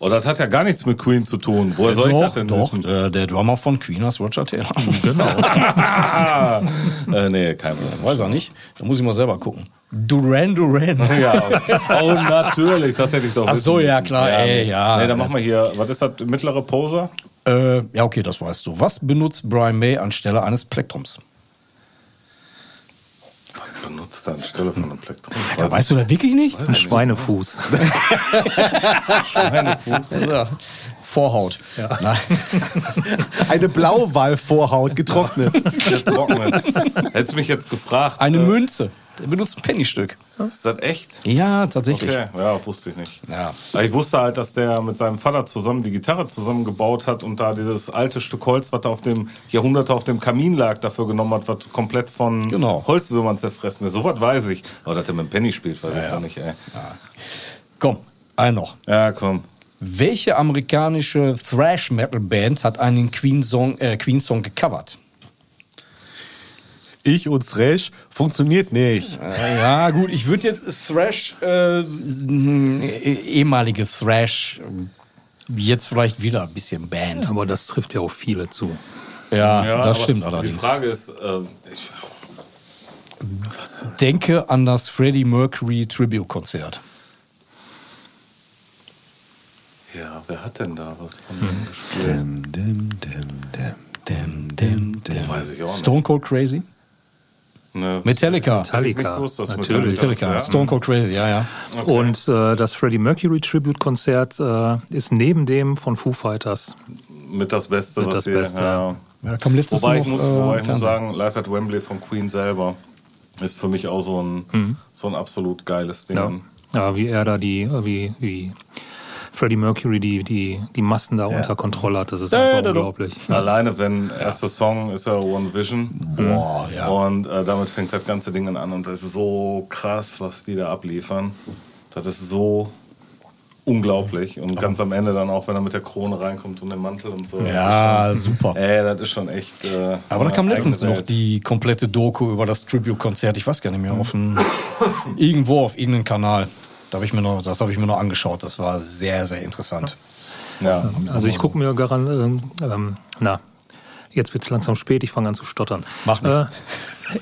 [SPEAKER 2] Oh, das hat ja gar nichts mit Queen zu tun. Woher soll ich
[SPEAKER 5] doch,
[SPEAKER 2] das denn
[SPEAKER 5] doch,
[SPEAKER 2] wissen?
[SPEAKER 5] äh, der Drummer von Queen heißt Roger Taylor.
[SPEAKER 3] Genau.
[SPEAKER 2] äh, nee, kein Plan.
[SPEAKER 5] Weiß er nicht. Da muss ich mal selber gucken. Duran Duran.
[SPEAKER 2] Ja, oh, natürlich, das hätte ich doch
[SPEAKER 5] Ach so, ja, klar, ey,
[SPEAKER 2] nee.
[SPEAKER 5] ja.
[SPEAKER 2] Nee, dann machen wir hier, was ist das, mittlere Poser?
[SPEAKER 5] äh, ja, okay, das weißt du. Was benutzt Brian May anstelle eines Plektrums?
[SPEAKER 2] Benutzt anstelle von einem Plektrum.
[SPEAKER 5] Da weißt du das wirklich nicht?
[SPEAKER 3] Ein Schweinefuß.
[SPEAKER 2] Schweinefuß.
[SPEAKER 5] Ja. Vorhaut. Nein.
[SPEAKER 1] Eine Blauwalvorhaut getrocknet.
[SPEAKER 2] Getrocknet. Hättest du mich jetzt gefragt.
[SPEAKER 5] Eine
[SPEAKER 2] äh,
[SPEAKER 5] Münze. Der benutzt ein Pennystück.
[SPEAKER 2] Ist das echt?
[SPEAKER 5] Ja, tatsächlich.
[SPEAKER 2] Okay, ja, wusste ich nicht.
[SPEAKER 5] Ja.
[SPEAKER 2] Aber ich wusste halt, dass der mit seinem Vater zusammen die Gitarre zusammengebaut hat und da dieses alte Stück Holz, was da auf dem Jahrhunderte auf dem Kamin lag, dafür genommen hat, was komplett von
[SPEAKER 5] Genau.
[SPEAKER 2] Holzwürmern zerfressen ist. So was weiß ich. Aber dass er mit dem Penny spielt, weiß ich
[SPEAKER 5] ja.
[SPEAKER 2] doch nicht, ey.
[SPEAKER 5] Komm, ein noch.
[SPEAKER 2] Ja, komm.
[SPEAKER 5] Welche amerikanische Thrash-Metal-Band hat einen Queen-Song äh, Queen -Song gecovert?
[SPEAKER 1] Ich und Thrash funktioniert nicht.
[SPEAKER 5] Ja, gut, ich würde jetzt Thrash, äh, eh- ehemalige Thrash, äh, jetzt vielleicht wieder ein bisschen Band.
[SPEAKER 3] Aber das trifft ja auf viele zu.
[SPEAKER 5] Ja,
[SPEAKER 2] Ja,
[SPEAKER 5] das
[SPEAKER 2] aber
[SPEAKER 5] stimmt
[SPEAKER 2] Die
[SPEAKER 5] allerdings.
[SPEAKER 2] Frage ist, äh, ich,
[SPEAKER 5] Denke an das Freddie Mercury Tribute-Konzert.
[SPEAKER 2] ja, wer hat denn da was von
[SPEAKER 5] Hm.
[SPEAKER 2] denen gespielt?
[SPEAKER 1] Dim, dim, dim, dim.
[SPEAKER 5] Dim, dim, dim.
[SPEAKER 2] Weiß ich auch nicht.
[SPEAKER 5] Stone Cold Crazy?
[SPEAKER 2] Ne,
[SPEAKER 5] Metallica.
[SPEAKER 3] Metallica.
[SPEAKER 2] Gewusst,
[SPEAKER 3] Natürlich.
[SPEAKER 2] Metallica ja.
[SPEAKER 5] Stone Cold Crazy, ja, ja.
[SPEAKER 3] Und äh, das Freddie Mercury Tribute Konzert äh, ist neben dem von Foo Fighters.
[SPEAKER 2] Mit das Beste,
[SPEAKER 3] Mit
[SPEAKER 2] was
[SPEAKER 3] das Beste,
[SPEAKER 2] ja.
[SPEAKER 5] Ja, kam letztes
[SPEAKER 2] Wobei
[SPEAKER 5] noch,
[SPEAKER 2] ich muss,
[SPEAKER 5] äh,
[SPEAKER 2] wobei ich muss sagen, Live at Wembley von Queen selber ist für mich auch so ein, so ein absolut geiles Ding.
[SPEAKER 3] Ja. ja, wie er da die, äh, wie, wie Freddie Mercury die, die, die Massen da unter Kontrolle hat, das ist einfach unglaublich.
[SPEAKER 2] Alleine, wenn erster Song ist ja One Vision.
[SPEAKER 5] Boah, ja.
[SPEAKER 2] Und äh, damit fängt das ganze Ding an und das ist so krass, was die da abliefern. Das ist so unglaublich. Und ganz am Ende dann auch, wenn er mit der Krone reinkommt und dem Mantel und so.
[SPEAKER 5] Ja, super.
[SPEAKER 2] Ey, das ist schon echt. Äh,
[SPEAKER 5] Aber da kam letztens noch die komplette Doku über das Tribute-Konzert. Ich weiß gar nicht mehr, auf dem, irgendwo auf irgendeinem Kanal. Da hab ich mir noch, das habe ich mir noch angeschaut. Das war sehr, sehr interessant.
[SPEAKER 2] Ja.
[SPEAKER 3] Also ich gucke mir garan, ähm, ähm, na, jetzt wird es langsam spät, ich fange an zu stottern.
[SPEAKER 5] Mach nichts.
[SPEAKER 3] Äh,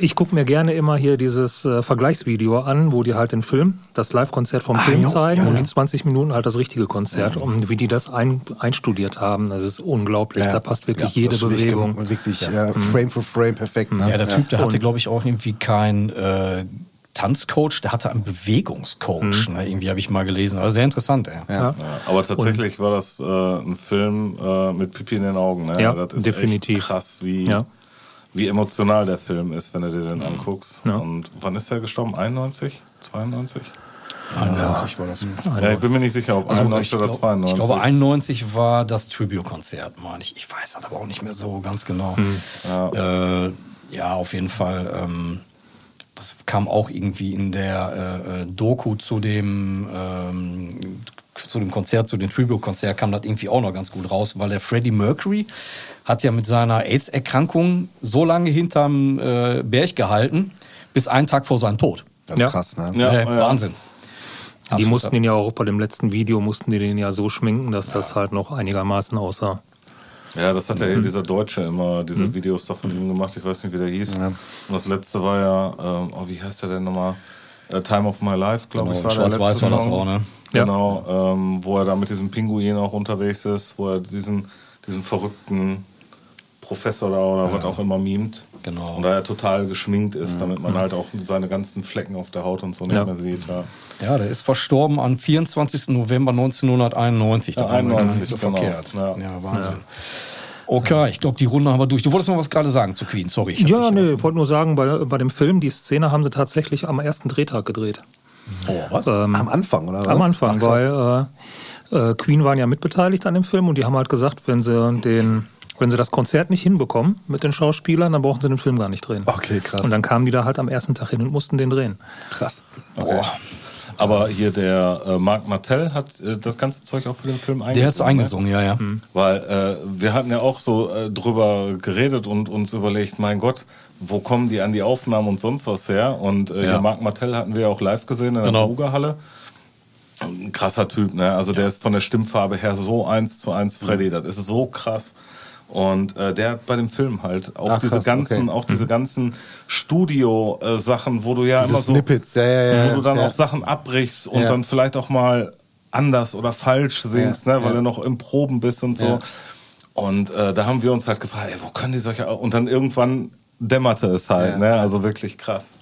[SPEAKER 3] ich gucke mir gerne immer hier dieses äh, Vergleichsvideo an, wo die halt den Film, das Live-Konzert vom Film
[SPEAKER 5] jo,
[SPEAKER 3] zeigen
[SPEAKER 5] ja,
[SPEAKER 3] und
[SPEAKER 5] ja.
[SPEAKER 3] die 20 Minuten halt das richtige Konzert und wie die das ein, einstudiert haben. Das ist unglaublich. da passt wirklich jede
[SPEAKER 1] das ist wirklich
[SPEAKER 3] Bewegung.
[SPEAKER 1] gem- Wirklich äh, Frame for Frame perfekt. Ne?
[SPEAKER 5] Ja, der Typ, der hatte,
[SPEAKER 3] Und-
[SPEAKER 5] glaube ich, auch irgendwie kein äh, Tanzcoach, der hatte einen Bewegungscoach. Ne? Irgendwie habe ich mal gelesen. Also sehr interessant, ey.
[SPEAKER 3] Ja.
[SPEAKER 2] Ja, aber tatsächlich war das äh, ein Film äh, mit Pipi in den Augen. Ne?
[SPEAKER 3] Ja,
[SPEAKER 2] das ist
[SPEAKER 3] definitiv.
[SPEAKER 2] Echt krass, wie,
[SPEAKER 3] Ja.
[SPEAKER 2] wie emotional der Film ist, wenn du dir den anguckst.
[SPEAKER 3] Ja.
[SPEAKER 2] Und wann ist er gestorben? 91? 92?
[SPEAKER 5] 91 war das.
[SPEAKER 2] Ja, ich bin mir nicht sicher, ob
[SPEAKER 5] Also
[SPEAKER 2] 91
[SPEAKER 5] ich,
[SPEAKER 2] oder
[SPEAKER 5] glaub,
[SPEAKER 2] 92.
[SPEAKER 5] ich glaube, 91 war das Tribute-Konzert, meine ich. Ich weiß das aber auch nicht mehr so ganz genau. Ja, äh, ja auf jeden Fall. Ähm, das kam auch irgendwie in der äh, äh, Doku zu dem, ähm, zu dem Konzert, zu dem Tribute-Konzert, kam das irgendwie auch noch ganz gut raus, weil der Freddie Mercury hat ja mit seiner AIDS-Erkrankung so lange hinterm äh, Berg gehalten, bis einen Tag vor seinem Tod.
[SPEAKER 1] Das ist
[SPEAKER 3] Ja.
[SPEAKER 1] krass, ne?
[SPEAKER 2] Ja,
[SPEAKER 5] äh,
[SPEAKER 2] ja.
[SPEAKER 5] Wahnsinn.
[SPEAKER 3] Die
[SPEAKER 5] Absolut.
[SPEAKER 3] mussten ihn ja auch bei dem letzten Video, mussten die den ja so schminken, dass das halt noch einigermaßen aussah.
[SPEAKER 2] Ja, das hat ja
[SPEAKER 3] Mhm.
[SPEAKER 2] dieser Deutsche immer, diese Videos da von ihm gemacht. Ich weiß nicht, wie der hieß. Und das letzte war ja, ähm, oh, wie heißt der denn nochmal? äh, Time of My Life, glaube
[SPEAKER 5] Genau,
[SPEAKER 2] ich, war
[SPEAKER 5] Schwarz-Weiß war das auch, ne?
[SPEAKER 3] Ja.
[SPEAKER 2] Genau, ähm, wo er da mit diesem Pinguin auch unterwegs ist, wo er diesen, diesen verrückten Professor da oder was auch immer mimt.
[SPEAKER 5] Genau.
[SPEAKER 2] Und da er total geschminkt ist, damit man halt auch seine ganzen Flecken auf der Haut und so nicht
[SPEAKER 3] Ja.
[SPEAKER 2] mehr sieht. Ja.
[SPEAKER 5] Ja, der ist verstorben am 24. November 1991.
[SPEAKER 2] Ja,
[SPEAKER 5] Da waren wir gar nicht
[SPEAKER 2] 91,
[SPEAKER 5] so
[SPEAKER 2] genau.
[SPEAKER 5] verkehrt.
[SPEAKER 2] Ja.
[SPEAKER 5] Ja, Wahnsinn. Okay, ich glaube, die Runde haben wir durch. Du wolltest noch was gerade sagen zu Queen, sorry. ich
[SPEAKER 3] Ja, nee, ich wollte nur sagen, bei, bei dem Film, die Szene haben sie tatsächlich am ersten Drehtag gedreht.
[SPEAKER 5] Oh, was?
[SPEAKER 3] Ähm,
[SPEAKER 1] Am Anfang, oder was?
[SPEAKER 3] am Anfang,
[SPEAKER 1] Ach,
[SPEAKER 3] weil äh, äh, Queen waren ja mitbeteiligt an dem Film und die haben halt gesagt, wenn sie den, wenn sie das Konzert nicht hinbekommen mit den Schauspielern, dann brauchen sie den Film gar nicht drehen.
[SPEAKER 1] Okay, krass.
[SPEAKER 3] Und dann kamen die da halt am ersten Tag hin und mussten den drehen.
[SPEAKER 1] Krass.
[SPEAKER 2] Okay. Aber hier der äh, Marc Martell hat äh, das ganze Zeug auch für den Film eingesungen.
[SPEAKER 5] Der hat es
[SPEAKER 2] ne?
[SPEAKER 5] eingesungen, ja, ja.
[SPEAKER 2] Weil äh, wir hatten ja auch so äh, drüber geredet und uns überlegt, mein Gott, wo kommen die an die Aufnahmen und sonst was her? Und äh,
[SPEAKER 5] Ja.
[SPEAKER 2] hier Marc Martell hatten wir ja auch live gesehen in der
[SPEAKER 5] Genau.
[SPEAKER 2] Rugerhalle. Ein krasser Typ, ne? Also der ist von der Stimmfarbe her so eins zu eins Freddy, das ist so krass. Und äh, der hat bei dem Film halt auch
[SPEAKER 1] Ach,
[SPEAKER 2] diese
[SPEAKER 1] krass,
[SPEAKER 2] ganzen,
[SPEAKER 1] okay.
[SPEAKER 2] auch diese ganzen Studio-Sachen, wo du ja
[SPEAKER 1] Diese
[SPEAKER 2] immer so,
[SPEAKER 1] Snippets, ja, ja, ja.
[SPEAKER 2] wo du dann
[SPEAKER 1] ja.
[SPEAKER 2] auch Sachen abbrichst und
[SPEAKER 1] Ja.
[SPEAKER 2] dann vielleicht auch mal anders oder falsch singst,
[SPEAKER 1] Ja,
[SPEAKER 2] ne, weil
[SPEAKER 1] ja.
[SPEAKER 2] du noch im Proben bist und so.
[SPEAKER 1] Ja.
[SPEAKER 2] Und äh, da haben wir uns halt gefragt, ey, wo können die solche und dann irgendwann dämmerte es halt,
[SPEAKER 1] Ja.
[SPEAKER 2] ne? Also wirklich krass.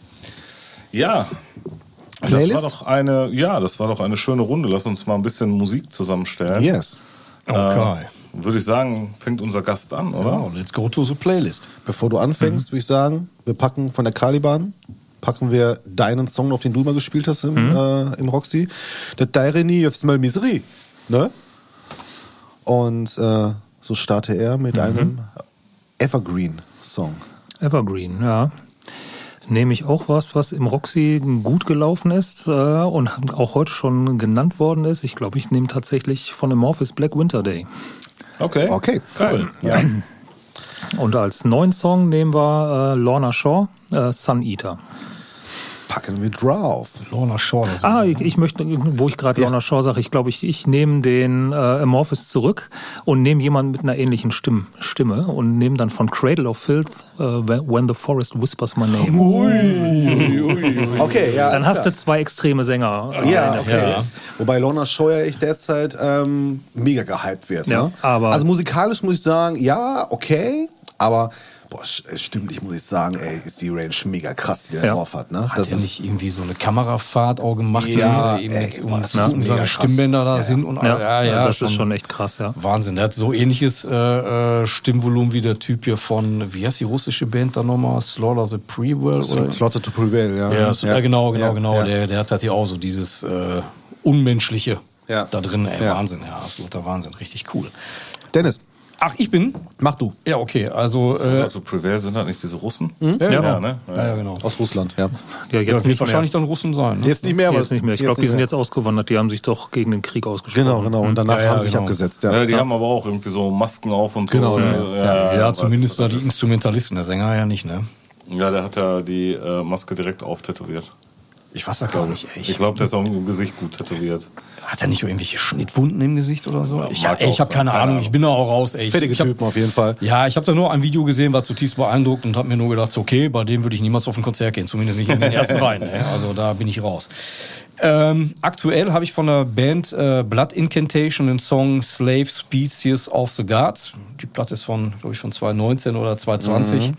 [SPEAKER 2] Ja. Das
[SPEAKER 1] Playlist?
[SPEAKER 2] war doch eine, ja, das war doch eine schöne Runde. Lass uns mal ein bisschen Musik zusammenstellen.
[SPEAKER 1] Yes.
[SPEAKER 5] Okay.
[SPEAKER 2] Würde ich sagen, fängt unser Gast an, oder?
[SPEAKER 5] Wow, let's go to the playlist.
[SPEAKER 1] Bevor du anfängst, würde ich sagen, wir packen von der Caliban, packen wir deinen Song, auf den du immer gespielt hast im, äh, im Roxy. Der Daireni of Smell Misery. Ne? Und äh, so starte er mit einem Evergreen-Song.
[SPEAKER 3] Evergreen, ja. Nehme ich auch was, was im Roxy gut gelaufen ist äh, und auch heute schon genannt worden ist. Ich glaube, ich nehme tatsächlich von Amorphis Black Winter Day.
[SPEAKER 2] Okay.
[SPEAKER 1] Okay,
[SPEAKER 2] Geil.
[SPEAKER 1] Ja.
[SPEAKER 3] Und als neuen Song nehmen wir äh, Lorna Shaw, äh, Sun Eater.
[SPEAKER 1] Packen wir drauf.
[SPEAKER 5] Lorna Shaw.
[SPEAKER 3] Ah, ich, ich möchte, wo ich gerade
[SPEAKER 1] Ja.
[SPEAKER 3] Lorna Shaw sage, ich glaube, ich, ich nehme den äh, Amorphis zurück und nehme jemanden mit einer ähnlichen Stimm, Stimme und nehme dann von Cradle of Filth äh, When the Forest Whispers My Name.
[SPEAKER 1] Okay, ja.
[SPEAKER 3] Dann hast
[SPEAKER 1] klar.
[SPEAKER 3] du zwei extreme Sänger. äh,
[SPEAKER 1] Ja, okay.
[SPEAKER 3] Playlist.
[SPEAKER 1] Wobei Lorna Scheuer ich derzeit ähm, mega gehypt wird.
[SPEAKER 3] Ja,
[SPEAKER 1] ne?
[SPEAKER 3] aber-
[SPEAKER 1] also musikalisch muss ich sagen, ja, okay, aber boah, sch- stimmlich muss ich sagen, ey, ist die Range mega krass, die der
[SPEAKER 3] Ja.
[SPEAKER 1] drauf hat. Ne?
[SPEAKER 5] Hat er nicht irgendwie so eine Kamerafahrt auch gemacht,
[SPEAKER 1] Ja,
[SPEAKER 5] eben
[SPEAKER 1] ey,
[SPEAKER 5] um,
[SPEAKER 1] das ist
[SPEAKER 5] um
[SPEAKER 1] mega
[SPEAKER 5] seine. Stimmbänder da
[SPEAKER 1] Ja,
[SPEAKER 5] sind und
[SPEAKER 3] Ja,
[SPEAKER 5] ja, ja,
[SPEAKER 3] das ist schon echt krass, ja.
[SPEAKER 5] Wahnsinn. Der hat so ähnliches äh, äh, Stimmvolumen wie der Typ hier von, wie heißt die russische Band da nochmal? Slaughter the oder?
[SPEAKER 1] Slaughter to Prevail, ja.
[SPEAKER 5] Ja, so, ja, genau, genau,
[SPEAKER 1] Ja,
[SPEAKER 5] genau.
[SPEAKER 1] ja.
[SPEAKER 5] Der, der hat halt hier auch so dieses äh, Unmenschliche
[SPEAKER 1] Ja.
[SPEAKER 5] da drin. Ey,
[SPEAKER 1] Ja.
[SPEAKER 5] Wahnsinn, ja, absoluter Wahnsinn. Richtig cool.
[SPEAKER 1] Dennis,
[SPEAKER 5] Ach, ich bin?
[SPEAKER 1] mach du.
[SPEAKER 5] Ja, okay. Also, äh,
[SPEAKER 2] Also Prevail sind halt nicht diese Russen?
[SPEAKER 5] ja, genau.
[SPEAKER 2] Ja, ne?
[SPEAKER 5] Ja, ja, genau.
[SPEAKER 1] Aus Russland, ja.
[SPEAKER 3] Ja,
[SPEAKER 5] Ja,
[SPEAKER 3] jetzt
[SPEAKER 5] wird
[SPEAKER 3] nicht
[SPEAKER 5] wahrscheinlich
[SPEAKER 3] mehr.
[SPEAKER 5] dann Russen sein. Ne?
[SPEAKER 1] Jetzt nicht mehr, aber
[SPEAKER 3] Jetzt nicht mehr. Ich glaube, die sind jetzt ausgewandert. Die haben sich doch gegen den Krieg ausgesprochen.
[SPEAKER 1] Genau, genau. Und danach
[SPEAKER 5] Ja, ja,
[SPEAKER 1] haben sie sich
[SPEAKER 5] genau.
[SPEAKER 1] abgesetzt, ja.
[SPEAKER 2] Ja, die haben aber auch irgendwie so Masken auf und so.
[SPEAKER 1] Genau, ja,
[SPEAKER 5] Ja, ja, zumindest da die. Instrumentalisten, der Sänger ja nicht, ne?
[SPEAKER 2] Ja, der hat ja die äh, Maske direkt auftätowiert.
[SPEAKER 5] Ich weiß ja gar nicht, ey.
[SPEAKER 2] Ich glaube, der ist auch im Gesicht gut tätowiert.
[SPEAKER 5] Hat er nicht irgendwelche Schnittwunden im Gesicht oder so?
[SPEAKER 2] Ja,
[SPEAKER 5] ich ey, ich habe keine
[SPEAKER 2] keine
[SPEAKER 5] Ahnung. Ich bin da auch raus, ey.
[SPEAKER 1] Fettige
[SPEAKER 5] ich hab,
[SPEAKER 1] Typen auf jeden Fall.
[SPEAKER 5] Ja, ich habe da nur ein Video gesehen, war zutiefst beeindruckt und habe mir nur gedacht, so, okay, bei dem würde ich niemals auf ein Konzert gehen, zumindest nicht in den ersten Reihen. Ne? Also da bin ich raus. Ähm, aktuell habe ich von der Band äh, Blood Incantation den Song Slave Species of the Gods. Die Platte ist von, glaube ich, von 2019 oder 2020.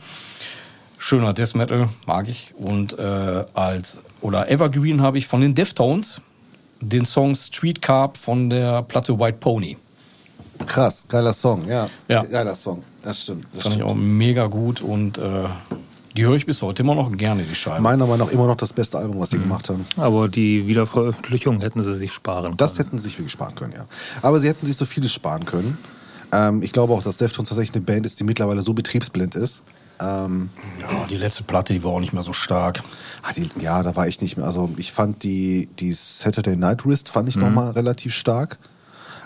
[SPEAKER 5] Schöner Death Metal, mag ich. Und äh, als oder Evergreen habe ich von den Deftones den Song Street Carp von der Platte White Pony.
[SPEAKER 1] Krass, geiler Song, ja.
[SPEAKER 5] Ja.
[SPEAKER 1] Geiler Song, das stimmt. Das
[SPEAKER 5] Fand ich
[SPEAKER 1] stimmt.
[SPEAKER 5] auch mega gut und äh, die höre ich bis heute immer noch gerne, die Scheibe.
[SPEAKER 1] Meiner Meinung nach immer noch das beste Album, was sie gemacht haben.
[SPEAKER 3] Aber die Wiederveröffentlichung hätten sie sich sparen
[SPEAKER 1] Das
[SPEAKER 3] können.
[SPEAKER 1] hätten sie sich wirklich sparen können, ja. Aber sie hätten sich so vieles sparen können. Ähm, ich glaube auch, dass Deftones tatsächlich eine Band ist, die mittlerweile so betriebsblind ist. Ähm,
[SPEAKER 5] ja, die letzte Platte, die war auch nicht mehr so stark.
[SPEAKER 1] ah, die, ja, da war ich nicht mehr. Also ich fand die, die Saturday Night Wrist fand ich noch mal relativ stark.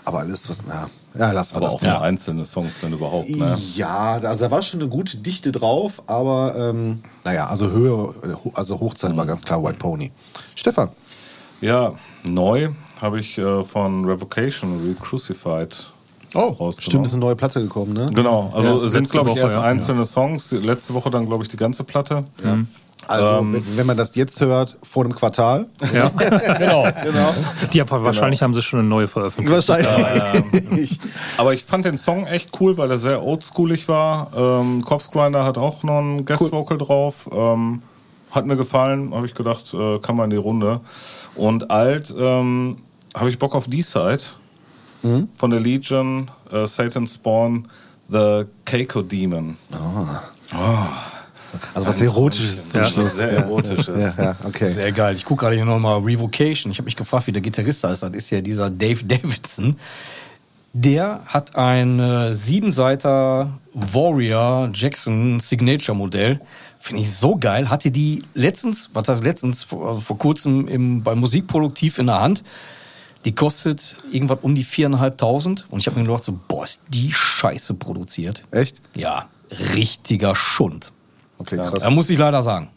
[SPEAKER 1] Aber alles, was, na, ja, lass mal
[SPEAKER 2] Aber
[SPEAKER 1] das
[SPEAKER 2] auch nur einzelne Songs, wenn überhaupt. Ne?
[SPEAKER 1] Ja, also da war schon eine gute Dichte drauf, aber ähm, naja, also Höhe, also Hochzeit war ganz klar White Pony. Stefan,
[SPEAKER 2] Ja, neu habe ich äh, von Revocation Recrucified
[SPEAKER 5] Oh,
[SPEAKER 1] stimmt, ist eine neue Platte gekommen, ne?
[SPEAKER 2] Genau, also
[SPEAKER 3] Ja,
[SPEAKER 2] sind, glaube ich,
[SPEAKER 3] Woche,
[SPEAKER 2] erst
[SPEAKER 3] ja.
[SPEAKER 2] einzelne Songs. Letzte Woche dann, glaube ich, die ganze Platte.
[SPEAKER 1] Also,
[SPEAKER 2] Ähm.
[SPEAKER 1] wenn, wenn man das jetzt hört, vor einem Quartal.
[SPEAKER 3] Ja.
[SPEAKER 5] Genau.
[SPEAKER 1] Genau.
[SPEAKER 3] Die haben, wahrscheinlich haben sie schon eine neue veröffentlicht.
[SPEAKER 1] Wahrscheinlich.
[SPEAKER 2] Aber ich fand den Song echt cool, weil er sehr oldschoolig war. Ähm, Corpse Grinder hat auch noch ein Guest-Vocal drauf. Ähm, hat mir gefallen, habe ich gedacht, äh, kann man in die Runde. Und alt ähm, habe ich Bock auf D-Side von der Legion, äh, Satan Spawn, The Keiko Demon.
[SPEAKER 1] Also was Erotisches zum
[SPEAKER 3] Ja.
[SPEAKER 1] Schluss.
[SPEAKER 2] Sehr erotisches.
[SPEAKER 1] Ja, ja, okay.
[SPEAKER 5] Sehr geil. Ich gucke gerade hier nochmal Revocation. Ich habe mich gefragt, wie der Gitarrist heißt. Das ist ja dieser Dave Davidson. Der hat ein äh, Siebenseiter Warrior Jackson Signature Modell. Finde ich so geil. Hatte die letztens, was heißt letztens, vor, also vor kurzem im, bei Musikproduktiv in der Hand. Die kostet irgendwas um die 4.500. Und ich habe mir gedacht, so, boah, ist die Scheiße produziert.
[SPEAKER 1] Echt?
[SPEAKER 5] Ja, richtiger Schund.
[SPEAKER 1] Okay, krass.
[SPEAKER 5] Da muss ich leider sagen.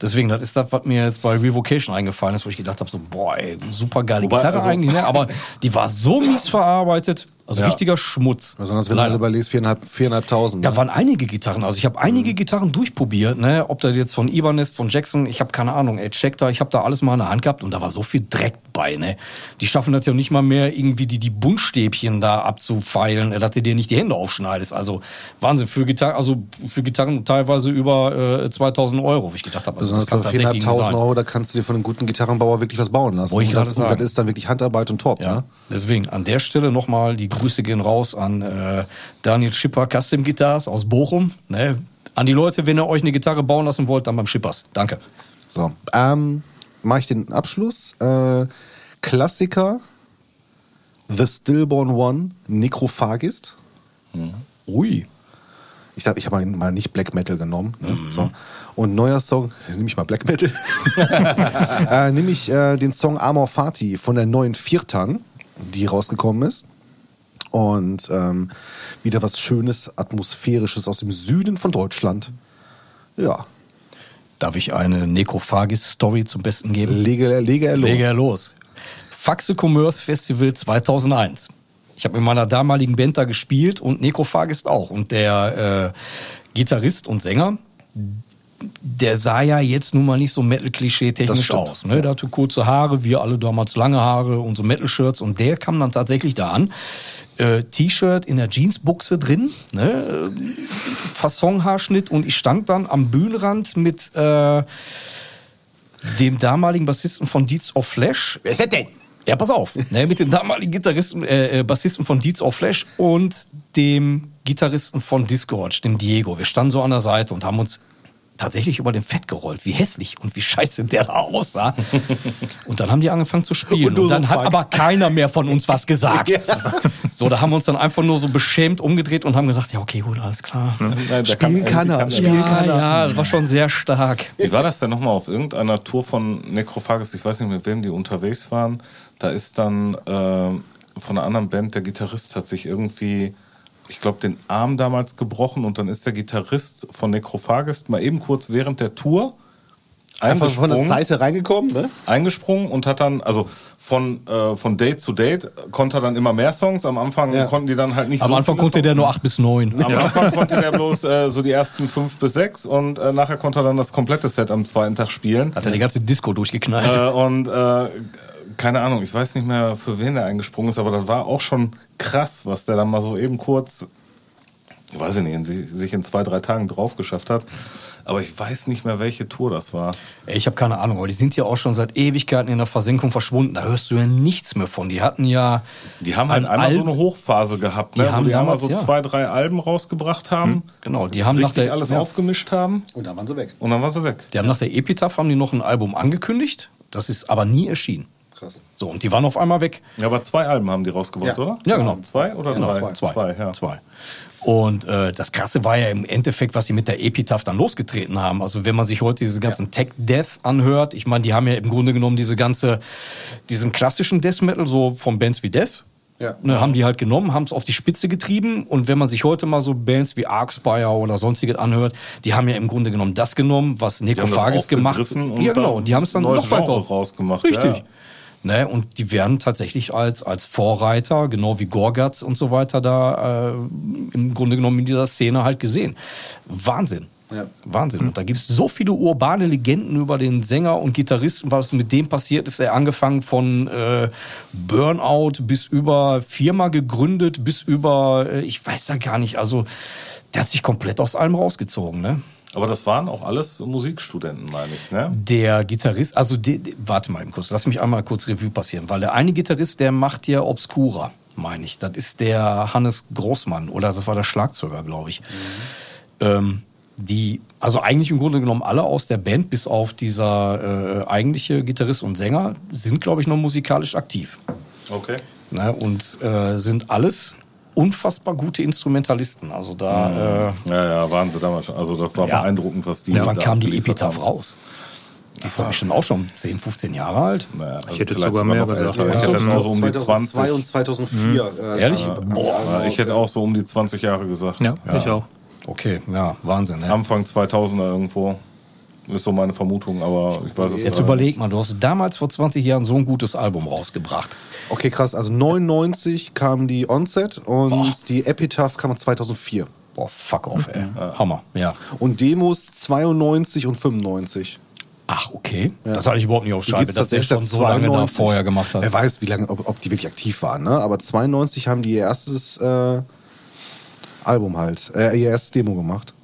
[SPEAKER 5] Deswegen, das ist das, was mir jetzt bei Revocation eingefallen ist, wo ich gedacht habe, so, boah, ey, super geile Gitarre
[SPEAKER 2] also-
[SPEAKER 5] eigentlich, ne? aber die war so mies verarbeitet, also
[SPEAKER 2] Ja.
[SPEAKER 5] richtiger Schmutz.
[SPEAKER 1] Besonders wenn du
[SPEAKER 5] Leider.
[SPEAKER 1] überlegst, viereinhalb- viereinhalbtausend.
[SPEAKER 5] Da
[SPEAKER 1] ne?
[SPEAKER 5] waren einige Gitarren, also ich habe
[SPEAKER 2] Mhm.
[SPEAKER 5] einige Gitarren durchprobiert, ne? ob das jetzt von Ibanez, von Jackson, ich habe keine Ahnung, ey, check da, ich habe da alles mal in der Hand gehabt und da war so viel Dreck bei, ne? Die schaffen das ja nicht mal mehr, irgendwie die, die Buntstäbchen da abzufeilen, äh, dass du dir nicht die Hände aufschneidest. Also Wahnsinn, für Gitarren, also für Gitarren teilweise über äh, 2000 Euro, wo ich gedacht habe, also das kann tatsächlich nicht
[SPEAKER 1] 4.500
[SPEAKER 5] sein.
[SPEAKER 1] Euro, da kannst du dir von einem guten Gitarrenbauer wirklich was bauen lassen.
[SPEAKER 5] Wollte ich
[SPEAKER 1] und, das, und das ist dann wirklich Handarbeit und top.
[SPEAKER 5] Ja,
[SPEAKER 1] Ne?
[SPEAKER 5] deswegen an der Stelle nochmal die Grüße gehen raus an äh, Daniel Schipper Custom Guitars aus Bochum. Ne? An die Leute, wenn ihr euch eine Gitarre bauen lassen wollt, dann beim Schippers. Danke.
[SPEAKER 1] So, ähm, mache ich den Abschluss. Äh, Klassiker, The Stillborn One, Necrophagist.
[SPEAKER 5] Ui.
[SPEAKER 1] Ich glaube, ich habe mal nicht Black Metal genommen. Ne?
[SPEAKER 5] Mhm.
[SPEAKER 1] So. Und neuer Song, nehme ich mal Black Metal. äh, nehme ich äh, den Song Amor Fati von der neuen Viertan, die rausgekommen ist. Und ähm, wieder was Schönes, Atmosphärisches aus dem Süden von Deutschland. Ja,
[SPEAKER 5] Darf ich eine Necrophagis-Story zum Besten geben?
[SPEAKER 1] lege, lege er los.
[SPEAKER 5] Lege er los. Faxe Commerce Festival 2001. Ich habe mit meiner damaligen Band da gespielt und Necrophagist auch. Und der äh, Gitarrist und Sänger, der sah ja jetzt nun mal nicht so Metal-Klischee-technisch aus. Ne? Der hatte kurze Haare, wir alle damals lange Haare und so Metal-Shirts. Und der kam dann tatsächlich da an. Äh, T-Shirt in der Jeansbuchse drin, ne? Fassonhaarschnitt. Und ich stand dann am Bühnenrand mit äh, dem damaligen Bassisten von Deeds of Flash.
[SPEAKER 1] Wer ist das denn?
[SPEAKER 5] Ja, pass auf. Ne, mit dem damaligen Gitarristen, äh, äh, Bassisten von Deeds of Flash und dem Gitarristen von Discord, dem Diego. Wir standen so an der Seite und haben uns tatsächlich über den Fett gerollt, wie hässlich und wie scheiße der da aussah. Und dann haben die angefangen zu spielen.
[SPEAKER 1] Und
[SPEAKER 5] Und,
[SPEAKER 1] du so,
[SPEAKER 5] dann hat
[SPEAKER 1] fuck.
[SPEAKER 5] aber keiner mehr von uns was gesagt. So, da haben wir uns dann einfach nur so beschämt umgedreht und haben gesagt, ja, okay, gut, alles klar.
[SPEAKER 2] Nein, der
[SPEAKER 1] Spielen kann er. Spielen
[SPEAKER 5] Ja,
[SPEAKER 1] kann er.
[SPEAKER 5] ja, das war schon sehr stark.
[SPEAKER 2] Wie war das denn nochmal auf irgendeiner Tour von Necrophagus? Ich weiß nicht, mit wem die unterwegs waren. Da ist dann ähm, von einer anderen Band, der Gitarrist hat sich irgendwie, ich glaube, den Arm damals gebrochen und dann ist der Gitarrist von Necrophagus mal eben kurz während der Tour
[SPEAKER 1] Einfach von der Seite reingekommen, ne?
[SPEAKER 2] eingesprungen und hat dann, also von, äh, von Date zu Date konnte er dann immer mehr Songs. Am Anfang
[SPEAKER 1] Ja.
[SPEAKER 2] konnten die dann halt nicht
[SPEAKER 5] Am
[SPEAKER 2] so
[SPEAKER 5] Anfang
[SPEAKER 2] viele
[SPEAKER 5] konnte
[SPEAKER 2] Songs
[SPEAKER 5] der nur acht bis neun.
[SPEAKER 2] am Anfang konnte der bloß äh, so die ersten fünf bis sechs und äh, nachher konnte er dann das komplette Set am zweiten Tag spielen.
[SPEAKER 5] Hat er die ganze Disco durchgeknallt.
[SPEAKER 2] Äh, und äh, keine Ahnung, ich weiß nicht mehr, für wen er eingesprungen ist, aber das war auch schon krass, was der dann mal so eben kurz, weiß ich nicht, sich in zwei, drei Tagen drauf geschafft hat. Aber ich weiß nicht mehr, welche Tour das war.
[SPEAKER 5] Ey, Ich habe keine Ahnung, aber die sind ja auch schon seit Ewigkeiten in der Versenkung verschwunden. Da hörst du ja nichts mehr von. Die hatten ja.
[SPEAKER 2] Die haben halt
[SPEAKER 5] ein
[SPEAKER 2] einmal so
[SPEAKER 5] Alb-
[SPEAKER 2] eine Hochphase gehabt,
[SPEAKER 5] Die
[SPEAKER 2] ne?
[SPEAKER 5] haben
[SPEAKER 2] wo die einmal
[SPEAKER 5] damals,
[SPEAKER 2] so
[SPEAKER 5] ja.
[SPEAKER 2] zwei, drei Alben rausgebracht haben,
[SPEAKER 5] Genau, die haben nach
[SPEAKER 2] richtig
[SPEAKER 5] der,
[SPEAKER 2] alles
[SPEAKER 5] ja,
[SPEAKER 2] aufgemischt haben
[SPEAKER 1] Und dann waren sie weg.
[SPEAKER 2] und dann war sie weg.
[SPEAKER 5] Die haben nach der Epitaph haben die noch ein Album angekündigt. Das ist aber nie erschienen.
[SPEAKER 1] Krass.
[SPEAKER 5] So, und die waren auf einmal weg.
[SPEAKER 2] Ja, aber zwei Alben haben die rausgebracht,
[SPEAKER 1] Ja.
[SPEAKER 2] oder?
[SPEAKER 5] Ja, genau.
[SPEAKER 2] Zwei oder
[SPEAKER 5] Genau,
[SPEAKER 2] drei?
[SPEAKER 5] zwei.
[SPEAKER 2] Zwei, ja.
[SPEAKER 5] Zwei. Und äh, das Krasse war ja im Endeffekt, was sie mit der Epitaph dann losgetreten haben. Also wenn man sich heute diese ganzen Tech-Death anhört, ich meine, die haben ja im Grunde genommen diese ganze, diesen klassischen Death Metal, so von Bands wie Death,
[SPEAKER 1] Ja.
[SPEAKER 5] ne, haben die halt genommen, haben es auf die Spitze getrieben. Und wenn man sich heute mal so Bands wie Arcspire oder sonstiges anhört, die haben ja im Grunde genommen das genommen, was Necrophagus gemacht
[SPEAKER 2] und
[SPEAKER 5] Ja, genau. Und die haben es dann noch weiter
[SPEAKER 2] rausgemacht,
[SPEAKER 5] Richtig.
[SPEAKER 2] ja.
[SPEAKER 5] Ne, und die werden tatsächlich als, als Vorreiter, genau wie Gorgatz und so weiter, da äh, im Grunde genommen in dieser Szene halt gesehen. Wahnsinn.
[SPEAKER 1] Ja.
[SPEAKER 5] Wahnsinn. Und da gibt es so viele urbane Legenden über den Sänger und Gitarristen, was mit dem passiert ist. Er angefangen von äh, Burnout bis über Firma gegründet, bis über, äh, ich weiß ja gar nicht, also der hat sich komplett aus allem rausgezogen, ne?
[SPEAKER 2] Aber das waren auch alles Musikstudenten, meine ich, ne?
[SPEAKER 5] Der Gitarrist, also de, de, warte mal kurz, lass mich einmal kurz Revue passieren, weil der eine Gitarrist, der macht ja Obscura, meine ich. Das ist der Hannes Großmann oder das war der Schlagzeuger, glaube ich. Ähm, die, also eigentlich im Grunde genommen alle aus der Band, bis auf dieser äh, eigentliche Gitarrist und Sänger, sind, glaube ich, noch musikalisch aktiv.
[SPEAKER 2] Okay.
[SPEAKER 5] Ne? Und äh, sind alles unfassbar gute Instrumentalisten. Also da, äh,
[SPEAKER 2] Ja, ja, waren sie damals schon. Also das war
[SPEAKER 5] Ja.
[SPEAKER 2] beeindruckend, was die.
[SPEAKER 5] ja, wann
[SPEAKER 2] da
[SPEAKER 5] kam die Epitaph
[SPEAKER 2] haben.
[SPEAKER 5] raus? Die ist doch bestimmt auch schon 10, 15 Jahre alt.
[SPEAKER 2] Naja, also
[SPEAKER 3] Ich hätte sogar mehr
[SPEAKER 2] noch
[SPEAKER 3] gesagt. Ja,
[SPEAKER 2] Ich hätte auch so um die
[SPEAKER 1] 2002
[SPEAKER 2] 20.
[SPEAKER 1] und 2004. äh,
[SPEAKER 5] Ehrlich?
[SPEAKER 1] äh,
[SPEAKER 5] Boah,
[SPEAKER 2] Ja, ich hätte auch so um die 20 Jahre gesagt.
[SPEAKER 3] Ja, ich auch.
[SPEAKER 5] Okay, ja, Wahnsinn. Ne?
[SPEAKER 2] Anfang 2000er irgendwo. Ist so meine Vermutung, aber ich weiß es
[SPEAKER 5] Jetzt
[SPEAKER 2] gar
[SPEAKER 5] überleg mal, du hast damals vor 20 Jahren so ein gutes Album rausgebracht.
[SPEAKER 1] Okay, krass. Also 99 kam die Onset und die Epitaph kam 2004.
[SPEAKER 5] Boah, fuck off, ey. Hammer, ja.
[SPEAKER 1] Und Demos 92 und 95.
[SPEAKER 5] Ach, okay. Das hatte ich überhaupt nicht auf Scheibe, dass der schon so lange da
[SPEAKER 1] 92.
[SPEAKER 5] vorher gemacht hat.
[SPEAKER 1] Wer weiß, wie lange, ob, ob die wirklich aktiv waren, ne? Aber 92 haben die ihr erstes äh, Album halt, äh, ihr erstes Demo gemacht.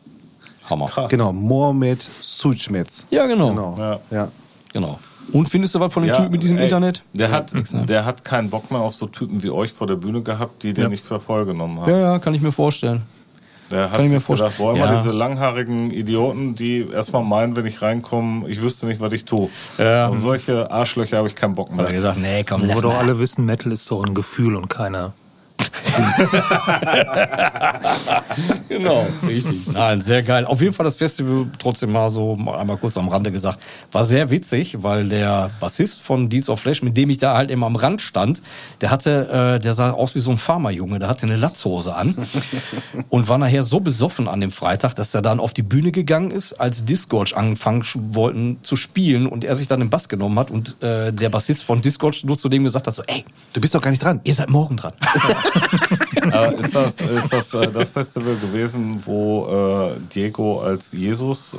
[SPEAKER 5] Hammer.
[SPEAKER 2] Krass.
[SPEAKER 1] Genau, Mohamed Suchmetz.
[SPEAKER 5] Ja, genau.
[SPEAKER 1] Genau.
[SPEAKER 2] Ja.
[SPEAKER 1] Ja.
[SPEAKER 5] genau. Und findest du was von dem
[SPEAKER 2] Ja,
[SPEAKER 5] Typen mit diesem
[SPEAKER 2] ey,
[SPEAKER 5] Internet?
[SPEAKER 2] Der hat,
[SPEAKER 5] ne?
[SPEAKER 2] der hat keinen Bock mehr auf so Typen wie euch vor der Bühne gehabt, die den
[SPEAKER 5] Ja.
[SPEAKER 2] nicht für voll genommen haben.
[SPEAKER 5] Ja, ja, kann ich mir vorstellen.
[SPEAKER 2] Der
[SPEAKER 5] Kann
[SPEAKER 2] hat
[SPEAKER 5] ich mir
[SPEAKER 2] sich gedacht,
[SPEAKER 5] vorstellen.
[SPEAKER 2] boah, immer
[SPEAKER 5] Ja.
[SPEAKER 2] diese langhaarigen Idioten, die erstmal meinen, wenn ich reinkomme, ich wüsste nicht, was ich tue.
[SPEAKER 5] Ja.
[SPEAKER 2] Auf solche Arschlöcher habe ich keinen Bock
[SPEAKER 5] Hat er
[SPEAKER 2] mehr.
[SPEAKER 5] gesagt, nee, komm,
[SPEAKER 3] Wo doch alle wissen, Metal ist doch ein Gefühl und keine.
[SPEAKER 5] Genau, richtig. Nein, sehr geil. Auf jeden Fall das Festival, trotzdem mal so mal einmal kurz am Rande gesagt, war sehr witzig, weil der Bassist von Deeds of Flash, mit dem ich da halt immer am Rand stand, der hatte, äh, der sah aus wie so ein Farmerjunge, der hatte eine Latzhose an und war nachher so besoffen an dem Freitag, dass er dann auf die Bühne gegangen ist, als Disgorge angefangen wollten zu spielen und er sich dann den Bass genommen hat und äh, der Bassist von Disgorge nur zu dem gesagt hat so, ey,
[SPEAKER 1] Du bist doch gar nicht dran.
[SPEAKER 5] ihr seid morgen dran.
[SPEAKER 2] Äh, ist das, ist das äh, das Festival gewesen, wo äh, Diego als Jesus äh,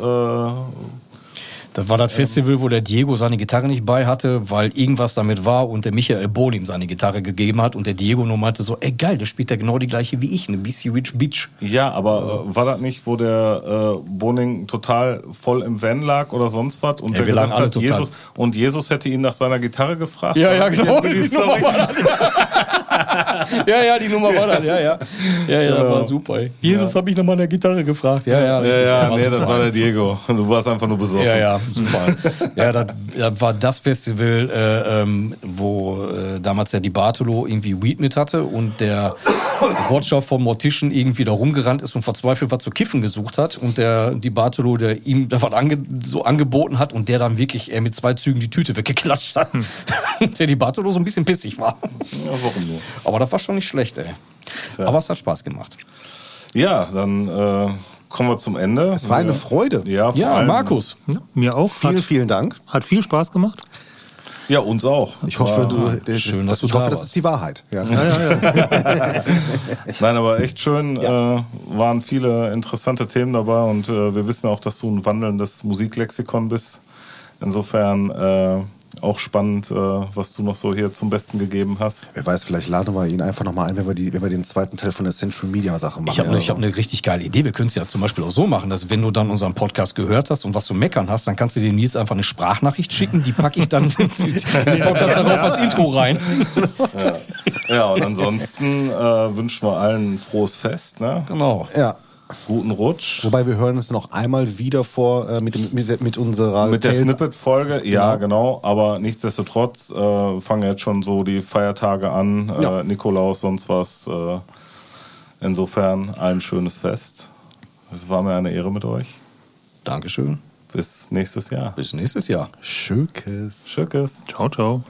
[SPEAKER 5] Das war das Festival, wo der Diego seine Gitarre nicht bei hatte, weil irgendwas damit war und der Michael Bohl ihm seine Gitarre gegeben hat und der Diego nur meinte so, ey geil, der spielt ja genau die gleiche wie ich, eine BC Rich Beach.
[SPEAKER 2] Ja, aber
[SPEAKER 5] Also
[SPEAKER 2] war das nicht, wo der äh, Boning total voll im Van lag oder sonst was? Und
[SPEAKER 5] Ja,
[SPEAKER 2] der
[SPEAKER 5] wir lagen
[SPEAKER 2] gedacht
[SPEAKER 5] alle
[SPEAKER 2] hat,
[SPEAKER 5] total.
[SPEAKER 2] Jesus, und Jesus hätte ihn nach seiner Gitarre gefragt?
[SPEAKER 5] Ja, ja, genau.
[SPEAKER 2] die
[SPEAKER 5] Die
[SPEAKER 2] Story?
[SPEAKER 5] Nummer war das. ja, ja, die Nummer war das, ja, ja. Ja, ja, das war super. Ey. Jesus habe ich nach meiner Gitarre gefragt. Ja, ja,
[SPEAKER 2] Ja, ja,
[SPEAKER 5] war
[SPEAKER 2] nee, das war der Diego. Du warst einfach nur besoffen.
[SPEAKER 5] Ja, ja, super. ja, das, das war das Festival, äh, ähm, wo äh, damals ja die Bartolo irgendwie Weed mit hatte und der Roger vom Mortischen irgendwie da rumgerannt ist und verzweifelt was zu kiffen gesucht hat und der die Bartolo, der ihm da was ange, so angeboten hat und der dann wirklich äh, mit zwei Zügen die Tüte weggeklatscht hat. Und der die Bartolo so ein bisschen pissig war.
[SPEAKER 2] Ja, warum nur?
[SPEAKER 5] Aber das war schon nicht schlecht, ey.
[SPEAKER 2] Tja.
[SPEAKER 5] Aber es hat Spaß gemacht.
[SPEAKER 2] Ja, dann äh, kommen wir zum Ende.
[SPEAKER 1] Es war eine Freude.
[SPEAKER 2] Ja, vor
[SPEAKER 5] Ja,
[SPEAKER 2] allem,
[SPEAKER 5] Markus.
[SPEAKER 3] Ja, mir auch.
[SPEAKER 1] Vielen,
[SPEAKER 3] Hat,
[SPEAKER 1] vielen Dank.
[SPEAKER 3] hat viel Spaß gemacht.
[SPEAKER 2] Ja, uns auch.
[SPEAKER 1] Ich hoffe, du,
[SPEAKER 5] schön, dass
[SPEAKER 1] ich
[SPEAKER 5] du da
[SPEAKER 1] hoffe, das
[SPEAKER 5] warst.
[SPEAKER 1] ist die Wahrheit. Ja.
[SPEAKER 2] Nein, aber echt schön. Äh, waren viele interessante Themen dabei und äh, wir wissen auch, dass du ein wandelndes Musiklexikon bist. Insofern äh, auch spannend, äh, was du noch so hier zum Besten gegeben hast.
[SPEAKER 1] Wer weiß, vielleicht laden wir ihn einfach nochmal ein, wenn wir, die, wenn wir den zweiten Teil von der Central Media Sache machen.
[SPEAKER 5] Ich habe ne, ich hab
[SPEAKER 1] so.
[SPEAKER 5] eine richtig geile Idee. Wir können es ja zum Beispiel auch so machen, dass wenn du dann unseren Podcast gehört hast und was zu meckern hast, dann kannst du dem Nils einfach eine Sprachnachricht schicken. Die packe ich dann in den Podcast darauf als Intro rein.
[SPEAKER 2] Ja, und ansonsten äh, wünschen wir allen ein frohes Fest, ne?
[SPEAKER 5] Genau.
[SPEAKER 1] Ja.
[SPEAKER 2] Guten Rutsch.
[SPEAKER 1] Wobei wir hören es noch einmal wieder vor äh, mit, mit, der- mit unserer
[SPEAKER 2] Mit der
[SPEAKER 1] Tales-
[SPEAKER 2] Snippet-Folge, ja, genau. Aber nichtsdestotrotz äh, fangen jetzt schon so die Feiertage an.
[SPEAKER 1] Ja.
[SPEAKER 2] Äh, Nikolaus, sonst was. Äh, insofern ein schönes Fest. Es war mir eine Ehre mit euch.
[SPEAKER 5] Dankeschön.
[SPEAKER 2] Bis nächstes Jahr.
[SPEAKER 5] Bis nächstes Jahr.
[SPEAKER 1] Schökes.
[SPEAKER 2] Tschüss.
[SPEAKER 3] Ciao, ciao.